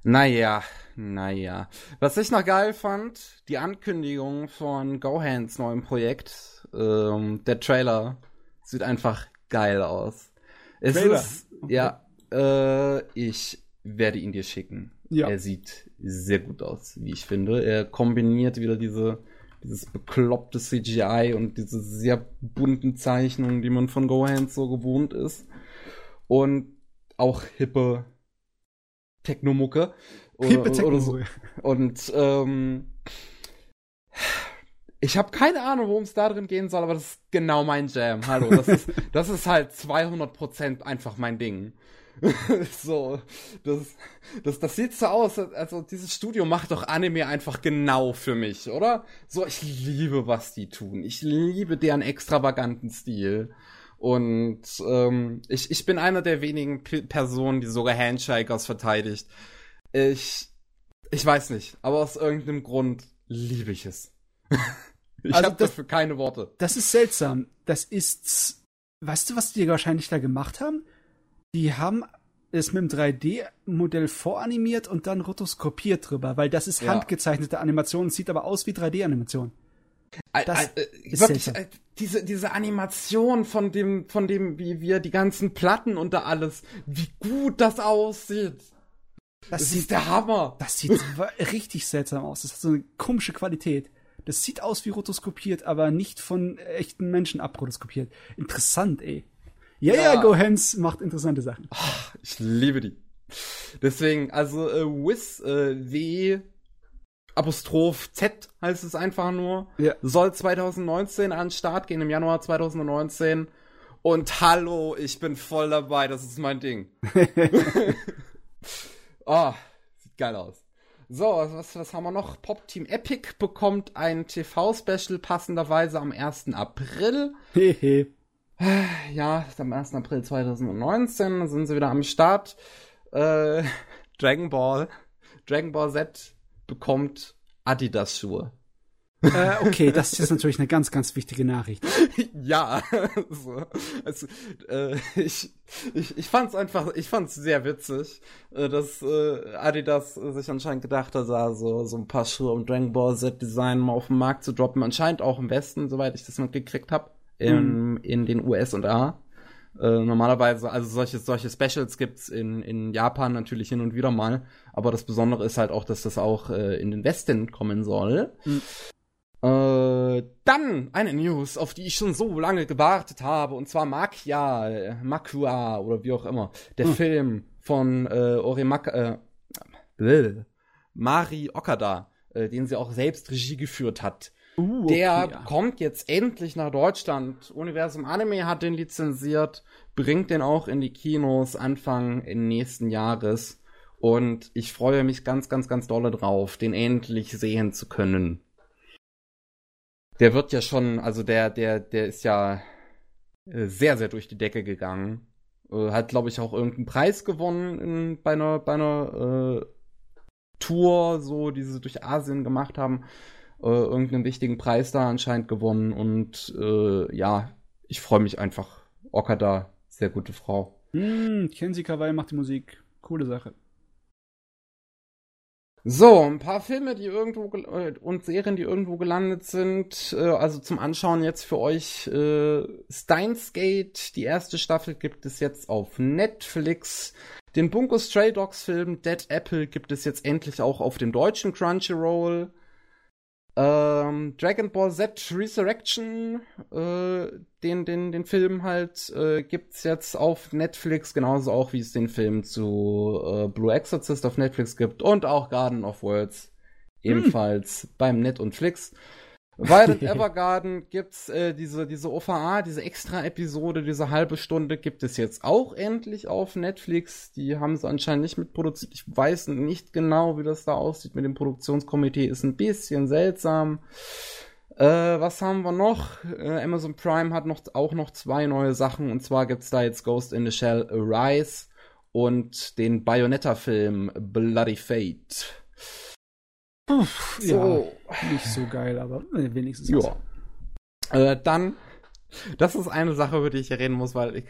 Naja, naja. Was ich noch geil fand, die Ankündigung von Gohans neuem Projekt. Ähm, der Trailer sieht einfach geil aus. Es Trailer. ist, okay. ja, äh, ich werde ihn dir schicken. Ja. Er sieht sehr gut aus, wie ich finde. Er kombiniert wieder diese, dieses bekloppte CGI und diese sehr bunten Zeichnungen, die man von Gohans so gewohnt ist. Und auch hippe Technomucke. Oder, oder so. Und ähm, ich habe keine Ahnung, worum es da drin gehen soll, aber das ist genau mein Jam. Hallo, das ist, das ist halt 200% einfach mein Ding. so, das, das, das sieht so aus, also dieses Studio macht doch Anime einfach genau für mich, oder? So, ich liebe, was die tun. Ich liebe deren extravaganten Stil. Und ähm, ich, ich bin einer der wenigen P Personen, die sogar Handshakers verteidigt. Ich, ich weiß nicht, aber aus irgendeinem Grund liebe ich es. ich also habe dafür keine Worte. Das ist seltsam. Das ist, weißt du, was die wahrscheinlich da gemacht haben? Die haben es mit dem 3D-Modell voranimiert und dann rotoskopiert drüber, weil das ist ja. handgezeichnete Animation, sieht aber aus wie 3D-Animation. Das äh, äh, wirklich, äh, diese, diese Animation von dem, von dem, wie wir die ganzen Platten und da alles, wie gut das aussieht. Das, das sieht, ist der Hammer. Das sieht richtig seltsam aus. Das hat so eine komische Qualität. Das sieht aus wie rotoskopiert, aber nicht von echten Menschen abrotoskopiert. Interessant, ey. Ja, ja, ja Gohans macht interessante Sachen. Ach, ich liebe die. Deswegen, also äh, Wiz äh, W Apostroph Z heißt es einfach nur. Ja. Soll 2019 an den Start gehen, im Januar 2019. Und hallo, ich bin voll dabei, das ist mein Ding. oh, sieht geil aus. So, was, was haben wir noch? Pop Team Epic bekommt ein TV-Special passenderweise am 1. April. Hehe. ja, am 1. April 2019 sind sie wieder am Start. Äh, Dragon Ball. Dragon Ball Z bekommt Adidas-Schuhe. Äh, okay, das ist natürlich eine ganz, ganz wichtige Nachricht. ja, so. also, äh, ich, ich, ich fand's einfach, ich fand's sehr witzig, äh, dass äh, Adidas sich anscheinend gedacht hat, so, so ein paar Schuhe um Dragon Ball Z Design mal auf den Markt zu droppen. Anscheinend auch im Westen, soweit ich das mitgekriegt habe, in, mm. in den US und A. Äh, normalerweise, also solche, solche Specials gibt's in, in Japan natürlich hin und wieder mal, aber das Besondere ist halt auch, dass das auch äh, in den Westen kommen soll. Mhm. Äh, dann eine News, auf die ich schon so lange gewartet habe, und zwar Makia, Makua oder wie auch immer, der mhm. Film von äh, Orimaka, äh, Mari Okada, äh, den sie auch selbst Regie geführt hat. Uh, okay, der ja. kommt jetzt endlich nach Deutschland. Universum Anime hat den lizenziert, bringt den auch in die Kinos Anfang nächsten Jahres. Und ich freue mich ganz, ganz, ganz dolle drauf, den endlich sehen zu können. Der wird ja schon, also der, der, der ist ja äh, sehr, sehr durch die Decke gegangen. Äh, hat, glaube ich, auch irgendeinen Preis gewonnen in, bei einer, bei einer äh, Tour, so, die sie durch Asien gemacht haben äh, irgendeinen wichtigen Preis da anscheinend gewonnen und äh, ja, ich freue mich einfach. Okada, sehr gute Frau. Hm, Kenzie Kawai macht die Musik. Coole Sache. So, ein paar Filme, die irgendwo äh, und Serien, die irgendwo gelandet sind. Äh, also zum Anschauen jetzt für euch äh, Steins Gate. Die erste Staffel gibt es jetzt auf Netflix. Den Bunko Stray Dogs Film Dead Apple gibt es jetzt endlich auch auf dem deutschen Crunchyroll. Ähm, Dragon Ball Z Resurrection, äh, den, den, den Film halt, äh, gibt's jetzt auf Netflix, genauso auch wie es den Film zu äh, Blue Exorcist auf Netflix gibt und auch Garden of Words hm. ebenfalls beim Net und Flix. Violet Evergarden gibt's äh, diese diese OVA, diese extra Episode, diese halbe Stunde gibt es jetzt auch endlich auf Netflix. Die haben sie anscheinend nicht mitproduziert. Ich weiß nicht genau, wie das da aussieht mit dem Produktionskomitee. Ist ein bisschen seltsam. Äh, was haben wir noch? Äh, Amazon Prime hat noch auch noch zwei neue Sachen und zwar gibt's da jetzt Ghost in the Shell Arise und den Bayonetta-Film Bloody Fate. Uff, so. Ja, nicht so geil, aber wenigstens. Ja. Äh, dann, das ist eine Sache, über die ich reden muss, weil ich,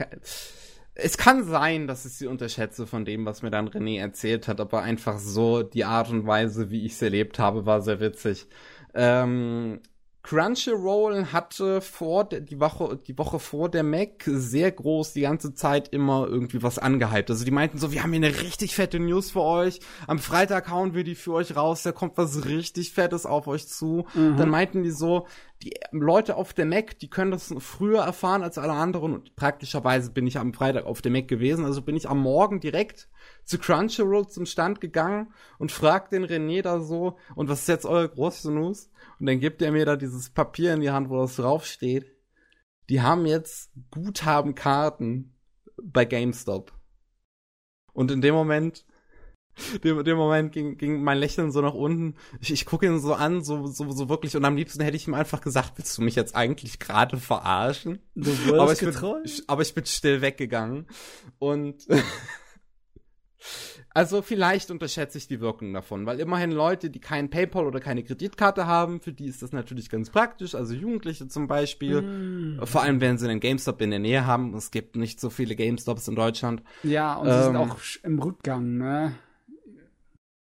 es kann sein, dass ich sie unterschätze von dem, was mir dann René erzählt hat, aber einfach so die Art und Weise, wie ich es erlebt habe, war sehr witzig. Ähm, Crunchyroll hatte vor die Woche die Woche vor der Mac sehr groß die ganze Zeit immer irgendwie was angehypt. Also die meinten so, wir haben hier eine richtig fette News für euch. Am Freitag hauen wir die für euch raus. Da kommt was richtig fettes auf euch zu. Mhm. Dann meinten die so, die Leute auf der Mac, die können das früher erfahren als alle anderen und praktischerweise bin ich am Freitag auf der Mac gewesen, also bin ich am Morgen direkt zu Crunchyroll zum Stand gegangen und fragt den René da so, und was ist jetzt eure große News? Und dann gibt er mir da dieses Papier in die Hand, wo das draufsteht. Die haben jetzt Guthabenkarten bei GameStop. Und in dem Moment, dem, dem Moment ging, ging mein Lächeln so nach unten. Ich, ich gucke ihn so an, so, so, so wirklich. Und am liebsten hätte ich ihm einfach gesagt, willst du mich jetzt eigentlich gerade verarschen? Du aber, ich bin, aber ich bin still weggegangen. Und Also vielleicht unterschätze ich die Wirkung davon, weil immerhin Leute, die kein PayPal oder keine Kreditkarte haben, für die ist das natürlich ganz praktisch. Also Jugendliche zum Beispiel, mm. vor allem wenn sie einen GameStop in der Nähe haben. Es gibt nicht so viele GameStops in Deutschland. Ja, und ähm, sie sind ähm, auch im Rückgang, ne?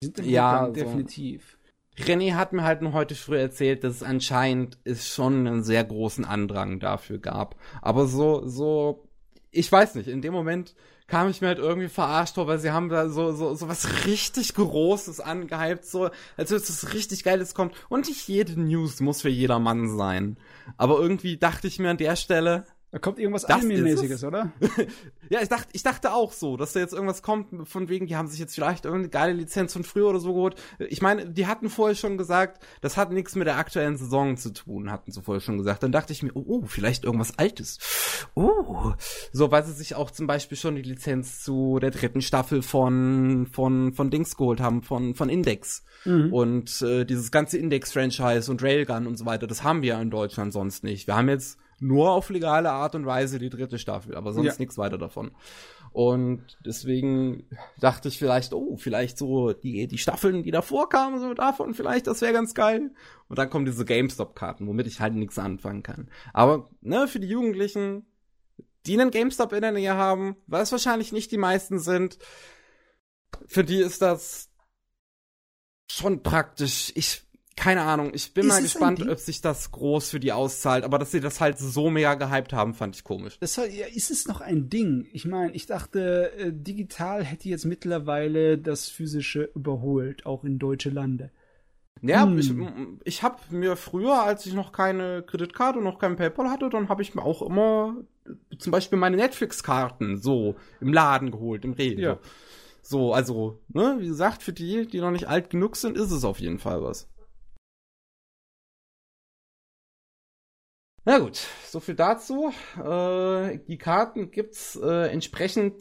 Sie sind im ja, Rückgang, definitiv. So. René hat mir halt nur heute früh erzählt, dass es anscheinend es schon einen sehr großen Andrang dafür gab. Aber so, so, ich weiß nicht, in dem Moment kam ich mir halt irgendwie verarscht vor, weil sie haben da so, so, so was richtig Großes angehypt, so, als würde es richtig Geiles kommt. Und nicht jede News muss für jedermann sein. Aber irgendwie dachte ich mir an der Stelle, da kommt irgendwas Anime-mäßiges, oder? ja, ich dachte, ich dachte auch so, dass da jetzt irgendwas kommt, von wegen, die haben sich jetzt vielleicht irgendeine geile Lizenz von früher oder so geholt. Ich meine, die hatten vorher schon gesagt, das hat nichts mit der aktuellen Saison zu tun, hatten sie vorher schon gesagt. Dann dachte ich mir, oh, oh vielleicht irgendwas Altes. Oh. So, weil sie sich auch zum Beispiel schon die Lizenz zu der dritten Staffel von, von, von Dings geholt haben, von, von Index. Mhm. Und äh, dieses ganze Index-Franchise und Railgun und so weiter, das haben wir ja in Deutschland sonst nicht. Wir haben jetzt nur auf legale Art und Weise die dritte Staffel, aber sonst ja. nichts weiter davon. Und deswegen dachte ich vielleicht, oh, vielleicht so die, die Staffeln, die davor kamen, so davon vielleicht, das wäre ganz geil. Und dann kommen diese GameStop-Karten, womit ich halt nichts anfangen kann. Aber, ne, für die Jugendlichen, die einen GameStop in der Nähe haben, weil es wahrscheinlich nicht die meisten sind, für die ist das schon praktisch. Ich keine Ahnung, ich bin ist mal gespannt, ob sich das groß für die auszahlt, aber dass sie das halt so mega gehypt haben, fand ich komisch. Das soll, ja, ist es noch ein Ding? Ich meine, ich dachte, äh, digital hätte jetzt mittlerweile das physische überholt, auch in deutsche Lande. Ja, hm. ich, ich habe mir früher, als ich noch keine Kreditkarte und noch kein PayPal hatte, dann habe ich mir auch immer zum Beispiel meine Netflix-Karten so im Laden geholt, im Rewe. Ja. So, also, ne, wie gesagt, für die, die noch nicht alt genug sind, ist es auf jeden Fall was. Na gut, so viel dazu. Äh, die Karten gibt's äh, entsprechend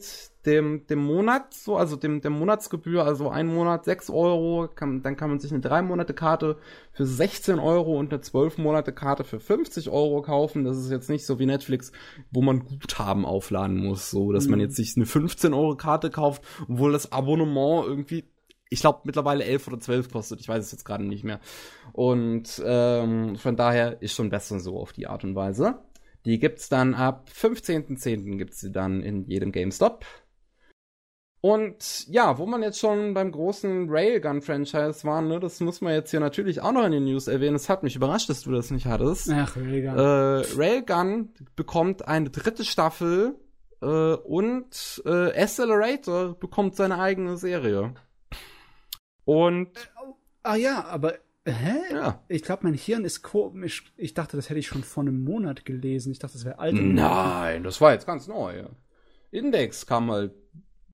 dem, dem Monat, so, also dem, dem Monatsgebühr, also ein Monat 6 Euro, kann, dann kann man sich eine 3 Monate Karte für 16 Euro und eine 12 Monate Karte für 50 Euro kaufen. Das ist jetzt nicht so wie Netflix, wo man Guthaben aufladen muss, so, dass mhm. man jetzt sich eine 15 Euro Karte kauft, obwohl das Abonnement irgendwie ich glaube, mittlerweile 11 oder 12 kostet. Ich weiß es jetzt gerade nicht mehr. Und ähm, von daher ist schon besser so auf die Art und Weise. Die gibt's dann ab 15.10. gibt's sie dann in jedem GameStop. Und ja, wo man jetzt schon beim großen Railgun-Franchise war, ne, das muss man jetzt hier natürlich auch noch in den News erwähnen. Es hat mich überrascht, dass du das nicht hattest. Ach, Railgun. Äh, Railgun bekommt eine dritte Staffel äh, und äh, Accelerator bekommt seine eigene Serie. Und. Ah ja, aber. Hä? Ja. Ich glaube, mein Hirn ist komisch. Ich dachte, das hätte ich schon vor einem Monat gelesen. Ich dachte, das wäre alt. Nein, das war jetzt ganz neu. Index kam halt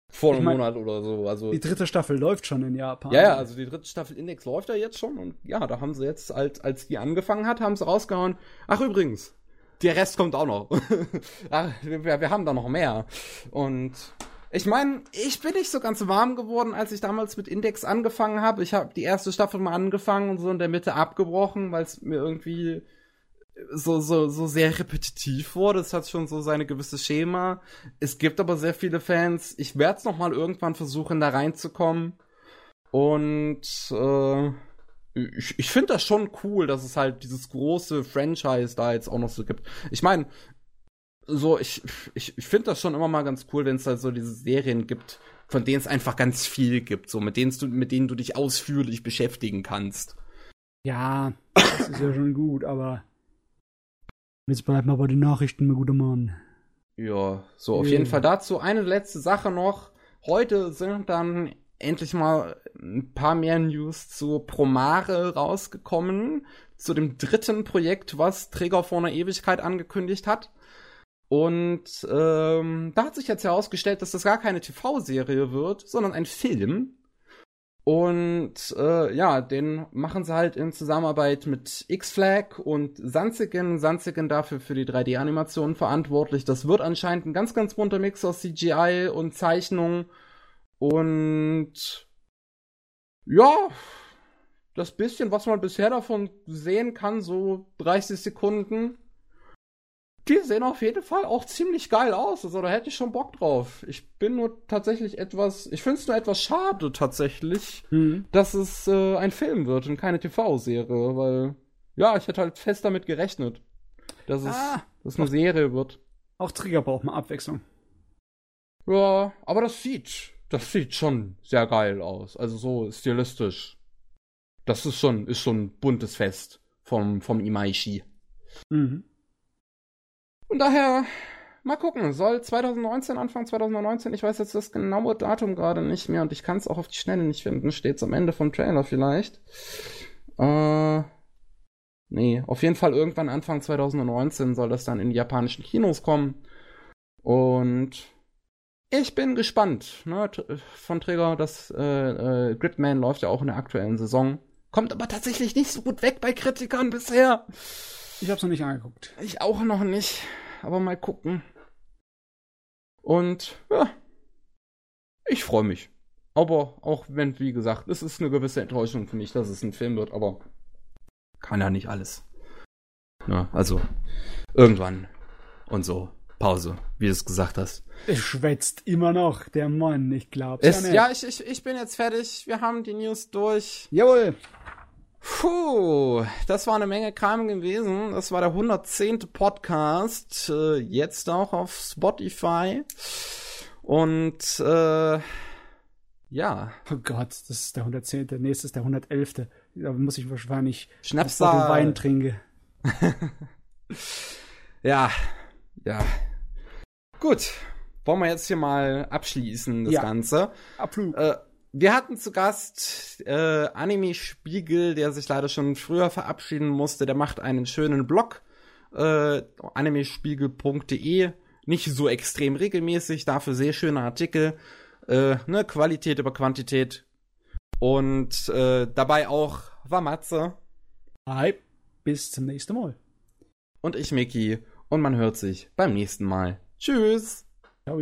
vor einem ich mein, Monat oder so. Also die dritte Staffel läuft schon in Japan. Ja, ja, also die dritte Staffel Index läuft ja jetzt schon und ja, da haben sie jetzt, als, als die angefangen hat, haben sie rausgehauen. Ach übrigens, der Rest kommt auch noch. Ach, wir, wir haben da noch mehr. Und ich meine, ich bin nicht so ganz warm geworden, als ich damals mit Index angefangen habe. Ich habe die erste Staffel mal angefangen und so in der Mitte abgebrochen, weil es mir irgendwie so, so, so sehr repetitiv wurde. Es hat schon so seine gewisse Schema. Es gibt aber sehr viele Fans. Ich werde es nochmal irgendwann versuchen, da reinzukommen. Und äh, ich, ich finde das schon cool, dass es halt dieses große Franchise da jetzt auch noch so gibt. Ich meine, so, ich, ich, ich finde das schon immer mal ganz cool, wenn es halt so diese Serien gibt, von denen es einfach ganz viel gibt, so mit denen du, mit denen du dich ausführlich beschäftigen kannst. Ja, das ist ja schon gut, aber jetzt bleiben wir bei den Nachrichten, mein guter Mann. Ja, so auf ja. jeden Fall dazu eine letzte Sache noch. Heute sind dann endlich mal ein paar mehr News zu Promare rausgekommen, zu dem dritten Projekt, was Träger vor einer Ewigkeit angekündigt hat. Und ähm, da hat sich jetzt herausgestellt, dass das gar keine TV-Serie wird, sondern ein Film. Und äh, ja, den machen sie halt in Zusammenarbeit mit X-Flag und Sanzigen. Sanzigen dafür für die 3D-Animationen verantwortlich. Das wird anscheinend ein ganz, ganz bunter Mix aus CGI und Zeichnung. Und ja, das bisschen, was man bisher davon sehen kann, so 30 Sekunden, die sehen auf jeden Fall auch ziemlich geil aus. Also da hätte ich schon Bock drauf. Ich bin nur tatsächlich etwas, ich finde es nur etwas schade tatsächlich, mhm. dass es äh, ein Film wird und keine TV-Serie, weil ja, ich hätte halt fest damit gerechnet, dass es, ah, dass es eine Serie wird. Auch Trigger braucht mal Abwechslung. Ja, aber das sieht, das sieht schon sehr geil aus. Also so stilistisch. Das ist schon, ist schon ein buntes Fest vom, vom Imaishi. Mhm. Und daher, mal gucken, soll 2019, Anfang 2019, ich weiß jetzt das genaue Datum gerade nicht mehr und ich kann es auch auf die Schnelle nicht finden, steht am Ende vom Trailer vielleicht. Äh, nee, auf jeden Fall irgendwann Anfang 2019 soll das dann in die japanischen Kinos kommen. Und ich bin gespannt. Ne? Von Träger, das äh, äh, Gridman läuft ja auch in der aktuellen Saison. Kommt aber tatsächlich nicht so gut weg bei Kritikern bisher. Ich hab's noch nicht angeguckt. Ich auch noch nicht aber mal gucken. Und ja, ich freue mich. Aber auch wenn, wie gesagt, es ist eine gewisse Enttäuschung für mich, dass es ein Film wird, aber kann ja nicht alles. Ja, also, irgendwann und so. Pause, wie du es gesagt hast. Es schwätzt immer noch, der Mann, ich glaub's es, ja. Ja, ich, ich, ich bin jetzt fertig. Wir haben die News durch. Jawohl. Puh, das war eine Menge Kram gewesen. Das war der 110. Podcast. Äh, jetzt auch auf Spotify. Und äh, ja. Oh Gott, das ist der 110. Nächstes ist der 111. Da muss ich wahrscheinlich Schnapsal. Wein trinken. ja, ja. Gut, wollen wir jetzt hier mal abschließen, das ja. Ganze. Absolut. Äh, wir hatten zu Gast äh, Anime Spiegel, der sich leider schon früher verabschieden musste. Der macht einen schönen Blog, äh, animespiegel.de. Nicht so extrem regelmäßig, dafür sehr schöne Artikel. Äh, ne, Qualität über Quantität. Und äh, dabei auch war Matze. Hi, bis zum nächsten Mal. Und ich, Mickey. Und man hört sich beim nächsten Mal. Tschüss. Ciao.